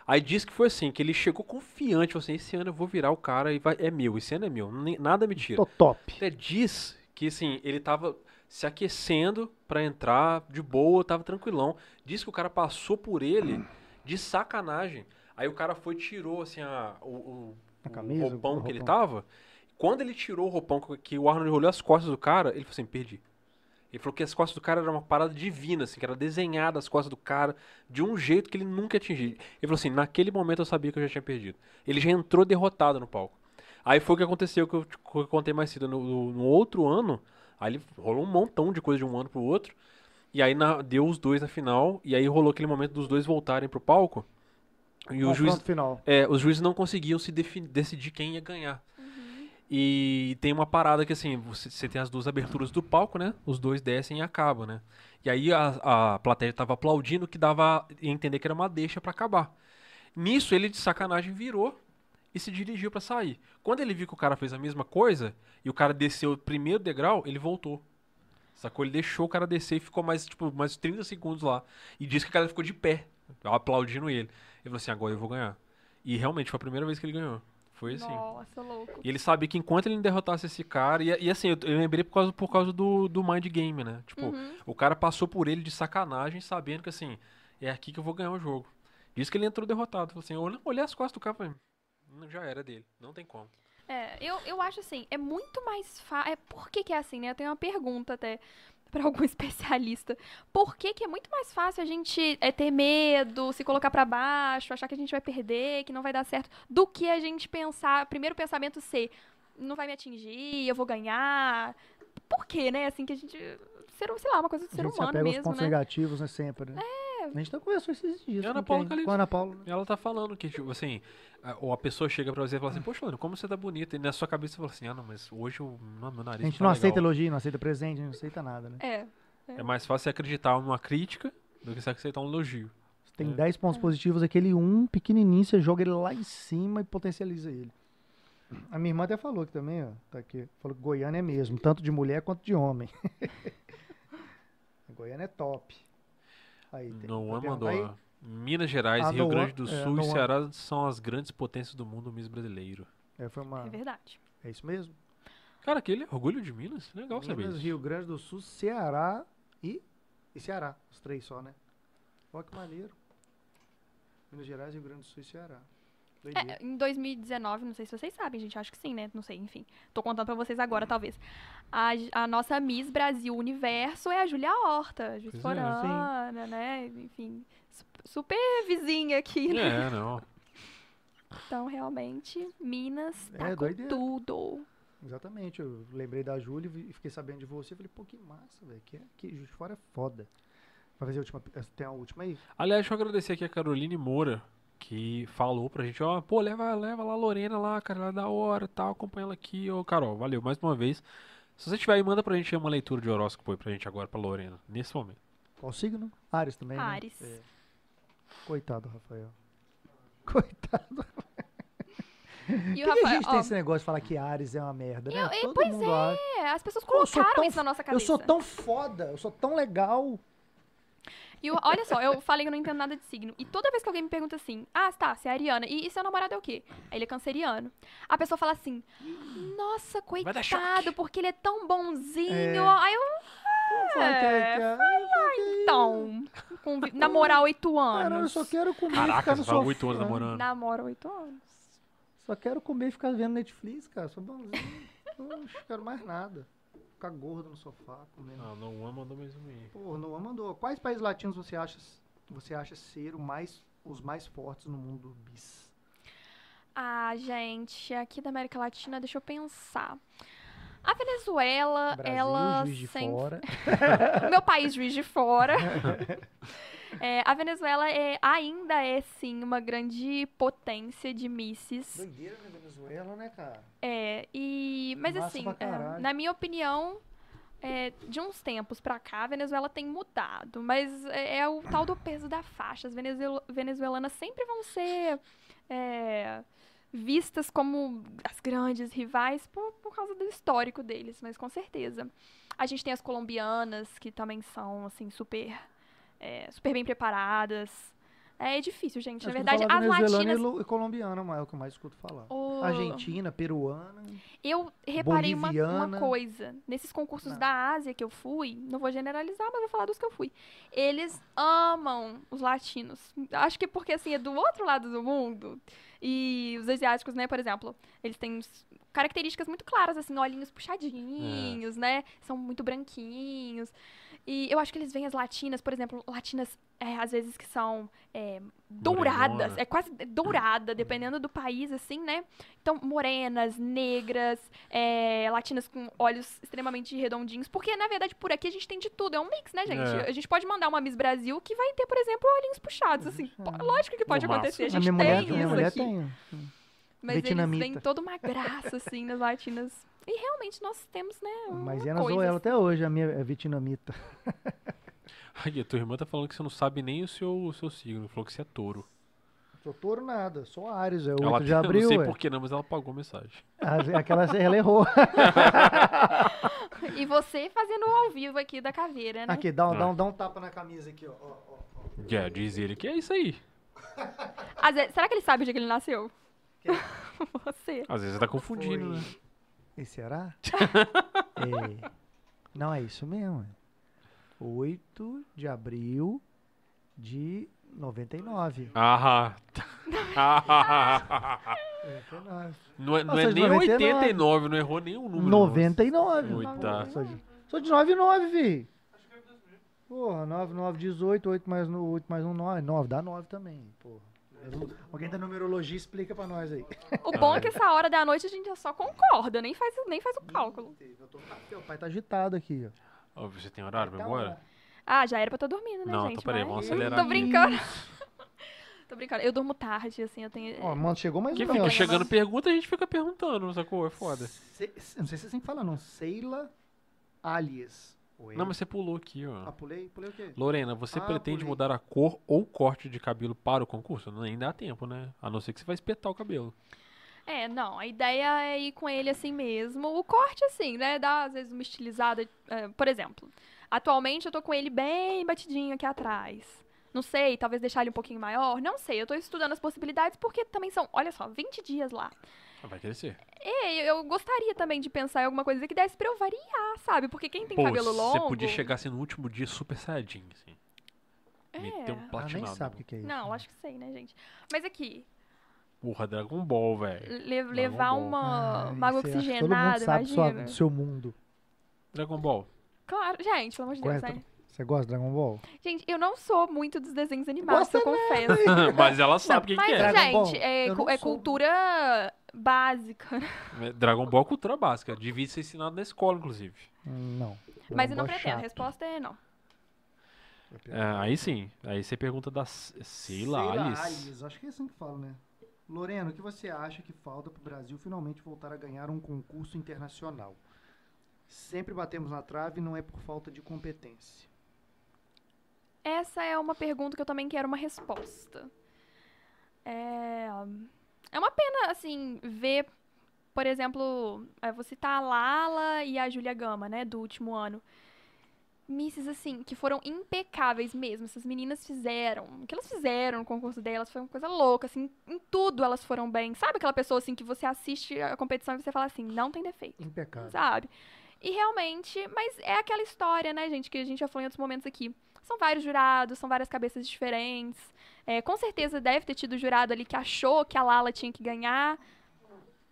Aí disse que foi assim, que ele chegou confiante, falou assim, esse ano eu vou virar o cara e vai, é meu, esse ano é meu, nem- nada me tira. Tô top. Até diz que assim, ele tava se aquecendo pra entrar de boa, tava tranquilão. Diz que o cara passou por ele de sacanagem. Aí o cara foi e tirou assim a, o, A o camisa, o roupão que ele roupão. tava. Quando ele tirou o roupão que o Arnold olhou as costas do cara, ele falou assim, perdi. Ele falou que as costas do cara era uma parada divina, assim, que era desenhada as costas do cara de um jeito que ele nunca ia atingir. Ele falou assim, naquele momento eu sabia que eu já tinha perdido. Ele já entrou derrotado no palco. Aí foi o que aconteceu que eu, que eu contei mais cedo. No, no- no outro ano, aí ele rolou um montão de coisa de um ano pro outro. E aí na- deu os dois na final. E aí rolou aquele momento dos dois voltarem pro palco. E o juiz, final. é, os juízes não conseguiam se decidir quem ia ganhar. E tem uma parada que assim, você, você tem as duas aberturas do palco, né? Os dois descem e acabam, né? E aí a, a plateia tava aplaudindo que dava a entender que era uma deixa pra acabar. Nisso ele de sacanagem virou e se dirigiu pra sair. Quando ele viu que o cara fez a mesma coisa e o cara desceu o primeiro degrau, ele voltou. Sacou? Ele deixou o cara descer e ficou mais, tipo, mais 30 segundos lá. E disse que o cara ficou de pé, aplaudindo ele. Ele falou assim, agora eu vou ganhar. E realmente foi a primeira vez que ele ganhou. Foi assim. Nossa, louco. E ele sabia que enquanto ele derrotasse esse cara. E, e assim, eu, eu lembrei por causa, por causa do, do Mind Game, né? Tipo, Uhum. o cara passou por ele de sacanagem, sabendo que assim, é aqui que eu vou ganhar o jogo. Diz que ele entrou derrotado. Falou assim, eu olhei- as costas do cara e falei, "Não, já era dele, não tem como. É, eu, eu acho assim, é muito mais fácil. É, por que, que é assim, né? Eu tenho uma pergunta até [laughs] pra algum especialista. Por que, que é muito mais fácil a gente é, ter medo, se colocar pra baixo, achar que a gente vai perder, que não vai dar certo, do que a gente pensar, primeiro pensamento ser, não vai me atingir, eu vou ganhar. Por quê, né? Assim que a gente. Ser, sei lá, uma coisa do ser humano mesmo, pontos né? negativos, né? Sempre, né? É. A gente tá conversando esses dias. A Ana Paula quem? Calixto. Com a Ana Paula. né? Ela tá falando que, tipo, assim, a, ou a pessoa chega pra você e fala assim, poxa, Lano, como você tá bonita? E na sua cabeça você fala assim, ah, não, mas hoje o não, meu nariz A gente tá não legal. aceita elogio, não aceita presente, não aceita nada, né? É. É mais fácil você acreditar numa crítica do que você aceitar um elogio. Você tem É. 10 pontos positivos, aquele um pequenininho, você joga ele lá em cima e potencializa ele. A minha irmã até falou que também, ó, tá aqui, falou que Goiânia é mesmo, tanto de mulher quanto de homem. [laughs] Goiânia é top. Aí, tem, Noan tá vendo? mandou, Aí, Minas Gerais, Rio Noan- Grande do é, Sul e Noan. Ceará são as grandes potências do mundo Miss brasileiro. é, foi uma, É verdade. é isso mesmo? Cara, aquele orgulho de Minas, legal saber Minas. Rio Grande do Sul, Ceará e, e Ceará. Os três só, né? Olha que maneiro. Minas Gerais, Rio Grande do Sul e Ceará. Doideira. É, em 2019, não sei se vocês sabem, gente, acho que sim, né? Não sei, enfim. Tô contando pra vocês agora, talvez. A, a nossa Miss Brasil Universo é a Julia Horta, Pois é, né? Enfim, su- super vizinha aqui, né? É, não. Então, realmente, Minas tá É, com doideira. tudo. Exatamente, eu lembrei da Júlia e e fiquei sabendo de você. Falei, pô, que massa, velho. Que, que Juiz de Fora é foda. Vai fazer a última. Tem a última aí? Aliás, deixa eu agradecer aqui a Caroline Moura, que falou pra gente, ó, pô, leva, leva lá a Lorena lá, cara, ela é da hora, tal, acompanha ela aqui, ô, Carol, valeu, mais uma vez. Se você tiver aí, manda pra gente uma leitura de horóscopo aí pra gente agora, pra Lorena, nesse momento. Qual signo? Ares também. né? Ares. É. Coitado, Rafael. [laughs] Coitado. E Por o que, a gente tem ó, esse negócio de falar que Ares é uma merda, né? Eu- e- Todo pois mundo acha. é, as pessoas eu colocaram tão isso na nossa Eu cabeça. sou tão foda, eu sou tão legal. E o- olha só, eu falei que eu não entendo nada de signo. E toda vez que alguém me pergunta assim, ah, tá, você é ariana. E, e seu namorado é o quê? Aí ele é canceriano. A pessoa fala assim, nossa, Vai coitado, porque ele é tão bonzinho. É. Aí eu, que é- que é- então, com, vi- namorar oito anos. Cara, eu só quero comer e Caraca, ficar você no sofá. oito anos namorando. Namora oito anos. Só quero comer e ficar vendo Netflix, cara. Sou bonzinho. Não quero mais nada. Ficar gordo no sofá, comendo. Ah, não, uma mandou mais um aí. Pô, Noah mandou. Quais países latinos você acha, você acha ser o mais, os mais fortes no mundo bis? Ah, gente, aqui da América Latina, deixa eu pensar. A Venezuela, Brasil, ela Juiz de sem Fora. [laughs] meu país juiz de fora. [laughs] É, a Venezuela é, ainda é sim uma grande potência de misses. Doideira na Venezuela, né, cara? É, e mas Massa assim, é, na minha opinião, é, de uns tempos pra cá, a Venezuela tem mudado, mas é, é o tal do peso da faixa. As venezuel- venezuelanas sempre vão ser é, vistas como as grandes rivais por, por causa do histórico deles, mas com certeza. A gente tem as colombianas que também são assim super é, super bem preparadas. É difícil, gente. Na verdade, as latinas. e lo- colombiana, é o que eu mais escuto falar. o- Argentina, peruana. Eu reparei uma, uma coisa. Nesses concursos Não. da Ásia que eu fui, não vou generalizar, mas vou falar dos que eu fui. Eles amam os latinos. Acho que porque, assim, é do outro lado do mundo. E os asiáticos, né, por exemplo, eles têm características muito claras, assim, olhinhos puxadinhos, né? São muito branquinhos. E eu acho que eles veem as latinas, por exemplo, latinas, é, às vezes, que são é, douradas. Morenona. É quase dourada, dependendo do país, assim, né? Então, morenas, negras, é, latinas com olhos extremamente redondinhos. Porque, na verdade, por aqui a gente tem de tudo. É um mix, né, gente? É. A gente pode mandar uma Miss Brasil que vai ter, por exemplo, olhinhos puxados, assim. Pô, Lógico que pode acontecer. A A gente minha mulher, tem minha isso mulher aqui. tem. Mas eles Vietnamita. têm toda uma graça, assim, nas latinas. E realmente nós temos, né, Mas é coisa, Zoela assim. até hoje, a minha é vietnamita. [laughs] Ai, a tua irmã tá falando que você não sabe nem o seu, o seu signo. Falou que você é touro. Sou touro nada, sou Ares, é 8 ela de [laughs] abril. Não sei ué. por que não, mas ela pagou a mensagem. Ah, Aquela ela errou. [laughs] E você fazendo o ao vivo aqui da caveira, né? Aqui, dá, um- Ah. dá, um, dá um tapa na camisa aqui, ó. ó, ó, ó. Já, diz ele que é isso aí. Às vezes- será que ele sabe o dia que ele nasceu? Quem? você. Às vezes você tá confundindo, né? E será? [laughs] é. Não, é isso mesmo. 8 de abril de 99. Ah, tá. 99. não é, não é nem 99. 89, não errou nenhum número. 99. Oi, tá. Sou de, sou de 99, vi. Porra, 9, 9, 18, 8 mais, no- 8 mais 1, 9. 9, dá 9 também, porra. Não- Alguém da numerologia explica pra nós aí. O bom é que essa hora da noite a gente só concorda, nem faz, nem faz o cálculo. Tô- Meu pai tá agitado aqui, ó. Você tem horário pra ir Tá embora? Ah, já era pra estar dormindo, né, Não, gente? então peraí, Mas- vamos acelerar Tô aqui. brincando. [laughs] Tô brincando. Eu durmo tarde, assim, eu tenho... Ó, mano, chegou mais Quem um. fica ó. chegando pergunta, a gente fica perguntando, sacou? É foda. Se- não sei se você sempre fala, não. Seila Alias. Oi. Não, mas você pulou aqui, Ah, ó. pulei? Pulei o quê? Lorena, você Ah, pretende pulei. mudar a cor ou corte de cabelo para o concurso? Nem dá tempo, né? A não ser que você vai espetar o cabelo. É, não, a ideia é ir com ele assim mesmo. O corte, assim, né? Dá, às vezes, uma estilizada. é, por exemplo, atualmente eu tô com ele bem batidinho aqui atrás. Não sei, talvez deixar ele um pouquinho maior. Não sei, eu tô estudando as possibilidades porque também são, olha só, 20 dias lá. Ah, Vai crescer. E eu gostaria também de pensar em alguma coisa que desse pra eu variar, sabe? Porque quem tem Pô, cabelo longo. você podia chegar assim no último dia super saiyajin, assim. É. Meter um Ah, nem platinado. sabe o que, é isso. Não, acho que sei, né, gente? Mas aqui, Porra, Dragon Ball, velho. le- levar Ball. uma, Ah, uma água oxigenada, Todo mundo sabe sua- imagina. do seu mundo. Dragon Ball. Claro, gente, pelo amor de Deus, né? Você gosta de Dragon Ball? Gente, eu não sou muito dos desenhos animados, Gosta eu confesso. [laughs] mas ela sabe o que, Mas, que é. Ball, gente, é, é sou. cultura básica. É, Dragon Ball é cultura básica. Devia ser ensinado na escola, inclusive. Não. Mas Dragon eu não Ball é pretendo. A chato. resposta é não. É, aí sim. Aí você pergunta da lá, Alice. Acho que é assim que fala, né? Lorena, o que você acha que falta pro Brasil finalmente voltar a ganhar um concurso internacional? Sempre batemos na trave e não é por falta de competência. Essa é uma pergunta que eu também quero uma resposta. É, é uma pena, assim, ver, por exemplo, é, vou citar a Lala e a Júlia Gama, né, do último ano. Misses, assim, que foram impecáveis mesmo. Essas meninas fizeram. O que elas fizeram no concurso delas foi uma coisa louca, assim. Em tudo elas foram bem. Sabe aquela pessoa, assim, que você assiste a competição e você fala assim, não tem defeito Impecável. sabe? E realmente, mas é aquela história, né, gente, que a gente já falou em outros momentos aqui. São vários jurados, são várias cabeças diferentes. É, com certeza deve ter tido jurado ali que achou que a Lala tinha que ganhar.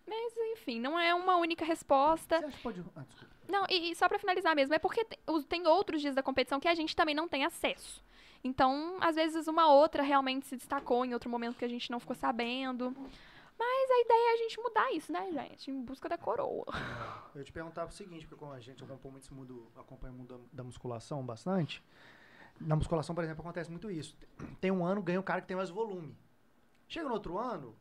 Mas, enfim, não é uma única resposta. Você acha que pode. Ah, desculpa. Não, e, e só pra finalizar mesmo, é porque tem, os- tem outros dias da competição que a gente também não tem acesso. Então, às vezes, uma outra realmente se destacou em outro momento que a gente não ficou sabendo. Mas a ideia é a gente mudar isso, né, gente? Em busca da coroa. Eu te perguntava o seguinte, porque como a gente acompanha muito esse mundo, acompanha o mundo da, da musculação bastante. Na musculação, por exemplo, acontece muito isso. Tem um ano, ganha um cara que tem mais volume. Chega no outro ano,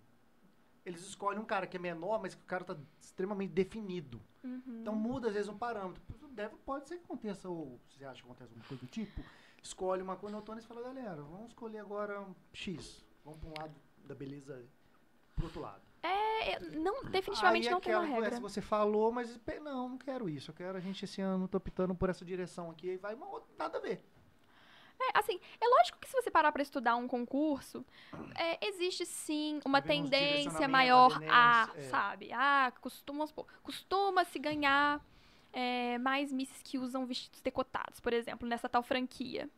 eles escolhem um cara que é menor, mas que o cara tá extremamente definido. Então muda às vezes um parâmetro. Deve, pode ser que aconteça, ou você acha que acontece alguma coisa do tipo, escolhe uma coisa no outono e fala, galera, vamos escolher agora um X. Vamos para um lado da beleza pro outro lado. É, não, definitivamente Aí não tem uma regra. que você falou, mas não, não quero isso. Eu quero a gente esse ano, tô optando por essa direção aqui, aí vai uma outra, nada a ver. É, assim, é lógico que se você parar pra estudar um concurso, é, existe sim uma tendência maior a, é. sabe? Ah, costuma, supor, costuma-se ganhar é, mais misses que usam vestidos decotados, por exemplo, nessa tal franquia.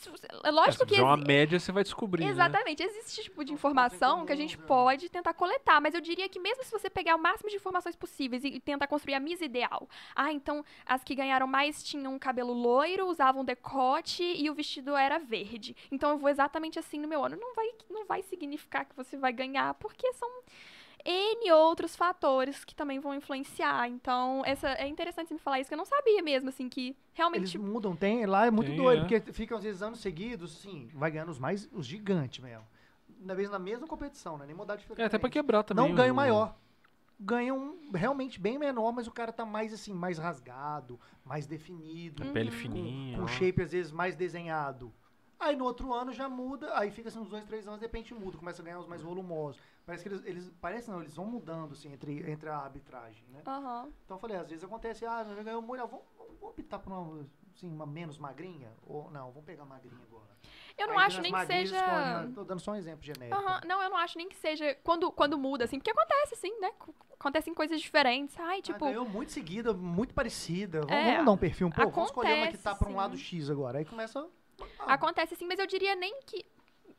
Se você- É É, lógico se que fizer uma média, você vai descobrir. né? Exatamente, existe esse tipo de informação que a gente né? pode tentar coletar, mas eu diria que mesmo se você pegar o máximo de informações possíveis e tentar construir a Miss ideal. Ah, então as que ganharam mais tinham cabelo loiro, usavam decote e o vestido era verde. Então eu vou exatamente assim no meu ano. Não vai, não vai significar que você vai ganhar, porque são N outros fatores que também vão influenciar. Então, essa é interessante você me falar isso, que eu não sabia mesmo, assim, que realmente. Eles mudam, tem, lá é muito Tem, doido, é. porque ficam às vezes anos seguidos, sim, vai ganhando os mais, os gigantes mesmo. Na vez na mesma competição, né? Nem modalidade É, até pra quebrar também. Não ganha o maior. Ganha um realmente bem menor, mas o cara tá mais assim, mais rasgado, mais definido. A pele Uhum. fininha. com shape às vezes mais desenhado. Aí no outro ano já muda, aí fica assim uns dois, três anos, de repente muda, começa a ganhar os mais volumosos. Parece que eles, eles parece não, eles vão mudando assim entre, entre a arbitragem, né? Aham. Então eu falei, às vezes acontece, ah, já ganhou muito, ah, vamos, vamos optar por uma, assim, uma menos magrinha? Ou não, vamos pegar magrinha agora. Eu não Aí acho nem que seja. escolhem, né? Tô dando só um exemplo genérico. Aham, Não, eu não acho nem que seja quando, quando muda, assim, porque acontece, assim, né? Co- Acontecem coisas diferentes. Ai, Ah, tipo, ganhou muito seguida, muito parecida. Vamos, É, vamos dar um perfil um pouco. Vamos escolher uma que acontece, tá para um sim. lado X agora. Aí começa. Ah, acontece assim, mas eu diria nem que.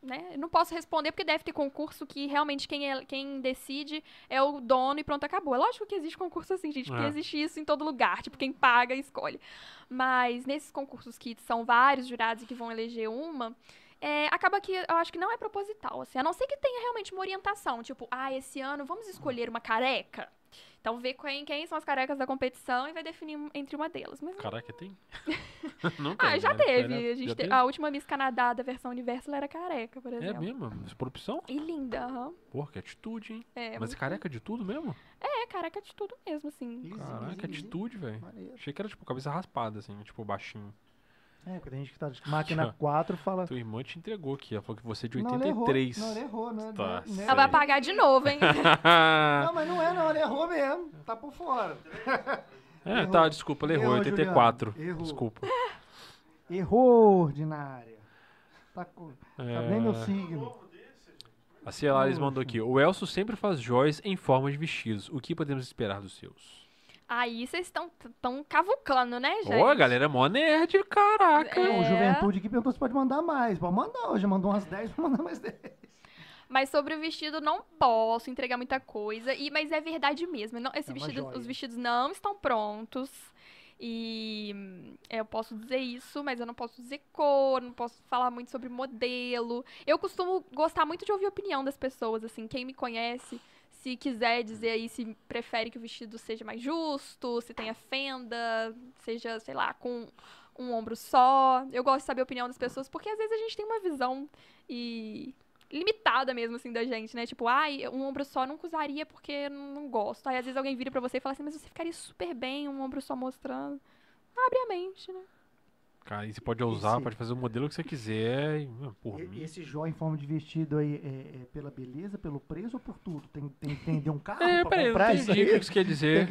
Né? Não posso responder porque deve ter concurso que realmente quem, é, quem decide é o dono e pronto, acabou. É lógico que existe concurso assim, gente, porque É. existe isso em todo lugar, tipo, quem paga escolhe. Mas nesses concursos que são vários jurados e que vão eleger uma, é, acaba que eu acho que não é proposital, assim, a não ser que tenha realmente uma orientação, tipo, ah, esse ano vamos escolher uma careca. Então vê quem, quem são as carecas da competição e vai definir entre uma delas. Mas Caraca, tem? [laughs] não tem. ah, já né? teve. É, A, gente já te- teve? a última Miss Canadá da versão Universo ela era careca, por É exemplo. mesmo? Isso por opção? E linda, aham. Porra, que atitude, hein? É, Mas é careca de tudo mesmo? é careca de tudo mesmo, assim. easy, Caraca, easy, atitude, velho. Achei que era tipo cabeça raspada, assim, tipo baixinho. É, porque tem gente que tá de máquina [laughs] 4 fala. Tua irmã te entregou aqui, ela falou que você é de Não, ela errou. 83. Não, ela errou, né? Tá Né- Ela vai pagar de novo, hein? [laughs] Não, mas não é, não. Ela errou mesmo. Tá por fora. [laughs] é, Errou. tá, desculpa, ela errou, Errou, 84. Juliano. Errou. Desculpa. Errou, ordinária. Tá, com... tá É, bem meu signo. A Cielares mandou aqui. O Elcio sempre faz joias em forma de vestidos. O que podemos esperar dos seus? Aí vocês estão tão cavucando, né, gente? Ô, a galera é mó nerd, caraca. É. O Juventude aqui perguntou se pode mandar mais. Pode mandar. Hoje mandou umas 10, vou mandar mais 10. Mas sobre o vestido, não posso entregar muita coisa. E, mas é verdade mesmo. não- esse É vestido, joia. os vestidos não estão prontos. E hum, eu posso dizer isso, mas eu não posso dizer cor, não posso falar muito sobre modelo. Eu costumo gostar muito de ouvir a opinião das pessoas, assim, quem me conhece, se quiser dizer aí se prefere que o vestido seja mais justo, se tenha fenda, seja, sei lá, com um ombro só. Eu gosto de saber a opinião das pessoas, porque às vezes a gente tem uma visão e limitada mesmo, assim, da gente, né? Tipo, ai, um ombro só nunca usaria porque não gosto. Aí às vezes alguém vira pra você e fala assim, mas você ficaria super bem um ombro só mostrando. Abre a mente, né? Cara, e você pode usar, Esse- pode fazer o modelo que você quiser. E, ah, por E- mim. Esse joia em forma de vestido aí é, é pela beleza, pelo preço ou por tudo? Tem, tem que vender um [laughs] carro É, pra peraí, eu não comprar isso entendi o que você quer dizer.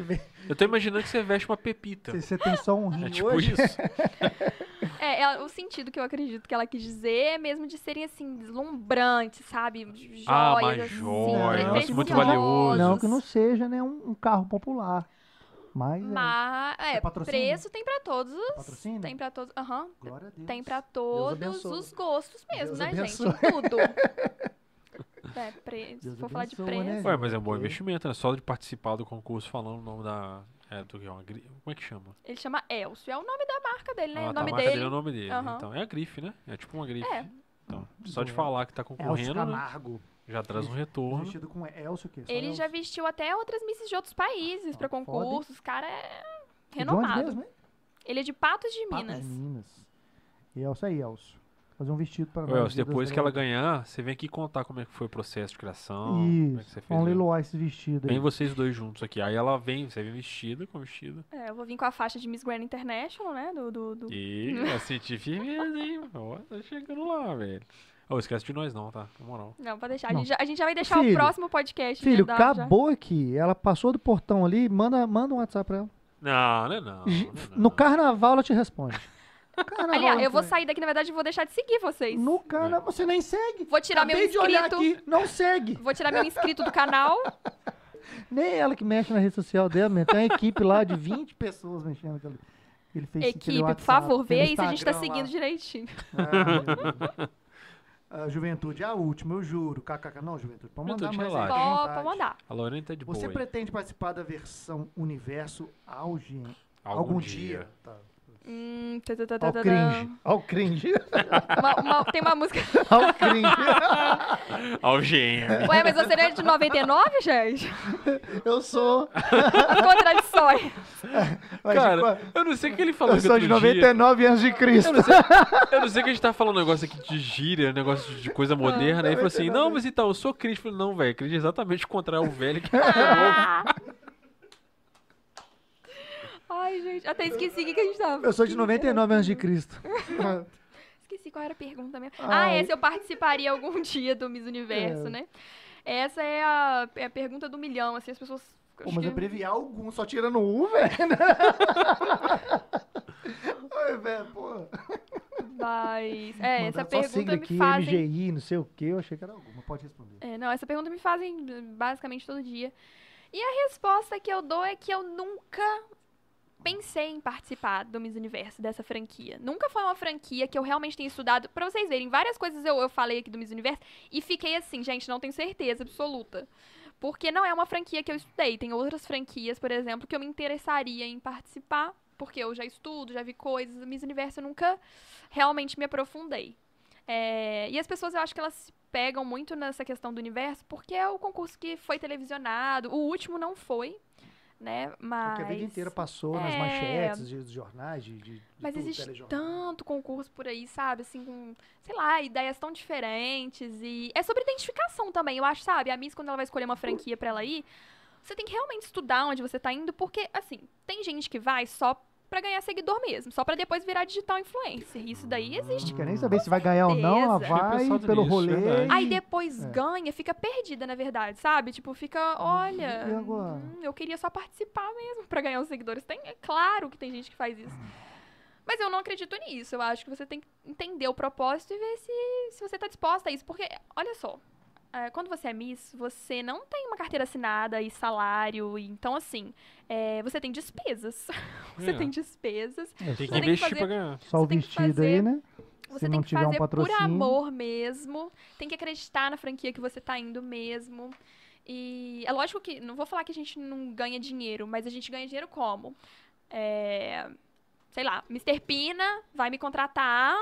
Eu tô imaginando que você veste uma pepita. Se você tem só um [laughs] rim É tipo hoje, isso. [laughs] É, ela- o sentido que eu acredito que ela quis dizer é mesmo de serem, assim, deslumbrantes, sabe? Joias, Ah, mas assim, joia, muito valioso. não que não seja né, um, um carro popular. Mas, é, Mas, é, É preço tem pra todos os... patrocínio? Tem pra todos, aham. Glória a Deus. Tem pra todos os gostos mesmo, Deus né, abençoe. gente? Tudo. [laughs] É, pre... se for falar de né, preço. gente? Ué, mas é um bom investimento, né? Só de participar do concurso falando o nome da. É, do que? Uma gri- Como é que chama? Ele chama Elcio. É o nome da marca dele, né? Ah, o tá, a nome marca dele. dele é o nome dele. Aham. Então, é a grife, né? É tipo uma grife. É. Então, só de falar que tá Elcio concorrendo, né? Já traz um retorno. Vestido com Elcio o quê? Só Ele Elcio? já vestiu até outras misses de outros países foda, hein? concursos. O cara é De onde renomado. mesmo? Ele é de Patos de Patos Minas. de Minas. E Elcio aí, Elcio. Fazer um vestido para nós. Depois que ela ganhar, você vem aqui contar como é que foi o processo de criação. como é que você Isso. fez. Vamos leiloar esse vestido aí. Vem vocês dois juntos aqui. Aí ela vem, você vem vestida com vestido. É, eu vou vir com a faixa de Miss Grand International, né? Do, do, do- E eu senti firmeza, hein? Ó, tá chegando lá, velho. Ô, esquece de nós não, tá? Na moral. Não, pode deixar. A gente, já, a gente já vai deixar o Filho, próximo podcast. Filho, já. acabou aqui. Ela passou do portão ali, manda, manda um WhatsApp pra ela. Não, não é não. não é não. No carnaval ela te responde. [laughs] No carnaval Aliás, eu vou sair daqui, na verdade, e vou deixar de seguir vocês. No carnaval você nem segue. Vou tirar meu Acabei de olhar inscrito. aqui, não segue. Vou tirar meu inscrito do canal. [laughs] Nem ela que mexe na rede social dela, mesmo. tem uma equipe lá de 20 pessoas mexendo naquele aquele Face, aquele Equipe, por WhatsApp, favor, vê aí se a gente tá Instagram lá. seguindo direitinho. Ah, [laughs] a juventude é a última, eu juro. KKK. Não, juventude, pode mandar Juventude, mais relaxa. aí, fica à Pode, vontade. pode mandar. A Lorena tá de boa. Você pretende participar da versão Universo Auge Algum, dia. Tá. Hum, tá, tá, tá, tá, o tá, cringe. Ó o cringe. [laughs] Uma- uma- tem uma música. Ó o cringe. [laughs] Algema. Ué, mas você não é de 99, gente? Eu sou. Contradições. Mas, Cara, tipo, eu não sei o que ele falou eu sou de outro dia. 99 anos de Cristo. Eu não, sei, eu não sei que a gente tá falando um negócio aqui de gíria, um negócio de coisa moderna. Aí ele falou assim: Não, mas então, eu sou. Eu falei: Não, velho, crítico é exatamente o contrário, é o velho que é novo. [laughs] Ai, gente, até esqueci o que que a gente tava. Eu sou de 99 anos de Cristo. [laughs] Esqueci qual era a pergunta mesmo. Ah, Ai. é se eu participaria algum [laughs] dia do Miss Universo, É. né? Essa é a, é a pergunta do milhão, assim, as pessoas. Pô, mas que- eu previ algum, só tirando um, velho. [laughs] Ai, velho, pô. Mas. É, essa pergunta me aqui, fazem. MGI, não sei o que, eu achei que era alguma. Pode responder. É, não, essa pergunta me fazem basicamente todo dia. E a resposta que eu dou é que eu nunca pensei em participar do Miss Universo, dessa franquia. Nunca foi uma franquia que eu realmente tenha estudado. Pra vocês verem, várias coisas eu, eu falei aqui do Miss Universo e fiquei assim, gente, não tenho certeza absoluta. Porque não é uma franquia que eu estudei. Tem outras franquias, por exemplo, que eu me interessaria em participar, porque eu já estudo, já vi coisas. Miss Universo eu nunca realmente me aprofundei. É, e as pessoas, eu acho que elas pegam muito nessa questão do universo, porque é o concurso que foi televisionado. O último não foi, né? Mas. Porque a vida inteira passou nas É. manchetes de, dos jornais, de, de, de Mas tudo, existe tanto concurso por aí, sabe? Assim, com, sei lá, ideias tão diferentes. E é sobre identificação também, eu acho, sabe? A Miss, quando ela vai escolher uma franquia pra ela ir, você tem que realmente estudar onde você tá indo, porque, assim, tem gente que vai só pra ganhar seguidor mesmo, só pra depois virar digital influencer. Isso daí existe. Não quer nem saber se vai ganhar ou não, ela vai pelo nisso, rolê. verdade. Aí e- depois É. ganha, fica perdida, na verdade, sabe? Tipo, fica, olha, e agora? hum, eu queria só participar mesmo pra ganhar os seguidores. Tem, é claro que tem gente que faz isso. Mas eu não acredito nisso. Eu acho que você tem que entender o propósito e ver se, se você tá disposta a isso. Porque, olha só, é, quando você é Miss, você não tem uma carteira assinada e salário. e- então, assim, é, você tem despesas. [laughs] você É. tem despesas. É, Tem Você que tem que investir fazer- pra ganhar. Só o você tem que vestido aí, fazer- né? Você Se tem não que tiver um fazer por amor mesmo. Tem que acreditar na franquia que você tá indo mesmo. E é lógico que, não vou falar que a gente não ganha dinheiro, mas a gente ganha dinheiro como? É, sei lá, Mr. Pina vai me contratar.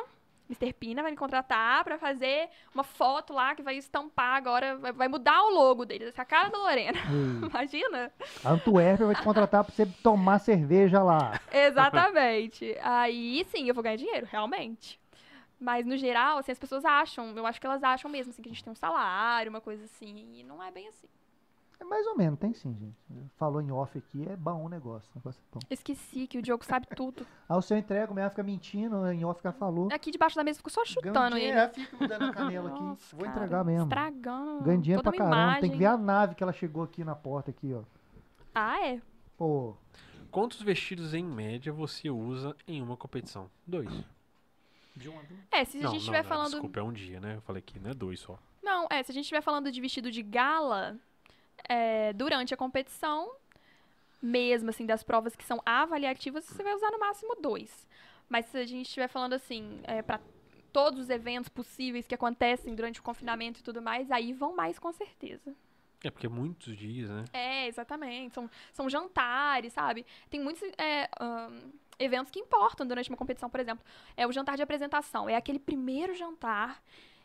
Mr. Pina vai me contratar pra fazer uma foto lá que vai estampar agora, vai, mudar o logo dele, vai ser a cara da Lorena. Ei, [laughs] Imagina? A Antuérpia vai te contratar pra você tomar cerveja lá. [laughs] Exatamente. Aí sim, eu vou ganhar dinheiro, realmente. Mas no geral, assim, as pessoas acham, eu acho que elas acham mesmo assim, que a gente tem um salário, uma coisa assim, e não é bem assim. É mais ou menos, tem sim, gente. Falou em off aqui, é bom o negócio. O negócio é bom. Esqueci que o Diogo sabe tudo. [laughs] Ah, o seu entrega, o Meia fica mentindo, em off já falou. Aqui debaixo da mesa, fico só chutando Ganho ele. é, fica me dando a canela aqui. Nossa, Vou cara, entregar mesmo. Estragando. Ganho dinheiro toda pra caramba. imagem. Tem que ver a nave que ela chegou aqui na porta, aqui, ó. Ah, é? Pô, Quantos vestidos em média você usa em uma competição? Dois. de uma É, se a não, gente não, estiver não, falando. Desculpa, é um dia, né? Eu falei que não é dois só. Não, é, se a gente estiver falando de vestido de gala, é, durante a competição, mesmo assim, das provas que são avaliativas, você vai usar no máximo dois. Mas se a gente estiver falando assim, é, pra todos os eventos possíveis que acontecem durante o confinamento e tudo mais, aí vão mais com certeza. É porque muitos dias, né? É, exatamente. São, são jantares, sabe? Tem muitos é, ahn, eventos que importam durante uma competição, por exemplo. É o jantar de apresentação. É aquele primeiro jantar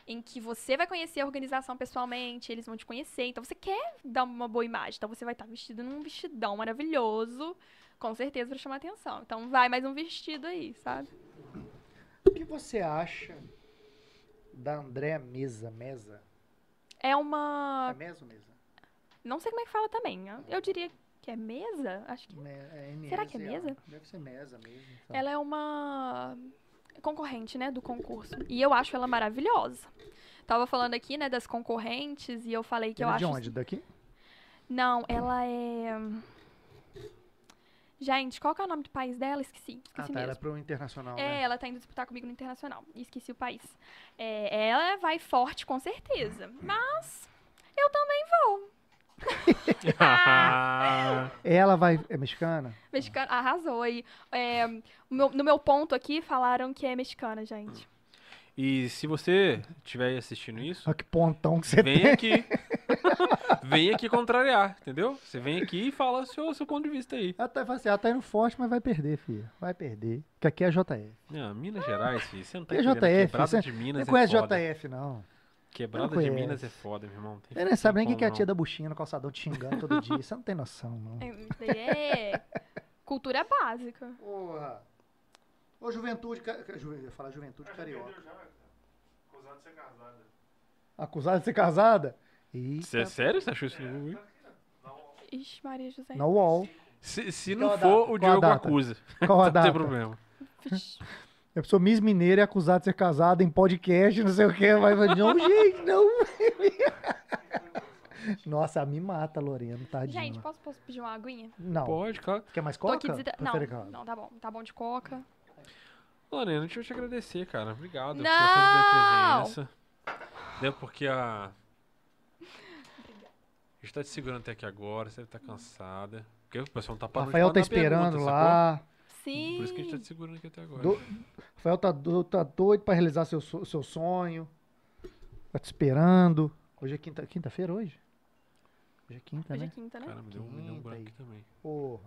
em que você vai conhecer a organização pessoalmente, eles vão te conhecer. Então você quer dar uma boa imagem. Então você vai estar vestido num vestidão maravilhoso, com certeza pra chamar atenção. Então vai mais um vestido aí, sabe? O que você acha da Andréa Mesa? Mesa? É É uma. mesa ou mesa? Não sei como é que fala também. Eu- Eu diria que é mesa? Acho que. Me- é Será que é mesa? Deve ser mesa mesmo. sabe? Ela é uma concorrente, né, do concurso. E eu acho ela maravilhosa. Tava falando aqui, né, das concorrentes, e eu falei que eu Ela é acho. de onde? Daqui? Não, ela é. Gente, qual que é o nome do país dela? Esqueci. Ah, Esqueci tá. Ela é pro internacional, É, né? ela tá indo disputar comigo no internacional. Esqueci o país. É, ela vai forte, com certeza. Mas eu também vou. [laughs] Ela vai... É mexicana? Mexicana, arrasou aí. É, no meu ponto aqui, falaram que é mexicana, gente. E se você estiver assistindo isso, Olha que pontão que você vem tem. aqui. [laughs] vem aqui contrariar, entendeu? Você vem aqui e fala seu, seu ponto de vista aí. Ela tá, assim, ela tá indo forte, mas vai perder, filha. Vai perder. Porque aqui é JF. Não, Minas Gerais, filho, você não tá é. JF? Quebrada Você de Minas Não é conhece foda. JF, não. Quebrada Não de. Minas é foda, meu irmão. Tem- tem sabe nem como que é a não. tia da buchinha no calçadão te xingando todo dia. Você não tem noção, não. É, é cultura básica. Porra. Ô, juventude... ju- Eu ia falar juventude carioca. Acusado de ser casada. Acusada de ser casada? Eita, Você é sério? Você achou isso no Google? Ixi, Maria José. na UOL. Se, se não for, data? o Diogo data? acusa. Qual a [laughs] não tem data? problema. A pessoa Miss Mineira é acusada de ser casada em podcast, não sei o que. Vai falar, não, gente, não. [laughs] Nossa, me mata, Lorena, tadinha. Gente, posso, posso pedir uma aguinha? Não. Pode, claro. Quer mais Tô coca? aqui desida... Prefere Não, coca? não, tá bom. Tá bom de coca. Lorena, deixa eu te agradecer, cara. Obrigado Não! pela sua presença. Deu porque a. A gente tá te segurando até aqui agora, você deve estar cansada. Porque o pessoal não tá parando Rafael tá mandar pergunta, esperando sacou? Sim. Por isso que a gente tá te segurando aqui até agora. Do- Rafael tá, do- tá doido pra realizar seu, seu sonho. Tá te esperando. Hoje é quinta- quinta-feira hoje? Hoje é quinta, Hoje é né? quinta, né? Cara, me deu um milhão Quinta branco também. Porra.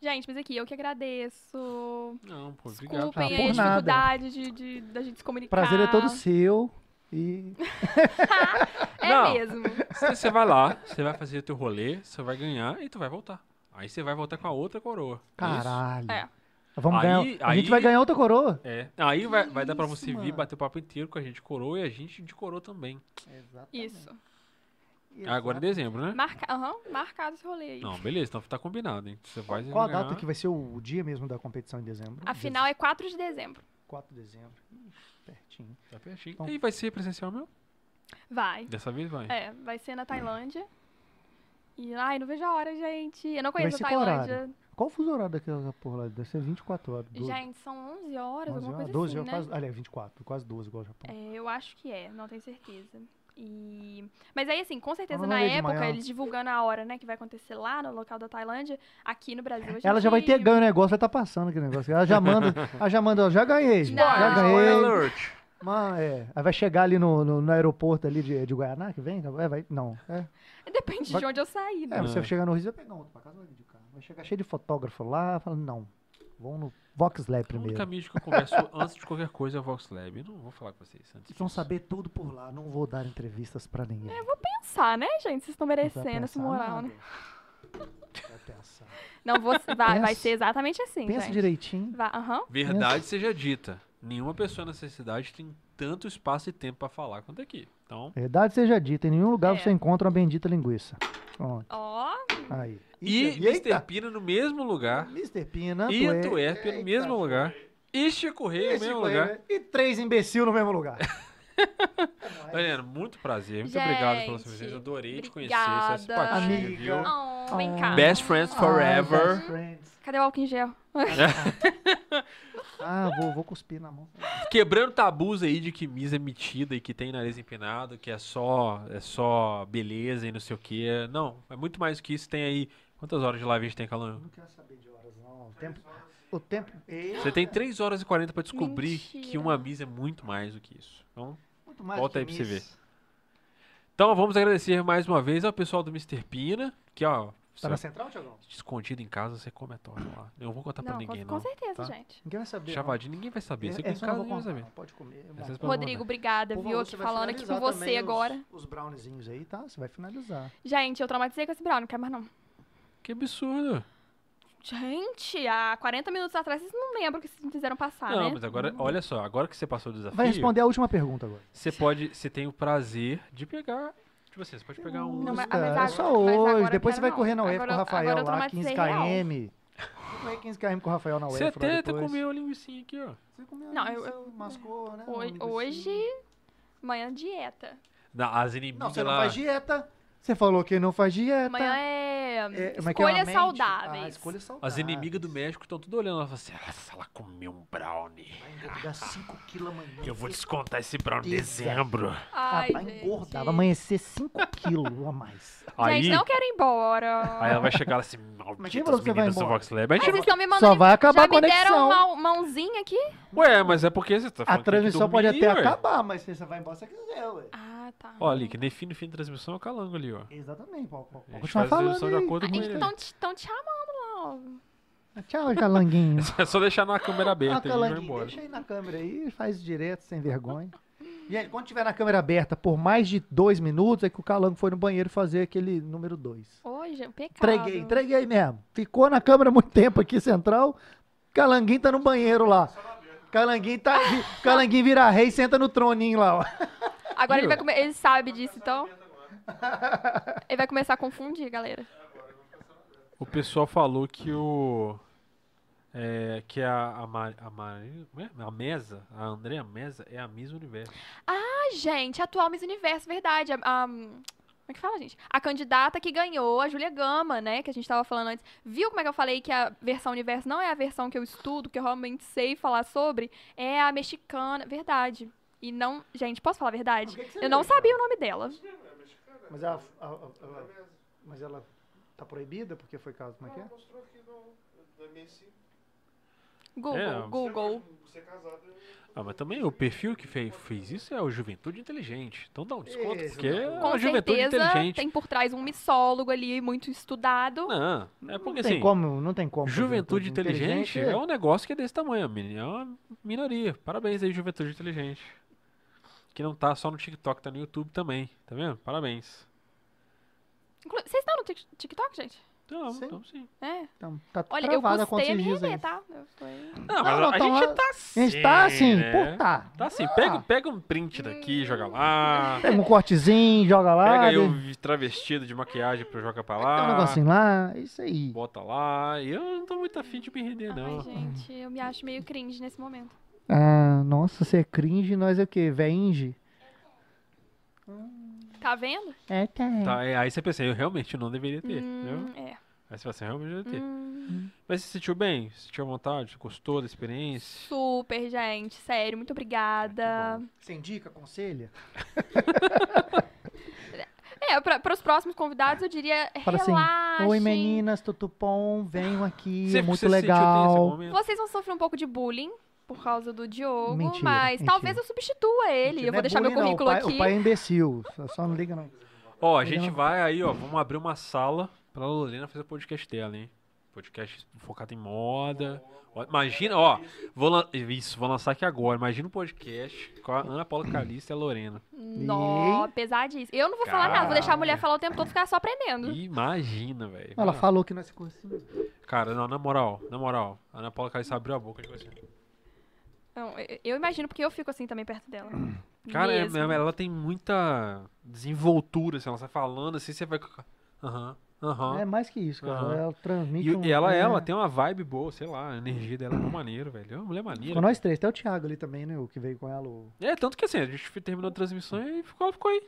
Gente, mas aqui, eu que agradeço. Não, pô, obrigado. Desculpem Ah, aí por a nada. dificuldade de, de, da gente se comunicar. Prazer é todo seu. E [laughs] É Não. mesmo. Você você vai lá, você vai fazer o teu rolê, você vai ganhar e tu vai voltar. Aí você vai voltar com a outra coroa. Isso? caralho. É. Vamos Aí- ganhar. A gente aí- vai ganhar outra coroa. É. Aí vai, vai dar pra você vir mano? bater o papo inteiro com a gente coroa e a gente de coroa também. Isso. Agora é dezembro, né? Marca... Aham, marcado esse rolê aí. Não, beleza, então tá combinado, hein? Você vai Qual a ganhar. data que vai ser o dia mesmo da competição em dezembro? A final é 4 de dezembro. 4 de dezembro. Pertinho. Tá pertinho. Então- E vai ser presencial meu? Vai. Dessa vez vai. É, vai ser na Tailândia. E, ai, não vejo a hora, gente. Eu não conheço a Tailândia. Qual o fuso horário daquela porra lá? Deve ser 24 horas. 12, Gente, são 11 horas, 11 alguma horas, coisa 12 assim, horas, né? quase, aliás, 24, quase 12 igual o Japão. É, eu acho que é, não tenho certeza. E... Mas aí, assim, com certeza, na de época, eles divulgando a hora, né, que vai acontecer lá no local da Tailândia, aqui no Brasil. a Ela já vai ter ganho o negócio, vai estar passando aquele negócio. Ela já manda, ela já manda, ó, já ganhei, Não. já Spoiler ganhei. Mas, é, aí vai chegar ali no, no, no aeroporto ali de, de Guaianá, que vem? É, vai, não, é. Depende Vai- de onde eu sair, né? É, você É. chegar no Rio, você vai pegar outro pra casa, vai vir de carro. Vai chegar cheio de fotógrafo lá, falando, não, vamos no Vox Lab A única primeiro. mídia que eu converso [laughs] antes de qualquer coisa é o Vox Lab. Eu não vou falar com vocês antes. Vocês vão saber tudo por lá, não vou dar entrevistas pra ninguém. Pensar, né, gente? Vocês estão merecendo essa moral, nada. né? Vai pensar. Não, vou, vai, vai Pensa- ser exatamente assim, Pensa gente. direitinho. Vai. Verdade seja dita. Nenhuma pessoa nessa cidade tem tanto espaço e tempo pra falar quanto aqui. Então, Verdade seja dita, em nenhum lugar É. você encontra uma bendita linguiça. Pronto, Ó, aí. e Eita, Mr. Pina no mesmo lugar. Mr. Pina, E Antué- Antuérpia no Eita, mesmo lugar. E Chico Rei no mesmo lugar. né? E três imbecil no mesmo lugar. [laughs] Mariana, muito prazer. Muito obrigado pela sua Gente, presença. Adorei te conhecer. obrigada. Essa simpatia, Amiga. viu? oh, vem Oh. cá. Best friends Ah, forever. best friends. Cadê o álcool em gel? [laughs] [laughs] Ah, vou, vou cuspir na mão. Quebrando tabus aí de que Miss é metida e que tem nariz empinado, que é só, é só beleza e não sei o que. Não, é muito mais do que isso. Tem aí. Quantas horas de live a gente tem, Calão? Não quero saber de horas, não. O tempo, O tempo. Você tem 3 horas e 40 pra descobrir que Mentira. uma Miss é muito mais do que isso. Então, muito mais Volta que aí pra você Miss. então vamos agradecer mais uma vez ao pessoal do Mr. Pina, que ó, Tá na você- central, Tiagão? escondido em casa, você come a torta lá. Eu não vou contar pra Não, ninguém, com, não. com certeza, tá? gente. Ninguém vai saber. não. Chavadinho, ninguém vai saber. Você eu não casa, vou ninguém vai saber. não. Pode comer. é Rodrigo, obrigada, viu? Aqui você falando aqui com você agora. Os, os aí, tá? Você vai finalizar. Gente, eu traumatizei com esse brownie, não quero mais não. Que absurdo. Gente, há 40 minutos atrás vocês não lembram o que vocês me fizeram passar, não, né? mas agora, olha só, agora que você passou o desafio, Vai responder a última pergunta agora. você pode, você tem o prazer de pegar, tipo assim, você pode pegar um... Não, mas- Cara, mas é agora- só hoje. Depois você vai correr na não. UF com o Rafael lá, 15 traumatizei km. Vai 15 km com o Rafael na UF. Você até depois. comeu a linguiça aqui, ó. Você comeu Não, ali, eu- mascou, né? Hoje, linguicinha. manhã dieta. Não, as Não, inimigas você não lá... faz dieta. Você falou que não faz dieta. Amanhã é, É, é que é uma escolhas mente? saudáveis. Ah, escolhas saudáveis. As inimigas do México estão tudo olhando lá e falam assim, "Ah, se ela comeu um brownie, Vai engordar 5 quilos amanhã. eu vou descontar esse brownie em dezembro. Ah, Ai, vai gente. engordar, vai amanhecer 5 [laughs] quilos a mais. Aí, Gente, não quero ir embora. aí ela vai chegar lá assim, Mas malditas meninas do embora? Vox Lab. Chega- vocês estão me mandando. Só vai acabar já a me deram conexão. uma mãozinha aqui? Ué, mas é porque você tá A falando que transmissão pode dormir, até ué. acabar, mas você vai embora se você quiser, ué. Ah, tá. Ó, ali, que define o fim da transmissão é o calango ali, ó. Exatamente, pode, pode, A gente continuar faz a transmissão falando de acordo com Eles ele. estão te, chamando lá. Tchau, calanguinho. [laughs] É só deixar na câmera Ah, aberta e vai embora. deixa aí na câmera aí, faz direto, sem vergonha. Gente, quando tiver na câmera aberta por mais de dois minutos, é que o calango foi no banheiro fazer aquele número dois. Hoje, pecado. Entreguei, entreguei mesmo. Ficou na câmera muito tempo aqui, central. Calanguinho tá no banheiro lá. Calanguinho, tá, Calanguinho vira rei e senta no troninho lá, ó. Agora ele vai comer. Ele sabe disso, então. Ele vai começar a confundir, galera. O pessoal falou que o. É, que a, a, Ma- a, como é? a Mesa, a Andrea Mesa é a mesma universo. Ah, gente, atual Miss Universo, verdade. A, a- como é que fala, gente? A candidata que ganhou, a Júlia Gama, né? Que a gente tava falando antes. Viu como é que eu falei que a versão universo não é a versão que eu estudo, que eu realmente sei falar sobre? É a mexicana. Verdade. E não. Gente, posso falar a verdade? Eu não sabia o nome dela. Mas ela, a- a- ela- mas ela tá proibida porque foi caso, como é que é? Google, É, Google. Ah, mas também o perfil que fez, fez isso é o Juventude Inteligente. Então dá um desconto, Isso, porque é a Com Juventude certeza Inteligente. tem por trás um missólogo ali, muito estudado. Não, é porque não tem assim, como, não tem como. Juventude Inteligente é é um negócio que é desse tamanho, é uma minoria. Parabéns aí, Juventude Inteligente. Que não tá só no TikTok, tá no YouTube também, tá vendo? Parabéns. Inclu- Vocês estão no Tik- TikTok, gente? Então, Sim. então sim. É. Então, tá Olha, eu travada há quantos custei a me dias aí? render, tá? Eu fui- Não, mas Não, a, não, a então, gente a- tá A assim, gente tá assim, né? pô, tá. Tá assim, Ah. pega, pega um print daqui, joga lá. [laughs] Pega um cortezinho, joga lá. Pega aí o travestido de maquiagem pra jogar pra Tem um lá. negocinho lá, é isso aí. Bota lá. E eu não tô muito afim de me render, não. Ai, gente, eu me acho meio cringe nesse momento. Ah, nossa, você é cringe, nós é o quê? Veinge? Tá vendo? É, tá. Tá, é, aí você pensa, eu realmente não deveria ter, Hum, entendeu? é. Aí você fala assim, eu realmente não deveria ter. Hum, Mas você se sentiu bem? Se sentiu à vontade? Gostou da experiência? super, gente. Sério, muito obrigada. Você indica, aconselha? [laughs] É, pra, pros próximos convidados, eu diria Fala assim, relaxem. Oi meninas, tutupom, venham aqui, Você- é muito você se sentiu legal. momento? Vocês vão sofrer um pouco de bullying por causa do Diogo, Mentira, mas mentira. talvez eu substitua ele. Mentira, eu vou é deixar meu bullying, não, currículo o pai, aqui. O pai é imbecil, só, não liga não. Ó, a gente não- vai aí, ó, vamos abrir uma sala pra Lorena fazer o podcast dela, hein? Podcast focado em moda. Imagina, ó, vou lan- isso, vou lançar aqui agora. Imagina um podcast com a Ana Paula Calista e a Lorena. Nó, pesadíssimo. Eu não vou falar nada, vou deixar a mulher falar o tempo todo ficar só aprendendo. Imagina, velho. Ela falou que nós ficou assim. Cara, não, na moral, na moral. A Ana Paula Calista abriu a boca e ficou assim. Não, eu- imagino porque eu fico assim também perto dela. [clears throat] Cara, é- ela tem muita desenvoltura, assim, ela sai falando assim, você vai. Aham, aham. É mais que isso, cara. Aham. Ela transmite E, um- e ela, é, ela tem uma vibe boa, sei lá, a energia dela é uma maneira, velho. É uma mulher maneira. Com nós três, até o Thiago ali também, né? O que veio com ela. O... É, tanto que assim, a gente terminou a transmissão e ficou, ela ficou aí.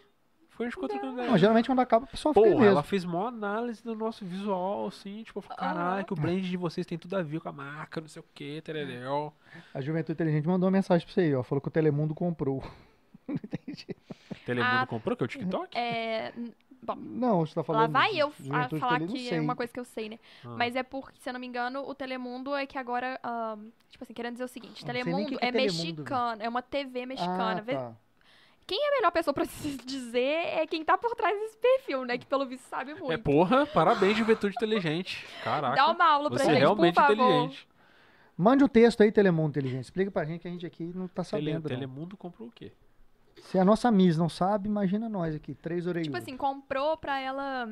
Foi, a gente ficou trocando ideia. Não, geralmente quando acaba, a pessoa fica Porra, mesmo. ela fez maior análise do nosso visual, assim, tipo, falou, caralho, que o brand de vocês tem tudo a ver com a marca, não sei o que, tereréu. A Juventude Inteligente mandou uma mensagem pra você aí, ó. Falou que o Telemundo comprou. [laughs] Não entendi. Telemundo Ah, comprou, que é o TikTok? É, Bom, Não, você tá falando. Lá vai eu a Juventude falar que é uma coisa que eu sei, né? Ah. Mas é porque, se eu não me engano, o Telemundo é que agora. ahn, tipo assim, querendo dizer o seguinte: Eu Telemundo que que é é Telemundo, mexicano, é uma TV mexicana. Ah, Vê- tá. Quem é a melhor pessoa pra [laughs] se dizer é quem tá por trás desse perfil, né? Que pelo visto sabe muito. É porra, parabéns, juventude inteligente. Caraca. Dá uma aula pra você é gente, realmente por favor. inteligente. Mande o texto aí, Telemundo Inteligente. Explica pra gente que a gente aqui não tá Tele, sabendo. não. Telemundo comprou o quê? Se a nossa Miss não sabe, imagina nós aqui, três orelhas. Tipo assim, comprou pra ela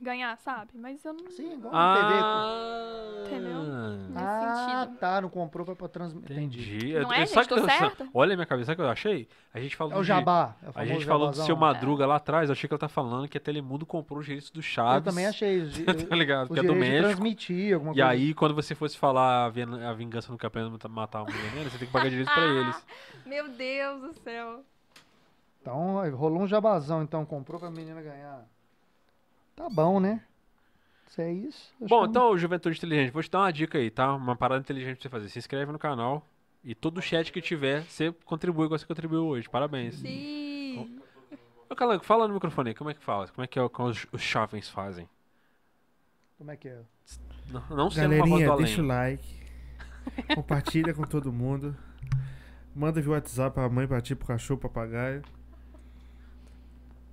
ganhar, sabe? Mas eu não. Sim, igual na TV. Ah, Entendeu? Nesse Ah, sentido. tá, não comprou pra, pra transmitir. Entendi. Entendi. Não Eu- é, eu- gente? sabe Tô que eu- certa? Olha a minha cabeça, sabe o que eu achei? A gente falou É o de- Jabá. é o A gente falou do seu Madruga lá atrás, eu achei que ela tá falando que a Telemundo comprou os direitos do Chaves. Eu também achei. Os, [laughs] tá ligado? os Que é do de México. transmitir alguma E coisa. aí, quando você fosse falar a vin- a vingança no campeão matar uma mulher, você tem que pagar direitos pra [laughs] eles. Meu Deus do céu. Então, rolou um jabazão, então, comprou pra menina ganhar. Tá bom, né? Se é isso. acho Bom, que- então, Juventude Inteligente, vou te dar uma dica aí, tá? Uma parada inteligente pra você fazer. Se inscreve no canal e todo chat que tiver, você contribui igual você contribuiu hoje. Parabéns. Sim. Ô, Calango, fala no microfone aí, como é que fala? Como é que é o que os, os jovens fazem? Como é que é? Não, não Galerinha, deixa o like. Compartilha com todo mundo. Manda via WhatsApp pra mãe, pra ti, pro cachorro, pro papagaio.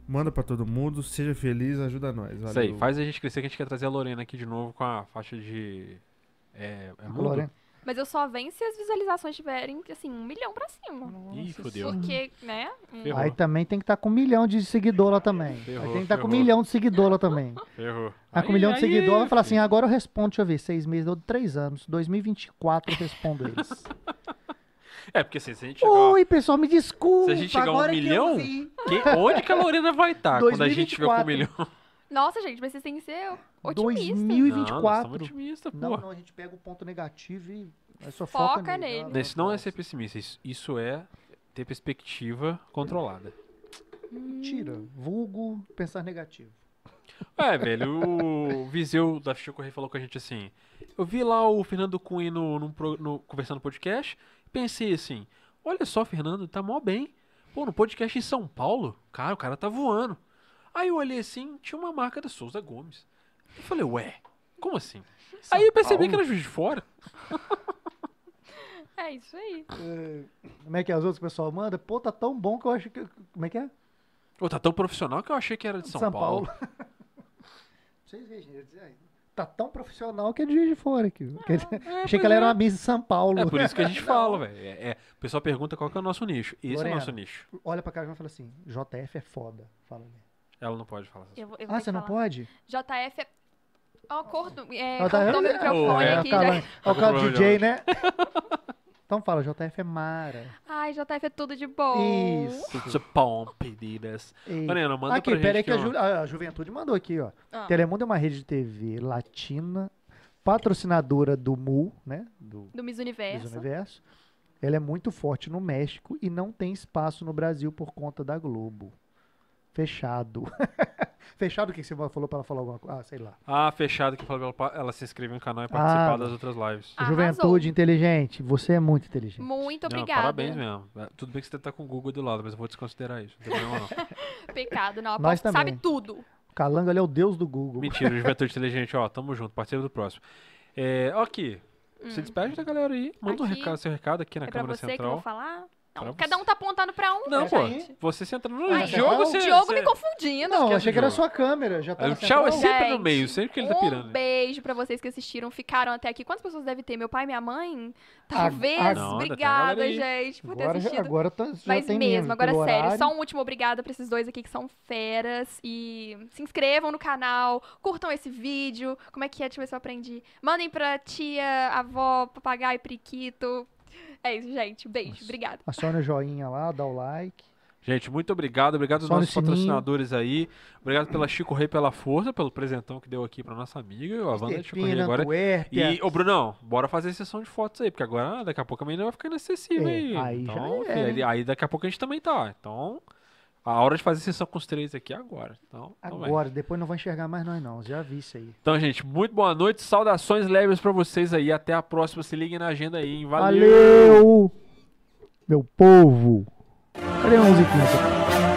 Manda pra todo mundo. Seja feliz, ajuda nós. Isso aí, Valeu. faz a gente crescer que a gente quer trazer a Lorena aqui de novo com a faixa de. É, é. Mas eu só venho se as visualizações tiverem, assim, um milhão pra cima. Ih, Nossa fodeu. Porque, né? Ferrou. Aí também tem que estar com um milhão de seguidor lá também. Ferrou, aí tem que estar com um milhão de seguidor lá também. Ferrou. Aí com um Aí- milhão de aí, seguidor, vai falar assim, agora eu respondo, deixa eu ver, seis meses, ou três anos, 2024 eu respondo eles. [laughs] É, porque assim, se a gente chegar. Oi, pessoal, me desculpa. Se a gente chegar a um que milhão, vi. quem- onde que a Lorena vai estar quando a gente tiver com um 2024. milhão? Nossa, gente, mas vocês têm que ser otimistas. 2024. Não, nós estamos otimistas, Não, não, a gente pega o ponto negativo e só Foca foca, nele. nele. Isso não é ser pessimista, isso, isso é ter perspectiva controlada. Mentira. Vulgo pensar negativo. É, velho, o Viseu da Ficha Correia falou com a gente assim. Eu vi lá o Fernando Cunha no, pro- no- conversando no podcast, pensei assim, olha só, Fernando, tá mó bem. Pô, no podcast em São Paulo, cara, o cara tá voando. Aí eu olhei assim, tinha uma marca da Souza Gomes. Eu falei, ué, como assim? Aí eu percebi Paulo? que era juiz de fora. [laughs] É isso aí. É, como é que é as outras que o pessoal manda? Pô, tá tão bom que eu acho que. Como é que é? Pô, tá tão profissional que eu achei que era de São, Paulo. [laughs] Vocês vejam, eu dizia, tá tão profissional que é de Juiz de fora aqui. É, achei que ela é. era uma Miss de São Paulo. É por isso que a gente [laughs] fala, velho. É, é, o pessoal pergunta qual que é o nosso nicho. Esse é Lorena. o nosso nicho. Olha pra cá e fala assim: JF é foda. Fala ali. Ela não pode falar Eu, eu Ah, você que não falar. pode? JF é. Ó, cortou, é, JF cortou meu microfone é, aqui. o cara, Já... é o de DJ, né? [laughs] Então fala, JF é Mara. Ai, JF é tudo de bom. Isso. coisas. Pom, pedidas. Lorena, manda Aqui, pra gente pera aí que a. Ju- a Juventude mandou aqui, ó. Ah. Telemundo é uma rede de TV latina, patrocinadora do MU, né? Do Do Miss Miss Universo. Universo. Ela é muito forte no México e não tem espaço no Brasil por conta da Globo. Fechado. [laughs] Fechado o que você falou para ela falar alguma coisa? Ah, sei lá. Ah, fechado que falou pra ela, se inscreve no canal e participar Ah, das outras lives. Arrasou. Juventude inteligente, você é muito inteligente. Muito Não, obrigada. parabéns mesmo. É, Tudo bem que você tá com o Google do lado, mas eu vou desconsiderar isso. Não tem problema não. [laughs] Pecado, não. Nós que sabe também. tudo. Calango ele é o deus do Google. Mentira, [laughs] Juventude Inteligente, ó, tamo junto, parceiro do próximo. É, ó aqui, se despede da galera aí, manda um Aqui. recado, seu recado aqui na é pra câmera você que eu central. vou falar? Não, Pra cada você. um tá apontando pra um. Não, Essa pô, você senta no Ai, jogo, o você... Diogo você- me confundindo. Não, achei o que era jogo. sua câmera. Já tá o tchau é sempre no meio, sempre que ele tá um pirando. beijo pra vocês que assistiram, ficaram até aqui. Quantas pessoas deve ter? Meu pai e minha mãe? Talvez. ah, não, Obrigada, gente, por ter Agora, já, assistido. agora tá, já Mas tem mesmo, mesmo, agora sério, horário. só um último obrigada pra esses dois aqui que são feras. E se inscrevam no canal, curtam esse vídeo. Como é que é? Deixa eu ver se eu aprendi. Mandem pra tia, avó, papagaio, periquito. É isso, gente. Beijo. Obrigada. Acione o joinha lá, dá o like. Gente, muito obrigado. Obrigado aos nossos sininho. patrocinadores aí. Obrigado pela Chico Rei pela força, pelo presentão que deu aqui pra nossa amiga. A Wanda Chico Rei agora. Antuérpia. E, ô Brunão, bora fazer sessão de fotos aí, porque agora daqui a pouco a menina vai ficar inacessível É, aí. aí já então, é, filho, aí, aí daqui a pouco a gente também tá. Então, a hora de fazer sessão com os três aqui agora. Então, então. Agora, depois não vai enxergar mais nós não. Já vi isso aí. Então, gente, muito boa noite. Saudações leves pra vocês aí. Até a próxima. Se liguem na agenda aí. hein? Valeu! Meu povo! Cadê a musiquinha?